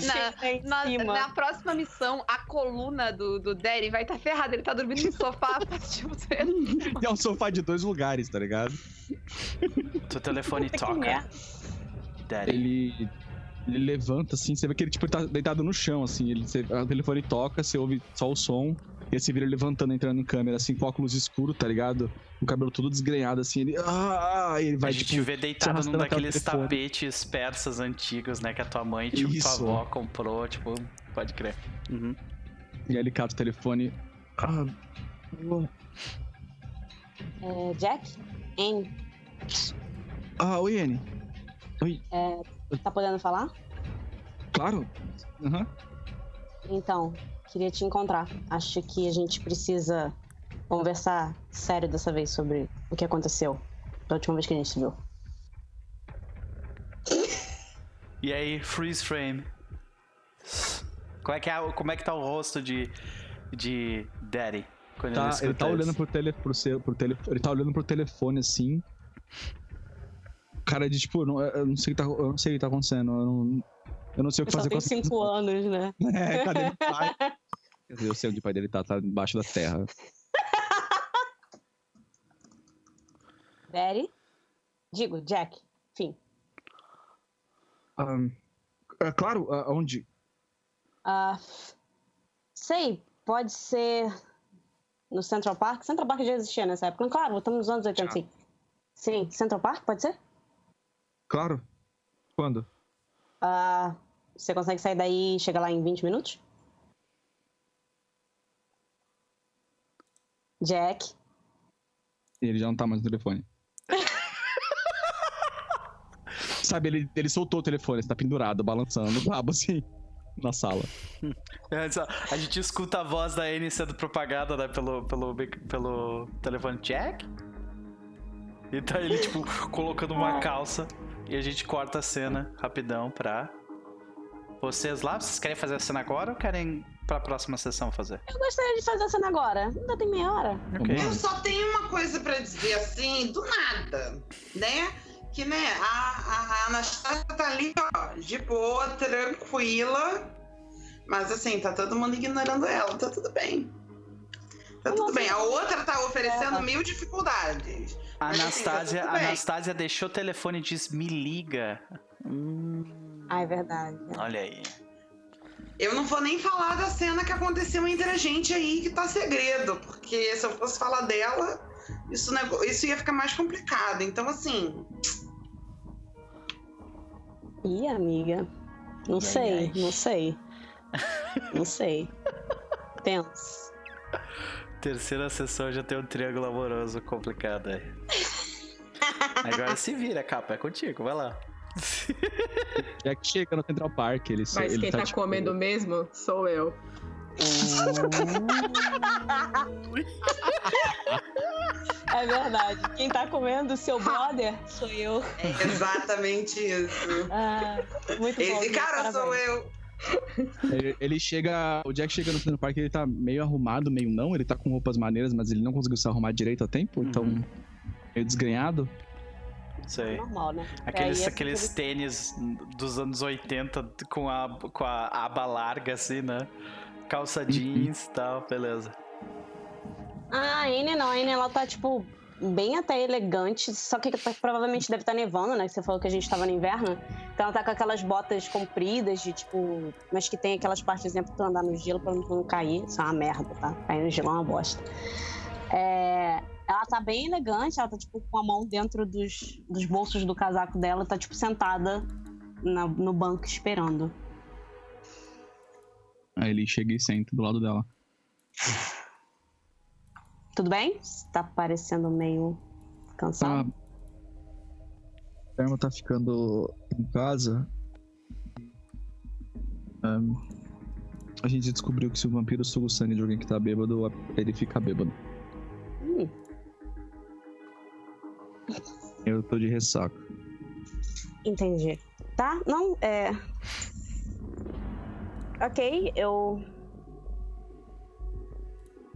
[SPEAKER 2] na, na, na, próxima missão, a coluna do, do Derry vai estar tá ferrada. Ele tá dormindo no sofá. [LAUGHS]
[SPEAKER 3] É um sofá de dois lugares, tá ligado?
[SPEAKER 1] Teu telefone toca.
[SPEAKER 3] Daddy. Ele, ele levanta assim, você vê que ele tipo, ele tá deitado no chão, assim. Ele, você, o telefone toca, você ouve só o som. E aí você vira levantando, entrando em câmera, assim, com óculos escuros, tá ligado? O cabelo todo desgrenhado, assim, ele. Ah, ele vai,
[SPEAKER 1] a gente tipo, vê deitado num daqueles tapetes persas antigos, né? Que a tua mãe, tipo, Isso. tua avó comprou, tipo, pode crer. Uhum.
[SPEAKER 3] E aí ele cata o telefone. Ah.
[SPEAKER 6] É, Jack? Anne?
[SPEAKER 3] Ah, oi, Anne. Oi.
[SPEAKER 6] É, tá podendo falar?
[SPEAKER 3] Claro. Uhum.
[SPEAKER 6] Então, queria te encontrar. Acho que a gente precisa conversar sério dessa vez sobre o que aconteceu da última vez que a gente se viu.
[SPEAKER 1] E aí, freeze frame. Como é que, é, como é que tá o rosto de, de Daddy?
[SPEAKER 3] Quando tá, ele, ele tá olhando pro, tele, pro, seu, pro tele, ele tá olhando pro telefone assim. Cara de tipo, não, eu não sei o que tá, eu não sei o que tá acontecendo. Eu não, eu não sei o que
[SPEAKER 6] eu
[SPEAKER 3] fazer
[SPEAKER 6] com tem cinco anos, né? [LAUGHS]
[SPEAKER 3] É, cadê o pai? [LAUGHS] Eu sei onde o pai dele tá, tá embaixo da terra.
[SPEAKER 6] Betty? Digo, Jack. Fim.
[SPEAKER 3] Um, é claro, aonde?
[SPEAKER 6] Uh, sei, pode ser no Central Park. Central Park já existia nessa época. Claro, estamos nos anos 80, sim. Sim, Central Park, pode ser?
[SPEAKER 3] Claro. Quando?
[SPEAKER 6] Uh, você consegue sair daí e chegar lá em 20 minutos? Jack.
[SPEAKER 3] Ele já não tá mais no telefone. [LAUGHS] Sabe, ele, ele soltou o telefone, está pendurado, balançando o rabo assim, na sala. [LAUGHS]
[SPEAKER 1] É, a gente escuta a voz da Annie sendo propagada né, pelo, pelo, pelo telefone Jack. E tá ele, tipo, colocando uma [LAUGHS] calça. E a gente corta a cena rapidão pra vocês lá. Vocês querem fazer a cena agora ou querem pra próxima sessão fazer?
[SPEAKER 6] Eu gostaria de fazer a cena agora. Ainda tem meia hora.
[SPEAKER 1] Okay.
[SPEAKER 4] Eu só tenho uma coisa pra dizer assim, do nada, né? Que, né, a, a Anastasia tá ali, ó, de boa, tranquila. Mas assim, tá todo mundo ignorando ela, tá tudo bem. Tá tudo bem. A outra tá oferecendo é. mil dificuldades.
[SPEAKER 1] A Anastasia, assim, tá Anastasia deixou o telefone e diz: me liga. Hum.
[SPEAKER 6] Ah, é verdade.
[SPEAKER 1] Olha aí.
[SPEAKER 4] Eu não vou nem falar da cena que aconteceu entre a gente aí, que tá segredo, porque se eu fosse falar dela, isso, isso ia ficar mais complicado. Então, assim.
[SPEAKER 6] Ih, amiga. Não sei, não sei. não sei. Tenso.
[SPEAKER 1] Terceira sessão já tem um triângulo amoroso complicado aí. [LAUGHS] Agora se vira, capa, é contigo, vai lá.
[SPEAKER 3] Já que chega no Central Park, ele
[SPEAKER 5] Mas
[SPEAKER 3] ele
[SPEAKER 5] quem tá, tá tipo... comendo mesmo sou eu. [LAUGHS]
[SPEAKER 6] é verdade. Quem tá comendo seu brother sou eu.
[SPEAKER 4] É exatamente isso.
[SPEAKER 6] Ah, muito
[SPEAKER 4] Esse
[SPEAKER 6] bom,
[SPEAKER 4] cara
[SPEAKER 6] parabéns.
[SPEAKER 4] sou eu.
[SPEAKER 3] Ele, ele chega. O Jack chega no do parque, ele tá meio arrumado, meio não. Ele tá com roupas maneiras, mas ele não conseguiu se arrumar direito a tempo, então. Meio desgrenhado.
[SPEAKER 1] Sei.
[SPEAKER 6] Normal, né?
[SPEAKER 1] Aqueles,
[SPEAKER 6] É,
[SPEAKER 1] aqueles
[SPEAKER 6] assim,
[SPEAKER 1] tênis dos anos 80 com a, com a aba larga, assim, né? Calça jeans e tal, beleza.
[SPEAKER 6] Ah, a Anne não, a Anne ela tá, tipo, bem até elegante, só que tá- provavelmente deve estar nevando, né? Que você falou que a gente tava no inverno. Então ela tá com aquelas botas compridas, de tipo. Mas que tem aquelas partes, por exemplo, pra tu andar no gelo pra não, não cair. Isso é uma merda, tá? Cair no gelo é uma bosta. É, ela tá bem elegante, ela tá, tipo, com a mão dentro dos, dos bolsos do casaco dela, tá, tipo, sentada na- no banco esperando.
[SPEAKER 3] Aí ele chega e senta do lado dela.
[SPEAKER 6] Tudo bem? Você tá parecendo meio cansado.
[SPEAKER 3] A Therma tá ficando em casa. Ahn, a gente descobriu que se o vampiro suga o sangue de alguém que tá bêbado, ele fica bêbado.
[SPEAKER 6] Hum.
[SPEAKER 3] Eu tô de ressaca.
[SPEAKER 6] Entendi. Tá? Não, é. Ok, eu.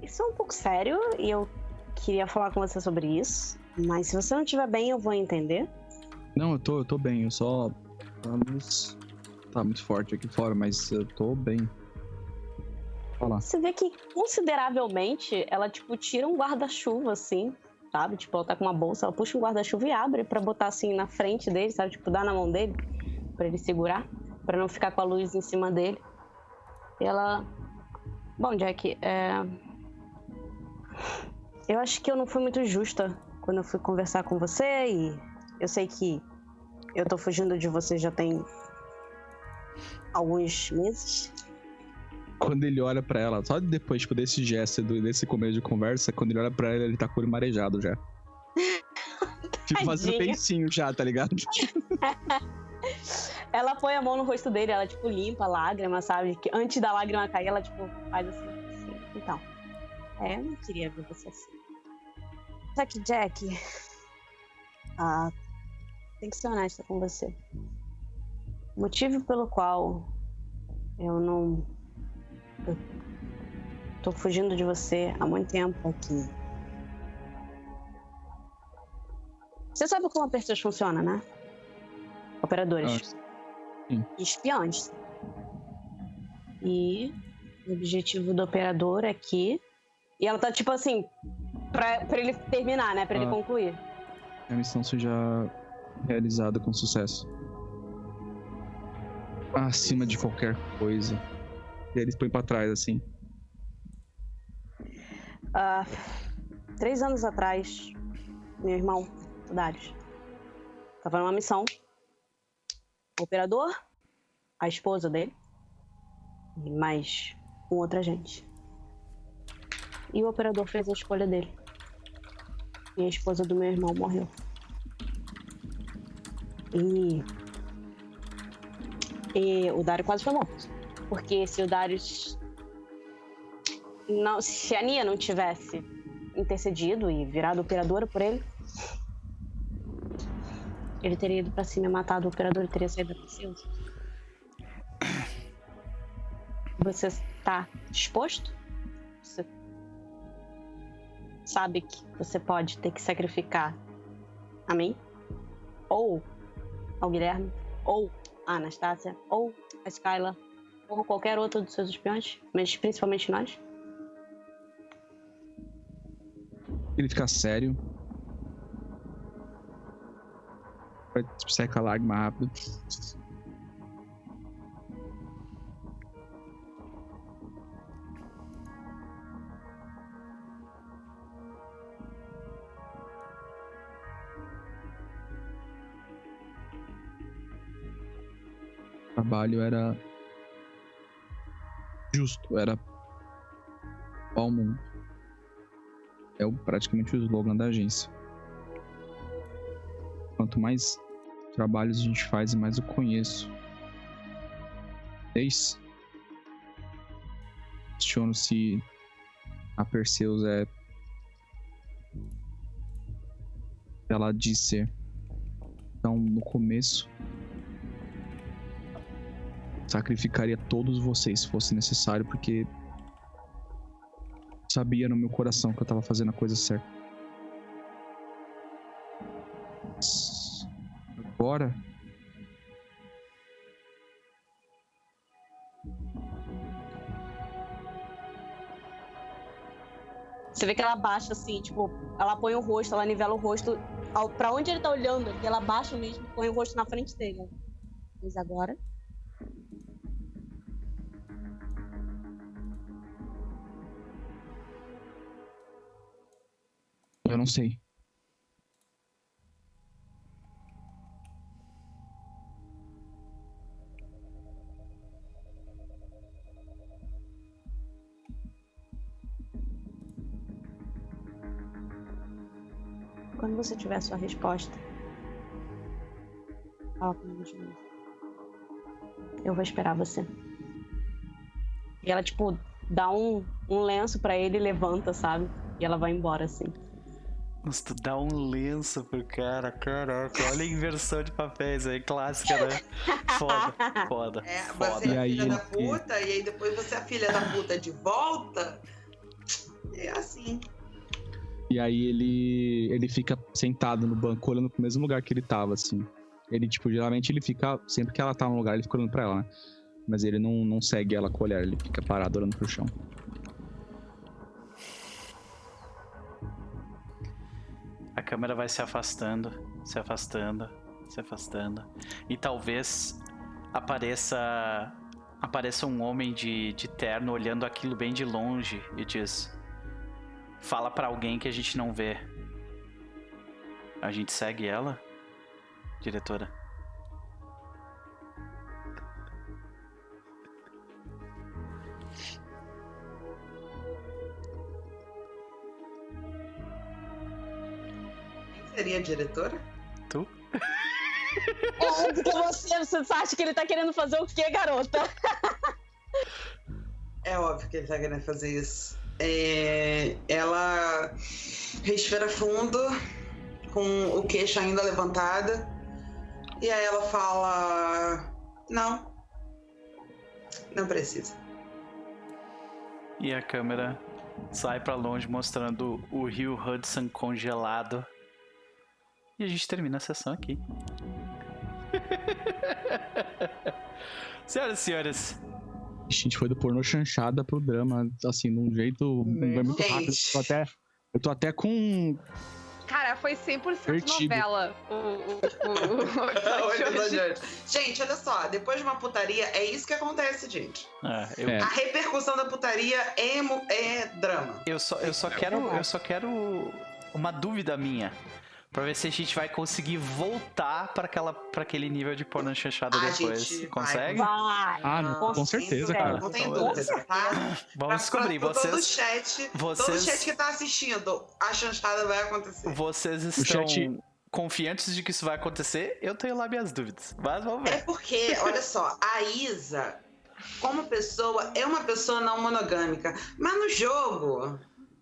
[SPEAKER 6] Isso é um pouco sério e eu queria falar com você sobre isso. Mas se você não estiver bem, eu vou entender.
[SPEAKER 3] Não, eu tô, eu tô bem, eu só. Tá muito, tá muito forte aqui fora, mas eu tô bem. Falar.
[SPEAKER 6] Você vê que consideravelmente ela, tipo, tira um guarda-chuva assim, sabe? Tipo, ela tá com uma bolsa, ela puxa um guarda-chuva e abre pra botar assim na frente dele, sabe? Tipo, dar na mão dele, pra ele segurar, pra não ficar com a luz em cima dele. E ela. Bom, Jack, é. Eu acho que eu não fui muito justa quando eu fui conversar com você e eu sei que eu tô fugindo de você já tem alguns meses.
[SPEAKER 3] Quando ele olha pra ela, só depois, tipo, desse gesto, desse começo de conversa, quando ele olha pra ela, ele tá com o olho marejado já. [LAUGHS] tipo, fazendo peicinho já, tá ligado? [LAUGHS]
[SPEAKER 6] Ela põe a mão no rosto dele, ela, tipo, limpa a lágrima, sabe? Que antes da lágrima cair, ela, tipo, faz assim, assim. Então, é, eu não queria ver você assim. Só que, Jack, ah, tem que ser honesta com você. O motivo pelo qual eu não. Tô fugindo de você há muito tempo aqui. Você sabe como a Perseus funciona, né? Operadores
[SPEAKER 3] Sim.
[SPEAKER 6] espiões. E o objetivo do operador aqui. E ela tá tipo assim, pra, pra ele terminar, né? Pra ele
[SPEAKER 3] Ah.
[SPEAKER 6] concluir.
[SPEAKER 3] A missão seja realizada com sucesso. Acima de qualquer coisa. Eles põem pra trás, assim.
[SPEAKER 6] Ah, três anos atrás, meu irmão, Darius, tava numa missão. O operador, a esposa dele, e mais um outro agente. E o operador fez a escolha dele. E a esposa do meu irmão morreu. E. E o Darius quase foi morto. Porque se o Darius não, se a Nia não tivesse intercedido e virado operadora por ele, ele teria ido pra cima e matado o operador e teria saído da Preciosa. Você está disposto? Você sabe que você pode ter que sacrificar a mim? Ou ao Guilherme? Ou a Anastácia? Ou a Skyla? Ou qualquer outro dos seus espiões? Mas principalmente nós?
[SPEAKER 3] Ele fica sério. Vai, seca a lágrima rápido. Trabalho era justo, era ao mundo. É o- praticamente o slogan da agência. Quanto mais trabalhos a gente faz, mais eu conheço. Isso. questiono se a Perseus é. Ela disse. Então, no começo. Sacrificaria todos vocês se fosse necessário, porque. Sabia no meu coração que eu tava fazendo a coisa certa. Agora.
[SPEAKER 6] Você vê que ela baixa assim, tipo, ela põe o rosto, ela nivela o rosto pra onde ele tá olhando, ela baixa mesmo, põe o rosto na frente dele. Mas agora.
[SPEAKER 3] Eu não sei.
[SPEAKER 6] Quando você tiver a sua resposta, fala comigo de novo. Eu vou esperar você. E ela, tipo, dá um, um lenço para ele e levanta, sabe? E ela vai embora, assim.
[SPEAKER 1] Nossa, tu dá um lenço pro cara, caraca. Olha a inversão de papéis aí, clássica, né? Foda, foda.
[SPEAKER 4] É,
[SPEAKER 1] foda.
[SPEAKER 4] você é a filha da puta, e aí depois você é a filha da puta de volta. É assim.
[SPEAKER 3] E aí ele ele fica sentado no banco olhando pro mesmo lugar que ele tava, assim. Ele, tipo, geralmente ele fica. Sempre que ela tá no lugar, ele fica olhando pra ela, né? Mas ele não, não segue ela com o olhar, ele fica parado olhando pro chão.
[SPEAKER 1] Câmera vai se afastando, se afastando, se afastando. E talvez apareça apareça um homem de, de terno olhando aquilo bem de longe e diz: Fala para alguém que a gente não vê. A gente segue ela, diretora?
[SPEAKER 4] Seria a diretora?
[SPEAKER 1] Tu?
[SPEAKER 6] Óbvio que você, você acha que ele tá querendo fazer o quê, garota?
[SPEAKER 4] É óbvio que ele tá querendo fazer isso. É, ela respira fundo, com o queixo ainda levantado, e aí ela fala: Não, não precisa.
[SPEAKER 1] E a câmera sai para longe mostrando o rio Hudson congelado. E a gente termina a sessão aqui. [LAUGHS] Senhoras e senhores,
[SPEAKER 3] a gente foi do pornô chanchada pro drama, assim, de um jeito
[SPEAKER 5] Né?
[SPEAKER 3] muito rápido. Eu tô até, eu tô até com.
[SPEAKER 2] Cara, foi 100%
[SPEAKER 3] Vertigo.
[SPEAKER 2] novela. O, o, o. [LAUGHS]
[SPEAKER 4] Gente, olha só, depois de uma putaria, é isso que acontece, gente.
[SPEAKER 1] é, eu,
[SPEAKER 3] É.
[SPEAKER 4] A repercussão da putaria é, é drama.
[SPEAKER 1] eu só, eu só quero, eu só quero uma dúvida minha. Pra ver se a gente vai conseguir voltar pra, aquela, pra aquele nível de pornô chanchada depois.
[SPEAKER 4] gente vai.
[SPEAKER 1] Consegue?
[SPEAKER 6] Vai.
[SPEAKER 3] Ah, não, com certeza,
[SPEAKER 6] certeza.
[SPEAKER 3] cara.
[SPEAKER 4] Não tem
[SPEAKER 1] Então,
[SPEAKER 4] dúvida, tá?
[SPEAKER 1] Vamos descobrir.
[SPEAKER 4] Pra- pra Todo
[SPEAKER 1] Vocês,
[SPEAKER 4] chat, todo
[SPEAKER 1] vocês-
[SPEAKER 4] chat que tá assistindo, a chanchada vai acontecer.
[SPEAKER 1] vocês estão
[SPEAKER 3] chat-
[SPEAKER 1] confiantes de que isso vai acontecer? Eu tenho lá minhas dúvidas. Mas vamos
[SPEAKER 4] É
[SPEAKER 1] ver.
[SPEAKER 4] porque, olha só, a Isa, como pessoa, é uma pessoa não monogâmica. Mas no jogo,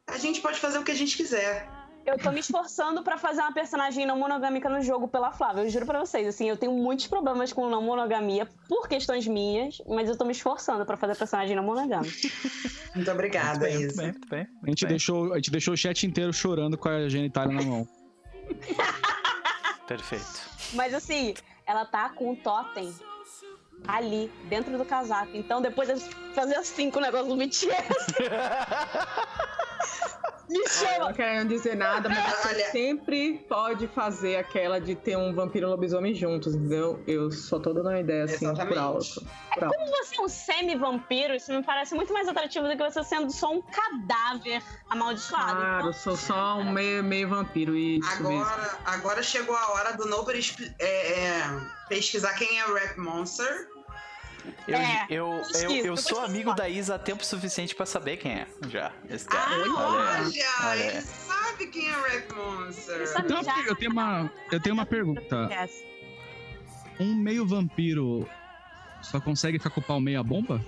[SPEAKER 4] a gente pode fazer o que a gente quiser.
[SPEAKER 6] Eu tô me esforçando pra fazer uma personagem não monogâmica no jogo pela Flávia. Eu juro pra vocês, assim, eu tenho muitos problemas com não monogamia por questões minhas, mas eu tô me esforçando pra fazer personagem não monogâmica.
[SPEAKER 4] Muito obrigada,
[SPEAKER 1] Muito bem, muito
[SPEAKER 4] Isa.
[SPEAKER 1] bem, muito bem,
[SPEAKER 3] A gente, deixou, a gente deixou o chat inteiro chorando com a genitália na mão. [LAUGHS]
[SPEAKER 1] Perfeito.
[SPEAKER 6] Mas assim, ela tá com o totem ali, dentro do casaco. Então depois de fazer assim com o negócio do BTS. [LAUGHS] Me chama!
[SPEAKER 5] não quero dizer nada, mas você
[SPEAKER 4] Olha.
[SPEAKER 5] sempre pode fazer aquela de ter um vampiro e um lobisomem juntos, entendeu? Eu só tô dando uma ideia assim por
[SPEAKER 4] Exatamente.
[SPEAKER 5] alto. Por alto.
[SPEAKER 6] Como você é um semi-vampiro, isso me parece muito mais atrativo do que você sendo só um cadáver amaldiçoado.
[SPEAKER 5] Claro, eu sou só um meio, meio vampiro e isso mesmo.
[SPEAKER 4] Agora, agora chegou a hora do Nobody é, é, pesquisar quem é o Rap Monster.
[SPEAKER 1] Eu,
[SPEAKER 6] É,
[SPEAKER 1] eu, eu, eu
[SPEAKER 6] depois
[SPEAKER 1] sou amigo da Isa há tempo suficiente pra saber quem é. Já. Esse cara.
[SPEAKER 4] Ah,
[SPEAKER 1] Olha aí.
[SPEAKER 4] olha,
[SPEAKER 1] olha
[SPEAKER 4] ele sabe quem é o Rap Monster.
[SPEAKER 3] Então,
[SPEAKER 6] Já-
[SPEAKER 3] eu tenho uma, eu tenho uma pergunta. Um meio vampiro só consegue ficar com o pau meia bomba?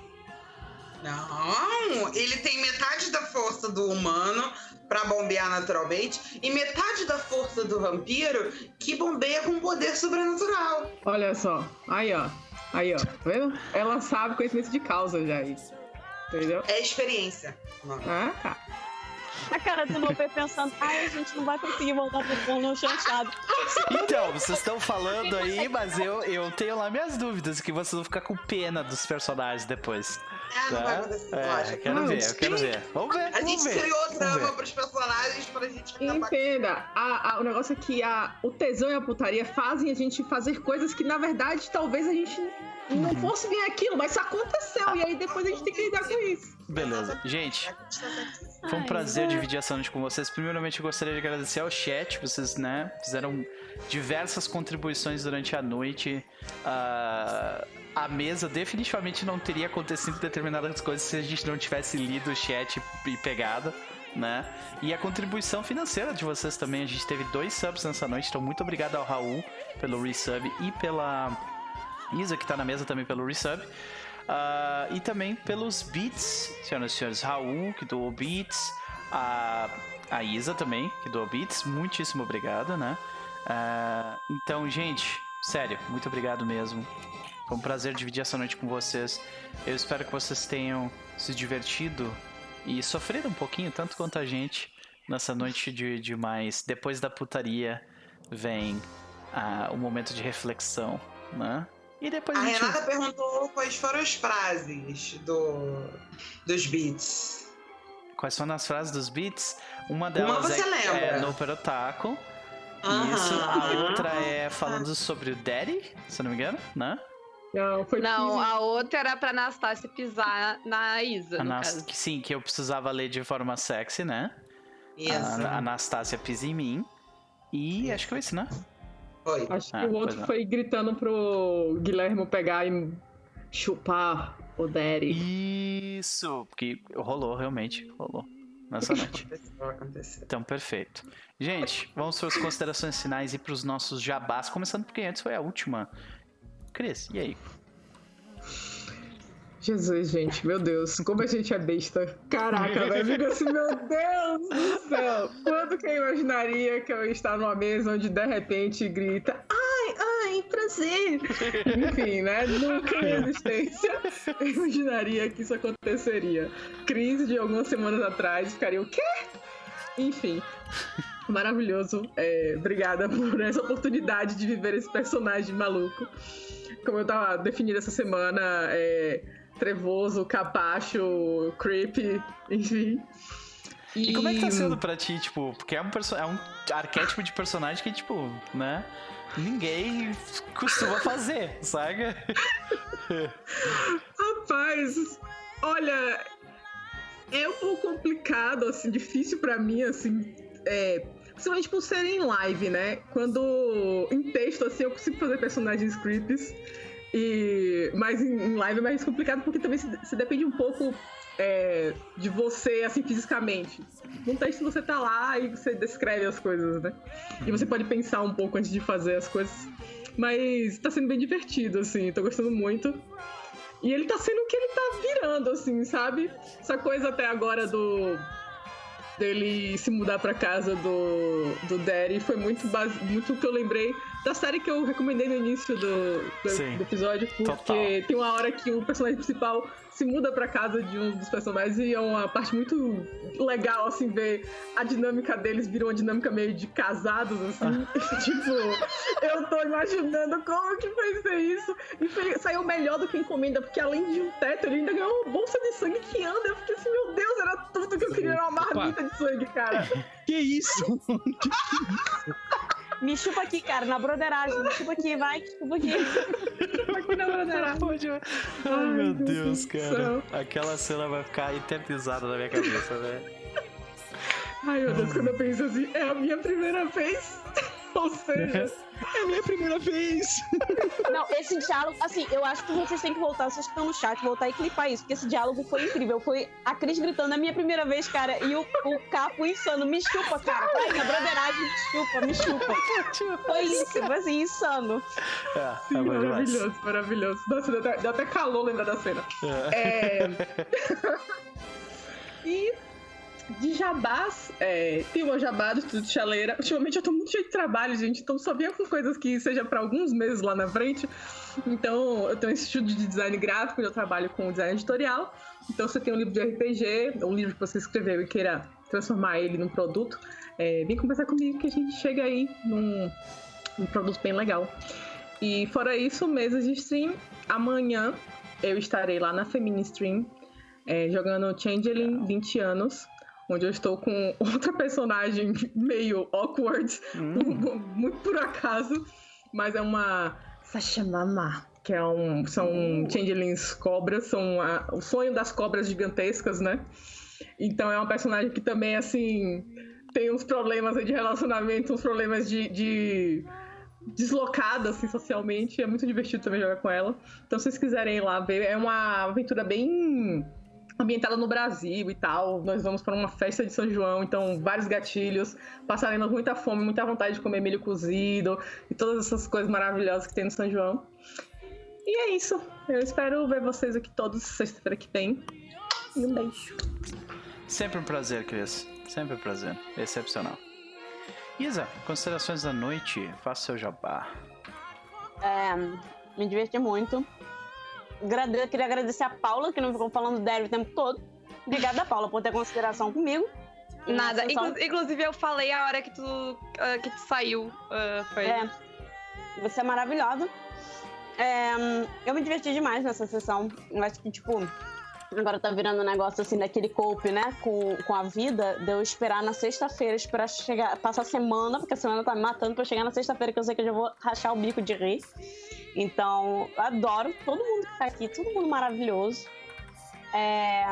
[SPEAKER 4] Não, ele tem metade da força do humano para bombear naturalmente e metade da força do vampiro que bombeia com poder sobrenatural.
[SPEAKER 5] Olha só, aí ó, aí ó, tá vendo? Ela sabe conhecimento de causa já isso, entendeu?
[SPEAKER 4] É experiência.
[SPEAKER 5] Ah, tá.
[SPEAKER 6] A cara do Lopê pensando, ai, a gente não vai conseguir voltar pro porno chanchado.
[SPEAKER 1] Então, vocês estão falando aí, mas eu, eu tenho lá minhas dúvidas, que vocês vão ficar com pena dos personagens depois.
[SPEAKER 4] É, não vai acontecer, é,
[SPEAKER 1] lógico. Quero ver, eu quero ver. Vamos ver. A
[SPEAKER 4] gente
[SPEAKER 1] ver,
[SPEAKER 4] criou drama pros personagens pra gente
[SPEAKER 5] Entenda, a, a, o negócio é que a, o tesão e a putaria fazem a gente fazer coisas que, na verdade, talvez a gente não uhum. fosse bem aquilo, mas isso aconteceu. E aí depois a gente tem que lidar com isso.
[SPEAKER 1] Beleza. Gente, foi um prazer Ai, dividir essa noite com vocês. Primeiramente, eu gostaria de agradecer ao chat. Vocês, né, fizeram diversas contribuições durante a noite. Uh, a mesa definitivamente não teria acontecido determinadas coisas se a gente não tivesse lido o chat e pegado. Né? E a contribuição financeira de vocês também. A gente teve dois subs nessa noite, então muito obrigado ao Raul pelo resub e pela Isa, que está na mesa também pelo resub. Uh, e também pelos beats, senhoras e senhores. Raul, que doou beats. A, a Isa também, que doou beats. Muitíssimo obrigado, né? Uh, então, gente, sério, muito obrigado mesmo. Foi um prazer dividir essa noite com vocês. Eu espero que vocês tenham se divertido e sofrido um pouquinho, tanto quanto a gente, nessa noite de, de mais. Depois da putaria vem uh, o momento de reflexão, né? E depois
[SPEAKER 4] a, a gente... Renata perguntou quais foram as frases do, dos beats.
[SPEAKER 1] Quais foram as frases dos beats? Uma delas Uma é, é, no Perotaco. Isso. A outra é falando sobre o Daddy, se não me engano, né?
[SPEAKER 5] Não, foi
[SPEAKER 2] Não, a outra era pra Anastácia pisar na Isa.
[SPEAKER 1] Anast... Sim, que eu precisava ler de forma sexy, né?
[SPEAKER 4] Isso.
[SPEAKER 1] A Anastácia pisa em mim. E isso. acho que foi isso, né?
[SPEAKER 4] Foi.
[SPEAKER 5] Acho ah, que o outro foi gritando pro Guilherme pegar e chupar o Daddy.
[SPEAKER 1] Isso, porque rolou realmente, rolou nessa [LAUGHS] noite. Então, perfeito. Gente, vamos para as considerações finais e para os nossos jabás, começando porque antes foi a última. Cris, e aí?
[SPEAKER 5] Jesus, gente, meu Deus, como a gente é besta. Caraca, velho, fico assim, meu Deus do céu. Quando que eu imaginaria que eu ia estar numa mesa onde de repente grita, ai, ai, prazer. Enfim, né? Nunca em existência eu imaginaria que isso aconteceria. Crise de algumas semanas atrás, ficaria o quê? Enfim. Maravilhoso. É, obrigada por essa oportunidade de viver esse personagem maluco. Como eu tava definindo essa semana, é, trevoso, capacho, creepy, enfim.
[SPEAKER 1] E... e, como é que tá sendo pra ti, tipo, porque é um, é um arquétipo de personagem que, tipo, né? Ninguém costuma fazer, [LAUGHS] sabe?
[SPEAKER 5] Rapaz, olha, é um pouco complicado, assim, difícil para mim, assim, é, principalmente por ser em live, né? Quando em texto, assim, eu consigo fazer personagens creeps. E, mas em, live é mais complicado porque também se, se depende um pouco é, de você, assim, fisicamente. No texto você tá lá e você descreve as coisas, né? E você pode pensar um pouco antes de fazer as coisas. Mas tá sendo bem divertido, assim, tô gostando muito. E ele tá sendo o que ele tá virando, assim, sabe? Essa coisa até agora do dele se mudar pra casa do, do Daddy foi muito, base, muito que eu lembrei da série que eu recomendei no início do, do, do episódio, porque Total. tem uma hora que o personagem principal se muda pra casa de um dos personagens e é uma parte muito legal, assim, ver a dinâmica deles virou uma dinâmica meio de casados, assim. [LAUGHS] tipo, eu tô imaginando como que vai ser isso. E foi, saiu melhor do que encomenda, porque além de um teto, ele ainda ganhou uma bolsa de sangue que anda. Eu fiquei assim, meu Deus, era tudo que eu queria, era uma marmita de sangue, cara.
[SPEAKER 3] Que isso? [LAUGHS]
[SPEAKER 6] Me chupa aqui, cara, na broderagem. Me chupa aqui, vai, chupa aqui. chupa aqui na broderagem.
[SPEAKER 1] Ai, meu Deus, cara. Aquela cena vai ficar eternizada na minha cabeça, velho.
[SPEAKER 5] Ai, meu Deus, quando eu penso assim, é a minha primeira vez. Ou seja, é a minha primeira vez.
[SPEAKER 6] Não, esse diálogo, assim, eu acho que vocês têm que voltar, vocês estão no chat, voltar e clipar isso, porque esse diálogo foi incrível. Foi a Cris gritando, é minha primeira vez, cara, e o, o Capo insano, me chupa, cara. Vai na broderagem, me chupa, me chupa. Foi isso, foi assim, insano.
[SPEAKER 1] É,
[SPEAKER 5] Sim, é maravilhoso, maravilhoso. Nossa, dá até, dá até calor lembrar da cena. É. é... [LAUGHS] E de jabás, é, tem uma jabá do Estudo de Chaleira. Ultimamente eu tô muito cheio de trabalho, gente, então só venha com coisas que seja para alguns meses lá na frente. Então, eu tenho um estúdio de design gráfico, eu trabalho com design editorial. Então, você tem um livro de RPG, um livro que você escreveu e queira transformar ele num produto, é, vem conversar comigo que a gente chega aí num, num produto bem legal. E fora isso, mesas de stream. Amanhã eu estarei lá na Femini Stream é, jogando Changeling 20 anos onde eu estou com [LAUGHS] outra personagem meio awkward, hum. muito por acaso, mas é uma Sashamama, que é um, são uh. changelings cobras, são a, o sonho das cobras gigantescas, né? Então é uma personagem que também, assim, tem uns problemas de relacionamento, uns problemas de, de deslocada, assim, socialmente. É muito divertido também jogar com ela. Então, se vocês quiserem ir lá ver, é uma aventura bem ambientada no Brasil e tal. Nós vamos para uma festa de São João, então vários gatilhos, passaremos muita fome, muita vontade de comer milho cozido e todas essas coisas maravilhosas que tem no São João. E é isso. Eu espero ver vocês aqui todos sexta-feira que vem. E um beijo.
[SPEAKER 1] Sempre um prazer, Cris. Sempre um prazer. Excepcional. Isa, considerações da noite, faça seu jabá.
[SPEAKER 6] É, me diverti muito eu queria agradecer a Paula, que não ficou falando dela o tempo todo. Obrigada, Paula, por ter consideração comigo.
[SPEAKER 2] Nada. Inclu inclusive, eu falei a hora que tu, uh, que tu saiu. Uh, foi...
[SPEAKER 6] É. Você é maravilhosa. É, eu me diverti demais nessa sessão. Eu acho que, tipo, agora tá virando um negócio assim daquele cope, né? Com, com a vida, de eu esperar na sexta-feira, esperar chegar, passar a semana, porque a semana tá me matando pra chegar na sexta-feira, que eu sei que eu já vou rachar o bico de rir. Então, adoro todo mundo que tá aqui, todo mundo maravilhoso. É,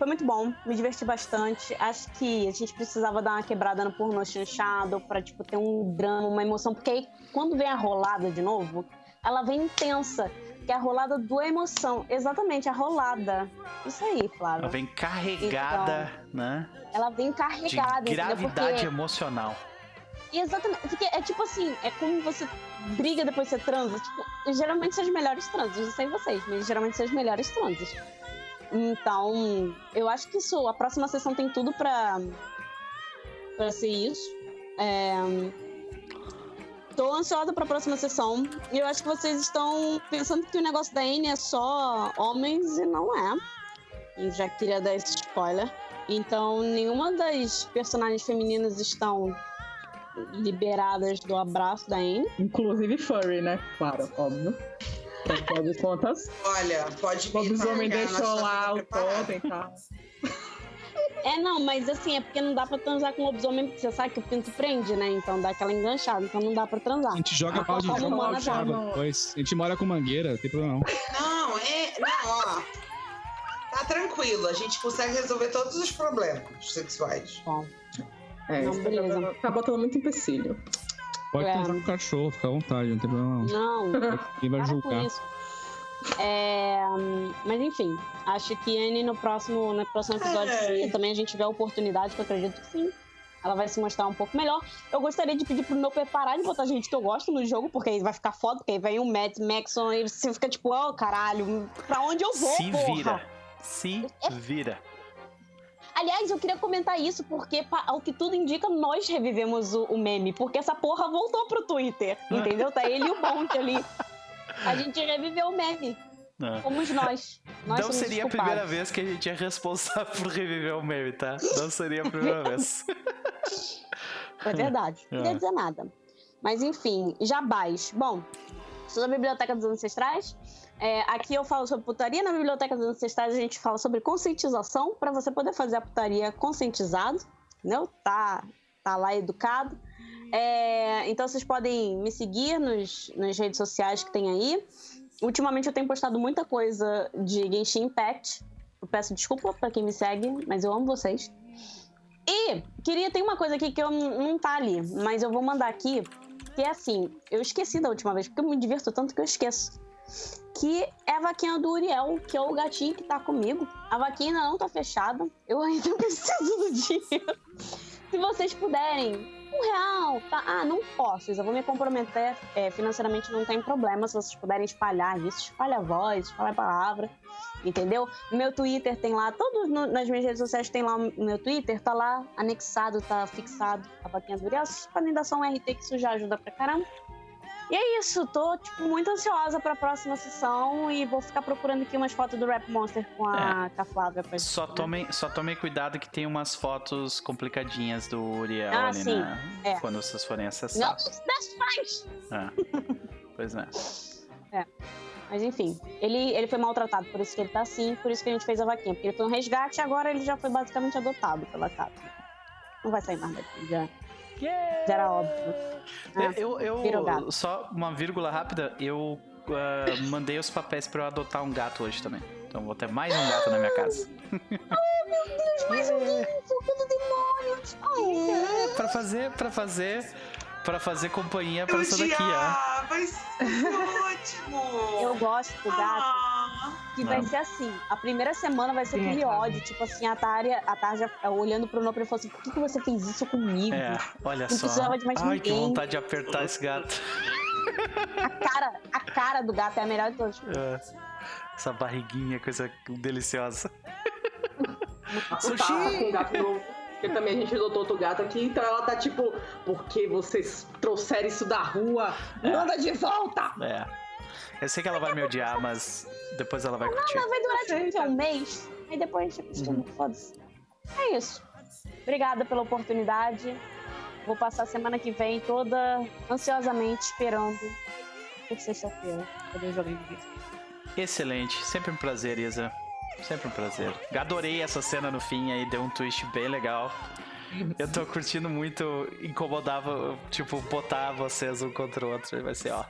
[SPEAKER 6] foi muito bom, me diverti bastante. Acho que a gente precisava dar uma quebrada no porno chanchado pra, tipo, ter um drama, uma emoção. Porque aí, quando vem a rolada de novo, ela vem intensa. Que é a rolada do emoção. Exatamente, a rolada. Isso aí, Flávia.
[SPEAKER 1] Ela vem carregada, então, né?
[SPEAKER 6] Ela vem carregada.
[SPEAKER 1] De gravidade porque... emocional.
[SPEAKER 6] Exatamente. Porque é tipo assim, é como você briga depois você transa. Tipo, geralmente são as melhores transas. Não sei vocês, mas geralmente são as melhores transas. Então, eu acho que isso, a próxima sessão tem tudo pra, pra ser isso. É... Tô ansiosa pra próxima sessão. E eu acho que vocês estão pensando que o negócio da Anne é só homens e não é. Eu já queria dar esse spoiler. Então, nenhuma das personagens femininas estão liberadas do abraço da Anne.
[SPEAKER 5] Inclusive furry, né? Claro, óbvio. Afinal de contas.
[SPEAKER 4] Olha, pode
[SPEAKER 5] me O homem deixou lá o totem e tal.
[SPEAKER 6] É, não, mas assim, é porque não dá pra transar com lobisomem, porque você sabe que o pinto prende, né? Então dá aquela enganchada, então não dá pra transar.
[SPEAKER 3] A gente joga pau de água depois. A gente mora com mangueira, não tem problema não.
[SPEAKER 4] Não, é. Não, ó. Tá tranquilo, a gente consegue resolver todos os problemas sexuais.
[SPEAKER 6] Bom.
[SPEAKER 5] É, não, beleza. Tá, tá botando muito empecilho.
[SPEAKER 3] Pode é. com o cachorro, fica à vontade, não tem problema
[SPEAKER 6] não. Não.
[SPEAKER 3] Quem vai julgar?
[SPEAKER 6] É, mas enfim, acho que Anne no próximo, no próximo episódio é. também a gente vê a oportunidade, que eu acredito que sim. Ela vai se mostrar um pouco melhor. Eu gostaria de pedir pro meu parar de botar gente que eu gosto no jogo, porque aí vai ficar foda, porque aí vem o Matt Maxon e você fica tipo, oh caralho, pra onde eu vou?
[SPEAKER 1] Se
[SPEAKER 6] porra?
[SPEAKER 1] vira. Se é... vira.
[SPEAKER 6] Aliás, eu queria comentar isso porque, ao que tudo indica, nós revivemos o, o meme. Porque essa porra voltou pro Twitter. [LAUGHS] Entendeu? Tá ele e o Monte ali. A gente reviveu o meme. Não. Fomos nós. nós
[SPEAKER 1] não seria a primeira vez que a gente é responsável por reviver o meme, tá? Não seria a primeira vez. [LAUGHS]
[SPEAKER 6] É verdade. Não queria dizer nada. Mas enfim, jabás. Bom, sou da Biblioteca dos Ancestrais. É, aqui eu falo sobre putaria, na Biblioteca dos Ancestrais a gente fala sobre conscientização, para você poder fazer a putaria conscientizado, entendeu? Tá, tá lá educado. É, então vocês podem me seguir nos, nas redes sociais que tem aí. Ultimamente eu tenho postado muita coisa de Genshin Impact. Eu peço desculpa para quem me segue, mas eu amo vocês. E queria ter uma coisa aqui que eu não tá ali, mas eu vou mandar aqui, que é assim, eu esqueci da última vez, porque eu me diverto tanto que eu esqueço que é a vaquinha do Uriel, que é o gatinho que tá comigo. A vaquinha ainda não tá fechada. Eu ainda [LAUGHS] preciso do dinheiro. Se vocês puderem, um real. Tá? Ah, não posso, eu vou me comprometer é, financeiramente, não tem problema. Se vocês puderem espalhar isso, espalha a voz, espalha a palavra, entendeu? Meu Twitter tem lá, todos no, nas minhas redes sociais tem lá o meu Twitter, tá lá anexado, tá fixado a vaquinha do Uriel. Vocês podem dar só um RT que isso já ajuda pra caramba. E é isso, tô tipo, muito ansiosa pra próxima sessão e vou ficar procurando aqui umas fotos do Rap Monster com a, é. com a Flávia. Pra
[SPEAKER 1] só, né? tomem, só tomem cuidado que tem umas fotos complicadinhas do Uriel ah, ali, sim. né? É. Quando vocês forem acessar. Não! É. [LAUGHS] pois é.
[SPEAKER 6] É. Mas enfim, ele, ele foi maltratado, por isso que ele tá assim, por isso que a gente fez a vaquinha. Porque ele foi um resgate e agora ele já foi basicamente adotado pela casa. Não vai sair mais daqui, já. Já era óbvio.
[SPEAKER 1] Ah, eu, eu só uma vírgula rápida, eu uh, mandei os papéis para eu adotar um gato hoje também. Então vou ter mais um gato na minha casa.
[SPEAKER 6] oh meu Deus, mais um fogo do demônio!
[SPEAKER 1] Oh. É, pra fazer, pra fazer para fazer companhia para essa daqui, ó.
[SPEAKER 4] Vai ser ótimo!
[SPEAKER 6] Eu gosto do gato. Ah. Que vai ser assim: a primeira semana vai ser Sim, aquele ódio, tipo assim, a Tarja, a Tarja olhando pro Nopro e falou assim: por que, que você fez isso comigo?
[SPEAKER 1] É, olha Não só.
[SPEAKER 6] De mais
[SPEAKER 1] Ai, ninguém. que vontade de apertar esse gato.
[SPEAKER 6] A cara, a cara do gato é a melhor de todas. É.
[SPEAKER 1] Essa barriguinha, coisa deliciosa.
[SPEAKER 5] Sushi! Com um gato novo. Porque também a gente adotou outro gato aqui, então ela tá tipo, porque vocês trouxeram isso da rua, é. manda de volta!
[SPEAKER 1] É. Eu sei que ela vai me odiar, mas depois ela vai
[SPEAKER 6] não,
[SPEAKER 1] curtir.
[SPEAKER 6] Não, vai durar tipo um mês, aí depois a gente acostuma, uhum. foda-se. É isso. Obrigada pela oportunidade. Vou passar a semana que vem toda ansiosamente esperando por sexta-feira poder jogar vídeo.
[SPEAKER 1] Excelente, sempre um prazer, Isa. Sempre um prazer. Adorei essa cena no fim aí, deu um twist bem legal. Eu tô curtindo muito incomodar, tipo, botar vocês um contra o outro. Vai ser, ó.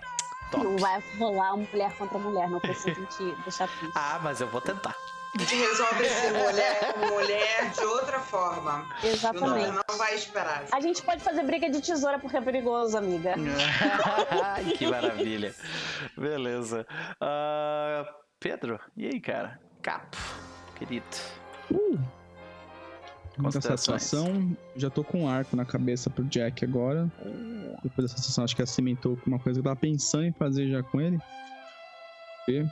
[SPEAKER 1] Top.
[SPEAKER 6] Não vai rolar mulher contra mulher, não precisa te [LAUGHS] deixar triste.
[SPEAKER 1] Ah, mas eu vou tentar.
[SPEAKER 4] A gente resolve esse mulher com mulher de outra forma.
[SPEAKER 6] Exatamente.
[SPEAKER 4] Não, não vai esperar.
[SPEAKER 6] A gente pode fazer briga de tesoura porque é perigoso, amiga. [LAUGHS]
[SPEAKER 1] que maravilha. Beleza. Uh, Pedro, e aí, cara? Capo, querido. Uh.
[SPEAKER 3] Muita satisfação. Já tô com um arco na cabeça pro Jack agora. Depois dessa sessão, acho que cimentou com uma coisa que eu tava pensando em fazer já com ele. Ver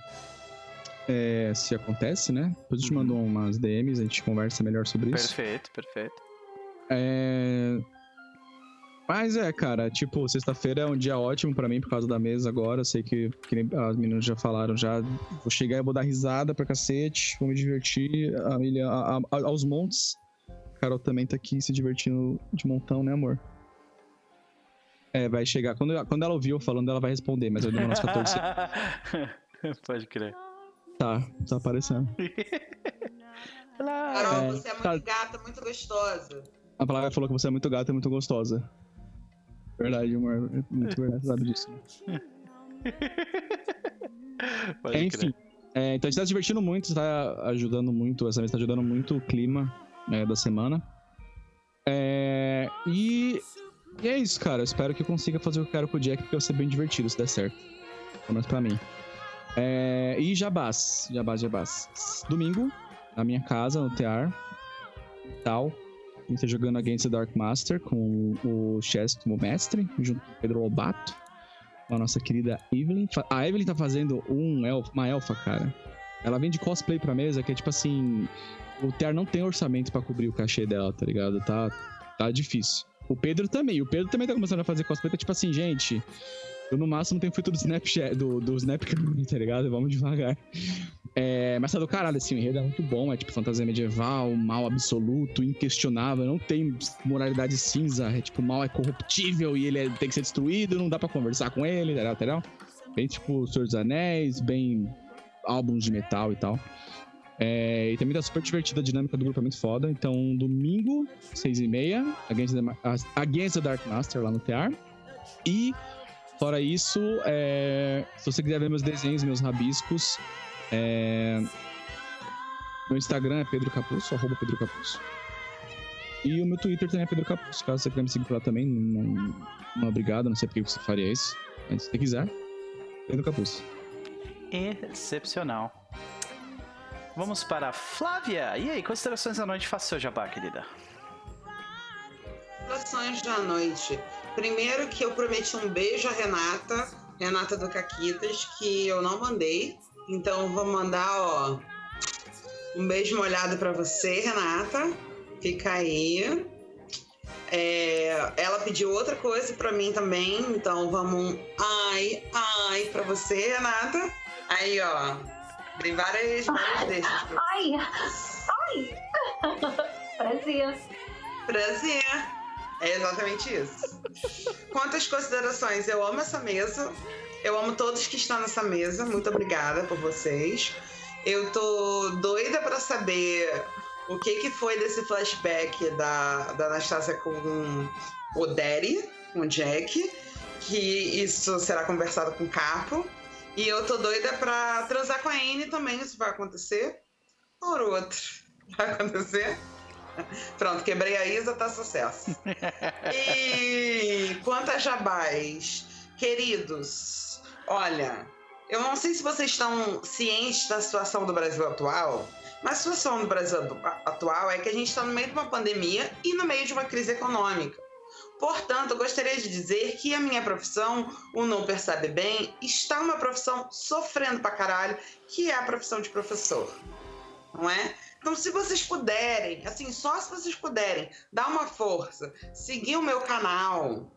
[SPEAKER 3] é, se acontece, né? Depois eu te mando uhum. umas DMs, a gente conversa melhor sobre
[SPEAKER 1] isso. Perfeito, perfeito.
[SPEAKER 3] É... Mas é, cara, tipo, sexta-feira é um dia ótimo para mim por causa da mesa agora. Eu sei que, que as meninas já falaram já. Vou chegar e vou dar risada pra cacete, vou me divertir. A a, a, aos montes. A Carol também tá aqui se divertindo de montão, né, amor? É, vai chegar. Quando, quando ela ouviu falando, ela vai responder, mas eu demoro uns 14
[SPEAKER 1] segundos. [LAUGHS] Pode crer.
[SPEAKER 3] Tá, tá aparecendo. [LAUGHS]
[SPEAKER 4] Carol, é, você é muito tá... gata, muito gostosa. A
[SPEAKER 3] palavra falou que você é muito gata e muito gostosa. Verdade, amor. É muito verdade, sabe disso. Pode Enfim. É, então a gente tá se divertindo muito, tá ajudando muito, essa vez tá ajudando muito o clima né, da semana. É, e, e, é isso, cara. Eu espero que eu consiga fazer o que eu quero com o Jack, porque vai ser bem divertido se der certo. Pelo menos pra mim. É, e Jabás, Jabás, Jabás. Domingo, na minha casa, no TR, tal. A gente tá jogando Against the Dark Master com o Chess como mestre, junto com o Pedro Lobato, com a nossa querida Evelyn. A Evelyn tá fazendo um elf, uma elfa, cara. Ela vem de cosplay pra mesa, que é tipo assim. O TR não tem orçamento para cobrir o cachê dela, tá ligado? Tá, tá difícil. O Pedro também. O Pedro também tá começando a fazer cosplay, tá tipo assim, gente. Eu no máximo tenho feito do Snapchat, do, do Snapcam, [LAUGHS] tá ligado? Vamos devagar. É, mas tá do caralho, assim, o enredo é muito bom, é tipo fantasia medieval, mal absoluto, inquestionável, não tem moralidade cinza, é tipo, mal é corruptível e ele é, tem que ser destruído, não dá pra conversar com ele, tá ligado? Bem tipo Senhor dos Anéis, bem álbuns de metal e tal. É, e também tá super divertida, a dinâmica do grupo é muito foda. Então, domingo, seis e meia, Against the, Against the Dark Master lá no TR. E Fora isso, é... se você quiser ver meus desenhos, meus rabiscos, é... meu Instagram é Pedro Capuzzo, arroba Pedro. E o meu Twitter também é Pedro Capuzzo, caso você queira me seguir por lá também, não, não obrigado, não sei por que você faria isso, mas se você quiser, Pedro Capuzzo.
[SPEAKER 1] Excepcional. Vamos para a Flávia. E aí, considerações da noite? Faça seu jabá, querida.
[SPEAKER 4] considerações da noite. Primeiro que eu prometi um beijo a Renata, Renata do Caquitas, que eu não mandei. Então vou mandar, ó, um beijo molhado para você, Renata. Fica aí. É, ela pediu outra coisa para mim também, então vamos um ai, ai para você, Renata. Aí, ó, tem várias, várias desses.
[SPEAKER 10] Ai, ai. Prazer.
[SPEAKER 4] Prazer. É exatamente isso. Quantas considerações? Eu amo essa mesa. Eu amo todos que estão nessa mesa. Muito obrigada por vocês. Eu tô doida para saber o que, que foi desse flashback da, da Anastácia com o Derry, com o Jack. Que isso será conversado com o Capo. E eu tô doida pra transar com a Anne também, isso vai acontecer. Por outro. [LAUGHS] Vai acontecer? Pronto, quebrei a Isa, tá sucesso. E quanto a jabás, queridos, olha, eu não sei se vocês estão cientes da situação do Brasil atual, mas a situação do Brasil atual é que a gente está no meio de uma pandemia e no meio de uma crise econômica. Portanto, gostaria de dizer que a minha profissão, o Não Percebe Bem, está uma profissão sofrendo pra caralho, que é a profissão de professor. Não é? Então, se vocês puderem, assim, só se vocês puderem, dar uma força, seguir o meu canal,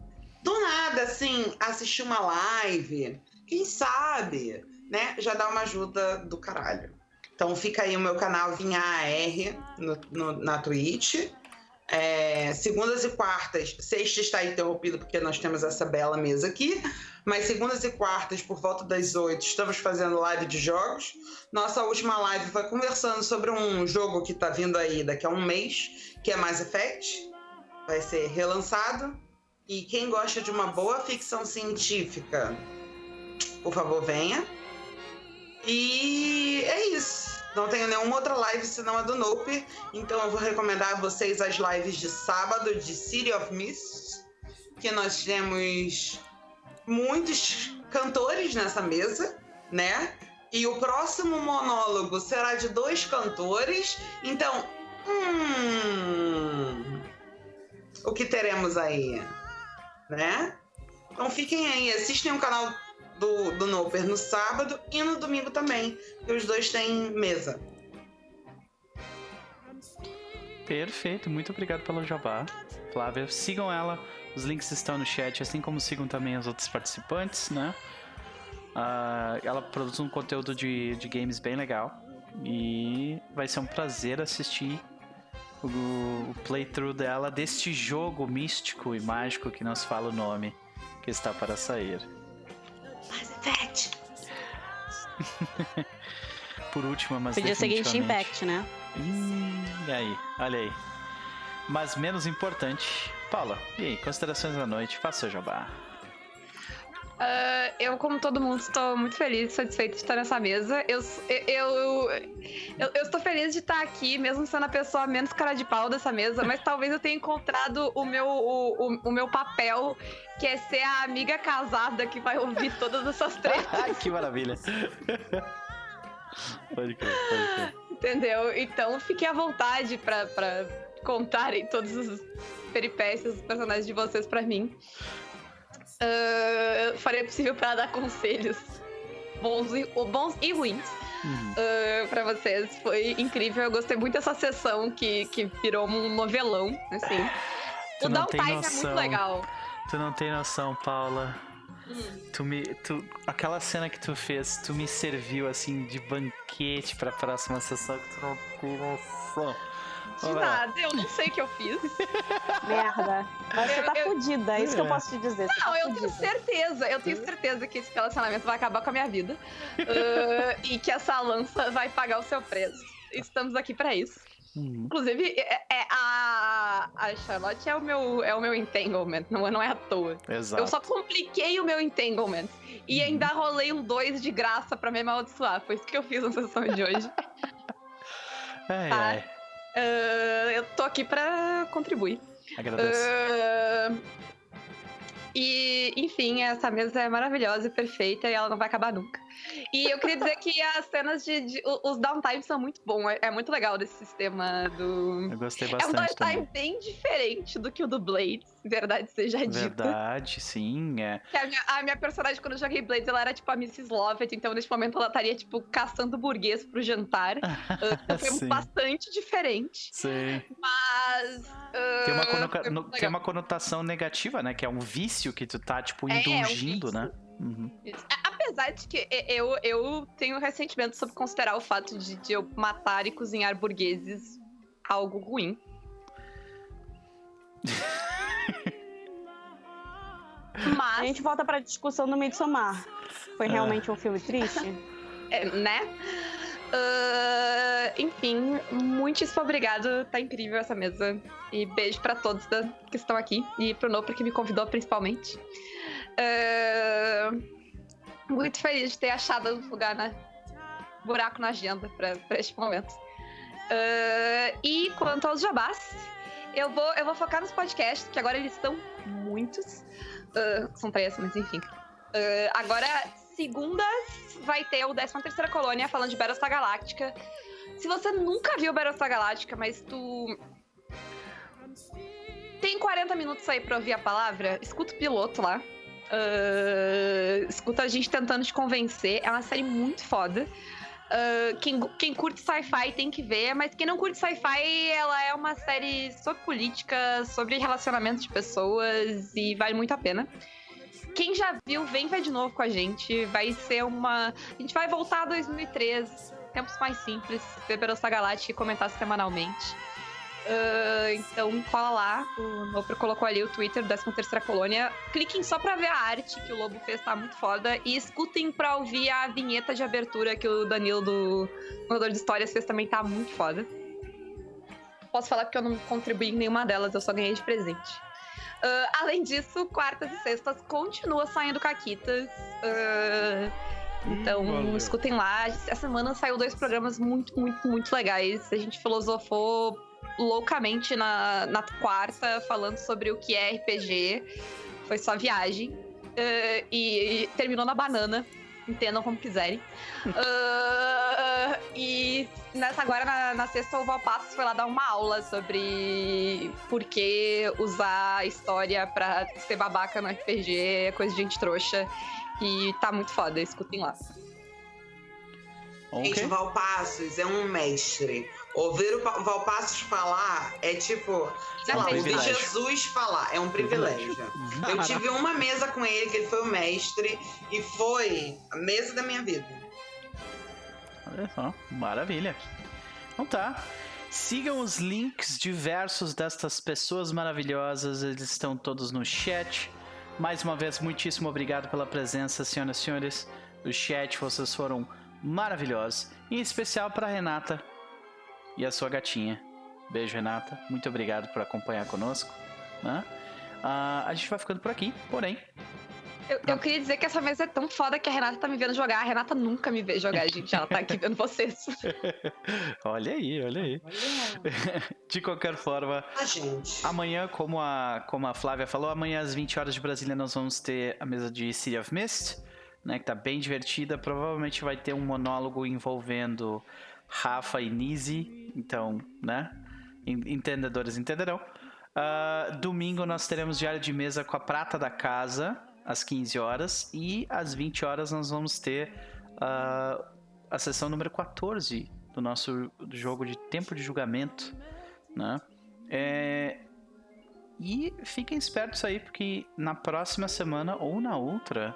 [SPEAKER 4] do nada, assim, assistir uma live, quem sabe, né? Já dá uma ajuda do caralho. Então fica aí o meu canal Vinha AR no, no, na Twitch. É, segundas e quartas, sexta está interrompido porque nós temos essa bela mesa aqui, mas segundas e quartas, por volta das oito, estamos fazendo live de jogos. Nossa última live foi conversando sobre um jogo que está vindo aí daqui a um mês, que é Mass Effect. Vai ser relançado. E quem gosta de uma boa ficção científica, por favor, venha. E é isso. Não tenho nenhuma outra live senão a do Nope. Então eu vou recomendar a vocês as lives de sábado de City of Mist. Que nós temos muitos cantores nessa mesa, né? E o próximo monólogo será de dois cantores. Então, hum, o que teremos aí, né? Então fiquem aí, assistem o canal do, do Noper no sábado e no domingo também, que os dois têm mesa.
[SPEAKER 1] Perfeito, muito obrigado pelo jabá, Flávia. Sigam ela, os links estão no chat, assim como sigam também os outros participantes, né? Uh, ela produz um conteúdo de, de games bem legal e vai ser um prazer assistir o, o playthrough dela deste jogo místico e mágico que nos fala o nome que está para sair.
[SPEAKER 6] Mass Effect. [LAUGHS]
[SPEAKER 1] Por último, mas
[SPEAKER 6] Podia ser Genshin Impact, né?
[SPEAKER 1] E aí, olha aí. Mas menos importante, Paula, e aí, considerações da noite, faça o jabá.
[SPEAKER 2] Uh, eu, como todo mundo, estou muito feliz e satisfeita de estar nessa mesa. Eu, eu, eu, eu, estou feliz de estar aqui, mesmo sendo a pessoa menos cara de pau dessa mesa, mas talvez eu tenha encontrado o meu, o, o, o meu papel, que é ser a amiga casada que vai ouvir todas essas [LAUGHS] tretas.
[SPEAKER 1] que maravilha! pode crer, pode crer.
[SPEAKER 2] Entendeu? Então fique à vontade para contarem todas as peripécias dos personagens de vocês para mim. Uh, farei o possível para dar conselhos bons e, bons e ruins uhum. uh, para vocês. Foi incrível. Eu gostei muito dessa sessão que, que virou um novelão, assim.
[SPEAKER 1] Tu o Downtime é muito legal. Tu não tem noção, Paula. Hum. Tu me, tu, aquela cena que tu fez, tu me serviu assim de banquete para a próxima sessão que tu não tem noção.
[SPEAKER 2] De nada, eu não sei o que eu fiz. [LAUGHS]
[SPEAKER 6] Merda. Mas você tá eu, fodida, é isso que eu posso te dizer.
[SPEAKER 2] Não,
[SPEAKER 6] tá
[SPEAKER 2] eu tenho certeza, eu tenho certeza que esse relacionamento vai acabar com a minha vida. uh, e que essa lança vai pagar o seu preço. Estamos aqui para isso. Uhum. Inclusive, é, é, a, a Charlotte é o meu, é o meu entanglement, não, não é à toa.
[SPEAKER 1] Exato.
[SPEAKER 2] Eu só compliquei o meu entanglement. E uhum. ainda rolei um 2 de graça para me amaldiçoar. Foi isso que eu fiz na sessão de hoje. [LAUGHS]
[SPEAKER 1] ai, tá? ai.
[SPEAKER 2] Uh, eu tô aqui pra contribuir.
[SPEAKER 1] Agradeço. Uh,
[SPEAKER 2] e, enfim, essa mesa é maravilhosa e perfeita e ela não vai acabar nunca. E eu queria dizer que as cenas de. de os downtimes são muito bons. É, é, muito legal desse sistema do.
[SPEAKER 1] Eu gostei bastante.
[SPEAKER 2] É um downtime bem diferente do que o do Blades, verdade seja dita.
[SPEAKER 1] Verdade, sim. É.
[SPEAKER 2] A minha, a, minha, personagem, quando eu joguei Blades, ela era tipo a Mrs. Lovett, então nesse momento ela estaria, tipo, caçando burguês pro jantar. uh, [LAUGHS] foi bastante diferente.
[SPEAKER 1] Sim.
[SPEAKER 2] Mas. Uh,
[SPEAKER 1] tem, uma tem uma conotação negativa, né? Que é um vício que tu tá, tipo, indulgindo, é, é um né?
[SPEAKER 2] Uhum. Apesar de que eu, eu tenho ressentimento sobre considerar o fato de, de eu matar e cozinhar burgueses algo ruim. [LAUGHS]
[SPEAKER 6] Mas... A gente volta pra discussão do Midsommar. Foi é. realmente um filme triste?
[SPEAKER 2] é, né? Uh, enfim, muitíssimo obrigado. Tá incrível essa mesa. E beijo para todos da, que estão aqui. E pro Nopro que me convidou principalmente. Uh, muito feliz de ter achado um lugar na buraco na agenda para este momento. Uh, e quanto aos jabás, eu vou, eu vou focar nos podcasts, que agora eles estão muitos. Uh, são três, mas enfim. Uh, agora, segundas, vai ter o 13 terceira Colônia falando de Battlestar Galáctica. Se você nunca viu Battlestar Galáctica, mas tu tem 40 minutos aí pra ouvir a palavra, escuta o piloto lá. Uh, escuta a gente tentando te convencer. É uma série muito foda. Uh, quem, quem curte sci-fi tem que ver, mas quem não curte sci-fi, ela é uma série sobre política, sobre relacionamento de pessoas e vale muito a pena. Quem já viu, vem ver de novo com a gente. Vai ser uma. A gente vai voltar a 2003, tempos mais simples, ver Battlestar Galáctica e comentar semanalmente. Uh, então cola lá, o Nopro colocou ali o Twitter do 13ª Colônia. Cliquem só pra ver a arte que o Lobo fez, tá muito foda. E escutem pra ouvir a vinheta de abertura que o Danilo do Contador de Histórias fez também, tá muito foda. Posso falar porque eu não contribuí em nenhuma delas, eu só ganhei de presente. Uh, além disso, quartas e sextas continua saindo caquitas. Uh, então, escutem lá. Essa semana saiu dois programas muito, muito, muito legais. A gente filosofou loucamente na, na quarta, falando sobre o que é RPG. Foi só viagem. Uh, e, e, terminou na banana. Entendam como quiserem. uh, [LAUGHS] e nessa agora, na, na sexta, o Valpassos foi lá dar uma aula sobre por que usar a história pra ser babaca no RPG é coisa de gente trouxa. E tá muito foda, escutem lá.
[SPEAKER 4] Okay. Gente, Valpassos é um mestre. Ouvir o Valpassos falar é tipo, sei é lá, ouvir Jesus falar é um privilégio. Eu tive uma mesa com ele, que ele foi o mestre, e foi a mesa da minha vida.
[SPEAKER 1] Olha só, maravilha. Então tá. Sigam os links diversos destas pessoas maravilhosas, eles estão todos no chat. Mais uma vez, muitíssimo obrigado pela presença, senhoras e senhores do chat, vocês foram maravilhosos. Em especial para Renata, e a sua gatinha. Beijo, Renata. Muito obrigado por acompanhar conosco. Né? Uh, a gente vai ficando por aqui, porém.
[SPEAKER 2] Eu, eu, queria dizer que essa mesa é tão foda que a Renata tá me vendo jogar. A Renata nunca me vê jogar, gente. Ela tá aqui vendo vocês. [LAUGHS]
[SPEAKER 1] olha aí, olha aí. [LAUGHS] De qualquer forma, amanhã, como a, como a Flávia falou, amanhã às 20 horas de Brasília nós vamos ter a mesa de City of Mist, né, que tá bem divertida. Provavelmente vai ter um monólogo envolvendo Rafa e Nise, então, né? Entendedores entenderão. Uh, domingo nós teremos diário de mesa com a Prata da Casa, às 15 horas. E às 20 horas nós vamos ter uh, a sessão número 14 do nosso jogo de Tempo de Julgamento, né? É... E fiquem espertos aí, porque na próxima semana ou na outra,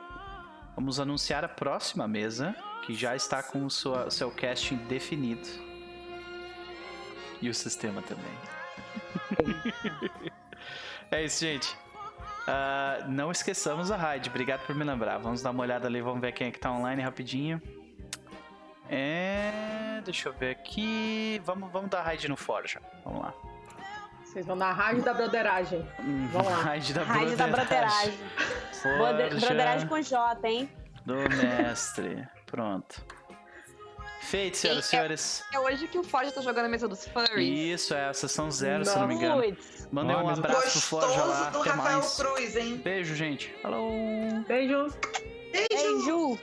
[SPEAKER 1] vamos anunciar a próxima mesa que já está com o sua, seu casting definido. E o sistema também. é isso, gente. Uh, não esqueçamos a raid. Obrigado por me lembrar. Vamos dar uma olhada ali, vamos ver quem é que tá online rapidinho. É. Deixa eu ver aqui. Vamos, vamos dar raid no Forja. Vamos lá.
[SPEAKER 5] Vocês vão dar raid da broderagem.
[SPEAKER 1] Hum, vamos lá. Raid da broderagem.
[SPEAKER 6] Da broderagem. broderagem com J, hein?
[SPEAKER 1] Do mestre. Pronto. Feito, senhoras e senhores.
[SPEAKER 2] É, é, hoje que o Forja tá jogando a mesa dos furries.
[SPEAKER 1] Isso, é a sessão zero, não. se não me engano. Mandei um abraço pro Forja lá.
[SPEAKER 4] do
[SPEAKER 1] Até
[SPEAKER 4] Rafael
[SPEAKER 1] mais.
[SPEAKER 4] Cruz, hein?
[SPEAKER 1] Beijo, gente. Falou.
[SPEAKER 5] Beijo.
[SPEAKER 6] Beijo. Beijo.